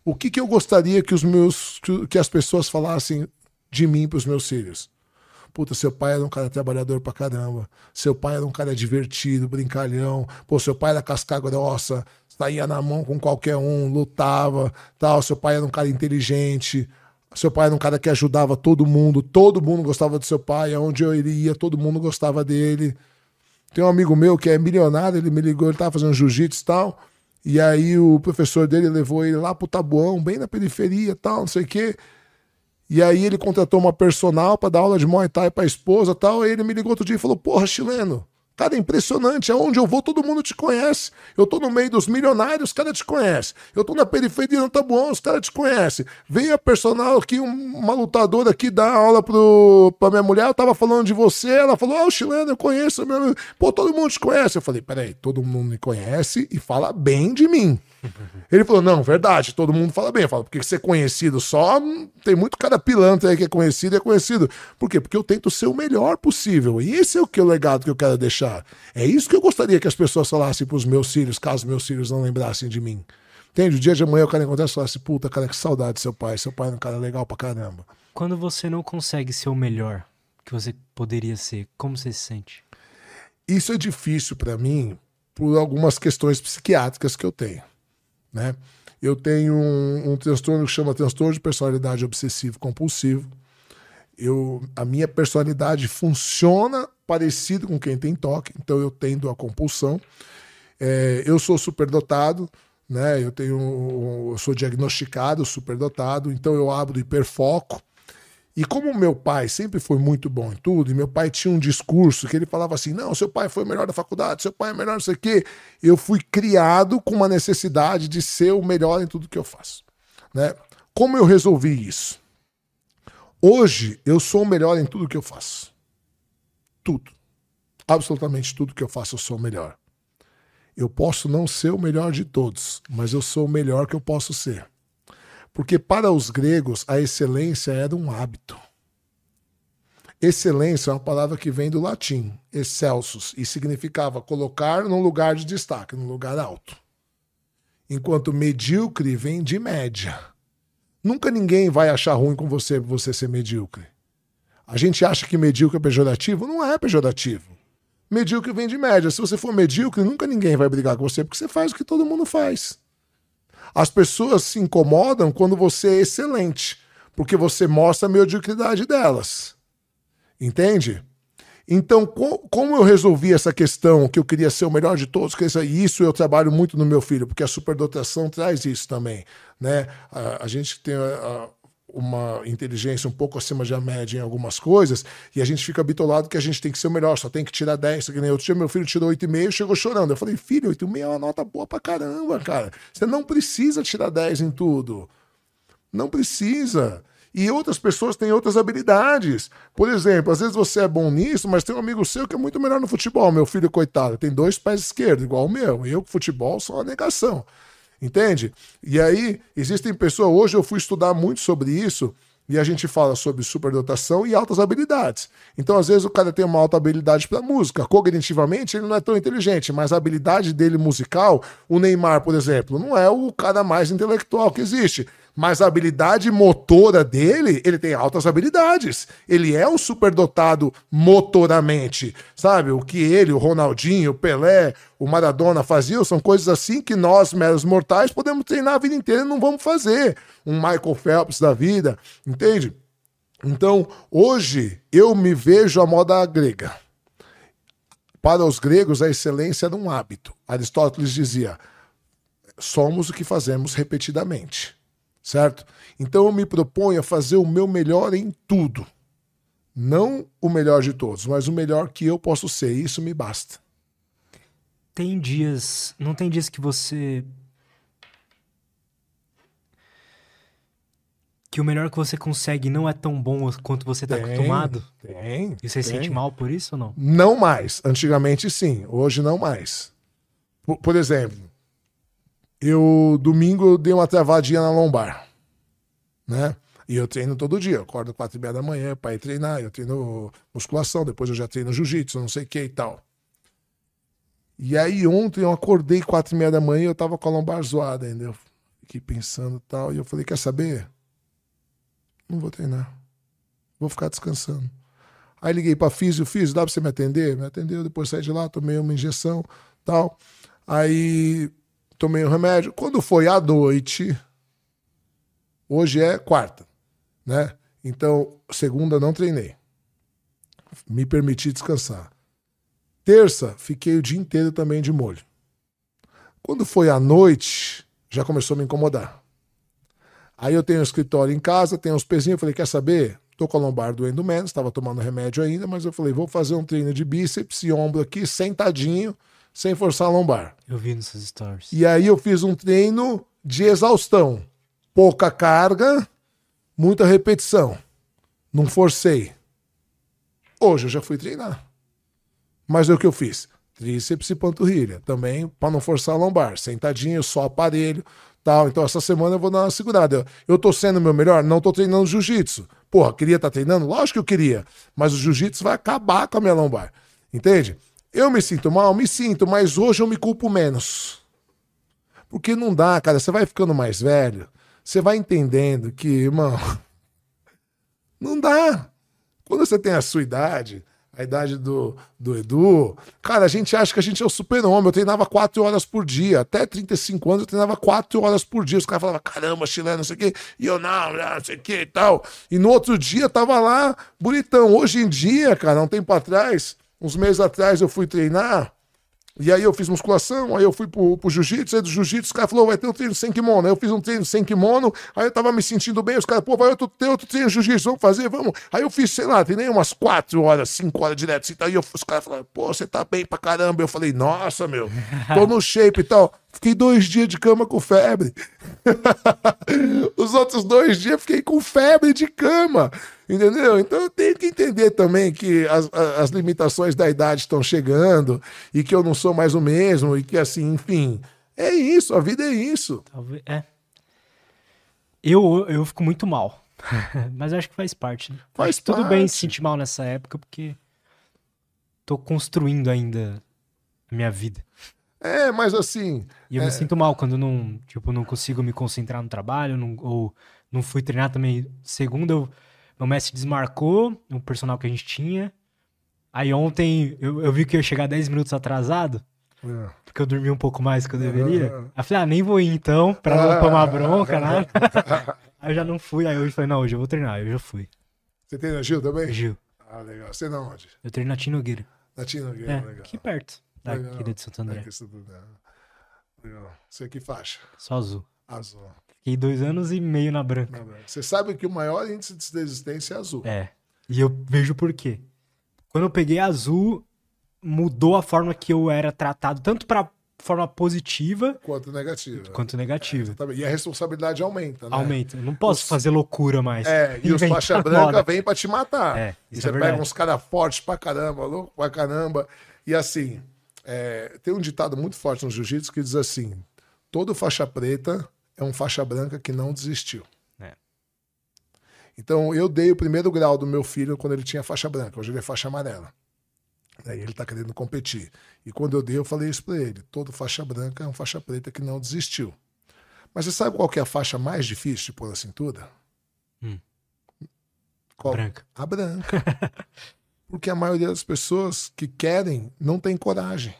[SPEAKER 2] o que, que eu gostaria que os meus que as pessoas falassem de mim para os meus filhos? Puta, seu pai era um cara trabalhador pra caramba. Seu pai era um cara divertido, brincalhão. Pô, seu pai era casca grossa, saía na mão com qualquer um, lutava, tal. Seu pai era um cara inteligente. Seu pai era um cara que ajudava todo mundo. Todo mundo gostava do seu pai. Aonde eu iria, todo mundo gostava dele. Tem um amigo meu que é milionário, ele me ligou, ele tava fazendo jiu-jitsu e tal. E aí o professor dele levou ele lá pro Tabuão, bem na periferia tal, não sei o quê. E aí ele contratou uma personal para dar aula de Muay Thai pra esposa tal. Aí ele me ligou outro dia e falou: Porra, chileno, Cara, é impressionante. Aonde eu vou, todo mundo te conhece. Eu tô no meio dos milionários, os caras te conhecem. Eu tô na periferia do Tabuão, os caras te conhecem. Veio a personal aqui, uma lutadora aqui, dar aula pro, pra minha mulher. Eu tava falando de você. Ela falou: Ah, o chileno, eu conheço. Meu... Pô, todo mundo te conhece. Eu falei: Peraí, todo mundo me conhece e fala bem de mim. Ele falou: Não, verdade, todo mundo fala bem. Eu falo: Porque ser conhecido só, tem muito cara pilantra aí que é conhecido e é conhecido. Por quê? Porque eu tento ser o melhor possível. E esse é o que é o legado que eu quero deixar. É isso que eu gostaria que as pessoas falassem pros meus filhos, caso meus filhos não lembrassem de mim. Entende? O dia de amanhã o cara encontrar e falar assim: Puta, cara, que saudade do seu pai. Seu pai é um cara legal pra caramba.
[SPEAKER 1] Quando você não consegue ser o melhor que você poderia ser, como você se sente?
[SPEAKER 2] Isso é difícil para mim por algumas questões psiquiátricas que eu tenho né? Eu tenho um, um transtorno que chama transtorno de personalidade obsessivo compulsivo. Eu, a minha personalidade funciona parecido com quem tem toque, então eu tendo a compulsão. É, eu sou superdotado, né? Eu tenho, eu sou diagnosticado superdotado, então eu abro hiperfoco. E como meu pai sempre foi muito bom em tudo, e meu pai tinha um discurso que ele falava assim: não, seu pai foi o melhor da faculdade, seu pai é melhor, não sei o quê. Eu fui criado com uma necessidade de ser o melhor em tudo que eu faço. Né? Como eu resolvi isso? Hoje eu sou o melhor em tudo que eu faço. Tudo. Absolutamente tudo que eu faço eu sou o melhor. Eu posso não ser o melhor de todos, mas eu sou o melhor que eu posso ser. Porque para os gregos a excelência era um hábito. Excelência é uma palavra que vem do latim, excelsus, e significava colocar num lugar de destaque, num lugar alto. Enquanto medíocre vem de média. Nunca ninguém vai achar ruim com você você ser medíocre. A gente acha que medíocre é pejorativo? Não é pejorativo. Medíocre vem de média. Se você for medíocre, nunca ninguém vai brigar com você porque você faz o que todo mundo faz. As pessoas se incomodam quando você é excelente, porque você mostra a mediocridade delas. Entende? Então, como eu resolvi essa questão que eu queria ser o melhor de todos, que isso eu trabalho muito no meu filho, porque a superdotação traz isso também, né? A, a gente tem a, uma inteligência um pouco acima da média em algumas coisas, e a gente fica bitolado que a gente tem que ser o melhor, só tem que tirar 10. Que nem outro dia meu filho tirou 8,5 e chegou chorando. Eu falei, filho, 8,5 é uma nota boa pra caramba, cara. Você não precisa tirar 10 em tudo. Não precisa. E outras pessoas têm outras habilidades. Por exemplo, às vezes você é bom nisso, mas tem um amigo seu que é muito melhor no futebol. Meu filho, coitado, tem dois pés esquerdos, igual o meu. Eu, futebol, sou uma negação. Entende? E aí, existem pessoas. Hoje eu fui estudar muito sobre isso. E a gente fala sobre superdotação e altas habilidades. Então, às vezes, o cara tem uma alta habilidade para música. Cognitivamente, ele não é tão inteligente, mas a habilidade dele musical, o Neymar, por exemplo, não é o cara mais intelectual que existe mas a habilidade motora dele, ele tem altas habilidades. Ele é um superdotado motoramente, sabe? O que ele, o Ronaldinho, o Pelé, o Maradona faziam são coisas assim que nós, meros mortais, podemos treinar a vida inteira e não vamos fazer. Um Michael Phelps da vida, entende? Então, hoje, eu me vejo à moda grega. Para os gregos, a excelência era um hábito. Aristóteles dizia: somos o que fazemos repetidamente. Certo? Então eu me proponho a fazer o meu melhor em tudo. Não o melhor de todos, mas o melhor que eu posso ser. Isso me basta.
[SPEAKER 1] Tem dias. Não tem dias que você. Que o melhor que você consegue não é tão bom quanto você tá
[SPEAKER 2] Tem,
[SPEAKER 1] acostumado?
[SPEAKER 2] Tem.
[SPEAKER 1] E você se
[SPEAKER 2] tem.
[SPEAKER 1] sente mal por isso ou não?
[SPEAKER 2] Não mais. Antigamente sim, hoje não mais. Por, por exemplo, eu domingo eu dei uma travadinha na lombar, né? E eu treino todo dia. Eu acordo quatro e meia da manhã para ir treinar. Eu treino musculação, depois eu já treino jiu-jitsu, não sei o que e tal. E aí ontem eu acordei quatro e meia da manhã e eu tava com a lombar zoada ainda. Eu fiquei pensando tal. E eu falei, quer saber? Não vou treinar. Vou ficar descansando. Aí liguei pra Físio, Físio, dá pra você me atender? Me atendeu, depois saí de lá, tomei uma injeção tal. Aí tomei o remédio. Quando foi à noite, hoje é quarta, né? Então, segunda não treinei. Me permiti descansar. Terça, fiquei o dia inteiro também de molho. Quando foi à noite, já começou a me incomodar. Aí eu tenho um escritório em casa, tenho uns pezinhos, falei, quer saber? Tô com a lombar doendo menos, estava tomando remédio ainda, mas eu falei, vou fazer um treino de bíceps e ombro aqui, sentadinho, sem forçar a lombar.
[SPEAKER 1] Eu vi nos seus stories.
[SPEAKER 2] E aí eu fiz um treino de exaustão. Pouca carga, muita repetição. Não forcei. Hoje eu já fui treinar. Mas é o que eu fiz? Tríceps e panturrilha. Também para não forçar a lombar. Sentadinho, só aparelho, tal. Então essa semana eu vou dar uma segurada. Eu, eu tô sendo meu melhor? Não tô treinando jiu-jitsu. Porra, queria estar tá treinando? Lógico que eu queria. Mas o jiu-jitsu vai acabar com a minha lombar. Entende? Eu me sinto mal? Me sinto, mas hoje eu me culpo menos. Porque não dá, cara. Você vai ficando mais velho, você vai entendendo que, irmão, *laughs* não dá. Quando você tem a sua idade, a idade do, do Edu, cara, a gente acha que a gente é o super-homem. Eu treinava quatro horas por dia. Até 35 anos eu treinava quatro horas por dia. Os caras falavam, caramba, chileno, não sei o quê. E eu, não, não sei o quê e tal. E no outro dia tava lá, bonitão. Hoje em dia, cara, um tempo atrás, uns meses atrás eu fui treinar. E aí eu fiz musculação, aí eu fui pro, pro jiu-jitsu, aí do jiu-jitsu, os caras falaram, vai ter um treino sem kimono. Aí eu fiz um treino sem kimono, aí eu tava me sentindo bem, os caras, pô, vai outro, ter outro treino de jiu-jitsu, vamos fazer, vamos. Aí eu fiz, sei lá, treinei umas quatro horas, cinco horas direto, assim, aí eu, os caras falaram, pô, você tá bem pra caramba. Eu falei, nossa, meu, tô no shape e tal. Fiquei dois dias de cama com febre. *laughs* Os outros dois dias fiquei com febre de cama. Entendeu? Então eu tenho que entender também que as, as limitações da idade estão chegando e que eu não sou mais o mesmo e que assim, enfim. É isso, a vida é isso.
[SPEAKER 1] Talvez. É. Eu, eu fico muito mal. *laughs* Mas acho que faz parte. Né?
[SPEAKER 2] Faz
[SPEAKER 1] acho que tudo
[SPEAKER 2] parte.
[SPEAKER 1] bem se sentir mal nessa época, porque tô construindo ainda a minha vida.
[SPEAKER 2] É, mas assim.
[SPEAKER 1] E eu
[SPEAKER 2] é,
[SPEAKER 1] me sinto mal quando não, tipo, não consigo me concentrar no trabalho, não- ou não fui treinar também. Segunda, eu, meu mestre desmarcou o personal que a gente tinha. Aí ontem eu, eu vi que eu ia chegar 10 minutos atrasado,
[SPEAKER 2] é.
[SPEAKER 1] porque eu dormi um pouco mais do que eu deveria.
[SPEAKER 2] Aham.
[SPEAKER 1] Aí eu falei, ah, nem vou ir então, pra não
[SPEAKER 2] Ah.
[SPEAKER 1] tomar bronca, nada. *laughs* Aí eu já não fui, aí hoje eu falei, não, hoje eu vou treinar, aí eu já fui.
[SPEAKER 2] Você tem na Gil também?
[SPEAKER 1] Gil,
[SPEAKER 2] Ah, legal. Você não onde?
[SPEAKER 1] eu treino na Tinogueira.
[SPEAKER 2] Na Tina,
[SPEAKER 1] É,
[SPEAKER 2] legal.
[SPEAKER 1] aqui perto, daqui
[SPEAKER 2] Legal.
[SPEAKER 1] de Santo André.
[SPEAKER 2] É, que isso tudo, né? Legal. Você que faixa?
[SPEAKER 1] Só azul.
[SPEAKER 2] Azul.
[SPEAKER 1] Fiquei dois anos e meio na branca.
[SPEAKER 2] Você sabe que o maior índice de desistência é azul.
[SPEAKER 1] É. E eu vejo por quê. Quando eu peguei azul, mudou a forma que eu era tratado, tanto pra forma positiva
[SPEAKER 2] Quanto negativa.
[SPEAKER 1] quanto negativa.
[SPEAKER 2] Exatamente. E a responsabilidade aumenta, né?
[SPEAKER 1] Aumenta. Eu não posso
[SPEAKER 2] Os-
[SPEAKER 1] fazer loucura mais.
[SPEAKER 2] É, e os faixa branca vêm pra te matar.
[SPEAKER 1] É,
[SPEAKER 2] e você
[SPEAKER 1] é
[SPEAKER 2] pega
[SPEAKER 1] verdade.
[SPEAKER 2] uns caras fortes pra caramba, louco pra caramba. E assim, é, tem um ditado muito forte no jiu-jitsu que diz assim: todo faixa preta é um faixa branca que não desistiu.
[SPEAKER 1] É.
[SPEAKER 2] Então eu dei o primeiro grau do meu filho quando ele tinha faixa branca, hoje ele é faixa amarela. Aí ele tá querendo competir. E quando eu dei, eu falei isso pra ele: todo faixa branca é um faixa preta que não desistiu. Mas você sabe qual é a faixa mais difícil de pôr na cintura?
[SPEAKER 1] Hum.
[SPEAKER 2] Qual?
[SPEAKER 1] Branca.
[SPEAKER 2] A branca. *laughs* Porque a maioria das pessoas que querem não tem coragem.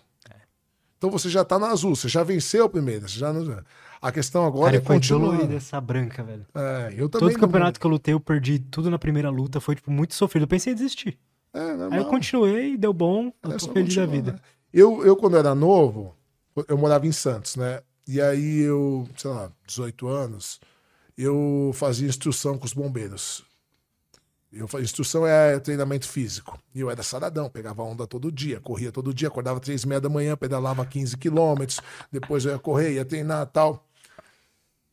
[SPEAKER 2] Então você já tá na azul, você já venceu a primeira. Já não... A questão agora
[SPEAKER 1] Cara,
[SPEAKER 2] é
[SPEAKER 1] foi
[SPEAKER 2] continuar.
[SPEAKER 1] essa branca, velho.
[SPEAKER 2] É, eu também
[SPEAKER 1] Todo
[SPEAKER 2] não-
[SPEAKER 1] campeonato que eu lutei, eu perdi tudo na primeira luta. Foi, tipo, muito sofrido. Eu pensei em desistir.
[SPEAKER 2] É.
[SPEAKER 1] Aí eu continuei, deu bom. Eu
[SPEAKER 2] É
[SPEAKER 1] tô feliz da vida.
[SPEAKER 2] né? Eu, eu, quando era novo, eu morava em Santos, né? E aí eu, sei lá, 18 anos, eu fazia instrução com os bombeiros. Eu, instrução é treinamento físico. E eu era saradão, pegava onda todo dia, corria todo dia, acordava três e meia da manhã, pedalava 15 quilômetros, depois eu ia correr, ia treinar tal.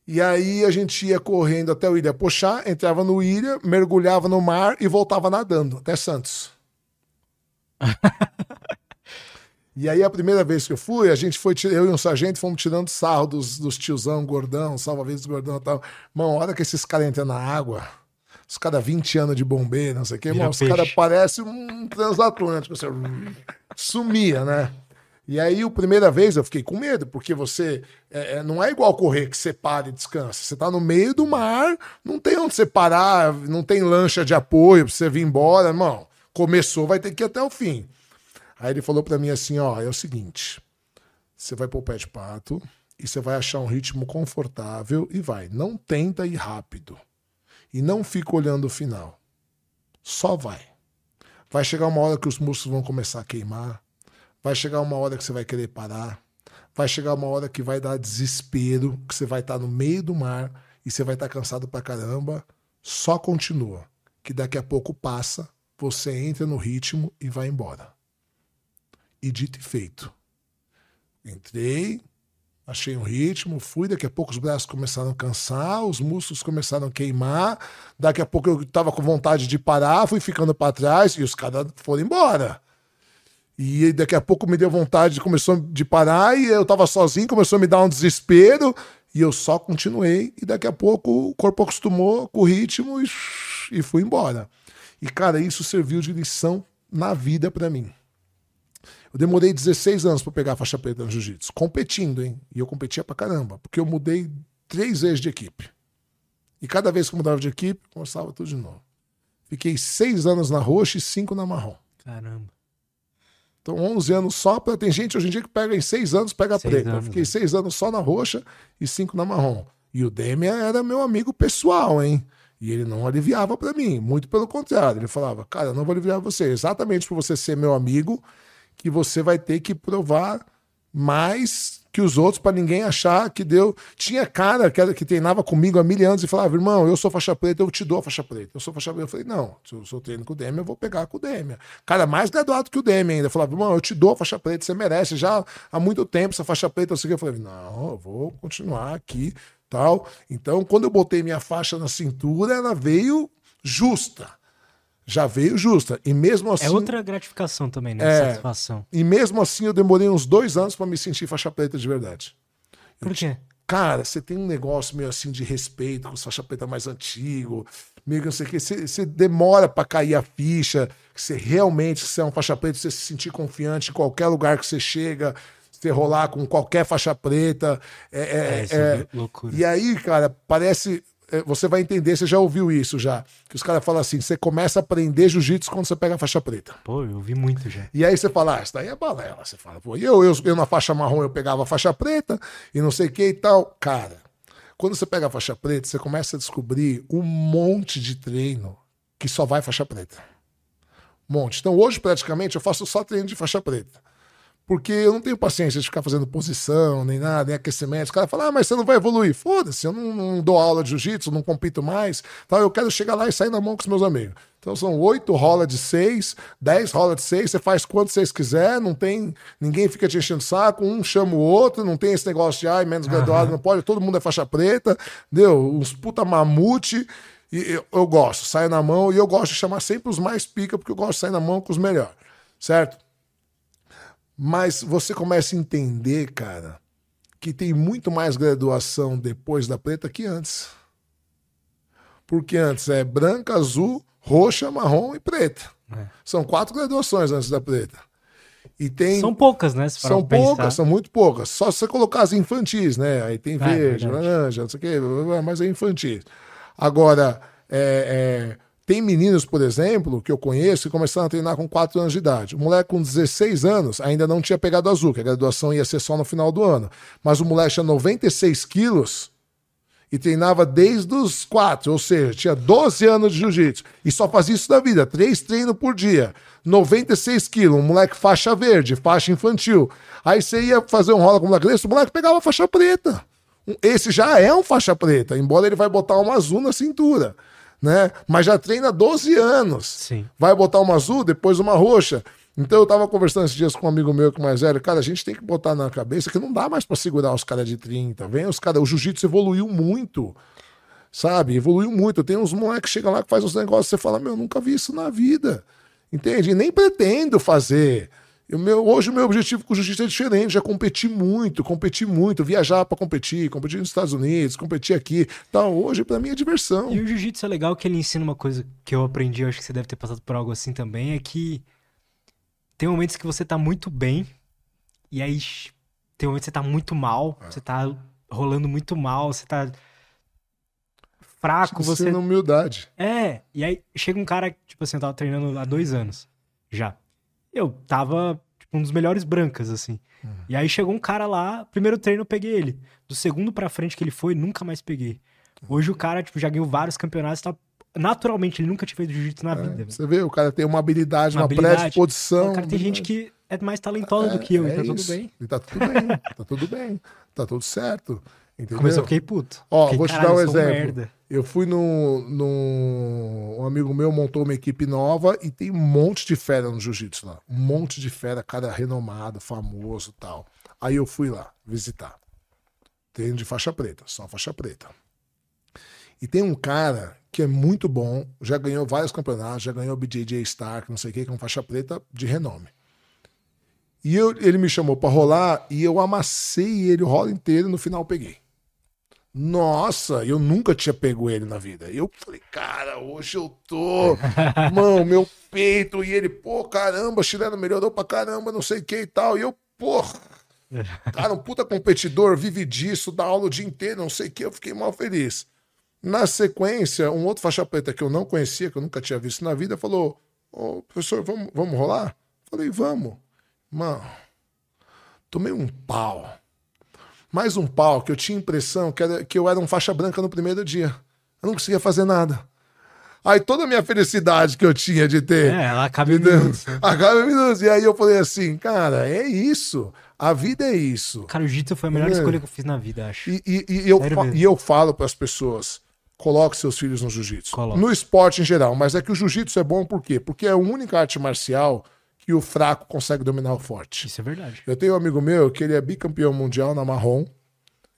[SPEAKER 2] E aí a gente ia correndo até o Ilha Pochá, entrava no Ilha, mergulhava no mar e voltava nadando até Santos. *laughs* e aí a primeira vez que eu fui, a gente foi, eu e um sargento fomos tirando sarro dos, dos tiozão gordão, salva-vidas gordão e tal. Mano, hora que esses caras entram na água os caras 20 anos de bombeiro, não sei o quê, os caras parecem um transatlântico, assim, *laughs* sumia, né? E aí, a primeira vez eu fiquei com medo, porque você é, é, não é igual correr que você para e descansa. Você tá no meio do mar, não tem onde você parar, não tem lancha de apoio pra você vir embora, irmão. Começou, vai ter que ir até o fim. Aí ele falou para mim assim: ó, é o seguinte, você vai pôr o pé de pato e você vai achar um ritmo confortável e vai. Não tenta ir rápido e não fica olhando o final. Só vai. Vai chegar uma hora que os músculos vão começar a queimar. Vai chegar uma hora que você vai querer parar. Vai chegar uma hora que vai dar desespero, que você vai estar no meio do mar e você vai estar cansado pra caramba. Só continua. Que daqui a pouco passa, você entra no ritmo e vai embora. E dito e feito. Entrei, achei um ritmo, fui, daqui a pouco os braços começaram a cansar, os músculos começaram a queimar, daqui a pouco eu tava com vontade de parar, fui ficando para trás e os caras foram embora. E daqui a pouco me deu vontade, de começou de parar e eu tava sozinho, começou a me dar um desespero e eu só continuei e daqui a pouco o corpo acostumou com o ritmo e, e fui embora. E cara, isso serviu de lição na vida para mim. Eu demorei 16 anos para pegar a faixa preta no jiu-jitsu, competindo, hein? E eu competia pra caramba, porque eu mudei três vezes de equipe. E cada vez que eu mudava de equipe, começava tudo de novo. Fiquei seis anos na roxa e cinco na marrom.
[SPEAKER 1] Caramba.
[SPEAKER 2] Então, 11 anos só. Pra... Tem gente hoje em dia que pega em seis anos, pega a preta. Anos, Fiquei né? seis anos só na roxa e cinco na marrom. E o Demian era meu amigo pessoal, hein? E ele não aliviava para mim. Muito pelo contrário. Ele falava, cara, eu não vou aliviar você. Exatamente por você ser meu amigo, que você vai ter que provar mais que os outros para ninguém achar que deu. Tinha cara que, que treinava comigo há mil anos e falava, irmão, eu sou faixa preta, eu te dou a faixa preta. Eu sou faixa preta. Eu falei, não, se eu sou treino com o Demian, eu vou pegar com o Demian. Cara mais graduado que o Demian ainda. Falava, irmão, eu te dou a faixa preta, você merece. Já há muito tempo essa faixa preta, eu, eu falei, não, eu vou continuar aqui. tal. Então, quando eu botei minha faixa na cintura, ela veio justa já veio justa. E mesmo é assim. É
[SPEAKER 1] outra gratificação também, né? É, Satisfação.
[SPEAKER 2] E mesmo assim eu demorei uns dois anos para me sentir faixa preta de verdade.
[SPEAKER 1] Por quê?
[SPEAKER 2] Cara, você tem um negócio meio assim de respeito com os faixa preta mais antigo, meio que não sei o quê. Você, você demora para cair a ficha, que você realmente, se é um faixa preta, você se sentir confiante em qualquer lugar que você chega, você rolar com qualquer faixa preta. É, é, é, é loucura. E aí, cara, parece é, você vai entender, você já ouviu isso já. Que os caras falam assim: você começa a aprender jiu-jitsu quando você pega a faixa preta.
[SPEAKER 1] Pô, eu ouvi muito já.
[SPEAKER 2] E aí você fala, ah, isso daí é balela. Você fala, pô, eu, eu, eu na faixa marrom eu pegava a faixa preta e não sei o que e tal. Cara, quando você pega a faixa preta, você começa a descobrir um monte de treino que só vai faixa preta. Um monte. Então hoje, praticamente, eu faço só treino de faixa preta. Porque eu não tenho paciência de ficar fazendo posição, nem nada, nem aquecimento. Os caras falam, ah, mas você não vai evoluir. Foda-se, eu não, não, dou aula de jiu-jitsu, não compito mais. Então eu quero chegar lá e sair na mão com os meus amigos. Então são oito rola de seis, dez rola de seis, você faz quanto vocês quiser, não tem. Ninguém fica te enchendo o saco, um chama o outro, não tem esse negócio de ai, menos graduado, uhum. não pode, todo mundo é faixa preta, deu? Uns puta mamute. E eu, eu gosto, saio na mão e eu gosto de chamar sempre os mais pica, porque eu gosto de sair na mão com os melhores, certo? Mas você começa a entender, cara, que tem muito mais graduação depois da preta que antes. Porque antes é branca, azul, roxa, marrom e preta. É. São quatro graduações antes da preta. E tem...
[SPEAKER 1] São poucas, né?
[SPEAKER 2] são poucas, são muito poucas. Só se você colocar as infantis, né? Aí tem é, verde, é laranja, não sei o quê, mas é infantis. Agora, é, é tem meninos, por exemplo, que eu conheço que começaram a treinar com 4 anos de idade. O moleque com 16 anos ainda não tinha pegado azul, que a graduação ia ser só no final do ano. Mas o moleque tinha 96 quilos e treinava desde os 4, ou seja, tinha 12 anos de jiu-jitsu. E só fazia isso da vida, três treinos por dia. 96 quilos, um moleque faixa verde, faixa infantil. Aí você ia fazer um rola com o moleque desse, o moleque pegava faixa preta. Esse já é um faixa preta, embora ele vai botar uma azul na cintura, né? Mas já treina 12 anos.
[SPEAKER 1] Sim.
[SPEAKER 2] Vai botar uma azul, depois uma roxa. Então eu tava conversando esses dias com um amigo meu que é mais velho, cara, a gente tem que botar na cabeça que não dá mais para segurar os caras de 30. Vem os caras, o jiu-jitsu evoluiu muito. Sabe? Evoluiu muito. Tem uns moleques que chegam lá que faz uns negócios, você fala: "Meu, eu nunca vi isso na vida". Entende? E nem pretendo fazer. O meu, hoje o meu objetivo com o jiu-jitsu é diferente, já competi muito, competi muito, viajar para competir, competir nos Estados Unidos, competir aqui. Então, hoje para mim é diversão.
[SPEAKER 1] E o jiu-jitsu é legal que ele ensina uma coisa que eu aprendi, eu acho que você deve ter passado por algo assim também, é que tem momentos que você tá muito bem, e aí tem momentos que você tá muito mal, é. você tá rolando muito mal, você tá fraco, você.
[SPEAKER 2] na humildade.
[SPEAKER 1] É, e aí chega um cara, tipo assim, eu tava treinando há dois anos já. Eu tava, tipo, um dos melhores brancas, assim. Uhum. E aí chegou um cara lá, primeiro treino eu peguei ele. Do segundo pra frente que ele foi, nunca mais peguei. Hoje o cara, tipo, já ganhou vários campeonatos, tá naturalmente, ele nunca tinha feito jiu-jitsu na é, vida.
[SPEAKER 2] Você vê, o cara tem uma habilidade, uma, uma habilidade. predisposição. O
[SPEAKER 1] cara tem gente que é mais talentosa é, do que eu, é e tá isso. tudo bem.
[SPEAKER 2] E tá tudo bem, tá tudo bem, tá tudo certo. Entendeu?
[SPEAKER 1] Começou, eu fiquei puto.
[SPEAKER 2] Ó,
[SPEAKER 1] fiquei,
[SPEAKER 2] vou te dar um exemplo. Eu fui no, no. Um amigo meu montou uma equipe nova e tem um monte de fera no jiu-jitsu lá. Um monte de fera, cara renomado, famoso tal. Aí eu fui lá visitar. Treino de faixa preta, só faixa preta. E tem um cara que é muito bom, já ganhou vários campeonatos, já ganhou o BJJ Stark, não sei o que, com faixa preta de renome. E eu, ele me chamou para rolar e eu amassei ele o rolo inteiro e no final peguei. Nossa, eu nunca tinha pego ele na vida. Eu falei, cara, hoje eu tô. *laughs* Mano, meu peito. E ele, pô, caramba, chileno melhorou pra caramba, não sei o que e tal. E eu, pô. *laughs* Cara, um puta competidor, vive disso, dá aula o dia inteiro, não sei o que. Eu fiquei mal feliz. Na sequência, um outro faixa preta que eu não conhecia, que eu nunca tinha visto na vida, falou: Ô, professor, vamos, vamos rolar? Falei, vamos. Mano, tomei um pau. Mais um pau que eu tinha impressão que, era, que eu era um faixa branca no primeiro dia. Eu não conseguia fazer nada. Aí toda a minha felicidade que eu tinha de ter.
[SPEAKER 1] É, ela acaba em minutos.
[SPEAKER 2] Acaba em minutos. E aí eu falei assim, cara, é isso. A vida é isso.
[SPEAKER 1] Cara, o jiu foi a melhor é. escolha que eu fiz na vida, acho.
[SPEAKER 2] E, e, e eu, e eu falo para as pessoas Coloque seus filhos no jiu-jitsu. No esporte em geral. Mas é que o jiu-jitsu é bom por quê? Porque é a única arte marcial que o fraco consegue dominar o forte.
[SPEAKER 1] Isso é verdade.
[SPEAKER 2] Eu tenho um amigo meu que ele é bicampeão mundial na marrom.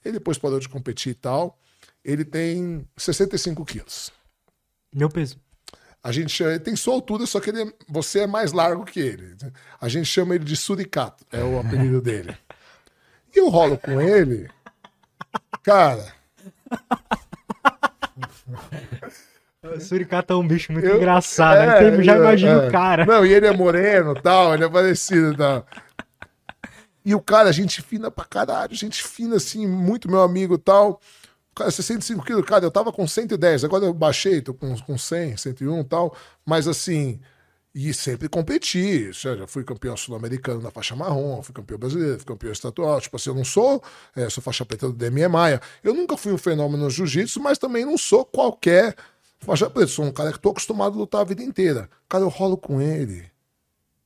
[SPEAKER 2] Ele depois parou de competir e tal. Ele tem 65 quilos.
[SPEAKER 1] Meu peso.
[SPEAKER 2] A gente chama, ele tem sua altura, só que ele é, você é mais largo que ele. A gente chama ele de suricato, é o apelido *laughs* dele. E eu rolo com ele, cara. *laughs*
[SPEAKER 1] O suricata é um bicho muito eu, engraçado. É, eu já imagino é. o cara.
[SPEAKER 2] Não, e ele é moreno tal, ele é parecido tal. E o cara, gente fina pra caralho, gente fina assim, muito meu amigo tal. Cara, 65 quilos, cara, eu tava com 110, agora eu baixei, tô com, com 100, 101 tal. Mas assim, e sempre competi. Já fui campeão sul-americano na faixa marrom, fui campeão brasileiro, fui campeão estadual. Tipo assim, eu não sou, é, sou faixa preta do DME Maia. Eu nunca fui um fenômeno no jiu-jitsu, mas também não sou qualquer faixa preta. Sou um cara que tô acostumado a lutar a vida inteira. Cara, eu rolo com ele.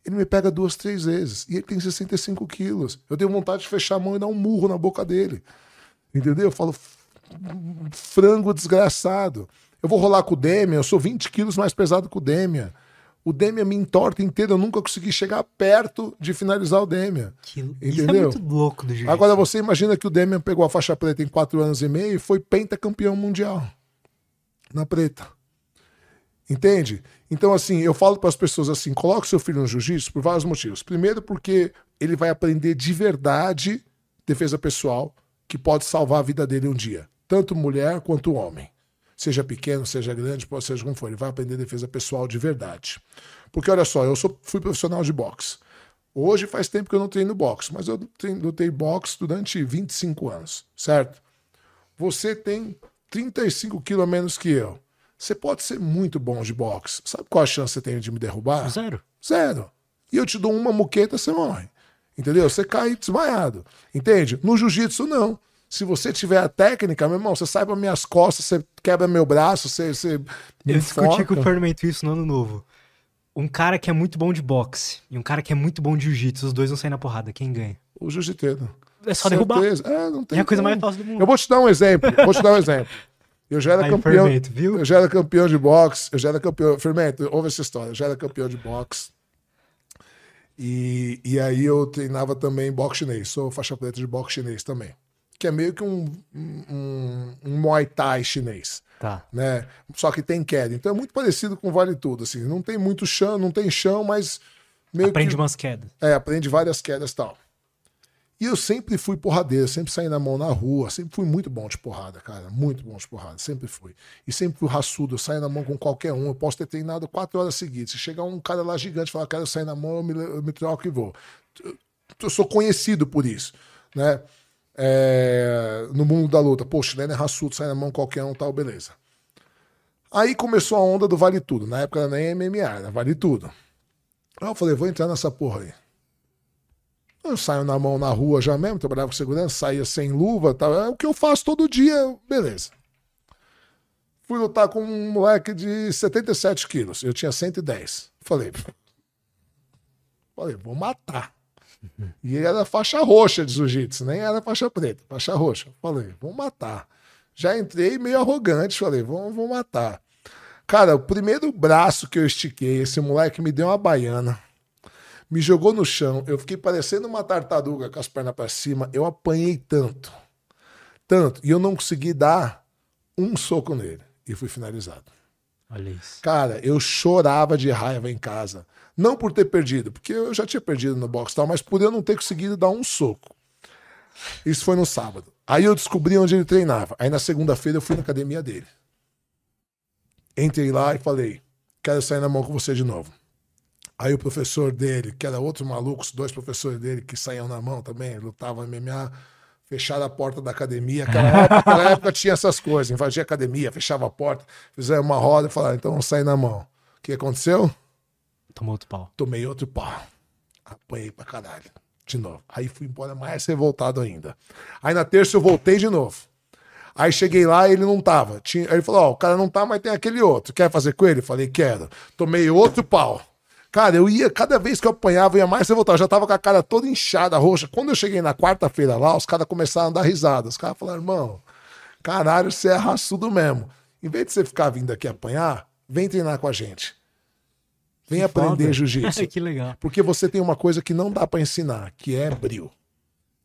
[SPEAKER 2] Ele me pega duas, três vezes. E ele tem 65 quilos. Eu tenho vontade de fechar a mão e dar um murro na boca dele. Entendeu? Eu falo, frango desgraçado. Eu vou rolar com o Demian, eu sou 20 quilos mais pesado que o Demian. O Demian me entorta inteiro, eu nunca consegui chegar perto de finalizar o Demian. Que... Entendeu? Isso é muito
[SPEAKER 1] louco do jeito.
[SPEAKER 2] Agora você imagina que o Demian pegou a faixa preta em quatro anos e meio e foi pentacampeão mundial. Na preta. Entende? Então, assim, eu falo para as pessoas assim: coloque seu filho no jiu-jitsu por vários motivos. Primeiro, porque ele vai aprender de verdade defesa pessoal, que pode salvar a vida dele um dia, tanto mulher quanto homem seja pequeno, seja grande, pode seja como for, ele vai aprender defesa pessoal de verdade. Porque olha só, eu sou, fui profissional de boxe. Hoje faz tempo que eu não treino boxe, mas eu lutei boxe durante 25 anos, certo? Você tem 35 quilos a menos que eu. Você pode ser muito bom de boxe. Sabe qual a chance você tem de me derrubar?
[SPEAKER 1] Zero.
[SPEAKER 2] Zero. E eu te dou uma muqueta, você morre. Entendeu? Você cai desmaiado. Entende? No jiu-jitsu, não. Se você tiver a técnica, meu irmão, você sai para minhas costas, você quebra meu braço, você. você
[SPEAKER 1] eu discuti com o Fermento isso no ano novo. Um cara que é muito bom de boxe e um cara que é muito bom de jiu-jitsu, os dois vão sair na porrada. Quem ganha?
[SPEAKER 2] O jiu-jiteiro.
[SPEAKER 1] É só derrubar.
[SPEAKER 2] É, não tem
[SPEAKER 1] É a coisa mais fácil do mundo.
[SPEAKER 2] Eu vou te dar um exemplo. Vou te dar um exemplo. Eu já era
[SPEAKER 1] Aí,
[SPEAKER 2] campeão.
[SPEAKER 1] Fermento, viu?
[SPEAKER 2] Eu já era campeão de boxe. Eu já era campeão. Fermento, ouve essa história. Eu já era campeão de boxe. E, e aí eu treinava também boxe chinês. Sou faixa preta de boxe chinês também. Que é meio que um, um, um Muay Thai chinês.
[SPEAKER 1] Tá.
[SPEAKER 2] Né? Só que tem queda. Então é muito parecido com Vale Tudo. Assim. Não tem muito chão, não tem chão, mas meio
[SPEAKER 1] Aprende
[SPEAKER 2] que
[SPEAKER 1] umas quedas.
[SPEAKER 2] é, aprende várias quedas e tal. E eu sempre fui porradeiro, sempre saí na mão na rua, sempre fui muito bom de porrada, cara. Muito bom de porrada, sempre fui. E sempre fui raçudo, eu saio na mão com qualquer um. Eu posso ter treinado quatro horas seguidas. Se chegar um cara lá gigante e falar, quero sair na mão, eu me, eu me troco e vou. Eu sou conhecido por isso, né? É, no mundo da luta, pô, chileno é raçudo, sai na mão qualquer um tal, beleza. Aí começou a onda do Vale Tudo. Na época era nem MMA, era Vale Tudo. Aí eu falei, vou entrar nessa porra aí. Eu saio na mão na rua já mesmo, trabalhava com segurança, saía sem luva, tal. é o que eu faço todo dia, beleza. Fui lutar com um moleque de 77 quilos, eu tinha 110. Falei, falei, vou matar. E ele era faixa roxa de jiu-jitsu, nem era faixa preta, faixa roxa. Falei, vou matar. Já entrei meio arrogante, falei, vou, vou matar. Cara, o primeiro braço que eu estiquei, esse moleque me deu uma baiana me jogou no chão, eu fiquei parecendo uma tartaruga com as pernas para cima, eu apanhei tanto, tanto, e eu não consegui dar um soco nele, e fui finalizado.
[SPEAKER 1] Olha isso.
[SPEAKER 2] Cara, eu chorava de raiva em casa, não por ter perdido, porque eu já tinha perdido no boxe e tal, mas por eu não ter conseguido dar um soco. Isso foi no sábado. Aí eu descobri onde ele treinava. Aí na segunda-feira eu fui na academia dele. Entrei lá e falei: quero sair na mão com você de novo. Aí o professor dele, que era outro maluco, os dois professores dele que saíam na mão também, lutavam MMA, fecharam a porta da academia. Naquela *laughs* época, naquela época tinha essas coisas, invadia a academia, fechava a porta, fizeram uma roda e falaram, então vamos sair na mão. O que aconteceu?
[SPEAKER 1] Tomou outro pau.
[SPEAKER 2] Tomei outro pau. Apanhei pra caralho. De novo. Aí fui embora mais revoltado ainda. Aí na terça eu voltei de novo. Aí cheguei lá e ele não tava. Tinha, aí ele falou: Ó, o cara não tá, mas tem aquele outro. Quer fazer com ele? Falei: Quero. Tomei outro pau. Cara, eu ia, cada vez que eu apanhava, eu ia mais revoltado. Eu já tava com a cara toda inchada, roxa. Quando eu cheguei na quarta-feira lá, os caras começaram a dar risada. Os caras falaram, irmão, caralho, você é raçudo mesmo. Em vez de você ficar vindo aqui apanhar, vem treinar com a gente. Vem
[SPEAKER 1] Que
[SPEAKER 2] aprender jiu-jitsu. *laughs*
[SPEAKER 1] que legal.
[SPEAKER 2] Porque você tem uma coisa que não dá pra ensinar, que é brilho,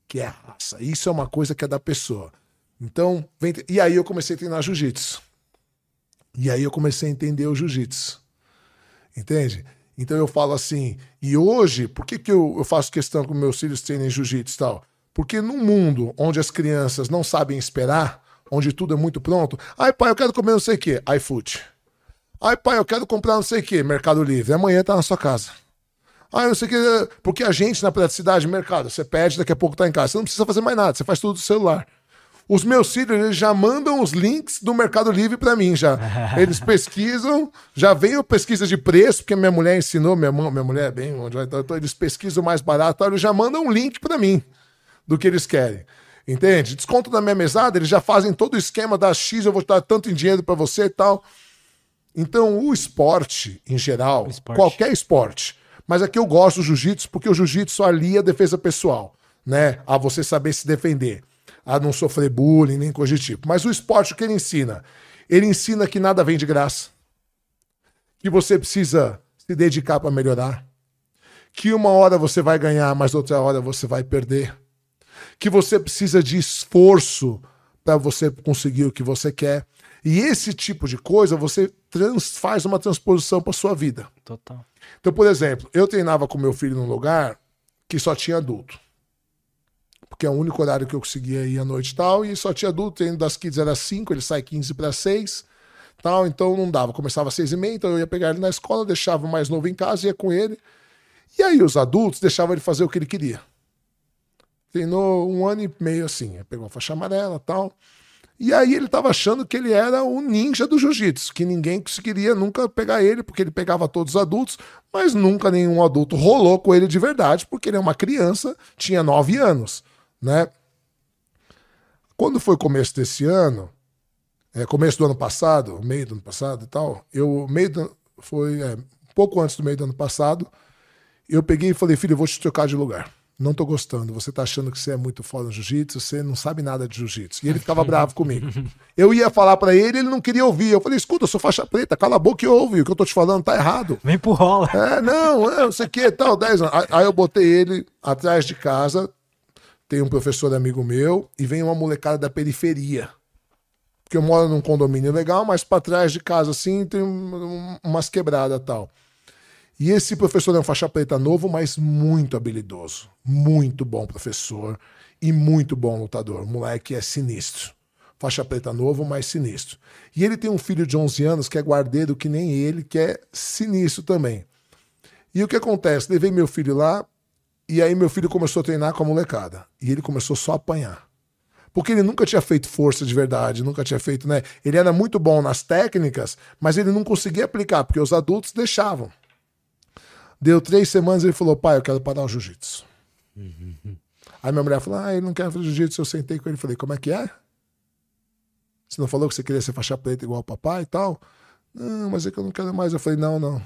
[SPEAKER 2] que é raça. Isso é uma coisa que é da pessoa. Então, vem e aí eu comecei a treinar jiu-jitsu. E aí eu comecei a entender o jiu-jitsu. Entende? Então eu falo assim, e hoje, por que, que eu, eu faço questão que meus filhos treinem jiu-jitsu e tal? Porque num mundo onde as crianças não sabem esperar, onde tudo é muito pronto, ai pai, eu quero comer não sei o quê, iFood. Ai pai, eu quero comprar não sei o quê, Mercado Livre. Amanhã tá na sua casa. Ah, não sei o que. Porque a gente na praticidade, mercado, você pede, daqui a pouco tá em casa. Você não precisa fazer mais nada, você faz tudo do celular. Os meus filhos eles já mandam os links do Mercado Livre para mim já. *laughs* Eles pesquisam, já vem a pesquisa de preço, porque minha mulher ensinou, minha, mãe, minha mulher é bem onde vai, então eles pesquisam mais barato, eles já mandam um link para mim do que eles querem. Entende? Desconto da minha mesada, eles já fazem todo o esquema da X, eu vou dar tanto em dinheiro para você e tal. Então, o esporte, em geral,
[SPEAKER 1] esporte.
[SPEAKER 2] qualquer esporte, mas aqui eu gosto do jiu-jitsu porque o jiu-jitsu alia a defesa pessoal, né? A você saber se defender, a não sofrer bullying, nem coisa de tipo. Mas o esporte, o que ele ensina? Ele ensina que nada vem de graça, que você precisa se dedicar para melhorar, que uma hora você vai ganhar, mas outra hora você vai perder, que você precisa de esforço para você conseguir o que você quer. E esse tipo de coisa você trans- faz uma transposição para sua vida.
[SPEAKER 1] Total.
[SPEAKER 2] Então, por exemplo, eu treinava com meu filho num lugar que só tinha adulto. Porque é o único horário que eu conseguia ir à noite e tal, e só tinha adulto, treino das kids era 5, ele sai 15 para 6, tal, então não dava. Começava às 6 e meia, então eu ia pegar ele na escola, deixava o mais novo em casa, ia com ele. E aí os adultos deixavam ele fazer o que ele queria. Treinou um ano e meio assim, pegou a faixa amarela tal. E aí ele tava achando que ele era o ninja do jiu-jitsu, que ninguém conseguiria nunca pegar ele, porque ele pegava todos os adultos, mas nunca nenhum adulto rolou com ele de verdade, porque ele é uma criança, tinha nove anos, né? Quando foi começo desse ano, é, começo do ano passado, meio do ano passado e tal, eu, meio do, foi é, pouco antes do meio do ano passado, eu peguei e falei, filho, eu vou te trocar de lugar. não tô gostando. Você tá achando que você é muito foda no jiu-jitsu, você não sabe nada de jiu-jitsu. E ele ficava bravo comigo. *laughs* Eu ia falar para ele, ele não queria ouvir. Eu falei, escuta, eu sou faixa preta, cala a boca e ouve. O que eu tô te falando tá errado.
[SPEAKER 1] Vem pro rola.
[SPEAKER 2] É, não, é, não sei o que, tal, 10 anos. Aí eu botei ele atrás de casa, tem um professor amigo meu, e vem uma molecada da periferia porque eu moro num condomínio legal, mas para trás de casa assim tem umas quebradas tal. E esse professor é um faixa preta novo, mas muito habilidoso. Muito bom professor e muito bom lutador. O moleque é sinistro. Faixa preta novo, mas sinistro. E ele tem um filho de 11 anos que é guardeiro que nem ele, que é sinistro também. E o que acontece? Levei meu filho lá e aí meu filho começou a treinar com a molecada. E ele começou só a apanhar porque ele nunca tinha feito força de verdade, nunca tinha feito, né? Ele era muito bom nas técnicas, mas ele não conseguia aplicar, porque os adultos deixavam. Deu três semanas e ele falou: pai, eu quero parar o jiu-jitsu. Uhum. Aí minha mulher falou: ah, ele não quer fazer jiu-jitsu. Eu sentei com ele e falei: como é que é? Você não falou que você queria ser faixa preta igual o papai e tal? Não, mas é que eu não quero mais. Eu falei: não, não.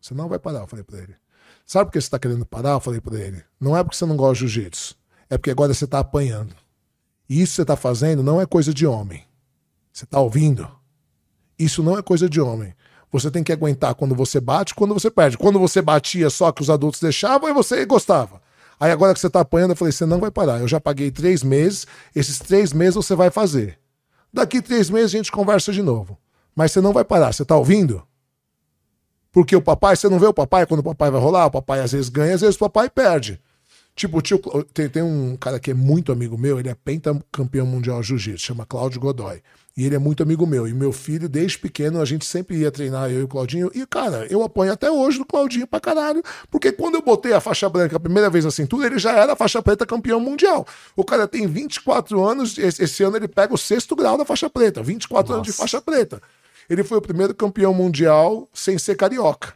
[SPEAKER 2] Você não vai parar. Eu falei pra ele. Sabe por que você está querendo parar? Eu falei pra ele. Não é porque você não gosta de jiu-jitsu. É porque agora você está apanhando. E isso que você está fazendo não é coisa de homem. Você está ouvindo? Isso não é coisa de homem. Você tem que aguentar quando você bate, quando você perde. Quando você batia só que os adultos deixavam, aí você gostava. Aí agora que você está apanhando, eu falei: você não vai parar. Eu já paguei três meses, esses três meses você vai fazer. Daqui três meses a gente conversa de novo. Mas você não vai parar. Você está ouvindo? Porque o papai, você não vê o papai quando o papai vai rolar? O papai às vezes ganha, às vezes o papai perde. Tipo, o tio, tem, tem um cara que é muito amigo meu, ele é pentacampeão mundial jiu-jitsu, chama Cláudio Godoy. E ele é muito amigo meu. E meu filho, desde pequeno, a gente sempre ia treinar, eu e o Claudinho. E, cara, eu apanho até hoje do Claudinho pra caralho. Porque quando eu botei a faixa branca a primeira vez na cintura, ele já era faixa preta campeão mundial. O cara tem 24 anos, esse ano ele pega o sexto grau da faixa preta. 24 Nossa. anos de faixa preta. Ele foi o primeiro campeão mundial sem ser carioca,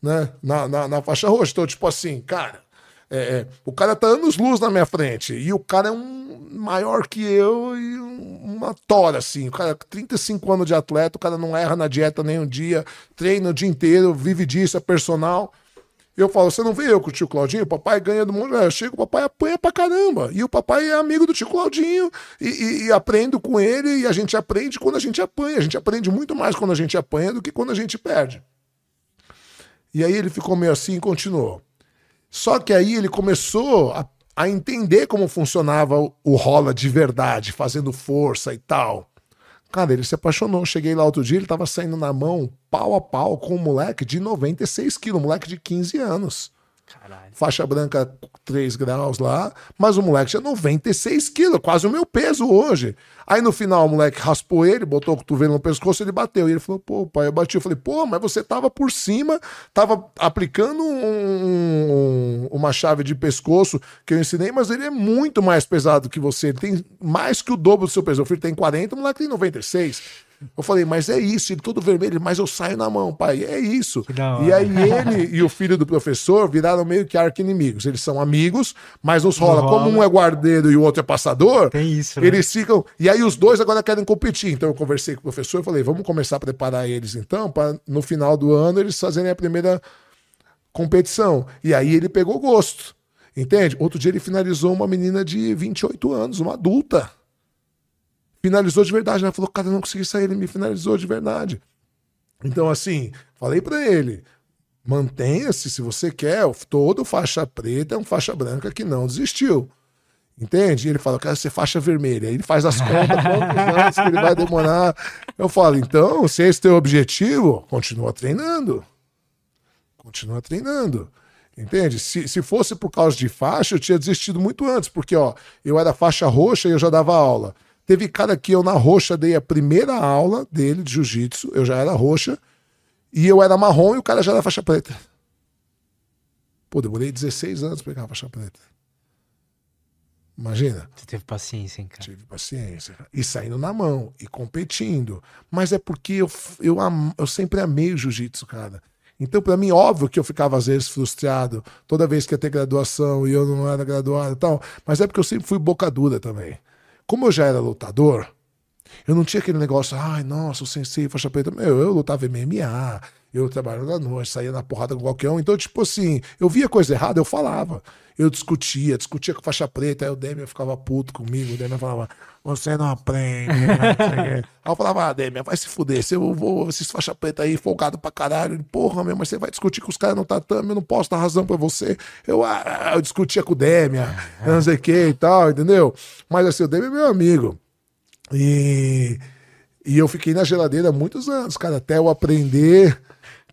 [SPEAKER 2] né? Na, na, na faixa roxa. Então, tipo assim, cara, é, é, o cara tá anos luz na minha frente. E o cara é um maior que eu e uma tora, assim. O cara, 35 anos de atleta, o cara não erra na dieta nem um dia, treina o dia inteiro, vive disso, é personal. Eu falo, você não vê eu com o tio Claudinho? O papai ganha do mundo. Eu chego, o papai apanha pra caramba. E o papai é amigo do tio Claudinho e, e, e, aprendo com ele. E a gente aprende quando a gente apanha. A gente aprende muito mais quando a gente apanha do que quando a gente perde. E aí ele ficou meio assim e continuou. Só que aí ele começou a, a entender como funcionava o, o rola de verdade, fazendo força e tal. Cara, ele se apaixonou. Cheguei lá outro dia, ele tava saindo na mão, pau a pau, com um moleque de 96 quilos, um moleque de 15 anos. Caralho. Faixa branca 3 graus lá, mas o moleque tinha 96 quilos, quase o meu peso hoje. Aí no final o moleque raspou ele, botou o cotovelo no pescoço e ele bateu. E ele falou, pô, pai, eu bati. Eu falei, pô, mas você tava por cima, tava aplicando um, um, uma chave de pescoço que eu ensinei, mas ele é muito mais pesado que você. Ele tem mais que o dobro do seu peso. O filho tem 40, o moleque tem 96. Eu falei, mas é isso, ele todo vermelho, mas eu saio na mão, pai, é isso. E aí *laughs* ele e o filho do professor viraram meio que arqui-inimigos. Eles são amigos, mas nos rola, rola, como um é guardeiro e o outro é passador,
[SPEAKER 1] Tem isso, né?
[SPEAKER 2] eles ficam. E aí os dois agora querem competir. Então eu conversei com o professor e falei, vamos começar a preparar eles então, para no final do ano eles fazerem a primeira competição. E aí ele pegou gosto. Entende? Outro dia ele finalizou uma menina de 28 anos, uma adulta finalizou de verdade. Ela falou, cara, eu não consegui sair, ele me finalizou de verdade. Então, assim, falei para ele, mantenha-se se você quer. Todo faixa preta é um faixa branca que não desistiu. Entende? E ele fala, eu quero ser faixa vermelha. Aí ele faz as contas, *laughs* quantos anos que ele vai demorar. Eu falo, então, se esse é teu objetivo, continua treinando. Continua treinando. Entende? Se, se fosse por causa de faixa, eu tinha desistido muito antes, porque ó, eu era faixa roxa e eu já dava aula. Teve cara que eu na roxa dei a primeira aula dele de jiu-jitsu, eu já era roxa, e eu era marrom e o cara já era faixa preta. Pô, demorei 16 anos pra pegar a faixa preta. Imagina.
[SPEAKER 1] Você teve paciência, hein, cara?
[SPEAKER 2] Tive paciência. E saindo na mão, e competindo. Mas é porque eu, eu, eu sempre amei o jiu-jitsu, cara. Então, para mim, óbvio que eu ficava às vezes frustrado toda vez que ia ter graduação e eu não era graduado e tal. Mas é porque eu sempre fui boca dura também. Como eu já era lutador, eu não tinha aquele negócio, ai, nossa, o sensei faixa preta. Meu, eu lutava MMA, Eu trabalhando à noite, saía na porrada com qualquer um. Então, tipo assim, eu via coisa errada, eu falava. Eu discutia, discutia com faixa preta, aí o Demian ficava puto comigo, o Demian falava, você não aprende. Né? aí eu falava, ah, Demian, vai se fuder, se eu vou, esses faixa preta aí, folgado pra caralho. Ele, Porra, meu, mas você vai discutir com os caras no tatame, eu não posso dar razão pra você. Eu, ah, eu discutia com o Demian, não sei o que e tal, entendeu? Mas assim, o Demian é meu amigo. E, e eu fiquei na geladeira muitos anos, cara, até eu aprender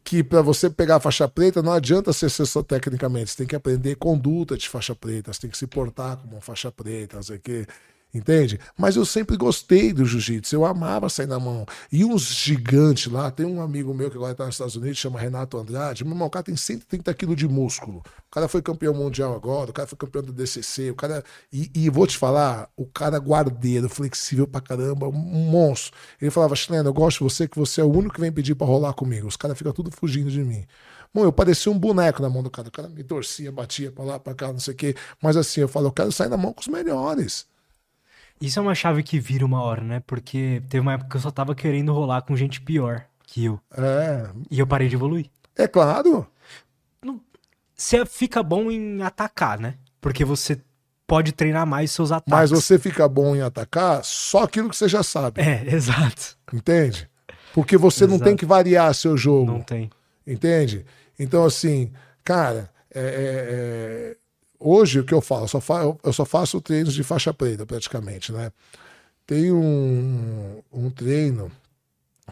[SPEAKER 2] que para você pegar a faixa preta não adianta ser só tecnicamente, você tem que aprender conduta de faixa preta, você tem que se portar como uma faixa preta, não sei o quê. Entende? Mas eu sempre gostei do jiu-jitsu, eu amava sair na mão. E uns gigantes lá, tem um amigo meu que agora está nos Estados Unidos, chama Renato Andrade. Meu irmão, o cara tem 130 quilos de músculo. O cara foi campeão mundial agora, o cara foi campeão do DCC, o cara. E, e vou te falar, o cara guardeiro, flexível pra caramba, um monstro. Ele falava, Chileno, eu gosto de você, que você é o único que vem pedir pra rolar comigo. Os caras ficam tudo fugindo de mim. Bom, eu parecia um boneco na mão do cara. O cara me torcia, batia pra lá, pra cá, não sei o quê. Mas assim, eu falo, eu quero sair na mão com os melhores.
[SPEAKER 1] Isso é uma chave que vira uma hora, né? Porque teve uma época que eu só tava querendo rolar com gente pior que eu.
[SPEAKER 2] É.
[SPEAKER 1] E eu parei de evoluir.
[SPEAKER 2] É claro.
[SPEAKER 1] Você fica bom em atacar, né? Porque você pode treinar mais seus ataques.
[SPEAKER 2] Mas você fica bom em atacar só aquilo que você já sabe.
[SPEAKER 1] É, *laughs* exato.
[SPEAKER 2] Entende? Porque você exato. não tem que variar seu jogo.
[SPEAKER 1] Não tem.
[SPEAKER 2] Entende? Então, assim, cara, é, é, é hoje o que eu falo, eu só, fa eu só faço treinos de faixa preta praticamente, né? Tem um, um treino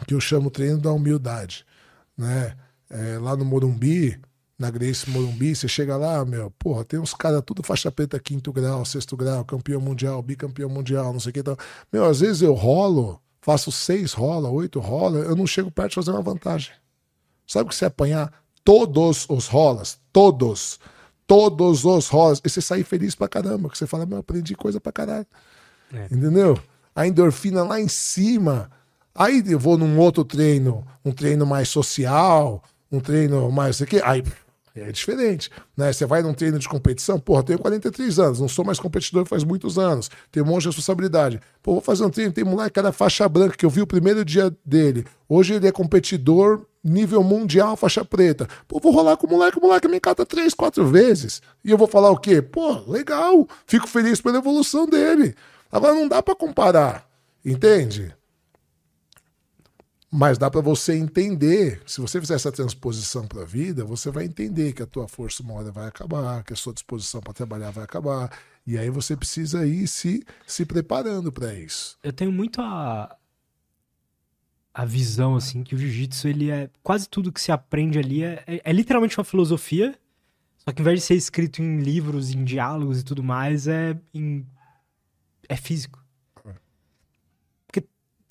[SPEAKER 2] que eu chamo treino da humildade, né? É, lá no Morumbi, na Grace Morumbi, você chega lá, meu, porra, tem uns caras tudo faixa preta quinto grau, sexto grau, campeão mundial, bicampeão mundial, não sei o que. Então, meu, às vezes eu rolo, faço seis rola, oito rola, eu não chego perto de fazer uma vantagem. Sabe que você apanhar todos os rolas, todos, todos os rolas. E você sair feliz pra caramba, que você fala, meu, aprendi coisa pra caralho. É. Entendeu? A endorfina lá em cima. Aí eu vou num outro treino, um treino mais social, um treino mais isso aqui. Aí é diferente, né? Você vai num treino de competição, porra, tenho 43 anos, não sou mais competidor faz muitos anos, tenho um monte de responsabilidade. Pô, vou fazer um treino, tem moleque que era faixa branca, que eu vi o primeiro dia dele. Hoje ele é competidor nível mundial, faixa preta. Pô, vou rolar com o moleque, o moleque me cata três, quatro vezes. E eu vou falar o quê? Pô, legal, fico feliz pela evolução dele. Agora não dá para comparar, entende? Mas dá para você entender, se você fizer essa transposição para a vida, você vai entender que a tua força uma hora vai acabar, que a sua disposição para trabalhar vai acabar, e aí você precisa ir se, se preparando para isso.
[SPEAKER 1] Eu tenho muito a, a visão, assim, que o jiu-jitsu, ele é. Quase tudo que se aprende ali é, é, é, literalmente uma filosofia. Só que ao invés de ser escrito em livros, em diálogos e tudo mais, é em. É físico.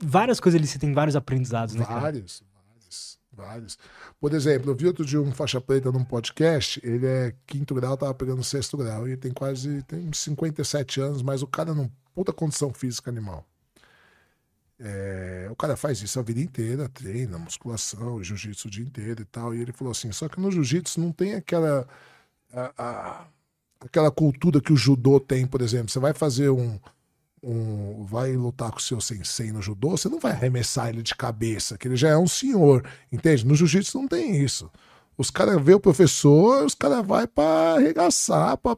[SPEAKER 1] Várias coisas ali você tem vários aprendizados, né?
[SPEAKER 2] Vários, vários, vários. Por exemplo, eu vi outro dia um faixa preta num podcast, ele é quinto grau, tava pegando sexto grau, e tem quase. tem 57 anos, mas o cara não. Puta condição física animal. É, o cara faz isso a vida inteira, treina, musculação, jiu-jitsu o dia inteiro e tal. E ele falou assim: só que no jiu-jitsu não tem aquela. A, a, aquela cultura que o judô tem, por exemplo. Você vai fazer um, um. Vai lutar com o seu sensei no judô, você não vai arremessar ele de cabeça, que ele já é um senhor, entende? No jiu-jitsu não tem isso. Os caras vê o professor, os caras vai para arregaçar, para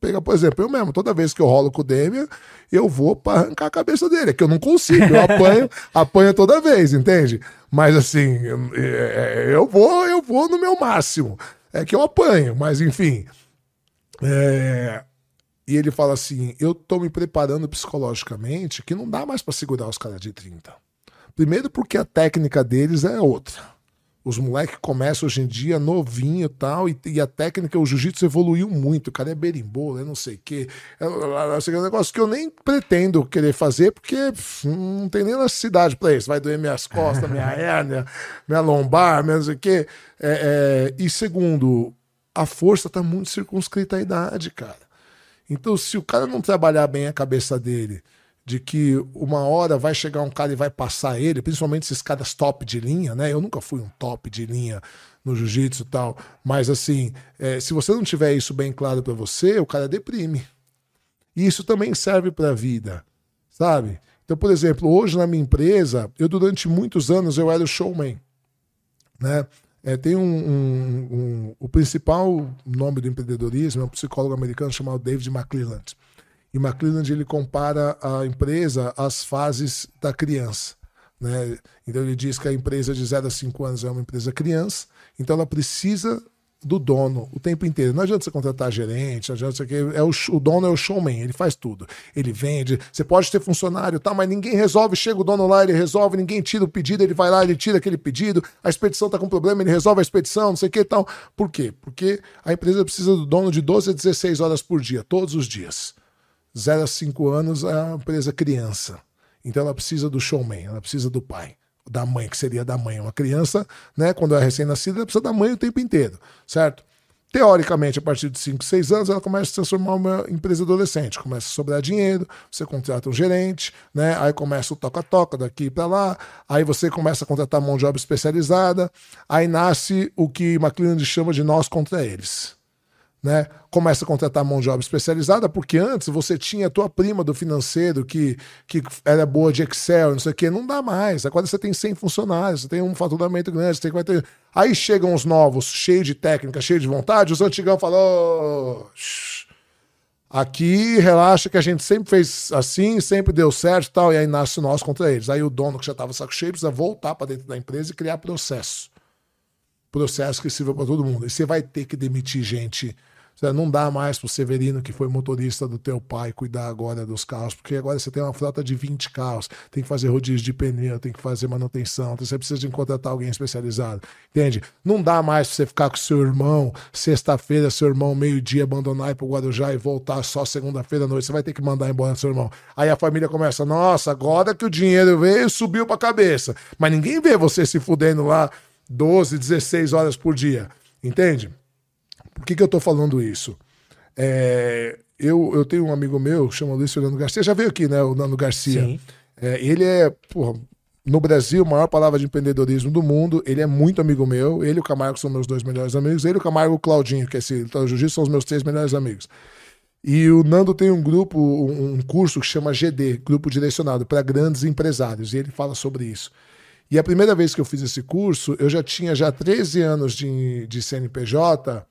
[SPEAKER 2] pegar, por exemplo, eu mesmo, toda vez que eu rolo com o Demian, eu vou para arrancar a cabeça dele, é que eu não consigo, eu apanho, *laughs* apanho toda vez, entende? Mas assim, é, é, eu vou, eu vou no meu máximo. É que eu apanho, mas enfim. É... E ele fala assim: eu tô me preparando psicologicamente que não dá mais para segurar os caras de 30. Primeiro, porque a técnica deles é outra. Os moleques começam hoje em dia novinho tal, e, e a técnica, o jiu-jitsu evoluiu muito. O cara é berimbolo, é não sei o quê. É, é, é um negócio que eu nem pretendo querer fazer, porque não tem nem necessidade para isso. Vai doer minhas costas, minha *laughs* hérnia, minha lombar, sei o quê. É, é, e segundo, a força está muito circunscrita à idade, cara. Então, se o cara não trabalhar bem a cabeça dele de que uma hora vai chegar um cara e vai passar ele, principalmente esses caras top de linha, né? Eu nunca fui um top de linha no jiu-jitsu e tal, mas assim, é, se você não tiver isso bem claro para você, o cara deprime. E isso também serve para a vida, sabe? Então, por exemplo, hoje na minha empresa, eu durante muitos anos eu era o showman. Né? É, tem um, um, um, O principal nome do empreendedorismo é um psicólogo americano chamado David McClelland. E McClelland ele compara a empresa às fases da criança. Né? Então ele diz que a empresa de 0 a 5 anos é uma empresa criança, então ela precisa do dono o tempo inteiro. Não adianta você contratar gerente, não adianta você... é o, o dono é o showman, ele faz tudo. Ele vende, você pode ter funcionário, tá, mas ninguém resolve, chega o dono lá, ele resolve, ninguém tira o pedido, ele vai lá, ele tira aquele pedido, a expedição tá com problema, ele resolve a expedição, não sei o que e tal. Por quê? Porque a empresa precisa do dono de 12 a 16 horas por dia, todos os dias. 0 a 5 anos é uma empresa criança. Então ela precisa do showman, ela precisa do pai da mãe, que seria da mãe. Uma criança, né, quando é recém-nascida, ela precisa da mãe o tempo inteiro, certo? Teoricamente, a partir de 5, 6 anos, ela começa a se transformar uma empresa adolescente. Começa a sobrar dinheiro, você contrata um gerente, né? aí começa o toca-toca daqui para lá, aí você começa a contratar mão de obra especializada, aí nasce o que McLean chama de nós contra eles né? Começa a contratar mão de obra especializada, porque antes você tinha a tua prima do financeiro que, que era boa de Excel, não sei o quê, não dá mais. Agora você tem 100 funcionários, você tem um faturamento grande, você tem que vai ter... Aí chegam os novos, cheios de técnica, cheios de vontade, os antigão falam, oh, aqui relaxa que a gente sempre fez assim, sempre deu certo e tal, e aí nasce nós contra eles. Aí o dono que já estava saco cheio precisa voltar para dentro da empresa e criar processo. Processo que sirva para todo mundo. E você vai ter que demitir gente não dá mais pro Severino, que foi motorista do teu pai, cuidar agora dos carros, porque agora você tem uma frota de 20 carros, tem que fazer rodízio de pneu, tem que fazer manutenção, você precisa de contratar alguém especializado. Entende? Não dá mais pra você ficar com seu irmão, sexta-feira, seu irmão meio-dia abandonar ir pro Guarujá e voltar só segunda-feira à noite. Você vai ter que mandar embora seu irmão. Aí a família começa, nossa, agora que o dinheiro veio, subiu pra cabeça. Mas ninguém vê você se fudendo lá 12, 16 horas por dia. Entende? Por que, que eu estou falando isso? É, eu, eu tenho um amigo meu, chama Luiz Fernando Garcia, já veio aqui, né, o Nando Garcia. Sim. É, ele é, porra, no Brasil, a maior palavra de empreendedorismo do mundo. Ele é muito amigo meu. Ele e o Camargo são meus dois melhores amigos. Ele e o Camargo e o Claudinho, que é esse então, jiu-jitsu, são os meus três melhores amigos. E o Nando tem um grupo, um curso que chama GD, Grupo Direcionado, para grandes empresários. E ele fala sobre isso. E a primeira vez que eu fiz esse curso, eu já tinha já 13 anos de, de CNPJ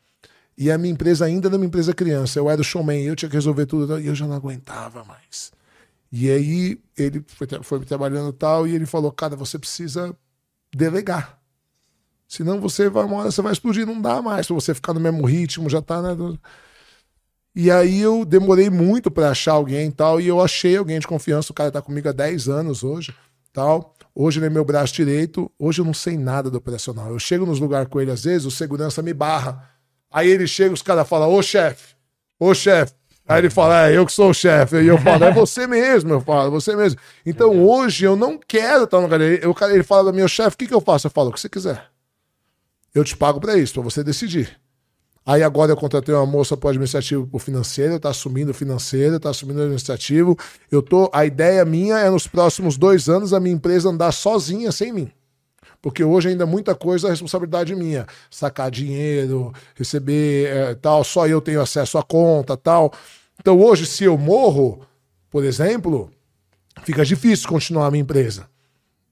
[SPEAKER 2] e a minha empresa ainda era uma empresa criança. Eu era o showman, eu tinha que resolver tudo e eu já não aguentava mais. E aí ele foi, foi trabalhando tal e ele falou: Cara, você precisa delegar. Senão você vai, uma hora você vai explodir, não dá mais para você ficar no mesmo ritmo, já tá, né? E aí eu demorei muito para achar alguém e tal, e eu achei alguém de confiança, o cara tá comigo há 10 anos hoje, tal. Hoje ele é meu braço direito, hoje eu não sei nada do operacional. Eu chego nos lugares com ele às vezes, o segurança me barra. Aí ele chega, os caras falam, ô chefe, ô chefe. Aí ele fala, é, eu que sou o chefe. E eu falo, é você mesmo, eu falo, você mesmo. Então hoje eu não quero estar no lugar dele. Ele fala para mim, chefe, o que, que eu faço? Eu falo, o que você quiser. Eu te pago para isso, para você decidir. Aí agora eu contratei uma moça para o administrativo para o financeiro, está assumindo o financeiro, está assumindo o administrativo. Eu tô, a ideia minha é nos próximos dois anos a minha empresa andar sozinha, sem mim. Porque hoje ainda muita coisa é responsabilidade minha. Sacar dinheiro, receber é, tal, só eu tenho acesso à conta tal. Então hoje, se eu morro, por exemplo, fica difícil continuar a minha empresa.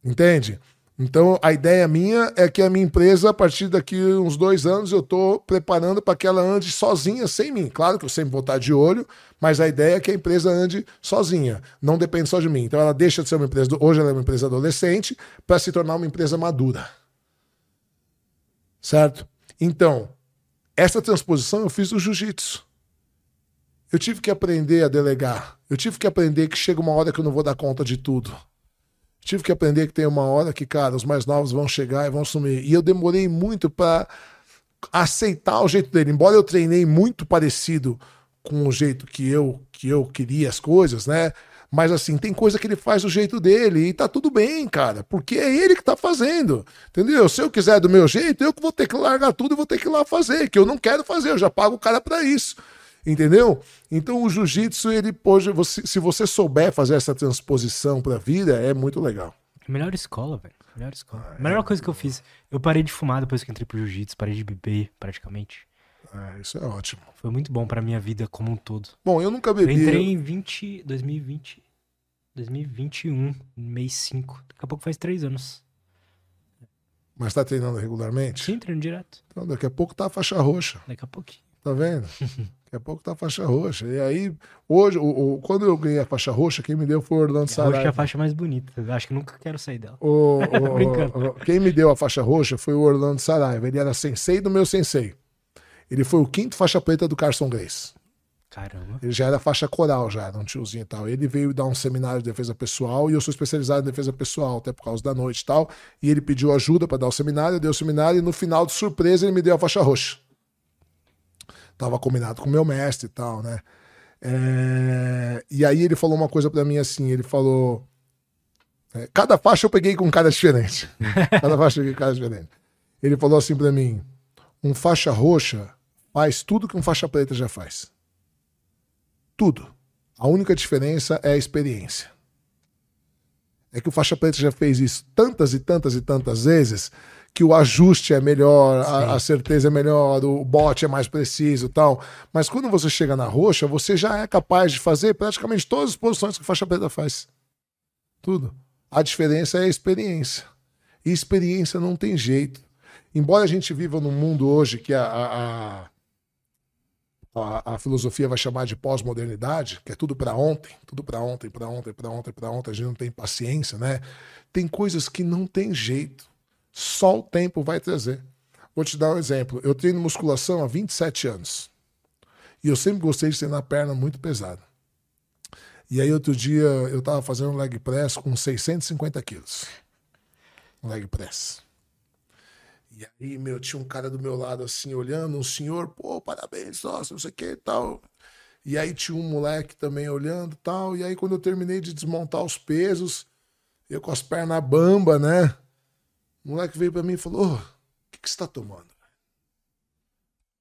[SPEAKER 2] Entende? Então, a ideia minha é que a minha empresa, a partir daqui uns dois anos, eu estou preparando para que ela ande sozinha, sem mim. Claro que eu sempre vou estar de olho, mas a ideia é que a empresa ande sozinha, não depende só de mim. Então, ela deixa de ser uma empresa, hoje ela é uma empresa adolescente, para se tornar uma empresa madura. Certo? Então, essa transposição eu fiz do jiu-jitsu. Eu tive que aprender a delegar. Eu tive que aprender que chega uma hora que eu não vou dar conta de tudo. Tive que aprender que tem uma hora que, cara, os mais novos vão chegar e vão sumir. E eu demorei muito para aceitar o jeito dele. Embora eu treinei muito parecido com o jeito que eu que eu queria as coisas, né? Mas assim, tem coisa que ele faz do jeito dele e tá tudo bem, cara, porque é ele que tá fazendo. Entendeu? Se eu quiser do meu jeito, eu vou ter que largar tudo e vou ter que ir lá fazer, que eu não quero fazer, eu já pago o cara para isso. Entendeu? Então o jiu-jitsu, ele pode. Você, se você souber fazer essa transposição pra vida, é muito legal.
[SPEAKER 1] Melhor escola, velho. Melhor escola. Ah, Melhor é, coisa que eu fiz. Eu parei de fumar depois que entrei pro jiu-jitsu, parei de beber praticamente.
[SPEAKER 2] É, isso é ótimo.
[SPEAKER 1] Foi muito bom pra minha vida como um todo.
[SPEAKER 2] Bom, eu nunca bebi.
[SPEAKER 1] Eu entrei em 20, 2020, 2021, mês 5. Daqui a pouco faz três anos.
[SPEAKER 2] Mas tá treinando regularmente?
[SPEAKER 1] Sim, treino direto.
[SPEAKER 2] Então, daqui a pouco tá a faixa roxa.
[SPEAKER 1] Daqui a pouquinho.
[SPEAKER 2] Tá vendo? *laughs* Daqui a pouco tá a faixa roxa. E aí, hoje, o, o- quando eu ganhei a faixa roxa, quem me deu foi o Orlando
[SPEAKER 1] A roxa é
[SPEAKER 2] Saraiva.
[SPEAKER 1] a faixa mais bonita. Eu acho que nunca quero sair dela.
[SPEAKER 2] O- *laughs* o- quem me deu a faixa roxa foi o Orlando Saraiva. Ele era sensei do meu sensei. Ele foi o quinto faixa preta do Carson Grace.
[SPEAKER 1] Caramba.
[SPEAKER 2] Ele já era faixa coral, já era um tiozinho e tal. Ele veio dar um seminário de defesa pessoal e eu sou especializado em defesa pessoal, até por causa da noite e tal. E ele pediu ajuda para dar o seminário, eu dei o seminário e no final, de surpresa, ele me deu a faixa roxa. Tava combinado com meu mestre e tal, né? É, E aí ele falou uma coisa para mim assim, ele falou... é, Cada faixa eu peguei com um cara diferente. *laughs* Cada faixa eu peguei com um cara diferente. Ele falou assim para mim, um faixa roxa faz tudo que um faixa preta já faz. Tudo. A única diferença é a experiência. É que o faixa preta já fez isso tantas e tantas e tantas vezes que o ajuste é melhor, a, a certeza é melhor, o bote é mais preciso e tal. Mas quando você chega na roxa, você já é capaz de fazer praticamente todas as posições que o faixa preta faz. Tudo. A diferença é a experiência. E experiência não tem jeito. Embora a gente viva num mundo hoje que a- a- a a, a filosofia vai chamar de pós-modernidade, que é tudo para ontem, tudo para ontem, para ontem, para ontem, para ontem, a gente não tem paciência, né? Tem coisas que não tem jeito. Só o tempo vai trazer. Vou te dar um exemplo. Eu treino musculação há 27 anos. E eu sempre gostei de treinar perna muito pesada. E aí outro dia eu tava fazendo um leg press com 650 quilos. Leg press. E aí, meu, tinha um cara do meu lado assim, olhando, um senhor, pô, parabéns, nossa, não sei o que e tal. E aí tinha um moleque também olhando e tal. E aí, quando eu terminei de desmontar os pesos, eu com as pernas bamba, né? O moleque veio pra mim e falou: "Ô, o que, que você tá tomando?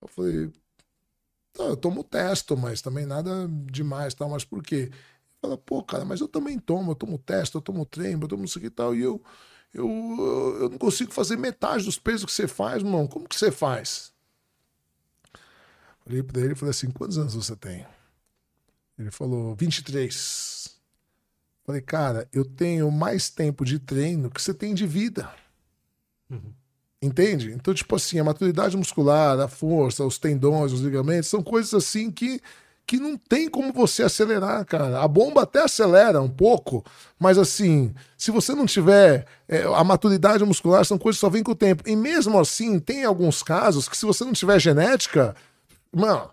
[SPEAKER 2] Eu falei: "Tá, eu tomo testo, mas também nada demais, tal. Mas por quê? Ele fala: pô, cara, mas eu também tomo, eu tomo testo, eu tomo trem, eu tomo isso aqui e tal. E eu, eu, eu não consigo fazer metade dos pesos que você faz, irmão. Como que você faz? Olhei pra ele e falei assim: quantos anos você tem? Ele falou: 23. Falei, cara, eu tenho mais tempo de treino que você tem de vida. Entende? Então, tipo assim, a maturidade muscular, a força, os tendões, os ligamentos, são coisas assim que, que não tem como você acelerar, cara. A bomba até acelera um pouco, mas assim, se você não tiver é, a maturidade muscular, são coisas que só vêm com o tempo. E mesmo assim, tem alguns casos que se você não tiver genética, mano,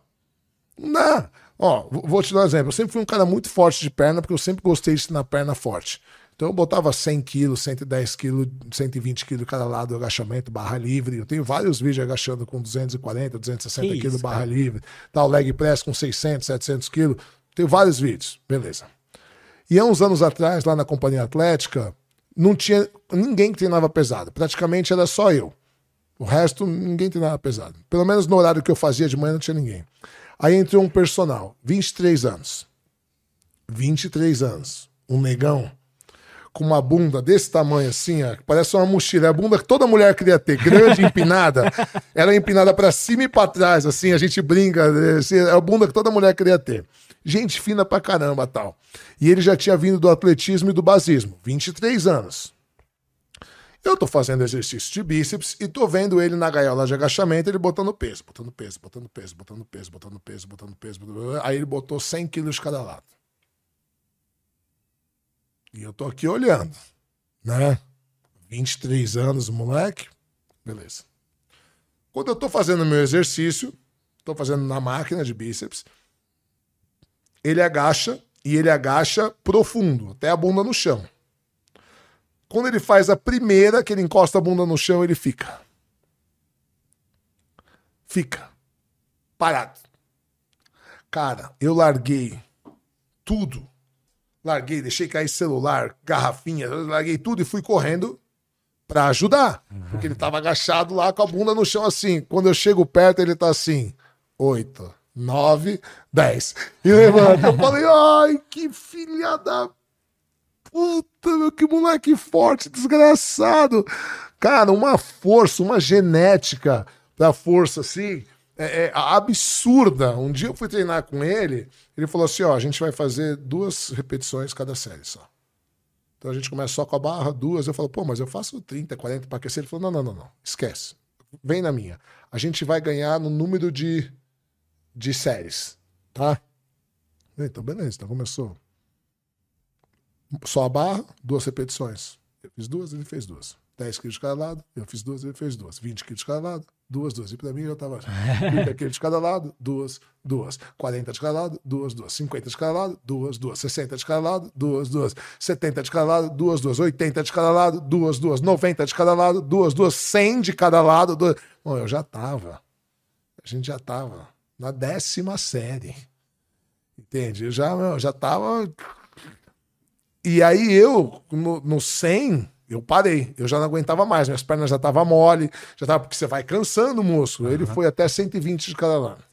[SPEAKER 2] não dá. Ó, vou te dar um exemplo. Eu sempre fui um cara muito forte de perna, porque eu sempre gostei de na perna forte. Então eu botava 100 quilos, 110 quilos, 120 quilos cada lado do agachamento, barra livre. Eu tenho vários vídeos agachando com 240, 260
[SPEAKER 1] Que
[SPEAKER 2] quilos, barra
[SPEAKER 1] cara.
[SPEAKER 2] livre. Tal, leg press com 600, 700 quilos. Tenho vários vídeos. Beleza. E há uns anos atrás, lá na Companhia Atlética, não tinha ninguém que treinava pesado. Praticamente era só eu. O resto, ninguém treinava pesado. Pelo menos no horário que eu fazia de manhã, não tinha ninguém. Aí entrou um personal, 23 anos. 23 anos. Um negão com uma bunda desse tamanho assim, ó, parece uma mochila. É a bunda que toda mulher queria ter, grande, *laughs* empinada. Ela é empinada pra cima e pra trás, assim, a gente brinca. assim, é a bunda que toda mulher queria ter. Gente fina pra caramba tal. E ele já tinha vindo do atletismo e do basismo, 23 anos. Eu tô fazendo exercício de bíceps e tô vendo ele na gaiola de agachamento, ele botando peso, botando peso, botando peso, botando peso, botando peso, botando peso. botando- Aí ele botou 100 quilos de cada lado. E eu tô aqui olhando, né? 23 anos, moleque. Beleza. Quando eu tô fazendo meu exercício, tô fazendo na máquina de bíceps, ele agacha e ele agacha profundo, até a bunda no chão. Quando ele faz a primeira, que ele encosta a bunda no chão, ele fica. Fica. Parado. Cara, eu larguei tudo. Larguei, deixei cair celular, garrafinha, larguei tudo e fui correndo pra ajudar. Porque ele tava agachado lá com a bunda no chão assim. Quando eu chego perto, ele tá assim: oito, nove, dez. E levanta. Eu falei: ai, que filha da Puta, meu, que moleque forte, desgraçado. Cara, uma força, uma genética da força, assim, é, é absurda. Um dia eu fui treinar com ele, ele falou assim, ó, a gente vai fazer duas repetições cada série só. Então a gente começa só com a barra, duas. Eu falo, pô, mas eu faço 30, 40 para aquecer. Ele falou, não, não, não, não, esquece. Vem na minha. A gente vai ganhar no número de, de séries, tá? Então, beleza. Então começou. Só a barra, duas repetições. Eu fiz duas, ele fez duas. 10 quilos de cada lado, eu fiz duas, ele fez duas. 20 quilos de cada lado, duas, duas. E para mim já tava *laughs* 30 quilos de cada lado, duas, duas. 40 de cada lado, duas, duas. 50 de cada lado, duas, duas. 60 de cada lado, duas, duas. 70 de cada lado, duas, duas. 80 de cada lado, duas, duas. 90 de cada lado, duas, duas. 100 de cada lado, duas. Bom, eu já tava. A gente já tava na décima série. Entende? Eu já, eu já. E aí eu, no, no 100, eu parei, eu já não aguentava mais, minhas pernas já estavam mole, já tava, porque você vai cansando o músculo. Uhum. Ele foi até 120 de cada lado.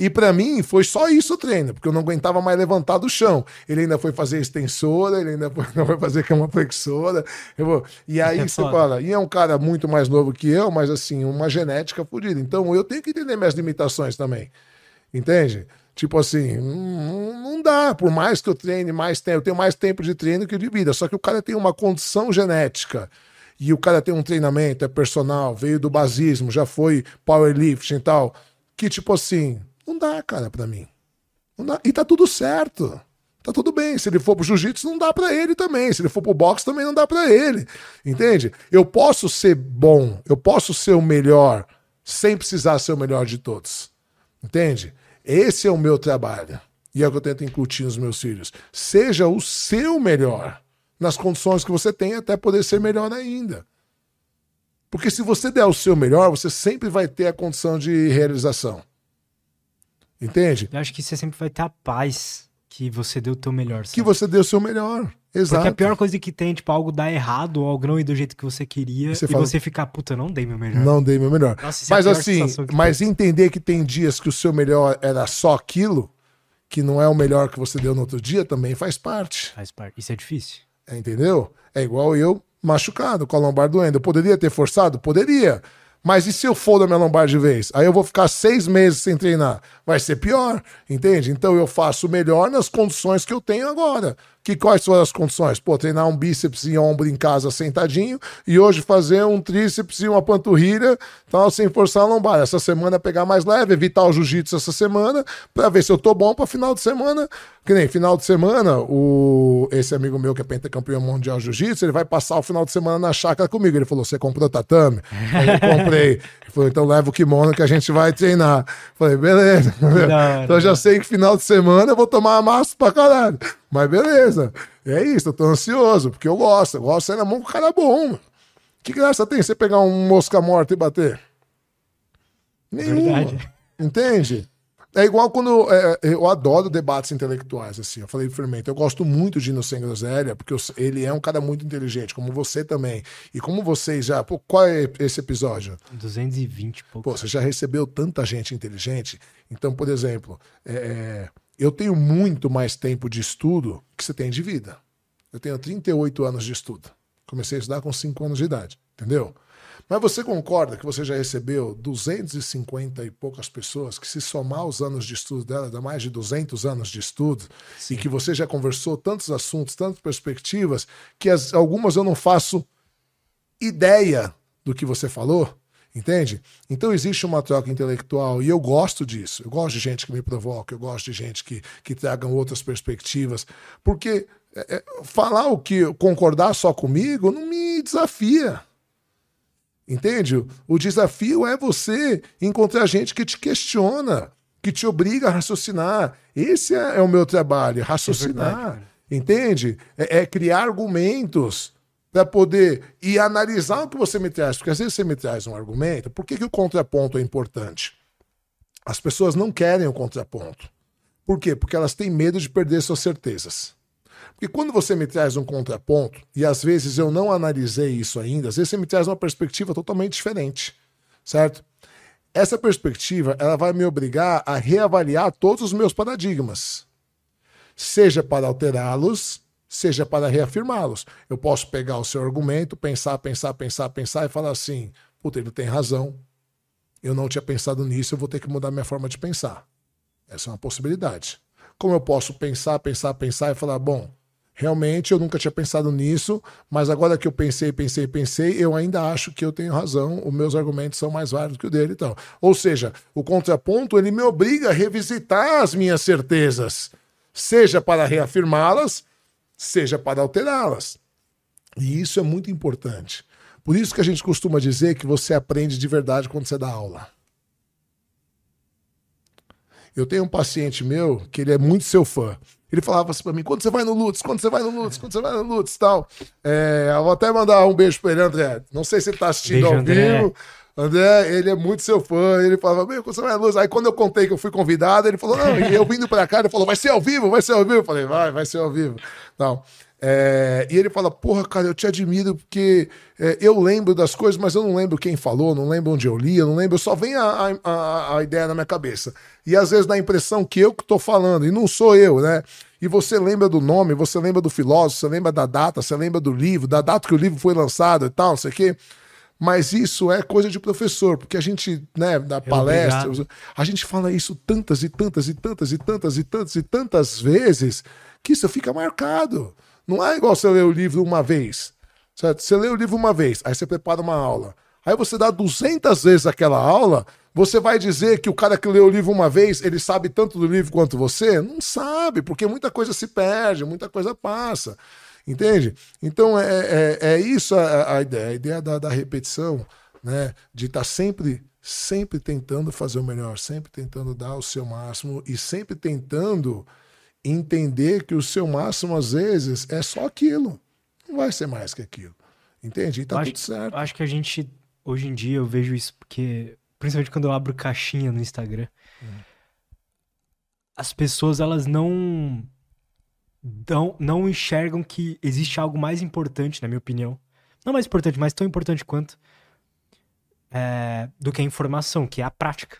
[SPEAKER 2] E para mim foi só isso o treino, porque eu não aguentava mais levantar do chão. Ele ainda foi fazer extensora, ele ainda foi, *laughs* foi fazer cama flexora. Vou... E aí é você foda. fala, e é um cara muito mais novo que eu, mas assim, uma genética fodida. Então eu tenho que entender minhas limitações também. Entende? Tipo assim, não, não dá, por mais que eu treine mais tempo, eu tenho mais tempo de treino que de vida. Só que o cara tem uma condição genética e o cara tem um treinamento, é personal, veio do basismo, já foi powerlifting e tal, que tipo assim, não dá, cara, pra mim. Não dá. E tá tudo certo. Tá tudo bem. Se ele for pro jiu-jitsu, não dá para ele também. Se ele for pro boxe, também não dá para ele. Entende? Eu posso ser bom, eu posso ser o melhor, sem precisar ser o melhor de todos. Entende? Esse é o meu trabalho. E é o que eu tento incutir nos meus filhos. Seja o seu melhor nas condições que você tem até poder ser melhor ainda. Porque se você der o seu melhor, você sempre vai ter a condição de realização. Entende?
[SPEAKER 1] Eu acho que você sempre vai ter a paz que você deu o teu melhor.
[SPEAKER 2] Sabe? Que você deu o seu melhor. Exato.
[SPEAKER 1] Porque a pior coisa que tem, tipo, algo dar errado ou algo não ir do jeito que você queria você e fala, você ficar, puta, não dei meu melhor.
[SPEAKER 2] Não dei meu melhor. Nossa, mas é assim, mas tem. entender que tem dias que o seu melhor era só aquilo, que não é o melhor que você deu no outro dia, também faz parte.
[SPEAKER 1] Faz parte. Isso é difícil.
[SPEAKER 2] É, entendeu? É igual eu machucado com a lombar doendo. Eu poderia ter forçado? Poderia. Mas e se eu for da minha lombar de vez? Aí eu vou ficar seis meses sem treinar. Vai ser pior, entende? Então eu faço melhor nas condições que eu tenho agora. Que quais são as condições? Pô, treinar um bíceps e ombro em casa sentadinho e hoje fazer um tríceps e uma panturrilha, tal, sem forçar a lombar. Essa semana pegar mais leve, evitar o jiu-jitsu essa semana, para ver se eu tô bom para final de semana. Que nem final de semana, o esse amigo meu que é pentacampeão mundial jiu-jitsu, ele vai passar o final de semana na chácara comigo. Ele falou: "Você comprou tatame?" eu comprei. Ele falou: "Então leva o kimono que a gente vai treinar." falei: "Beleza." Não, então já sei que final de semana eu vou tomar massa pra caralho. Mas beleza. É isso, eu tô ansioso, porque eu gosto. Eu gosto de sair na mão com o cara bom. Que graça tem você pegar um mosca morta e bater? Nenhuma. Verdade. Entende? É igual quando é, é, eu adoro debates intelectuais, assim. Eu falei pro Fermento, eu gosto muito de Sem Groselha, porque eu, ele é um cara muito inteligente, como você também. E como vocês já. Pô, qual é esse episódio?
[SPEAKER 1] 220 pouco.
[SPEAKER 2] Pô, você já recebeu tanta gente inteligente. Então, por exemplo, é, é eu tenho muito mais tempo de estudo que você tem de vida. Eu tenho 38 anos de estudo. Comecei a estudar com 5 anos de idade, entendeu? Mas você concorda que você já recebeu 250 e poucas pessoas que, se somar os anos de estudo dela, dá mais de 200 anos de estudo, Sim. e que você já conversou tantos assuntos, tantas perspectivas, que as, algumas eu não faço ideia do que você falou? Entende? Então existe uma troca intelectual e eu gosto disso. Eu gosto de gente que me provoca, eu gosto de gente que, que tragam outras perspectivas. Porque é, é falar o que concordar só comigo não me desafia. Entende? O desafio é você encontrar gente que te questiona, que te obriga a raciocinar. Esse é, é o meu trabalho, raciocinar. É entende? É, é criar argumentos para poder e analisar o que você me traz. Porque às vezes você me traz um argumento. Por que, que o contraponto é importante? As pessoas não querem o contraponto. Por quê? Porque elas têm medo de perder suas certezas. Porque quando você me traz um contraponto, e às vezes eu não analisei isso ainda, às vezes você me traz uma perspectiva totalmente diferente, certo? Essa perspectiva ela vai me obrigar a reavaliar todos os meus paradigmas, seja para alterá-los, seja para reafirmá-los. Eu posso pegar o seu argumento, pensar, pensar, pensar, pensar e falar assim: puta, ele tem razão. Eu não tinha pensado nisso, eu vou ter que mudar minha forma de pensar. Essa é uma possibilidade. Como eu posso pensar, pensar, pensar e falar: bom, realmente eu nunca tinha pensado nisso, mas agora que eu pensei, pensei, pensei, eu ainda acho que eu tenho razão, os meus argumentos são mais válidos que o dele e tal. Ou seja, o contraponto ele me obriga a revisitar as minhas certezas, seja para reafirmá-las, seja para alterá-las. E isso é muito importante. Por isso que a gente costuma dizer que você aprende de verdade quando você dá aula. Eu tenho um paciente meu que ele é muito seu fã. Ele falava assim pra mim: quando você vai no Lutz, quando você vai no Lutz, quando você vai no Lutz e tal. É, eu vou até mandar um beijo pra ele, André. Não sei se ele tá assistindo beijo, ao André. vivo. André, ele é muito seu fã. Ele falava: meu, quando você vai no Lutz. Aí quando eu contei que eu fui convidado, ele falou: não, e eu vindo pra cá, ele falou: vai ser ao vivo, vai ser ao vivo. Eu falei: vai, vai ser ao vivo. Não. É, e ele fala: Porra, cara, eu te admiro porque é, eu lembro das coisas, mas eu não lembro quem falou, não lembro onde eu li, eu não lembro, só vem a, a, a ideia na minha cabeça. E às vezes dá a impressão que eu que estou falando, e não sou eu, né? E você lembra do nome, você lembra do filósofo, você lembra da data, você lembra do livro, da data que o livro foi lançado e tal, não sei o quê. Mas isso é coisa de professor, porque a gente, né, da palestra, a gente fala isso tantas e tantas e tantas e tantas e tantas e tantas vezes que isso fica marcado. Não é igual você ler o livro uma vez. Certo? Você lê o livro uma vez, aí você prepara uma aula. Aí você dá 200 vezes aquela aula, você vai dizer que o cara que leu o livro uma vez, ele sabe tanto do livro quanto você? Não sabe, porque muita coisa se perde, muita coisa passa. Entende? Então é, é, é isso a, a, ideia, a ideia da, da repetição, né? De estar tá sempre, sempre tentando fazer o melhor, sempre tentando dar o seu máximo e sempre tentando entender que o seu máximo, às vezes, é só aquilo. Não vai ser mais que aquilo. Entende? E tá
[SPEAKER 1] acho,
[SPEAKER 2] tudo certo.
[SPEAKER 1] Acho que a gente, hoje em dia, eu vejo isso porque, principalmente quando eu abro caixinha no Instagram, hum. as pessoas, elas não, não, não enxergam que existe algo mais importante, na minha opinião. Não mais importante, mas tão importante quanto é, do que a informação, que é a prática.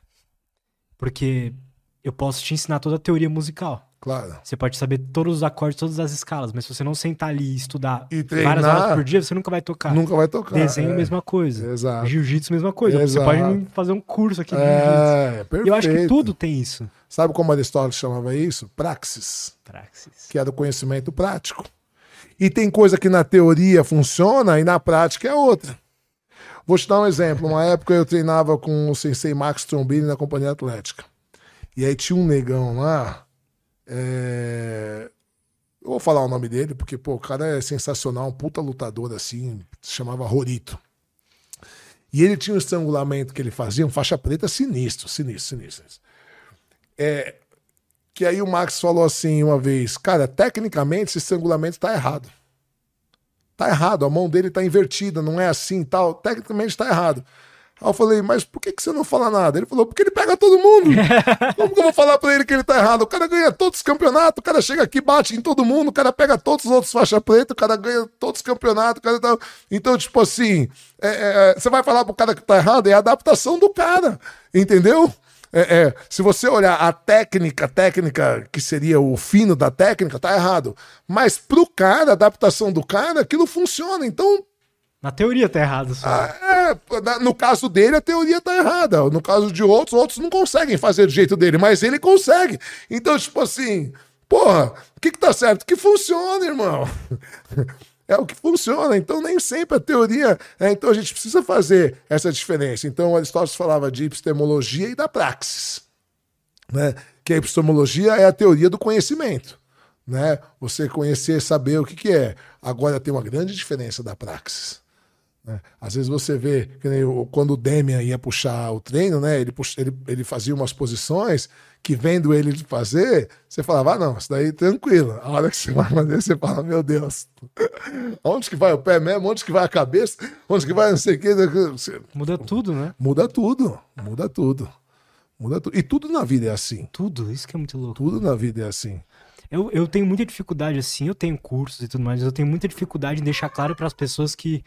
[SPEAKER 1] Porque eu posso te ensinar toda a teoria musical.
[SPEAKER 2] Claro.
[SPEAKER 1] Você pode saber todos os acordes, todas as escalas, mas se você não sentar ali e estudar e treinar, várias horas por dia, você nunca vai tocar.
[SPEAKER 2] Nunca vai tocar.
[SPEAKER 1] Desenho, é. mesma coisa.
[SPEAKER 2] Exato.
[SPEAKER 1] Jiu-jitsu, mesma coisa.
[SPEAKER 2] Exato.
[SPEAKER 1] Você pode fazer um curso aqui de
[SPEAKER 2] é, jiu-jitsu. Perfeito.
[SPEAKER 1] E eu acho que tudo tem isso.
[SPEAKER 2] Sabe como Aristóteles chamava isso? Praxis.
[SPEAKER 1] Praxis.
[SPEAKER 2] Que é do conhecimento prático. E tem coisa que na teoria funciona e na prática é outra. Vou te dar um exemplo. Uma *laughs* época eu treinava com o sensei Max Trombini na Companhia Atlética. E aí tinha um negão lá é... Eu vou falar o nome dele, porque, pô, o cara é sensacional, um puta lutador assim, se chamava Rorito. E ele tinha um estrangulamento que ele fazia, um faixa preta sinistro, sinistro, sinistro. É, que aí o Max falou assim uma vez, cara, tecnicamente esse estrangulamento tá errado. Tá errado, a mão dele tá invertida, não é assim tal, tecnicamente tá errado. Aí eu falei, mas por que, que você não fala nada? Ele falou, porque ele pega todo mundo. *laughs* Como que eu vou falar pra ele que ele tá errado? O cara ganha todos os campeonatos, o cara chega aqui, bate em todo mundo, o cara pega todos os outros faixa preta, o cara ganha todos os campeonatos. Cara tá... Então, tipo assim, é, é, é, você vai falar pro cara que tá errado, é a adaptação do cara, entendeu? É, é, se você olhar a técnica, a técnica que seria o fino da técnica, tá errado. Mas pro cara, a adaptação do cara, aquilo funciona. Então,
[SPEAKER 1] na teoria tá errado. Só.
[SPEAKER 2] Ah, é, no caso dele, a teoria tá errada. No caso de outros, outros não conseguem fazer do jeito dele, mas ele consegue. Então, tipo assim, porra, o que que tá certo? Que funciona, irmão. *laughs* É o que funciona. Então, nem sempre a teoria. É, então, a gente precisa fazer essa diferença. Então, Aristóteles falava de epistemologia e da praxis. Né? Que a epistemologia é a teoria do conhecimento. Né? Você conhecer, saber o que, que é. Agora, tem uma grande diferença da praxis. Né? Às vezes você vê, quando o Demian ia puxar o treino, né? Ele, puxa, ele, ele fazia umas posições que vendo ele fazer, você falava, ah, não, isso daí tranquilo. A hora que você vai fazer, você fala, meu Deus, *laughs* onde que vai o pé mesmo? Onde que vai a cabeça? Onde que vai não sei o que?
[SPEAKER 1] Muda tudo, né?
[SPEAKER 2] Muda tudo, muda tudo. Muda tudo. E tudo na vida é assim.
[SPEAKER 1] Tudo, isso que é muito louco.
[SPEAKER 2] Tudo na vida é assim.
[SPEAKER 1] Eu, eu tenho muita dificuldade, assim, eu tenho cursos e tudo mais, eu tenho muita dificuldade em deixar claro para as pessoas que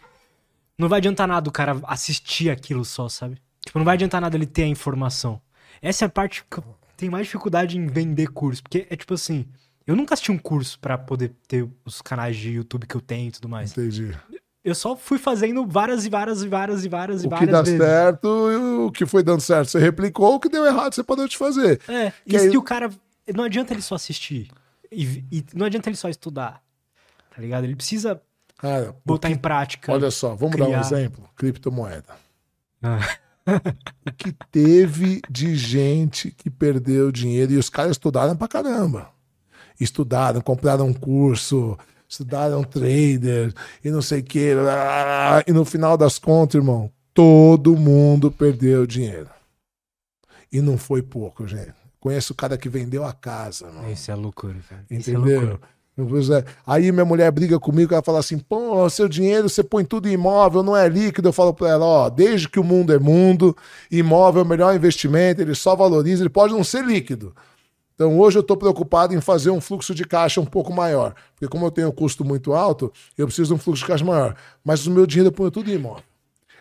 [SPEAKER 1] não vai adiantar nada o cara assistir aquilo só, sabe? Tipo, não vai adiantar nada ele ter a informação. Essa é a parte que eu tenho mais dificuldade em vender curso. Porque é tipo assim, eu nunca assisti um curso para poder ter os canais de YouTube que eu tenho e tudo mais.
[SPEAKER 2] Entendi.
[SPEAKER 1] Eu só fui fazendo várias e várias e várias e várias e várias
[SPEAKER 2] vezes. O que dá certo e o que foi dando certo. Você replicou, o que deu errado você pode te fazer.
[SPEAKER 1] É, que isso aí... que o cara... Não adianta ele só assistir. E, e não adianta ele só estudar. tá ligado? Ele precisa
[SPEAKER 2] Cara,
[SPEAKER 1] botar em prática.
[SPEAKER 2] olha só, vamos dar um
[SPEAKER 1] criar.
[SPEAKER 2] exemplo: criptomoeda.
[SPEAKER 1] Ah.
[SPEAKER 2] O que teve de gente que perdeu dinheiro e os caras estudaram pra caramba. Estudaram, compraram um curso, estudaram trader e não sei o que. E no final das contas, irmão, todo mundo perdeu dinheiro. E não foi pouco, gente. Conheço o cara que vendeu a casa, irmão.
[SPEAKER 1] Isso é loucura, velho. Isso é
[SPEAKER 2] Entendeu?
[SPEAKER 1] loucura.
[SPEAKER 2] É. Aí minha mulher briga comigo, ela fala assim: pô, seu dinheiro você põe tudo em imóvel, não é líquido. Eu falo pra ela: ó, desde que o mundo é mundo, imóvel é o melhor investimento, ele só valoriza, ele pode não ser líquido. Então hoje eu estou preocupado em fazer um fluxo de caixa um pouco maior. Porque como eu tenho custo muito alto, eu preciso de um fluxo de caixa maior. Mas o meu dinheiro eu ponho tudo em imóvel.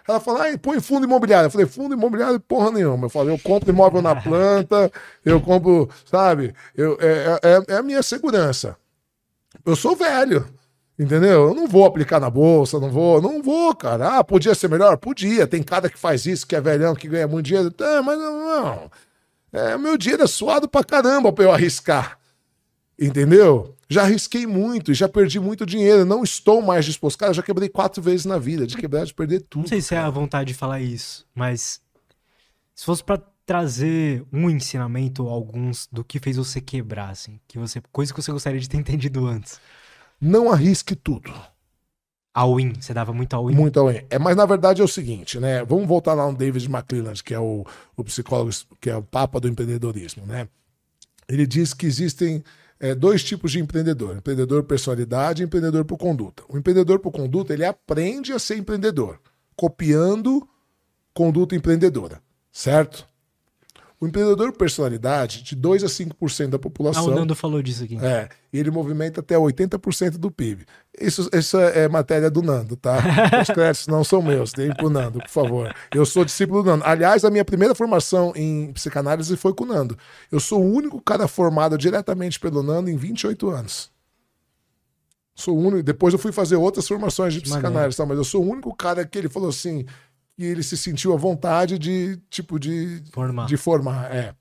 [SPEAKER 2] Ela fala, ah, põe fundo imobiliário. Eu falei, fundo imobiliário, porra nenhuma. Eu falei, eu compro imóvel na planta, eu compro, sabe? Eu, é, é, é a minha segurança. Eu sou velho, entendeu? Eu não vou aplicar na bolsa, não vou, não vou, cara. Ah, podia ser melhor? Podia. Tem cara que faz isso, que é velhão, que ganha muito dinheiro. É, mas não, não. É, meu dinheiro é suado pra caramba pra eu arriscar. Entendeu? Já arrisquei muito, já perdi muito dinheiro. Não estou mais disposto. Cara, já quebrei quatro vezes na vida. De quebrar, de perder tudo.
[SPEAKER 1] Não sei se é a vontade de falar isso, mas se fosse pra trazer um ensinamento, alguns do que fez você quebrar, assim, que você, coisa que você gostaria de ter *laughs* entendido antes.
[SPEAKER 2] Não arrisque tudo.
[SPEAKER 1] All-in, você dava muito all-in.
[SPEAKER 2] Muito além. É, mas na verdade é o seguinte, né? Vamos voltar lá no David McClelland, que é o, o psicólogo, que é o papa do empreendedorismo, né? Ele diz que existem é, dois tipos de empreendedor: empreendedor personalidade e empreendedor por conduta. O empreendedor por conduta ele aprende a ser empreendedor, copiando conduta empreendedora, certo? O empreendedor personalidade, de 2 a 5% da
[SPEAKER 1] Ah,
[SPEAKER 2] população.
[SPEAKER 1] o Nando falou disso aqui.
[SPEAKER 2] É, e ele movimenta até 80% do PIB. Isso, isso é matéria do Nando, tá? Os *laughs* créditos não são meus, deem pro Nando, por favor. Eu sou discípulo do Nando. Aliás, a minha primeira formação em psicanálise foi com o Nando. Eu sou o único cara formado diretamente pelo Nando em 28 anos. Sou o único. Depois eu fui fazer outras formações de psicanálise, tá? mas eu sou o único cara que ele falou assim que ele se sentiu à vontade de tipo de
[SPEAKER 1] Formar.
[SPEAKER 2] de formar, é.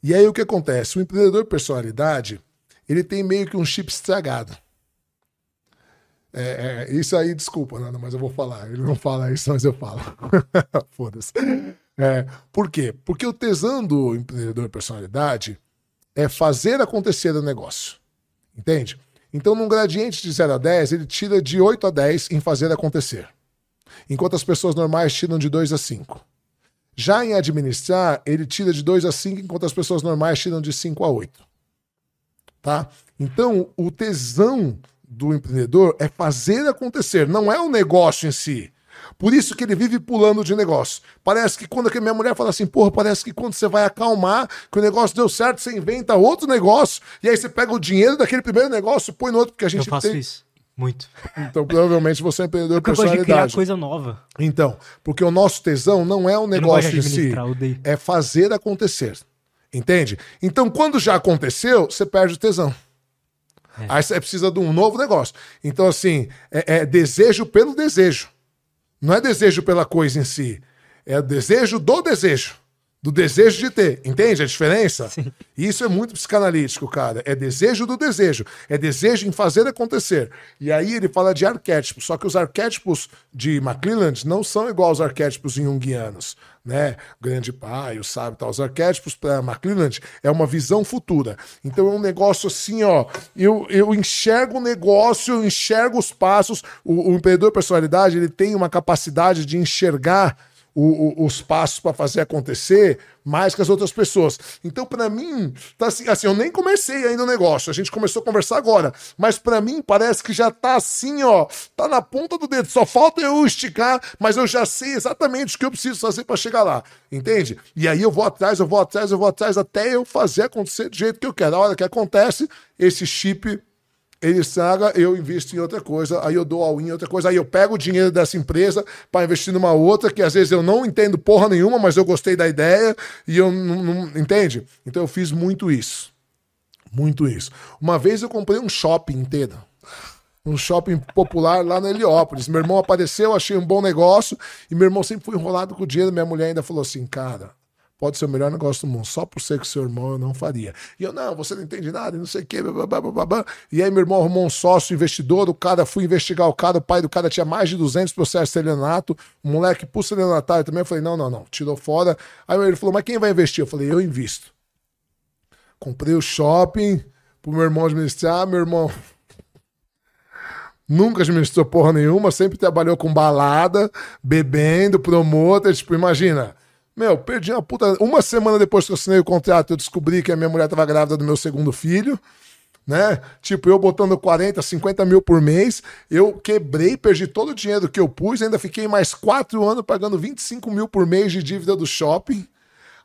[SPEAKER 2] E aí o que acontece? O empreendedor personalidade, ele tem meio que um chip estragado. É, é, isso aí, desculpa, Nanda, mas eu vou falar. Ele não fala isso, mas eu falo. *laughs* Foda-se. É, por quê? Porque o tesão do empreendedor personalidade é fazer acontecer o negócio. Entende? Então, num gradiente de 0 a 10, ele tira de 8 a 10 em fazer acontecer. Enquanto as pessoas normais tiram de 2 a 5. Já em administrar, ele tira de 2 a 5, enquanto as pessoas normais tiram de 5 a 8. Tá? Então, o tesão do empreendedor é fazer acontecer, não é o negócio em si. Por isso que ele vive pulando de negócio. Parece que quando a minha mulher fala assim, porra, parece que quando você vai acalmar, que o negócio deu certo, você inventa outro negócio, e aí você pega o dinheiro daquele primeiro negócio e põe no outro, porque a
[SPEAKER 1] Eu
[SPEAKER 2] gente
[SPEAKER 1] faço
[SPEAKER 2] tem.
[SPEAKER 1] isso. Muito.
[SPEAKER 2] Então, provavelmente você é empreendedor
[SPEAKER 1] Porque eu gosto de criar
[SPEAKER 2] personalidade.
[SPEAKER 1] coisa nova.
[SPEAKER 2] Então, porque o nosso tesão não é o
[SPEAKER 1] gosto
[SPEAKER 2] negócio
[SPEAKER 1] de
[SPEAKER 2] em si, é fazer acontecer. Entende? Então, quando já aconteceu, você perde o tesão.
[SPEAKER 1] É.
[SPEAKER 2] Aí você precisa de um novo negócio. Então, assim, é, é desejo pelo desejo. Não é desejo pela coisa em si. É desejo do desejo. Do desejo de ter. Entende a diferença?
[SPEAKER 1] Sim.
[SPEAKER 2] Isso é muito psicanalítico, cara. É desejo do desejo. É desejo em fazer acontecer. E aí ele fala de arquétipos. Só que os arquétipos de McClelland não são igual aos arquétipos junguianos. Né? O grande pai, o sábio tal. Os arquétipos para McClelland é uma visão futura. Então é um negócio assim, ó. Eu, eu enxergo o negócio, eu enxergo os passos. O, o empreendedor personalidade ele tem uma capacidade de enxergar o- o- os passos para fazer acontecer mais que as outras pessoas. Então, para mim, tá assim, assim, eu nem comecei ainda o negócio, a gente começou a conversar agora, mas para mim parece que já tá assim, ó, tá na ponta do dedo, só falta eu esticar, mas eu já sei exatamente o que eu preciso fazer para chegar lá, entende? E aí eu vou atrás, eu vou atrás, eu vou atrás até eu fazer acontecer do jeito que eu quero. A hora que acontece, esse chip ele estraga, eu invisto em outra coisa, aí eu dou all-in em outra coisa, aí eu pego o dinheiro dessa empresa para investir numa outra, que às vezes eu não entendo porra nenhuma, mas eu gostei da ideia e eu não, não- entende? Então eu fiz muito isso. Muito isso. Uma vez eu comprei um shopping inteiro. Um shopping popular lá na Heliópolis. Meu irmão apareceu, achei um bom negócio, e meu irmão sempre foi enrolado com o dinheiro. Minha mulher ainda falou assim: cara, pode ser o melhor negócio do mundo. Só por ser com seu irmão eu não faria. E eu, não, você não entende nada, não sei o quê. Blá, blá, blá, blá. E aí meu irmão arrumou um sócio investidor, o cara, fui investigar o cara, o pai do cara tinha mais de 200 processos de estelionato, o moleque pulso estelionatário também. Eu falei, não, não, não, tirou fora. Aí ele falou, mas quem vai investir? Eu falei, eu invisto. Comprei o shopping pro meu irmão administrar, meu irmão *laughs* nunca administrou porra nenhuma, sempre trabalhou com balada, bebendo, promotor, tipo, imagina. Meu, perdi uma puta. Uma semana depois que eu assinei o contrato, eu descobri que a minha mulher estava grávida do meu segundo filho, né? Tipo, eu botando 40, 50 mil por mês, eu quebrei, perdi todo o dinheiro que eu pus, ainda fiquei mais quatro anos pagando 25 mil por mês de dívida do shopping.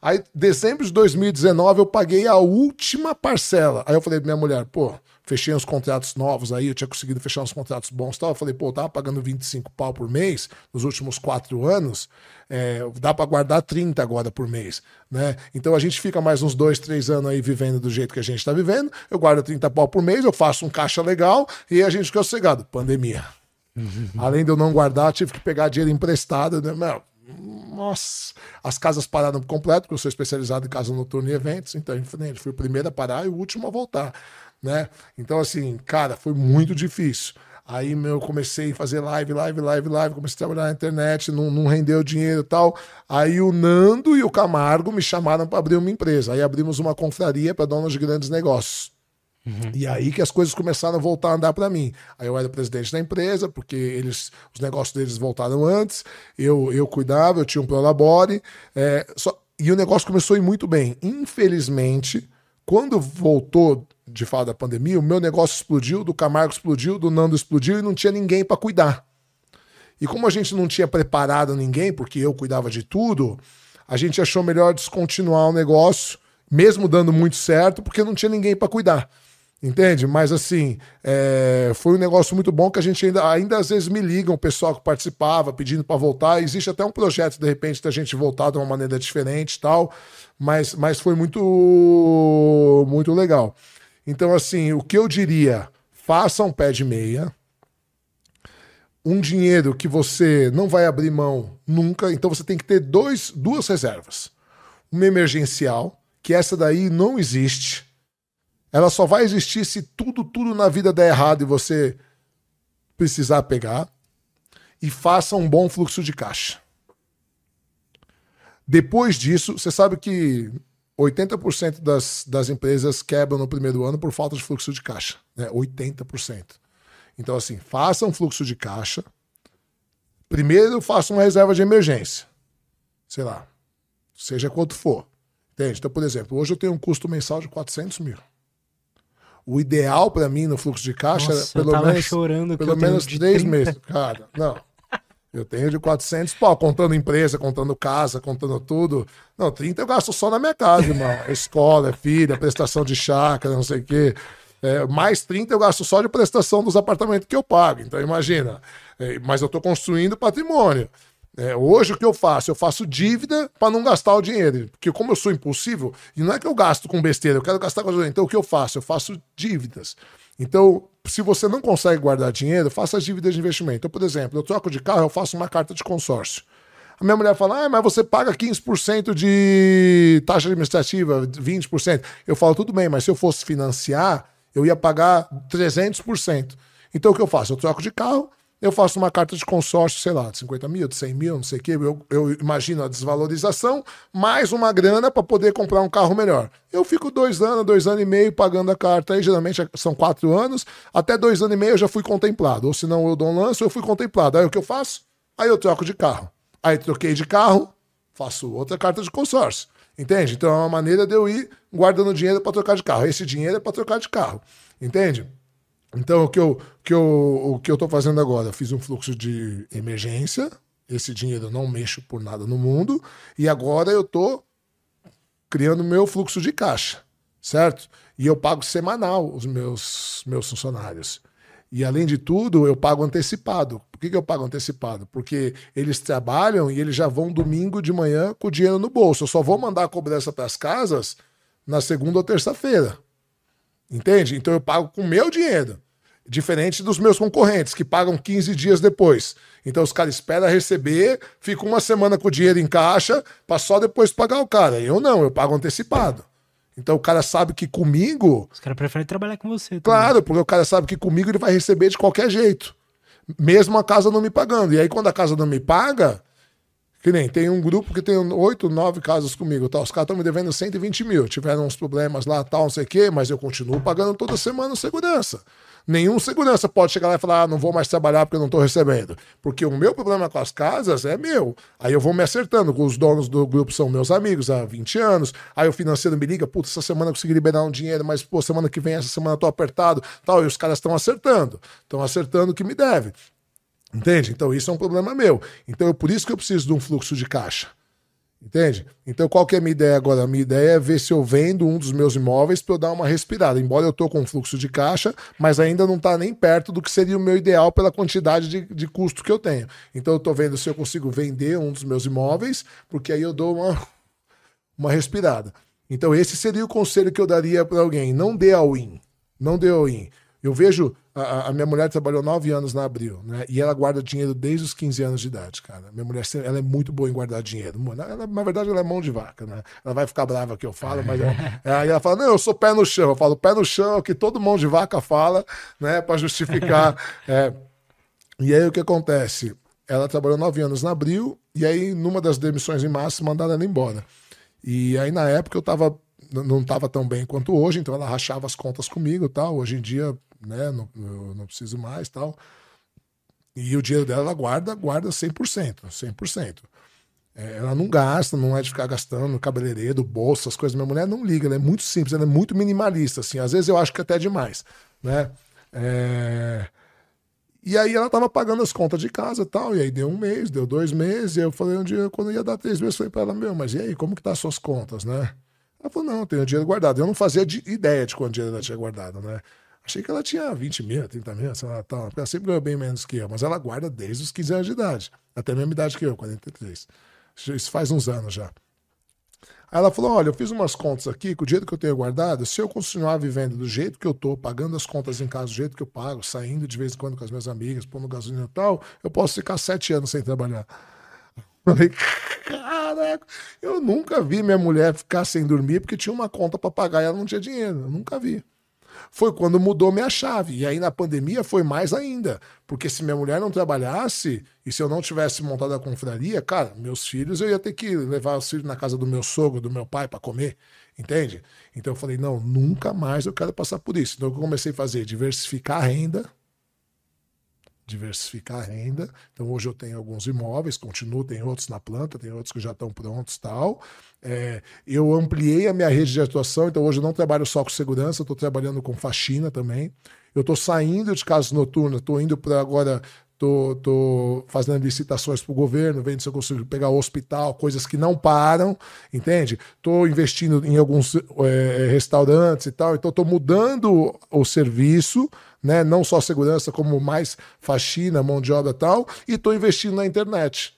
[SPEAKER 2] Aí, dezembro de 2019, eu paguei a última parcela. Aí eu falei pra minha mulher, pô, fechei uns contratos novos aí, eu tinha conseguido fechar uns contratos bons e tal. Eu falei, pô, eu tava pagando 25 pau por mês nos últimos quatro anos, é, dá para guardar 30 agora por mês, né? Então a gente fica mais uns dois, três anos aí vivendo do jeito que a gente tá vivendo, eu guardo 30 pau por mês, eu faço um caixa legal e a gente fica sossegado. Pandemia. Uhum. Além de eu não guardar, tive que pegar dinheiro emprestado, né? Meu, nossa, as casas pararam por completo, porque eu sou especializado em casa noturna e eventos, então, infelizmente, fui o primeiro a parar e o último a voltar né? Então, assim, cara, foi muito difícil. Aí meu, eu comecei a fazer live, live, live, live, comecei a trabalhar na internet, não, não rendeu dinheiro e tal. Aí o Nando e o Camargo me chamaram para abrir uma empresa. Aí abrimos uma confraria para donos de grandes negócios. Uhum. E aí que as coisas começaram a voltar a andar para mim. Aí eu era presidente da empresa, porque eles, os negócios deles voltaram antes, eu, eu cuidava, eu tinha um Prolabore, é, só, e o negócio começou a ir muito bem. Infelizmente, quando voltou de fato da pandemia, o meu negócio explodiu, do Camargo explodiu, do Nando explodiu e não tinha ninguém para cuidar. E como a gente não tinha preparado ninguém, porque eu cuidava de tudo, a gente achou melhor descontinuar o negócio, mesmo dando muito certo, porque não tinha ninguém para cuidar. Entende? Mas assim, é, foi um negócio muito bom que a gente ainda, ainda às vezes me liga, o pessoal que participava pedindo para voltar. Existe até um projeto, de repente, da gente voltar de uma maneira diferente e tal, mas, mas foi muito, muito legal. Então, assim, o que eu diria, faça um pé de meia, um dinheiro que você não vai abrir mão nunca, então você tem que ter dois, duas reservas. Uma emergencial, que essa daí não existe ela só vai existir se tudo, tudo na vida der errado e você precisar pegar. E faça um bom fluxo de caixa. Depois disso, você sabe que 80% das, das empresas quebram no primeiro ano por falta de fluxo de caixa. Né? 80%. Então, assim, faça um fluxo de caixa. Primeiro, faça uma reserva de emergência. Sei lá, seja quanto for. Entende? Então, por exemplo, hoje eu tenho um custo mensal de 400 mil. O ideal para mim no fluxo de caixa
[SPEAKER 1] Nossa, é pelo menos, chorando
[SPEAKER 2] pelo menos três meses. Cara, não. Eu tenho de 400, pô, contando empresa, contando casa, contando tudo. Não, 30 eu gasto só na minha casa, irmão. *laughs* Escola, filha, prestação de chácara, não sei o quê. É, mais 30 eu gasto só de prestação dos apartamentos que eu pago. Então, imagina. É, mas eu estou construindo patrimônio. É, hoje o que eu faço? Eu faço dívida para não gastar o dinheiro. Porque como eu sou impulsivo, e não é que eu gasto com besteira, eu quero gastar com dinheiro. Então o que eu faço? Eu faço dívidas. Então, se você não consegue guardar dinheiro, faça as dívidas de investimento. Então, por exemplo, eu troco de carro, eu faço uma carta de consórcio. A minha mulher fala, ah, mas você paga 15% de taxa administrativa, 20%. Eu falo, tudo bem, mas se eu fosse financiar, eu ia pagar 300%. Então, o que eu faço? Eu troco de carro, eu faço uma carta de consórcio, sei lá, de 50 mil, de 100 mil, não sei o quê. Eu, eu imagino a desvalorização, mais uma grana para poder comprar um carro melhor. Eu fico dois anos, dois anos e meio pagando a carta. Aí geralmente são quatro anos, até dois anos e meio eu já fui contemplado. Ou se não eu dou um lance, eu fui contemplado. Aí o que eu faço? Aí eu troco de carro. Aí troquei de carro, faço outra carta de consórcio. Entende? Então é uma maneira de eu ir guardando dinheiro para trocar de carro. Esse dinheiro é para trocar de carro. Entende? Então, o que eu, que eu, o que eu fazendo agora? fiz um fluxo de emergência, esse dinheiro eu não mexo por nada no mundo, e agora eu tô criando meu fluxo de caixa, certo? E eu pago semanal os meus, meus funcionários. E além de tudo, eu pago antecipado. Por que, que eu pago antecipado? Porque eles trabalham e eles já vão domingo de manhã com o dinheiro no bolso. Eu só vou mandar a cobrança para as casas na segunda ou terça-feira. Entende? Então eu pago com meu dinheiro. Diferente dos meus concorrentes, que pagam 15 dias depois. Então os caras esperam receber, ficam uma semana com o dinheiro em caixa, para só depois pagar o cara. Eu não, eu pago antecipado. Então o cara sabe que comigo.
[SPEAKER 1] Os caras preferem trabalhar com você. Também.
[SPEAKER 2] Claro, porque o cara sabe que comigo ele vai receber de qualquer jeito. Mesmo a casa não me pagando. E aí, quando a casa não me paga, que nem tem um grupo que tem oito, nove casas comigo. Tá? Os caras estão me devendo 120 mil. Tiveram uns problemas lá, tal, não sei o quê, mas eu continuo pagando toda semana segurança. Nenhum segurança pode chegar lá e falar: ah, não vou mais trabalhar porque eu não estou recebendo. Porque o meu problema com as casas é meu. Aí eu vou me acertando. Os donos do grupo são meus amigos há 20 anos. Aí o financeiro me liga: putz, essa semana eu consegui liberar um dinheiro, mas pô, semana que vem, essa semana eu tô apertado. tal E os caras estão acertando. Estão acertando o que me deve. Entende? Então isso é um problema meu. Então é por isso que eu preciso de um fluxo de caixa. Entende? Então qual que é a minha ideia agora? A minha ideia é ver se eu vendo um dos meus imóveis para eu dar uma respirada. Embora eu tô com fluxo de caixa, mas ainda não está nem perto do que seria o meu ideal pela quantidade de, de custo que eu tenho. Então eu estou vendo se eu consigo vender um dos meus imóveis, porque aí eu dou uma, *laughs* uma respirada. Então esse seria o conselho que eu daria para alguém. Não dê all-in. Não dê all-in. Eu vejo a, a, minha mulher trabalhou nove anos na Abril, né? E ela guarda dinheiro desde os 15 anos de idade, cara. Minha mulher ela é muito boa em guardar dinheiro. Ela, na verdade, ela é mão de vaca, né? Ela vai ficar brava que eu falo, mas *laughs* aí ela fala: não, eu sou pé no chão. Eu falo, pé no chão é o que todo mão de vaca fala, né? Para justificar. *laughs* é. E aí o que acontece? Ela trabalhou nove anos na Abril, e aí, numa das demissões em massa, mandaram ela embora. E aí, na época, eu tava não estava tão bem quanto hoje, então ela rachava as contas comigo tal. Hoje em dia né? Não, não preciso mais tal. E o dinheiro dela ela guarda, guarda 100%, 100%. É, ela não gasta, não é de ficar gastando cabeleireiro, bolsa, as coisas. Minha mulher não liga, ela é muito simples, ela é muito minimalista, assim. Às vezes eu acho que até é demais, né? É... E aí ela tava pagando as contas de casa e tal, e aí deu um mês, deu dois meses, e eu falei um dia, quando ia dar três meses, eu falei pra ela, meu, mas e aí, como que tá as suas contas, né? Ela falou, não, tenho dinheiro guardado. Eu não fazia de ideia de quanto dinheiro ela tinha guardado, né? Achei que ela tinha 20 mil, 30 mil, sei lá, tal. Ela sempre ganhou bem menos que eu, mas ela guarda desde os 15 anos de idade. Até a mesma idade que eu, 43. Isso faz uns anos já. Aí ela falou: Olha, eu fiz umas contas aqui, com o dinheiro que eu tenho guardado, se eu continuar vivendo do jeito que eu tô, pagando as contas em casa do jeito que eu pago, saindo de vez em quando com as minhas amigas, pondo gasolina e tal, eu posso ficar sete anos sem trabalhar. *laughs* Falei, caraca, eu nunca vi minha mulher ficar sem dormir porque tinha uma conta para pagar e ela não tinha dinheiro. Eu nunca vi foi quando mudou minha chave. E aí na pandemia foi mais ainda. Porque se minha mulher não trabalhasse e se eu não tivesse montado a confraria, cara, meus filhos eu ia ter que levar os filhos na casa do meu sogro, do meu pai para comer. Entende? Então eu falei, não, nunca mais eu quero passar por isso. Então eu comecei a fazer diversificar a renda diversificar a renda. Então hoje eu tenho alguns imóveis, continuo, tem outros na planta, tem outros que já estão prontos tal. É, eu ampliei a minha rede de atuação, então hoje eu não trabalho só com segurança, estou trabalhando com faxina também. Eu estou saindo de casa noturna, estou indo para agora Tô, tô fazendo licitações para o governo, vendo se eu consigo pegar o hospital, coisas que não param, entende? Tô investindo em alguns é, restaurantes e tal, então tô mudando o serviço, né? Não só segurança, como mais faxina, mão de obra e tal, e tô investindo na internet.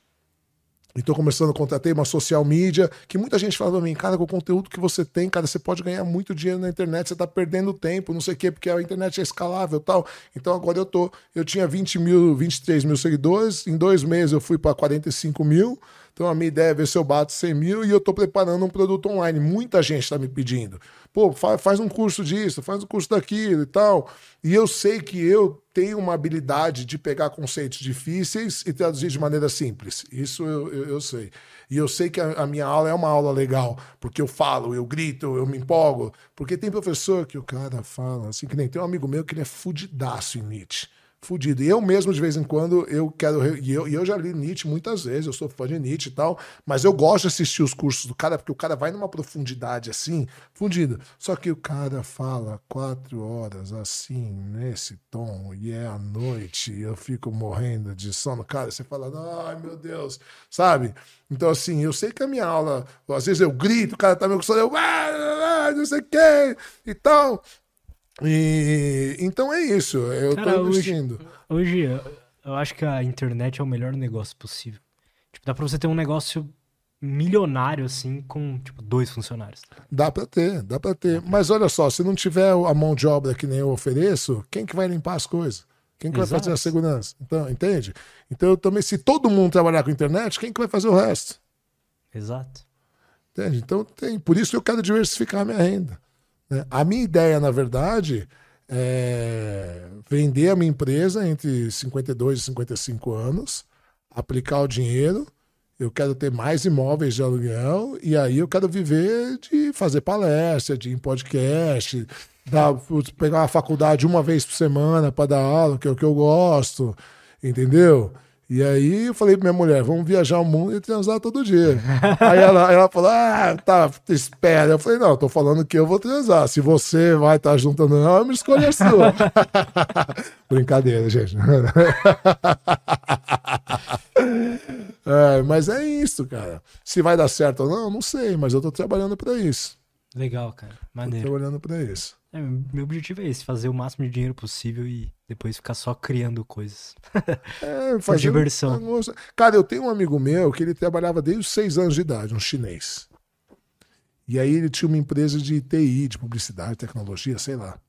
[SPEAKER 2] Então, começando, contratei uma social media, que muita gente fala pra mim, cara, com o conteúdo que você tem, cara, você pode ganhar muito dinheiro na internet, você tá perdendo tempo, não sei o quê, porque a internet é escalável tal. Então, agora eu tô, eu tinha 20 mil, 23 mil seguidores, em dois meses eu fui para 45 mil, então a minha ideia é ver se eu bato 100 mil e eu estou preparando um produto online. Muita gente está me pedindo. Pô, faz um curso disso, faz um curso daquilo e tal. E eu sei que eu tenho uma habilidade de pegar conceitos difíceis e traduzir de maneira simples. Isso eu, eu, eu sei. E eu sei que a, a, minha aula é uma aula legal, porque eu falo, eu grito, eu me empolgo. Porque tem professor que o cara fala, assim, que nem tem um amigo meu que ele é fudidaço em Nietzsche fudido. E eu mesmo, de vez em quando, eu quero. E eu, e eu já li Nietzsche muitas vezes, eu sou fã de Nietzsche e tal, mas eu gosto de assistir os cursos do cara, porque o cara vai numa profundidade assim, fundido. Só que o cara fala quatro horas assim, nesse tom, e é à noite, e eu fico morrendo de sono. Cara, você fala, ai meu Deus, sabe? Então, assim, eu sei que a minha aula, às vezes eu grito, o cara tá me gostando, eu, ah, não sei o quê, e tal. E então é isso. Eu Cara, tô investindo.
[SPEAKER 1] Hoje, hoje, eu acho que a internet é o melhor negócio possível. Tipo, dá pra você ter um negócio milionário, assim, com, tipo, dois funcionários.
[SPEAKER 2] Dá pra ter, dá pra ter. Mas olha só, se não tiver a mão de obra que nem eu ofereço, quem que vai limpar as coisas? Quem que vai fazer a segurança? Então, entende? Então, eu também, se todo mundo trabalhar com internet, quem que vai fazer o resto?
[SPEAKER 1] Exato.
[SPEAKER 2] Entende? Então, tem. Por isso que eu quero diversificar a minha renda. Né? A minha ideia, na verdade, é vender a minha empresa entre 52 e 55 anos, aplicar o dinheiro. Eu quero ter mais imóveis de aluguel e aí eu quero viver de fazer palestra, de ir em podcast, dar, pegar uma faculdade uma vez por semana para dar aula, que é o que eu gosto, entendeu? E aí eu falei pra minha mulher, vamos viajar o mundo e transar todo dia. *laughs* aí ela, ela falou, ah, tá, espera. Eu falei, não, eu tô falando que eu vou transar. Se você vai estar tá junto ou não, é uma escolha sua. *laughs* Brincadeira, gente. *laughs* é, mas é isso, cara. Se vai dar certo ou não, não sei, mas eu tô trabalhando pra isso.
[SPEAKER 1] Legal, cara.
[SPEAKER 2] Tô
[SPEAKER 1] Maneiro.
[SPEAKER 2] trabalhando pra isso.
[SPEAKER 1] É, meu objetivo é esse, fazer o máximo de dinheiro possível e depois ficar só criando coisas. *laughs*
[SPEAKER 2] É,
[SPEAKER 1] diversão.
[SPEAKER 2] Cara, eu tenho um amigo meu que ele trabalhava desde os seis anos de idade, um chinês. E aí ele tinha uma empresa de TI, de publicidade, tecnologia, sei lá.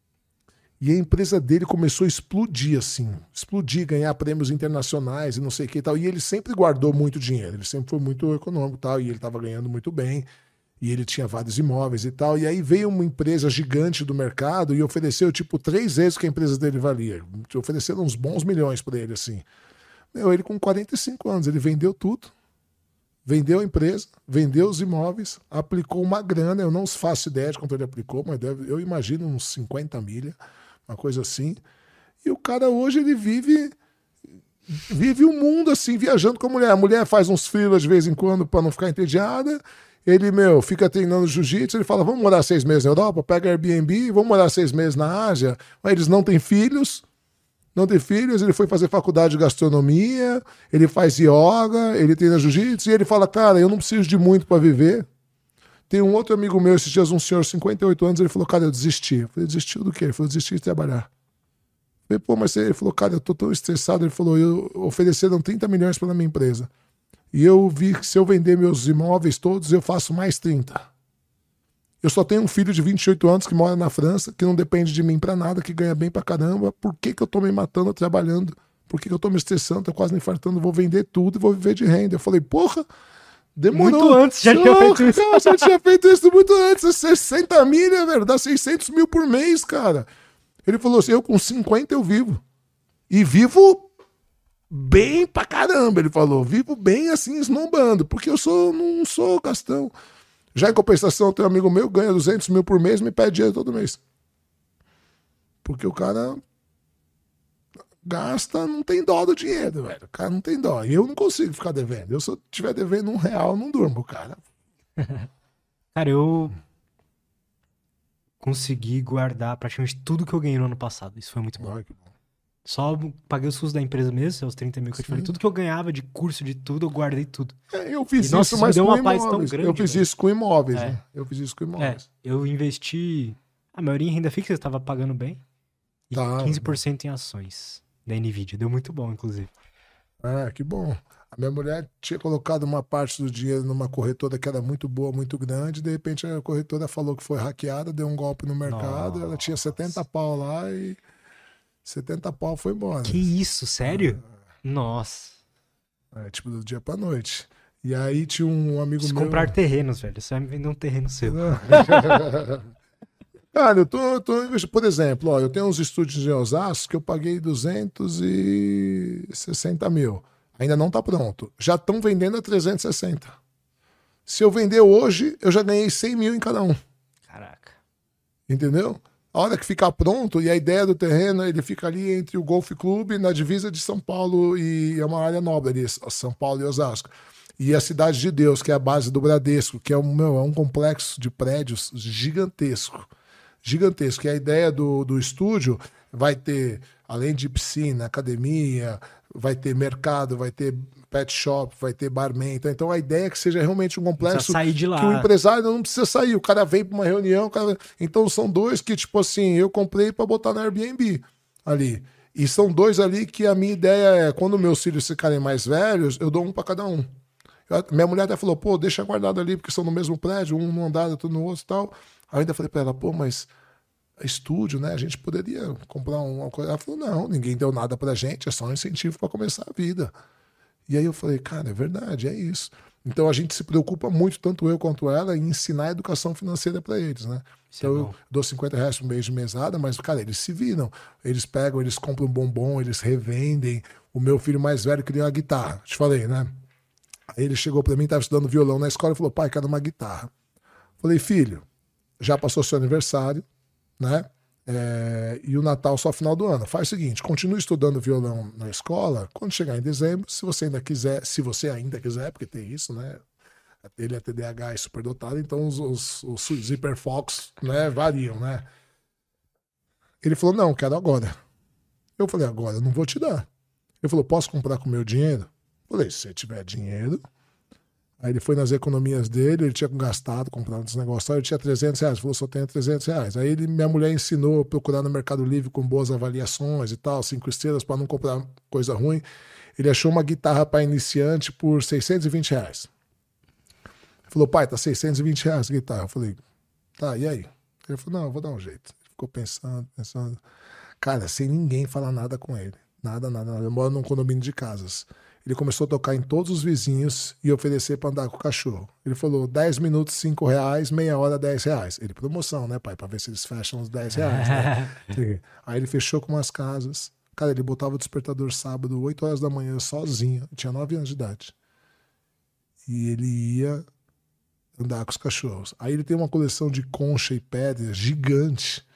[SPEAKER 2] E a empresa dele começou a explodir, assim. Explodir, ganhar prêmios internacionais e não sei o que e tal. E ele sempre guardou muito dinheiro. Ele sempre foi muito econômico e tal. E ele estava ganhando muito bem. E ele tinha vários imóveis e tal. E aí veio uma empresa gigante do mercado e ofereceu, tipo, três vezes que a empresa dele valia. Ofereceram uns bons milhões para ele, assim. Meu, ele com 45 anos, ele vendeu tudo. Vendeu a empresa, vendeu os imóveis, aplicou uma grana. Eu não faço ideia de quanto ele aplicou, mas deve, eu imagino uns 50 milha, uma coisa assim. E o cara hoje ele vive vive o mundo assim, viajando com a mulher. A mulher faz uns freelas de vez em quando para não ficar entediada. Ele, meu, fica treinando jiu-jitsu. Ele fala: vamos morar seis meses na Europa, pega Airbnb, vamos morar seis meses na Ásia. Mas eles não têm filhos, não tem filhos. Ele foi fazer faculdade de gastronomia, ele faz yoga, ele treina jiu-jitsu. E ele fala: cara, eu não preciso de muito para viver. Tem um outro amigo meu, esses dias, um senhor, 58 anos, ele falou: cara, eu desisti. Eu falei: desistiu do quê? Ele falou: desisti de trabalhar. Eu falei, pô, mas ele falou, cara, eu tô tão estressado. Ele falou, eu ofereceram 30 milhões pela minha empresa. E eu vi que se eu vender meus imóveis todos, eu faço mais 30. Eu só tenho um filho de 28 anos que mora na França, que não depende de mim pra nada, que ganha bem pra caramba. Por que, que eu tô me matando trabalhando? Por que, que eu tô me estressando? Tô quase me infartando. Vou vender tudo e vou viver de renda. Eu falei, porra, demorou.
[SPEAKER 1] Muito antes já tinha feito isso.
[SPEAKER 2] Cara, já tinha feito isso muito antes. 60 milha, velho. Dá 600 mil por mês, cara. Ele falou assim: eu com 50 eu vivo. E vivo bem pra caramba, ele falou. Vivo bem assim, esnobando, porque eu sou, não sou gastão. Já em compensação, tem um amigo meu ganha 200 mil por mês me pede dinheiro todo mês. Porque o cara gasta, não tem dó do dinheiro, velho. O cara não tem dó. E eu não consigo ficar devendo. Eu, se eu tiver devendo um real, não durmo, cara. *laughs*
[SPEAKER 1] Cara, eu consegui guardar praticamente tudo que eu ganhei no ano passado. Isso foi muito bom.
[SPEAKER 2] Ai.
[SPEAKER 1] Só paguei os custos da empresa mesmo, os 30 mil que eu te falei. Tudo que eu ganhava de curso, de tudo, eu guardei tudo.
[SPEAKER 2] É, eu fiz
[SPEAKER 1] E, nossa,
[SPEAKER 2] isso, mas
[SPEAKER 1] deu
[SPEAKER 2] com
[SPEAKER 1] uma paz tão grande,
[SPEAKER 2] eu fiz
[SPEAKER 1] velho.
[SPEAKER 2] isso com imóveis,
[SPEAKER 1] É.
[SPEAKER 2] né? Eu fiz isso com
[SPEAKER 1] É,
[SPEAKER 2] imóveis.
[SPEAKER 1] eu investi. A maioria em renda fixa eu estava pagando bem. E
[SPEAKER 2] Tá.
[SPEAKER 1] 15% em ações da Nvidia. Deu muito bom, inclusive.
[SPEAKER 2] É, que bom. A minha mulher tinha colocado uma parte do dinheiro numa corretora que era muito boa, muito grande. De repente a corretora falou que foi hackeada, deu um golpe no mercado. Ela tinha 70 pau lá e 70 pau foi embora.
[SPEAKER 1] Que isso, sério? Nossa.
[SPEAKER 2] É, tipo, do dia pra noite. E aí tinha um amigo
[SPEAKER 1] Preciso
[SPEAKER 2] meu.
[SPEAKER 1] comprar terrenos, velho. Você vai me vender um terreno seu. *laughs*
[SPEAKER 2] Cara, eu tô, eu tô investindo. Por exemplo, ó, eu tenho uns estúdios em Osasco que eu paguei 260 mil. Ainda não tá pronto. Já estão vendendo a 360. Se eu vender hoje, eu já ganhei 100 mil em cada um.
[SPEAKER 1] Caraca.
[SPEAKER 2] Entendeu? A hora que ficar pronto, e a ideia do terreno, ele fica ali entre o Golf Clube, na divisa de São Paulo, e é uma área nobre ali, São Paulo e Osasco. E a Cidade de Deus, que é a base do Bradesco, que é um, meu, é um complexo de prédios gigantesco. Gigantesco. E a ideia do, do estúdio vai ter, além de piscina, academia, vai ter mercado, vai ter pet shop, vai ter barman. Então, então a ideia é que seja realmente um complexo
[SPEAKER 1] sair de lá.
[SPEAKER 2] que o empresário não precisa sair. O cara vem para uma reunião, cara... então são dois que, tipo assim, eu comprei para botar no Airbnb ali. E são dois ali que a minha ideia é, quando meus filhos ficarem mais velhos, eu dou um para cada um. Eu, minha mulher até falou, pô, deixa guardado ali, porque são no mesmo prédio, um no andar, outro no outro e tal. Aí ainda falei pra ela, pô, mas estúdio, né? A gente poderia comprar uma coisa. Ela falou, não, ninguém deu nada pra gente, é só um incentivo para começar a vida. E aí eu falei, cara, é verdade, é isso. Então a gente se preocupa muito, tanto eu quanto ela, em ensinar a educação financeira para eles, né? Isso então é eu dou 50 reais por mês de mesada, mas, cara, eles se viram. Eles pegam, eles compram bombom, eles revendem. O meu filho mais velho queria uma guitarra, te falei, né? Aí ele chegou para mim, estava estudando violão na escola e falou: pai, quero uma guitarra. Falei, filho, já passou seu aniversário, né? É, e o Natal só final do ano. Faz o seguinte: continue estudando violão na escola. Quando chegar em dezembro, se você ainda quiser, se você ainda quiser, porque tem isso, né? Ele é TDAH e superdotado, então os, os, os hiperfocos né, variam, né? Ele falou: não, quero agora. Eu falei: agora, eu não vou te dar. Ele falou: posso comprar com meu dinheiro? Falei, se você tiver dinheiro. Aí ele foi nas economias dele, ele tinha gastado, comprado uns negócios, ele tinha 300 reais, falou, só tenho 300 reais. Aí ele, minha mulher ensinou a procurar no Mercado Livre com boas avaliações e tal, cinco estrelas, para não comprar coisa ruim. Ele achou uma guitarra para iniciante por 620 reais. Ele falou, pai, tá 620 reais a guitarra. Eu falei, tá, e aí? Ele falou, não, eu vou dar um jeito. Ele ficou pensando, pensando. Cara, sem ninguém falar nada com ele. Nada, nada, nada. Eu moro num condomínio de casas. Ele começou a tocar em todos os vizinhos e oferecer para andar com o cachorro. Ele falou: 10 minutos, 5 reais, meia hora, 10 reais. Ele, promoção, né, pai? Para ver se eles fecham os 10 reais. Né? *laughs* Aí ele fechou com umas casas. Cara, ele botava o despertador sábado, 8 horas da manhã, sozinho. tinha 9 anos de idade. E ele ia andar com os cachorros. Aí ele tem uma coleção de concha e pedras gigante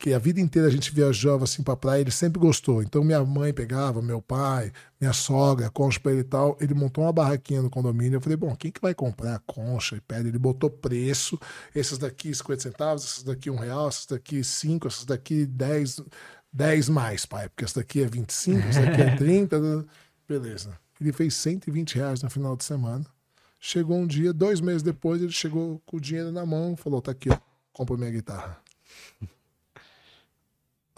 [SPEAKER 2] que a vida inteira a gente viajava assim pra praia, ele sempre gostou. Então minha mãe pegava, meu pai, minha sogra, concha pra ele e tal. Ele montou uma barraquinha no condomínio. Eu falei, bom, quem que vai comprar concha e pedra? Ele botou preço. Esses daqui 50 centavos, esses daqui um real, esses daqui cinco, esses daqui 10, 10 mais, pai. Porque esse daqui é 25, esse daqui é *laughs* 30. Beleza. Ele fez 120 reais no final de semana. Chegou um dia, dois meses depois, ele chegou com o dinheiro na mão, falou, tá aqui, ó, compra minha guitarra.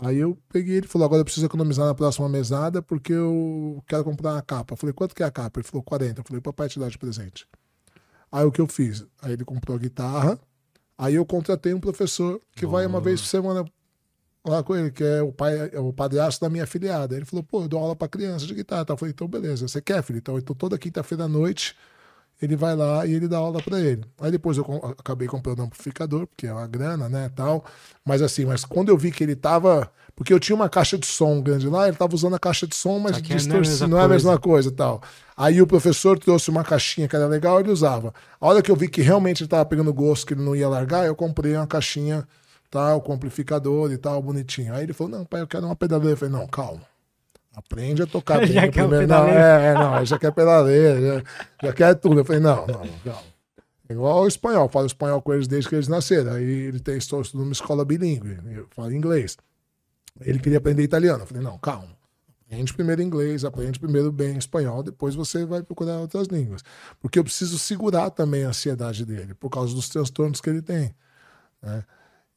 [SPEAKER 2] Aí eu peguei ele falou: agora eu preciso economizar na próxima mesada porque eu quero comprar uma capa. Eu falei: quanto que é a capa? Ele falou: 40. Eu falei: papai te dá de presente. Aí o que eu fiz? Aí ele comprou a guitarra. Aí eu contratei um professor que vai uma vez por semana lá com ele, que é o pai, é o padrasto da minha afiliada. Ele falou: pô, eu dou aula para criança de guitarra. Eu falei: então beleza, você quer, filho? Então, então toda quinta-feira à noite ele vai lá e ele dá aula para ele. Aí depois eu acabei comprando um amplificador, porque é uma grana, né, tal. Mas assim, mas quando eu vi que ele tava, porque eu tinha uma caixa de som grande lá, ele tava usando a caixa de som, mas distorce... não é a mesma coisa, tal. Aí o professor trouxe uma caixinha que era legal, ele usava. A hora que eu vi que realmente ele tava pegando gosto, que ele não ia largar, eu comprei uma caixinha tal, com amplificador e tal, bonitinho. Aí ele falou: "Não, pai, eu quero uma pedaleira". Eu falei: "Não, calma. Aprende a tocar *laughs* bem. já quer primeiro. Não, é, é, não, já quer pedaleira, já, já quer tudo. Eu falei, não, não, não. Igual o espanhol, falo espanhol com eles desde que eles nasceram. Aí ele tem estou numa escola bilíngue, eu falo inglês. Ele queria aprender italiano. Eu falei, não, calma. Aprende primeiro inglês, aprende primeiro bem espanhol, depois você vai procurar outras línguas. Porque eu preciso segurar também a ansiedade dele, por causa dos transtornos que ele tem. Né?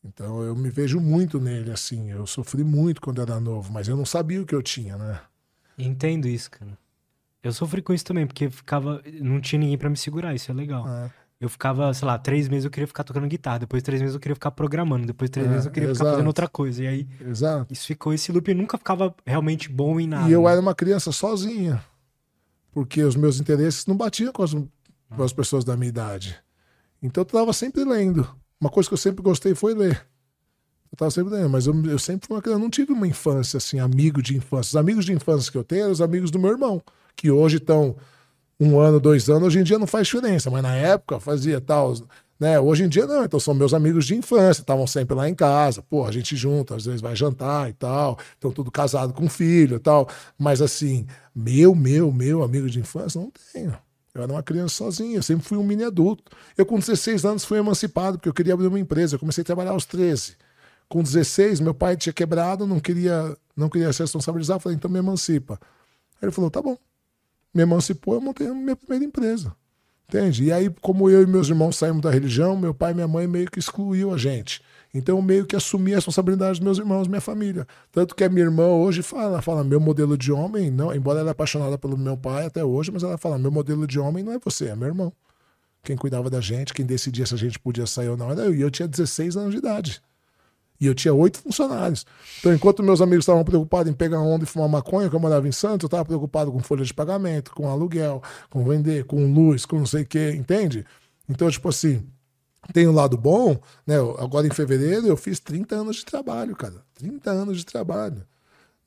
[SPEAKER 2] Então eu me vejo muito nele, assim. Eu sofri muito quando era novo, mas eu não sabia o que eu tinha, né?
[SPEAKER 1] Entendo isso, cara. Eu sofri com isso também, porque ficava. Não tinha ninguém para me segurar, isso é legal. É. Eu ficava, sei lá, três meses eu queria ficar tocando guitarra, depois três meses eu queria ficar programando, depois três é, meses eu queria exato. ficar fazendo outra coisa. E aí.
[SPEAKER 2] Exato.
[SPEAKER 1] Isso ficou, esse loop nunca ficava realmente bom em nada.
[SPEAKER 2] E eu né? era uma criança sozinha. Porque os meus interesses não batiam com as, com as pessoas da minha idade. Então eu tava sempre lendo. Uma coisa que eu sempre gostei foi ler. Eu tava sempre lendo, mas eu, eu sempre fui uma criança, não tive uma infância assim, amigo de infância. Os amigos de infância que eu tenho eram os amigos do meu irmão, que hoje estão um ano, dois anos, hoje em dia não faz diferença, mas na época fazia tal. Né? Hoje em dia não, então são meus amigos de infância, estavam sempre lá em casa, pô, a gente junta, às vezes vai jantar e tal, estão tudo casado com filho e tal, mas assim, meu, meu, meu amigo de infância, não tenho. Eu era uma criança sozinha, eu sempre fui um mini adulto. Eu, com 16 anos, fui emancipado, porque eu queria abrir uma empresa. Eu comecei a trabalhar aos 13. Com 16, meu pai tinha quebrado, não queria, não queria se responsabilizar. Eu falei, então me emancipa. Aí ele falou, tá bom. Me emancipou, eu montei a minha primeira empresa. Entende? E aí, como eu e meus irmãos saímos da religião, meu pai e minha mãe meio que excluiu a gente. Então, eu meio que assumi a responsabilidade dos meus irmãos, minha família. Tanto que a minha irmã hoje fala, fala, meu modelo de homem, não, embora ela é apaixonada pelo meu pai até hoje, mas ela fala, meu modelo de homem não é você, é meu irmão. Quem cuidava da gente, quem decidia se a gente podia sair ou não era eu. E eu tinha 16 anos de idade. E eu tinha oito funcionários. Então, enquanto meus amigos estavam preocupados em pegar onda e fumar maconha, que eu morava em Santos, eu estava preocupado com folha de pagamento, com aluguel, com vender, com luz, com não sei o quê, entende? Então, tipo assim, tem um lado bom, né? Agora em fevereiro eu fiz 30 anos de trabalho, cara. 30 anos de trabalho.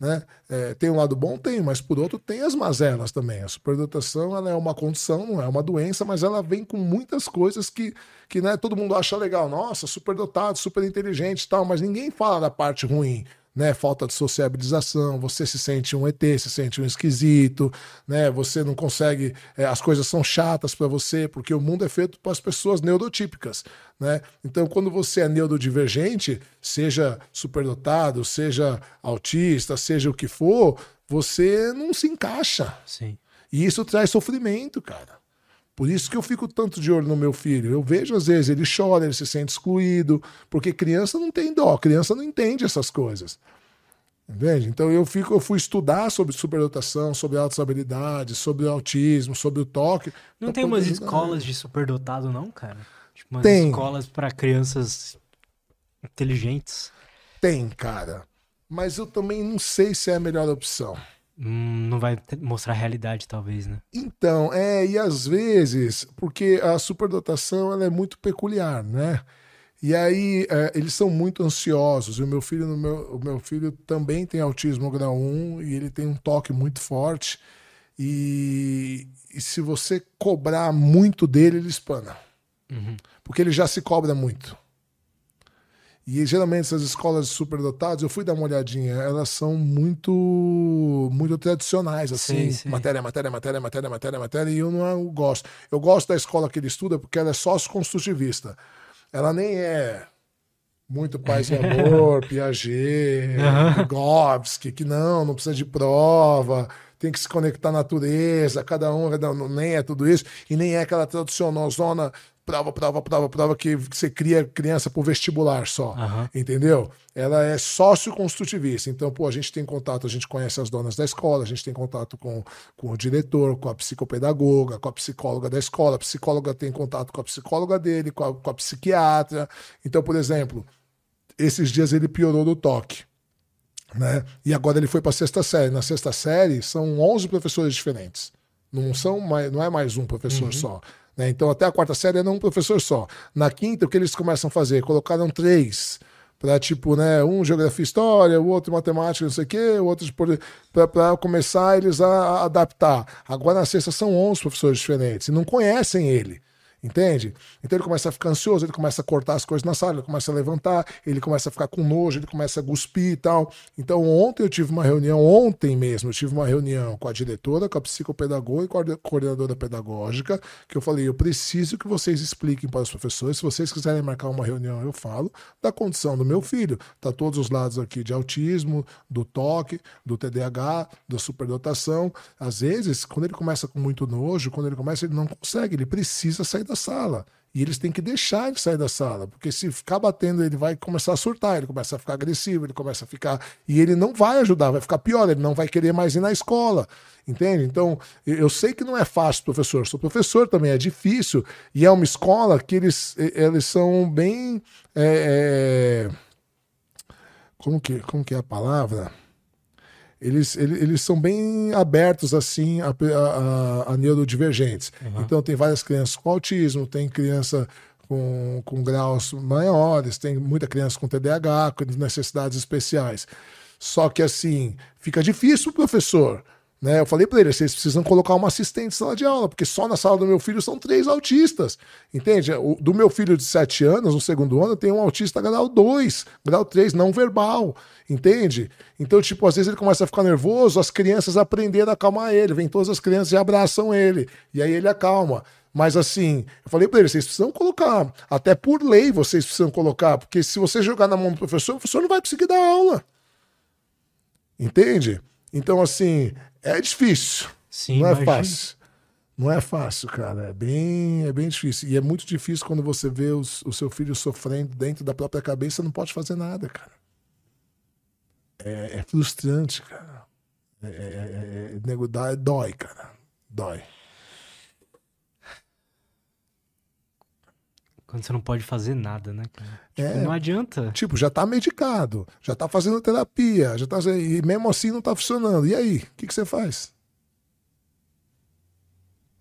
[SPEAKER 2] Né? É, tem um lado bom? Tem, mas por outro tem as mazelas também. A superdotação ela é uma condição, não é uma doença, mas ela vem com muitas coisas que, que né, todo mundo acha legal. Nossa, superdotado, super inteligente tal, mas ninguém fala da parte ruim né? Falta de sociabilização, você se sente um ET, se sente um esquisito, né? Você não consegue, é, as coisas são chatas para você, porque o mundo é feito para as pessoas neurotípicas, né? Então, quando você é neurodivergente, seja superdotado, seja autista, seja o que for, você não se encaixa.
[SPEAKER 1] Sim.
[SPEAKER 2] E isso traz sofrimento, cara. Por isso que eu fico tanto de olho no meu filho. Eu vejo, às vezes, ele chora, ele se sente excluído, porque criança não tem dó, criança não entende essas coisas. Entende? Então eu, fico, eu fui estudar sobre superdotação, sobre altas habilidades, sobre o autismo, sobre o toque.
[SPEAKER 1] Não tem umas escolas de superdotado, não, cara? Tipo, umas tem. escolas para crianças inteligentes.
[SPEAKER 2] Tem, cara. Mas eu também não sei se é a melhor opção.
[SPEAKER 1] Hum, não vai mostrar a realidade, talvez, né?
[SPEAKER 2] Então, é, e às vezes, porque a superdotação ela é muito peculiar, né? E aí é, eles são muito ansiosos. E o meu filho, no meu, o meu filho também tem autismo grau 1 e ele tem um toque muito forte. E, e se você cobrar muito dele, ele espana. Uhum. Porque ele já se cobra muito. E geralmente essas escolas superdotadas, eu fui dar uma olhadinha, elas são muito muito tradicionais, assim, sim, sim. matéria, matéria, matéria, matéria, matéria, matéria, e eu não gosto. Eu gosto da escola que ele estuda porque ela é sócio-construtivista. Ela nem é muito paz e amor, *laughs* Piaget, uhum. Vygotsky, que não, não precisa de prova, tem que se conectar à natureza, cada um nem é tudo isso, e nem é aquela tradicional zona prova, prova, prova, prova, que você cria criança pro vestibular só. Uhum. Entendeu? Ela é sócio-construtivista. Então, pô, a gente tem contato, a gente conhece as donas da escola, a gente tem contato com, com o diretor, com a psicopedagoga, com a psicóloga da escola, a psicóloga tem contato com a psicóloga dele, com a, com a psiquiatra. Então, por exemplo, esses dias ele piorou do toque. Né? E agora ele foi para a sexta série. Na sexta série são 11 professores diferentes. Não são mais, não é mais um professor uhum. só. Né? Então, até a quarta série era um professor só. Na quinta, o que eles começam a fazer? Colocaram três para tipo, né, um geografia e história, o outro matemática, não sei o quê, o outro para começar eles a, a, adaptar. Agora na sexta são 11 professores diferentes e não conhecem ele. Entende? Então ele começa a ficar ansioso, ele começa a cortar as coisas na sala, ele começa a levantar, ele começa a ficar com nojo, ele começa a cuspir e tal. Então ontem eu tive uma reunião, ontem mesmo, eu tive uma reunião com a diretora, com a psicopedagoga e com a coordenadora pedagógica, que eu falei, eu preciso que vocês expliquem para os professores, se vocês quiserem marcar uma reunião, eu falo, da condição do meu filho. Tá todos os lados aqui de autismo, do toque, do TDAH, da superdotação. Às vezes, quando ele começa com muito nojo, quando ele começa, ele não consegue, ele precisa sair da sala. E eles têm que deixar ele sair da sala, porque se ficar batendo, ele vai começar a surtar, ele começa a ficar agressivo, ele começa a ficar. E ele não vai ajudar, vai ficar pior, ele não vai querer mais ir na escola. Entende? Então, eu sei que não é fácil, professor. Sou professor também, é difícil. E é uma escola que eles, eles são bem. É, é... Como, que, como que é a palavra? Eles, eles, eles são bem abertos assim a, a, a neurodivergentes. Uhum. Então tem várias crianças com autismo, tem criança com, com graus maiores, tem muita criança com TDAH, com necessidades especiais. Só que assim, fica difícil o professor né? Eu falei para ele, vocês precisam colocar uma assistente em sala de aula, porque só na sala do meu filho são três autistas. Entende? O, do meu filho de sete anos, no segundo ano, tem um autista grau 2, grau 3, não verbal. Entende? Então, tipo, às vezes ele começa a ficar nervoso, as crianças aprenderam a acalmar ele. Vem todas as crianças e abraçam ele. E aí ele acalma. Mas assim, eu falei para ele, vocês precisam colocar, até por lei vocês precisam colocar, porque se você jogar na mão do professor, o professor não vai conseguir dar aula. Entende? Então, assim, é difícil. Sim, não é fácil. Não é fácil, cara. É bem, é bem difícil. E é muito difícil quando você vê os, o seu filho sofrendo dentro da própria cabeça, não pode fazer nada, cara. É, é frustrante, cara. É, é, é, é dói, cara. Dói.
[SPEAKER 1] Quando você não pode fazer nada, né? Tipo, é, não adianta.
[SPEAKER 2] Tipo, já tá medicado, já tá fazendo terapia, já tá, e mesmo assim não tá funcionando. E aí, o que, que você faz?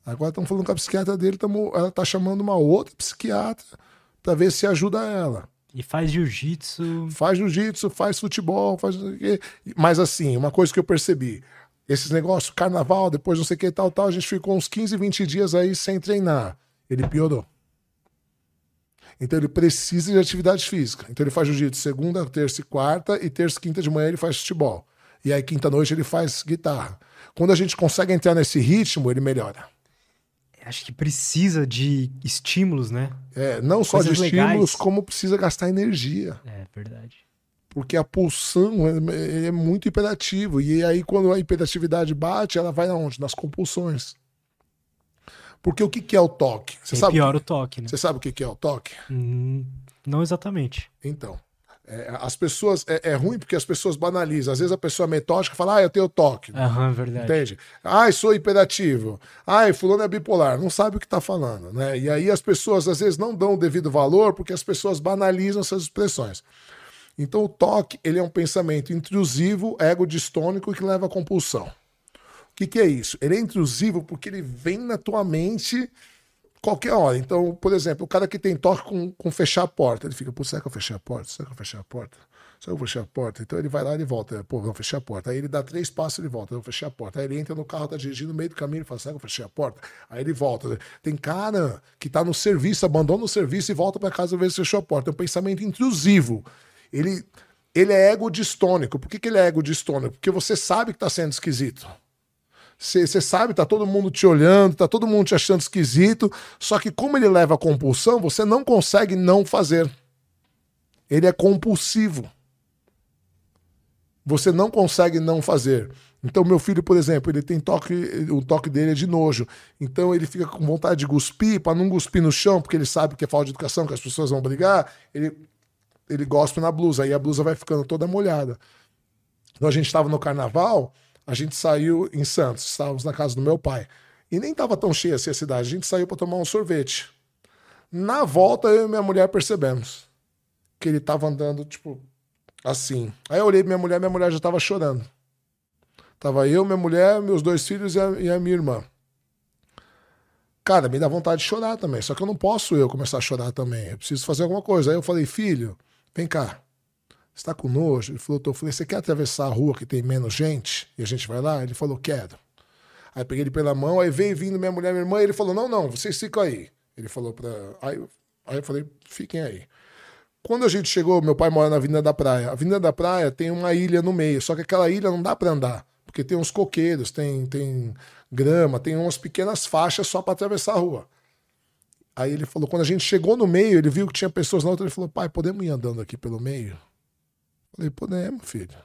[SPEAKER 2] Agora estamos falando com a psiquiatra dele, tamo, ela tá chamando uma outra psiquiatra para ver se ajuda ela.
[SPEAKER 1] E faz jiu-jitsu.
[SPEAKER 2] Faz jiu-jitsu, faz futebol, faz. Mas assim, uma coisa que eu percebi: esses negócios, carnaval, depois não sei o que tal, tal, a gente ficou uns 15, 20 dias aí sem treinar. Ele piorou. Então ele precisa de atividade física. Então ele faz jiu-jitsu segunda, terça e quarta, e terça e quinta de manhã ele faz futebol. E aí quinta-noite ele faz guitarra. Quando a gente consegue entrar nesse ritmo, ele melhora.
[SPEAKER 1] Acho que precisa de estímulos, né?
[SPEAKER 2] É, não só Coisas de estímulos, legais. como precisa gastar energia.
[SPEAKER 1] É, verdade.
[SPEAKER 2] Porque a pulsão é, é muito imperativo. E aí, quando a hiperatividade bate, ela vai aonde? Nas compulsões. Porque o que, que é o toque?
[SPEAKER 1] Você é sabe pior o, que... o toque, né?
[SPEAKER 2] Você sabe o que, que é o toque?
[SPEAKER 1] Hum, não exatamente.
[SPEAKER 2] Então, é, as pessoas. É, é, ruim porque as pessoas banalizam. Às vezes a pessoa é metódica fala, ah, eu tenho toque.
[SPEAKER 1] Aham, verdade.
[SPEAKER 2] Entende? Ah, sou hiperativo. Ah, fulano é bipolar. Não sabe o que está falando, né? E aí as pessoas às vezes não dão o devido valor porque as pessoas banalizam essas expressões. Então o toque, ele é um pensamento intrusivo, ego distônico que leva à compulsão que, que é isso? Ele é intrusivo porque ele vem na tua mente qualquer hora. Então, por exemplo, o cara que tem toque com, com fechar a porta, ele fica, pô, será que eu fechei a porta? Será que eu fechei a porta? Será que eu fechei a porta? Então ele vai lá e volta. Pô, não fechei a porta. Aí ele dá três passos e volta. Eu fechei a porta. Aí ele entra no carro, tá dirigindo no meio do caminho e fala, será que eu fechei a porta? Aí ele volta. Tem cara que tá no serviço, abandona o serviço e volta para casa ver se fechou a porta. É um pensamento intrusivo. Ele, ele é ego distônico. Por que, que ele é ego distônico? Porque você sabe que tá sendo esquisito. Você sabe, tá todo mundo te olhando, tá todo mundo te achando esquisito. Só que, como ele leva a compulsão, você não consegue não fazer. Ele é compulsivo. Você não consegue não fazer. Então, meu filho, por exemplo, ele tem toque, o toque dele é de nojo. Então, ele fica com vontade de cuspir, para não cuspir no chão, porque ele sabe que é falta de educação, que as pessoas vão brigar. Ele, ele gospe na blusa, aí a blusa vai ficando toda molhada. Então, a gente estava no carnaval a gente saiu em Santos, estávamos na casa do meu pai. E nem estava tão cheia assim a cidade. A gente saiu para tomar um sorvete. Na volta, eu e minha mulher percebemos que ele estava andando, tipo, assim. Aí eu olhei minha mulher, minha mulher já estava chorando. Tava eu, minha mulher, meus dois filhos e a, e a minha irmã. Cara, me dá vontade de chorar também. Só que eu não posso eu começar a chorar também. Eu preciso fazer alguma coisa. Aí eu falei, filho, vem cá está com nojo? Ele falou, tô. Eu falei, você quer atravessar a rua que tem menos gente? E a gente vai lá? Ele falou, quero. Aí peguei ele pela mão, aí veio vindo minha mulher, minha irmã, e ele falou, não, não, vocês ficam aí. Ele falou para aí, aí eu falei, fiquem aí. Quando a gente chegou, meu pai mora na Avenida da Praia. A Avenida da Praia tem uma ilha no meio, só que aquela ilha não dá para andar, porque tem uns coqueiros, tem, tem grama, tem umas pequenas faixas só para atravessar a rua. Aí ele falou, quando a gente chegou no meio, ele viu que tinha pessoas na outra, ele falou, pai, podemos ir andando aqui pelo meio? Falei, podemos, filho.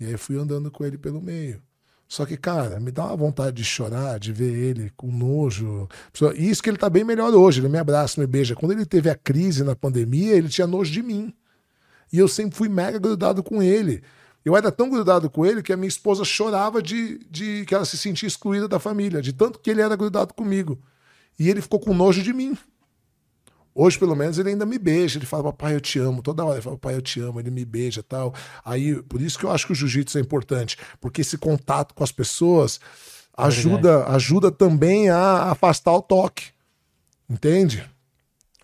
[SPEAKER 2] E aí fui andando com ele pelo meio. Só que, cara, me dá uma vontade de chorar, de ver ele com nojo. Isso que ele tá bem melhor hoje, ele me abraça, me beija. Quando ele teve a crise na pandemia, ele tinha nojo de mim. E eu sempre fui mega grudado com ele. Eu era tão grudado com ele que a minha esposa chorava de, de que ela se sentia excluída da família, de tanto que ele era grudado comigo. E ele ficou com nojo de mim. Hoje, pelo menos, ele ainda me beija. Ele fala, papai, eu te amo. Toda hora ele fala, papai, eu te amo. Ele me beija tal. Aí, por isso que eu acho que o jiu-jitsu é importante. Porque esse contato com as pessoas ajuda, é ajuda também a afastar o toque. Entende?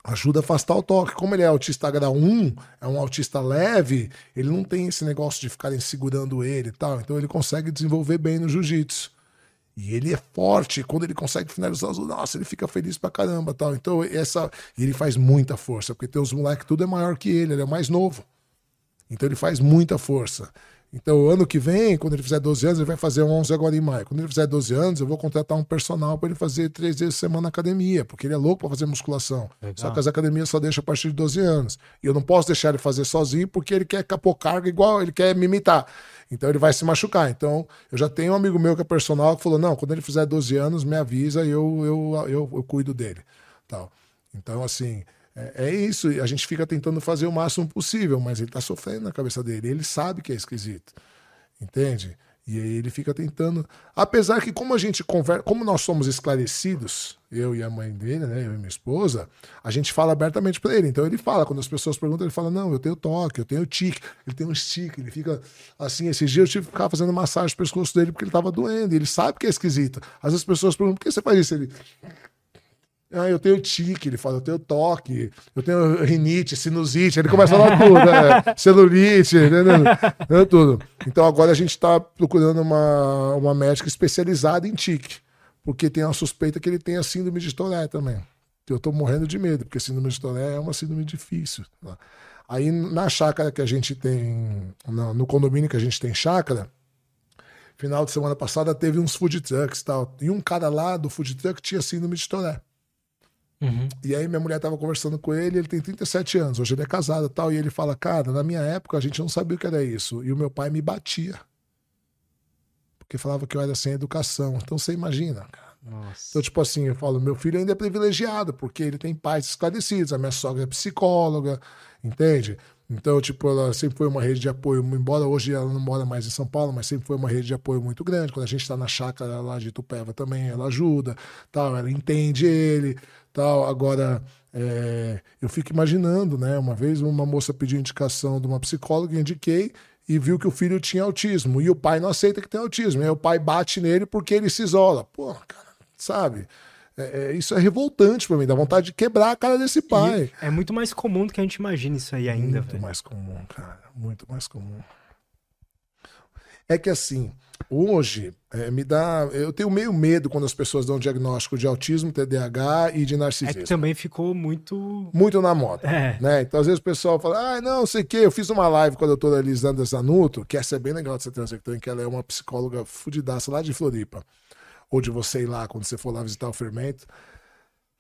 [SPEAKER 2] Ajuda a afastar o toque. Como ele é autista grau 1, é um autista leve, ele não tem esse negócio de ficarem segurando ele e tal. Então ele consegue desenvolver bem no jiu-jitsu. E ele é forte, quando ele consegue finalizar os nossa, ele fica feliz pra caramba, tal. Então, essa ele faz muita força, porque tem os moleques tudo é maior que ele, ele é mais novo. Então ele faz muita força. Então, ano que vem, quando ele fizer 12 anos, ele vai fazer 11 agora em maio. Quando ele fizer 12 anos, eu vou contratar um personal para ele fazer três vezes por semana na academia, porque ele é louco para fazer musculação. Legal. Só que as academias só deixam a partir de 12 anos. E eu não posso deixar ele fazer sozinho, porque ele quer capor carga igual, ele quer me imitar. Então ele vai se machucar. Então, eu já tenho um amigo meu que é personal que falou: não, quando ele fizer 12 anos, me avisa e eu, eu, eu, eu cuido dele. Tal. Então, assim, é, é, isso. A gente fica tentando fazer o máximo possível, mas ele está sofrendo na cabeça dele. Ele sabe que é esquisito. Entende? E aí ele fica tentando. Apesar que, como a gente conversa, como nós somos esclarecidos, eu e a mãe dele, né, eu e minha esposa, a gente fala abertamente para ele. Então ele fala, quando as pessoas perguntam, ele fala: Não, eu tenho toque, eu tenho tique, ele tem um stick, ele fica assim. Esses dias eu tive que ficar fazendo massagem no pescoço dele porque ele tava doendo. ele sabe que é esquisito. Às vezes as pessoas perguntam: Por que você faz isso? Ele. Ah, eu tenho tique, ele fala, eu tenho toque, eu tenho rinite, sinusite, ele começa a falar tudo, né? *laughs* celulite, entendeu? tudo. Então agora a gente está procurando uma, uma médica especializada em tique, porque tem a suspeita que ele tem a síndrome de Tourette também. Eu estou morrendo de medo, porque síndrome de Tourette é uma síndrome difícil. Tá? Aí na chácara que a gente tem, no, no condomínio que a gente tem chácara, final de semana passada teve uns food trucks e tal, e um cara lá do food truck tinha síndrome de Tourette. Uhum. E aí minha mulher tava conversando com ele, ele tem 37 anos, hoje ele é casado e tal, e ele fala, cara, na minha época a gente não sabia o que era isso, e o meu pai me batia. Porque falava que eu era sem educação. Então você imagina, cara. Nossa. Então, tipo assim, eu falo, meu filho ainda é privilegiado, porque ele tem pais esclarecidos, a minha sogra é psicóloga, entende? Então, tipo, ela sempre foi uma rede de apoio, embora hoje ela não mora mais em São Paulo, mas sempre foi uma rede de apoio muito grande. Quando a gente está na chácara lá de Tupéva também, ela ajuda, tal, ela entende ele, tal. Agora, é, eu fico imaginando, né? Uma vez uma moça pediu indicação de uma psicóloga, indiquei, e viu que o filho tinha autismo. E o pai não aceita que tem autismo. E aí o pai bate nele porque ele se isola. Pô, cara, sabe? É, é, isso é revoltante para mim, dá vontade de quebrar a cara desse pai.
[SPEAKER 1] E é muito mais comum do que a gente imagina isso aí ainda.
[SPEAKER 2] Muito véio. mais comum, cara. Muito mais comum. É que assim, hoje é, me dá. Eu tenho meio medo quando as pessoas dão diagnóstico de autismo, TDAH e de narcisismo. É que
[SPEAKER 1] também ficou muito.
[SPEAKER 2] Muito na moda. É. Né? Então, às vezes o pessoal fala, ah, não, sei o quê. Eu fiz uma live com a doutora Elisandra Zanuto, que essa é bem legal de você ter um que ela é uma psicóloga fudidaça lá de Floripa ou de você ir lá quando você for lá visitar o fermento.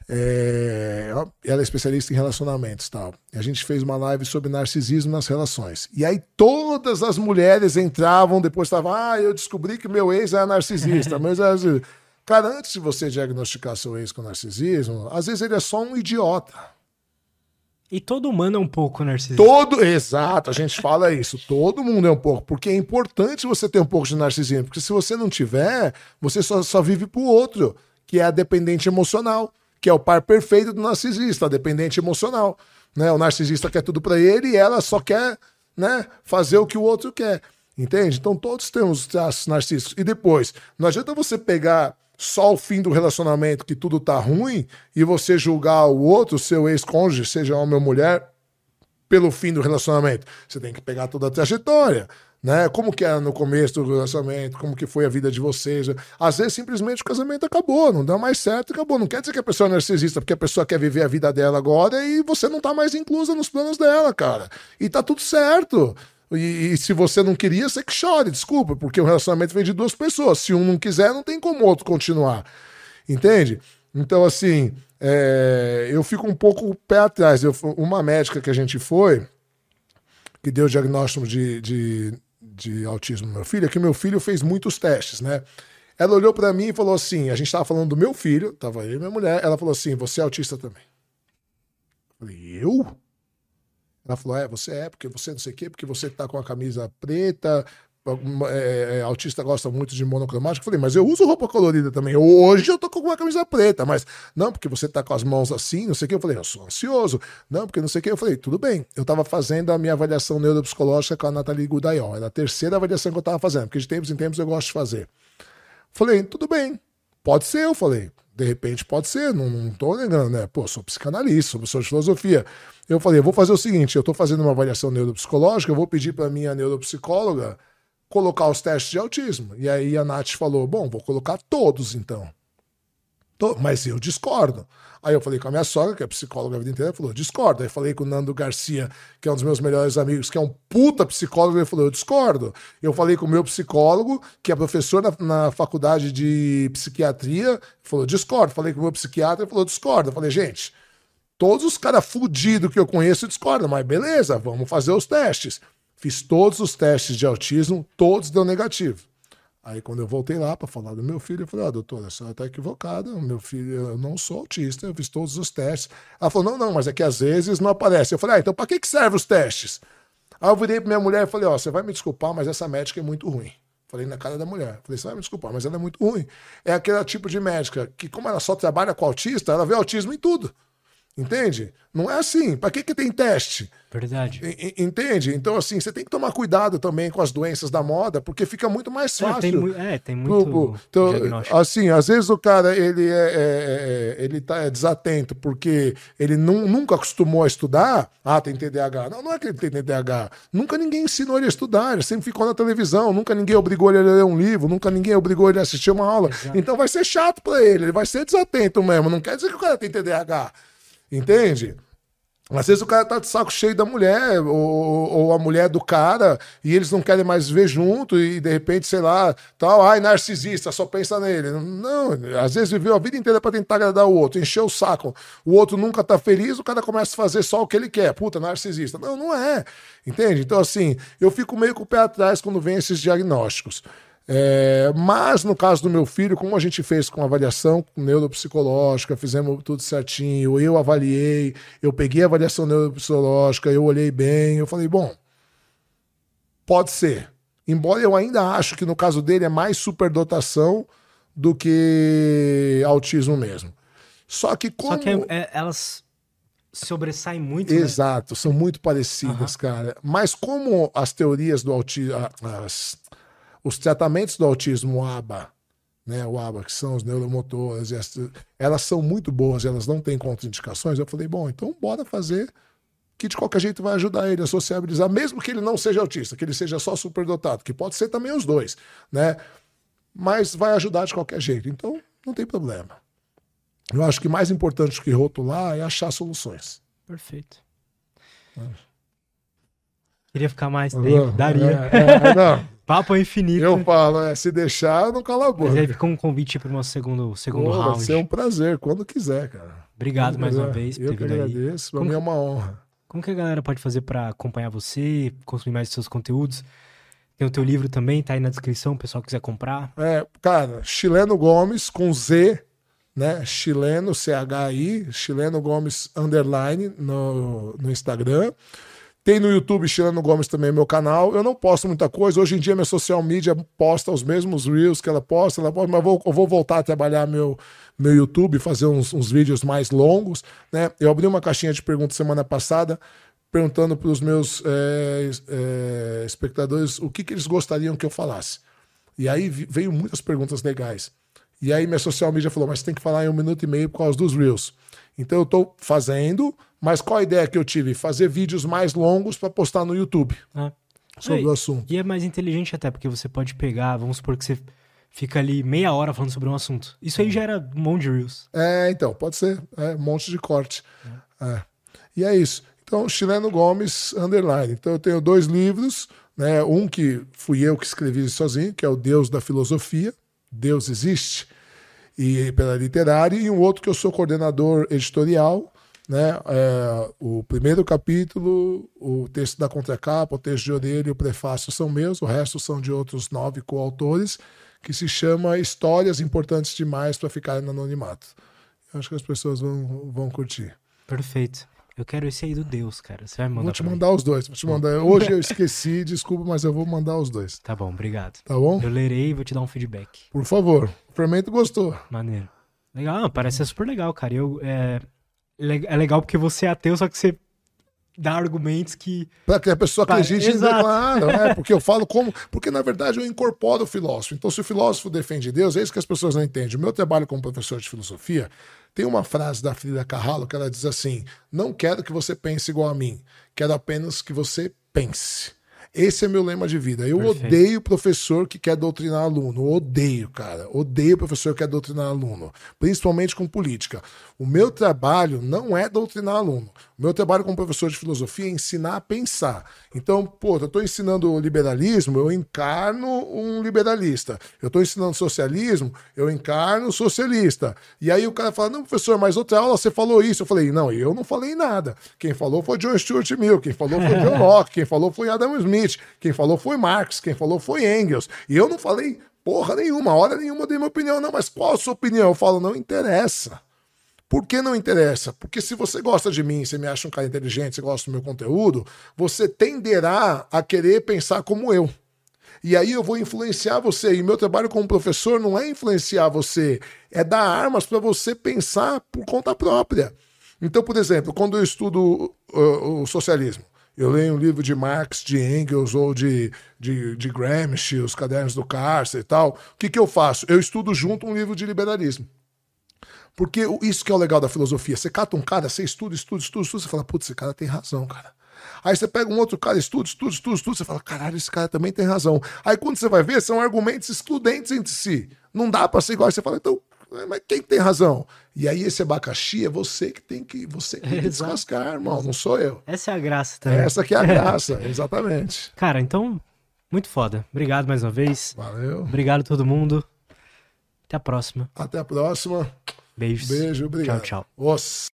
[SPEAKER 2] É, ela é especialista em relacionamentos tal. E a gente fez uma live sobre narcisismo nas relações. E aí todas as mulheres entravam, depois estavam, ah, eu descobri que meu ex é narcisista. *laughs* mas é Cara, antes de você diagnosticar seu ex com narcisismo, às vezes ele é só um idiota.
[SPEAKER 1] E todo humano é um pouco narcisista.
[SPEAKER 2] Todo, exato, a gente fala isso. Todo mundo é um pouco, porque é importante você ter um pouco de narcisismo, porque se você não tiver, você só, só vive pro outro, que é a dependente emocional, que é o par perfeito do narcisista, dependente emocional, né? O narcisista quer tudo para ele e ela só quer, né, fazer o que o outro quer. Entende? Então todos temos traços narcisistas. E depois, não adianta você pegar só o fim do relacionamento que tudo tá ruim e você julgar o outro, seu ex-cônjuge, seja homem ou mulher, pelo fim do relacionamento. Você tem que pegar toda a trajetória, né? Como que era no começo do relacionamento, como que foi a vida de vocês. Às vezes simplesmente o casamento acabou, não dá mais certo, acabou. Não quer dizer que a pessoa é narcisista, porque a pessoa quer viver a vida dela agora e você não tá mais inclusa nos planos dela, cara. E tá tudo certo. E, e, se você não queria, você que chore, desculpa, porque o relacionamento vem de duas pessoas. Se um não quiser, não tem como o outro continuar. Entende? Então, assim, é, eu fico um pouco pé atrás. Eu, uma médica que a gente foi, que deu o diagnóstico de, de, de autismo no meu filho, é que meu filho fez muitos testes, né? Ela olhou para mim e falou assim: a gente estava falando do meu filho, tava e minha mulher. Ela falou assim: você é autista também. Eu falei, eu? Ela falou: é, você é, porque você não sei o quê, porque você tá com a camisa preta. É, é, autista gosta muito de monocromático. Falei, mas eu uso roupa colorida também. Hoje eu tô com uma camisa preta, mas não, porque você tá com as mãos assim, não sei o que. Eu falei, eu sou ansioso. Não, porque não sei o que. Eu falei, tudo bem. Eu tava fazendo a minha avaliação neuropsicológica com a Nathalie Gudaiol. Era a terceira avaliação que eu tava fazendo, porque de tempos em tempos eu gosto de fazer. Falei, tudo bem. Pode ser, eu falei. De repente pode ser, não, não tô negando, né? Pô, sou psicanalista, sou professor de filosofia. Eu falei, eu vou fazer o seguinte, eu estou fazendo uma avaliação neuropsicológica, eu vou pedir para minha neuropsicóloga colocar os testes de autismo. E aí a Nath falou, bom, vou colocar todos então. Mas eu discordo. Aí eu falei com a minha sogra, que é psicóloga a vida inteira, falou, discordo. Aí falei com o Nando Garcia, que é um dos meus melhores amigos, que é um puta psicólogo, ele falou, eu discordo. Eu falei com o meu psicólogo, que é professor na, na faculdade de psiquiatria, falou, discordo. Falei com o meu psiquiatra, ele falou, discordo. Eu falei, gente, todos os caras fudidos que eu conheço discordam, mas beleza, vamos fazer os testes. Fiz todos os testes de autismo, todos deu negativo. Aí quando eu voltei lá para falar do meu filho, eu falei, ah, doutora, a senhora está equivocada, meu filho, eu não sou autista, eu fiz todos os testes. Ela falou, não, não, mas é que às vezes não aparece. Eu falei, ah, então para que, que servem os testes? Aí eu virei para minha mulher e falei, ó, oh, você vai me desculpar, mas essa médica é muito ruim. Falei na cara da mulher. Falei, você vai me desculpar, mas ela é muito ruim. É aquele tipo de médica que, como ela só trabalha com autista, ela vê autismo em tudo. Entende? Não é assim. Para que, que tem teste?
[SPEAKER 1] Verdade.
[SPEAKER 2] Entende? Então, assim, você tem que tomar cuidado também com as doenças da moda, porque fica muito mais fácil. É,
[SPEAKER 1] tem, é, muito. Pro,
[SPEAKER 2] então, assim, às vezes o cara ele é, é, é, ele tá é desatento porque ele não, nunca acostumou a estudar. Ah, tem TDAH. Não, não é que ele tem TDAH. Nunca ninguém ensinou ele a estudar. Ele sempre ficou na televisão. Nunca ninguém obrigou ele a ler um livro. Nunca ninguém obrigou ele a assistir uma aula. Exato. Então vai ser chato para ele. Ele vai ser desatento mesmo. Não quer dizer que o cara tem TDAH. Entende? Às vezes o cara tá de saco cheio da mulher, ou, ou, a mulher do cara, e eles não querem mais ver junto, e de repente, sei lá, tal, ai, narcisista, só pensa nele. Não, às vezes viveu a vida inteira para tentar agradar o outro, encher o saco. O outro nunca tá feliz, o cara começa a fazer só o que ele quer. Puta, narcisista. Não, não é. Entende? Então, assim, eu fico meio com o pé atrás quando vem esses diagnósticos. É, mas no caso do meu filho, como a gente fez com avaliação neuropsicológica, fizemos tudo certinho, eu avaliei, eu peguei a avaliação neuropsicológica, eu olhei bem, eu falei, bom, pode ser. Embora eu ainda acho que no caso dele é mais superdotação do que autismo mesmo. Só que como... Só que
[SPEAKER 1] é, elas sobressaem muito, né?
[SPEAKER 2] Exato, né? são muito parecidas, uhum. cara. Mas como as teorias do autismo... As os tratamentos do autismo ABA, né, o ABA, que são os neuromotores, elas são muito boas, elas não têm contraindicações. Eu falei, bom, então bora fazer que de qualquer jeito vai ajudar ele a sociabilizar, mesmo que ele não seja autista, que ele seja só superdotado, que pode ser também os dois, né? Mas vai ajudar de qualquer jeito. Então, não tem problema. Eu acho que mais importante do que rotular é achar soluções.
[SPEAKER 1] Perfeito. É. Queria ficar mais tempo, daria.
[SPEAKER 2] É, é, não.
[SPEAKER 1] Papo infinito.
[SPEAKER 2] Eu falo, é, se deixar, eu não cala a boca.
[SPEAKER 1] Mas aí fica um convite para o nosso segundo, segundo Pô, round. Vai
[SPEAKER 2] ser um prazer, quando quiser, cara.
[SPEAKER 1] Obrigado mais uma vez
[SPEAKER 2] por eu ter vindo agradeço, para mim é uma honra.
[SPEAKER 1] Como que a galera pode fazer para acompanhar você, consumir mais seus conteúdos? Tem o teu livro também, tá aí na descrição, o pessoal quiser comprar.
[SPEAKER 2] É, cara, Chileno Gomes com Z, né? Chileno, C-H-I, Chileno Gomes underline no, no Instagram. Tem no YouTube Chileno Gomes também meu canal. Eu não posto muita coisa. Hoje em dia minha social media posta os mesmos reels que ela posta, ela posta mas vou, eu vou voltar a trabalhar meu, meu YouTube, fazer uns, uns vídeos mais longos. Né? Eu abri uma caixinha de perguntas semana passada, perguntando para os meus é, é, espectadores o que, que eles gostariam que eu falasse. E aí veio muitas perguntas legais. E aí minha social media falou, mas tem que falar em um minuto e meio por causa dos reels. Então eu estou fazendo, mas qual a ideia que eu tive? Fazer vídeos mais longos para postar no YouTube
[SPEAKER 1] é.
[SPEAKER 2] sobre é, o assunto.
[SPEAKER 1] E é mais inteligente até, porque você pode pegar, vamos supor que você fica ali meia hora falando sobre um assunto. Isso aí já era um monte de Reels.
[SPEAKER 2] É, então, pode ser. É, um monte de corte. É. É. E é isso. Então, Chileno Gomes, underline. Então, eu tenho dois livros, né? Um que fui eu que escrevi sozinho, que é o Deus da Filosofia. Deus existe e pela literária, e um outro que eu sou coordenador editorial, né? É, o primeiro capítulo, o texto da contracapa, o texto de orelha e o prefácio são meus, o resto são de outros nove coautores, que se chama Histórias Importantes Demais para Ficarem no Anonimato. Eu acho que as pessoas vão, vão curtir.
[SPEAKER 1] Perfeito. Eu quero esse aí do Deus, cara. Você vai mandar
[SPEAKER 2] Vou te mandar mim? os dois. Vou te mandar. Hoje eu *laughs* esqueci, desculpa, mas eu vou mandar os dois.
[SPEAKER 1] Tá bom, obrigado.
[SPEAKER 2] Tá bom?
[SPEAKER 1] Eu lerei e vou te dar um feedback.
[SPEAKER 2] Por favor. O fermento gostou.
[SPEAKER 1] Maneiro. Legal, parece ser super legal, cara. Eu, é, é legal porque você é ateu, só que você dá argumentos que.
[SPEAKER 2] Para que a pessoa acredite e claro, *laughs* é, porque eu falo como. Porque na verdade eu incorporo o filósofo. Então, se o filósofo defende Deus, é isso que as pessoas não entendem. O meu trabalho como professor de filosofia tem uma frase da Frida Kahlo que ela diz assim: Não quero que você pense igual a mim, quero apenas que você pense. Esse é meu lema de vida. Eu
[SPEAKER 1] Perfeito.
[SPEAKER 2] odeio professor que quer doutrinar aluno. Odeio, cara. Odeio professor que quer doutrinar aluno. Principalmente com política. O meu trabalho não é doutrinar aluno. O meu trabalho como professor de filosofia é ensinar a pensar. Então, pô, eu estou ensinando liberalismo, eu encarno um liberalista. Eu estou ensinando socialismo, eu encarno socialista. E aí o cara fala: não, professor, mas outra aula você falou isso. Eu falei: não, eu não falei nada. Quem falou foi John Stuart Mill, quem falou foi John *laughs* Locke, quem falou foi Adam Smith, quem falou foi Marx, quem falou foi Engels. E eu não falei porra nenhuma, hora nenhuma eu dei minha opinião, não, mas qual a sua opinião? Eu falo: não interessa. Por que não interessa? Porque se você gosta de mim, você me acha um cara inteligente, você gosta do meu conteúdo, você tenderá a querer pensar como eu. E aí eu vou influenciar você. E meu trabalho como professor não é influenciar você, é dar armas para você pensar por conta própria. Então, por exemplo, quando eu estudo uh, o socialismo, eu leio um livro de Marx, de Engels ou de, de, de Gramsci, os cadernos do cárcere e tal. O que, que eu faço? Eu estudo junto um livro de liberalismo. Porque isso que é o legal da filosofia. Você cata um cara, você estuda, estuda, estuda, estuda, você fala, putz, esse cara tem razão, cara. Aí você pega um outro cara, estuda, estuda, estuda, estuda, você fala, caralho, esse cara também tem razão. Aí quando você vai ver, são argumentos excludentes entre si. Não dá para ser igual. Aí você fala, então, mas quem tem razão? E aí esse abacaxi é você que tem que, você que tem que *laughs* descascar, irmão, não sou eu.
[SPEAKER 1] Essa é a graça também.
[SPEAKER 2] Essa que é a *laughs* graça, exatamente.
[SPEAKER 1] Cara, então, muito foda. Obrigado mais uma vez.
[SPEAKER 2] Valeu.
[SPEAKER 1] Obrigado todo mundo. Até a próxima.
[SPEAKER 2] Até a próxima.
[SPEAKER 1] Beijos.
[SPEAKER 2] Beijo, obrigado.
[SPEAKER 1] Tchau, tchau.
[SPEAKER 2] Os.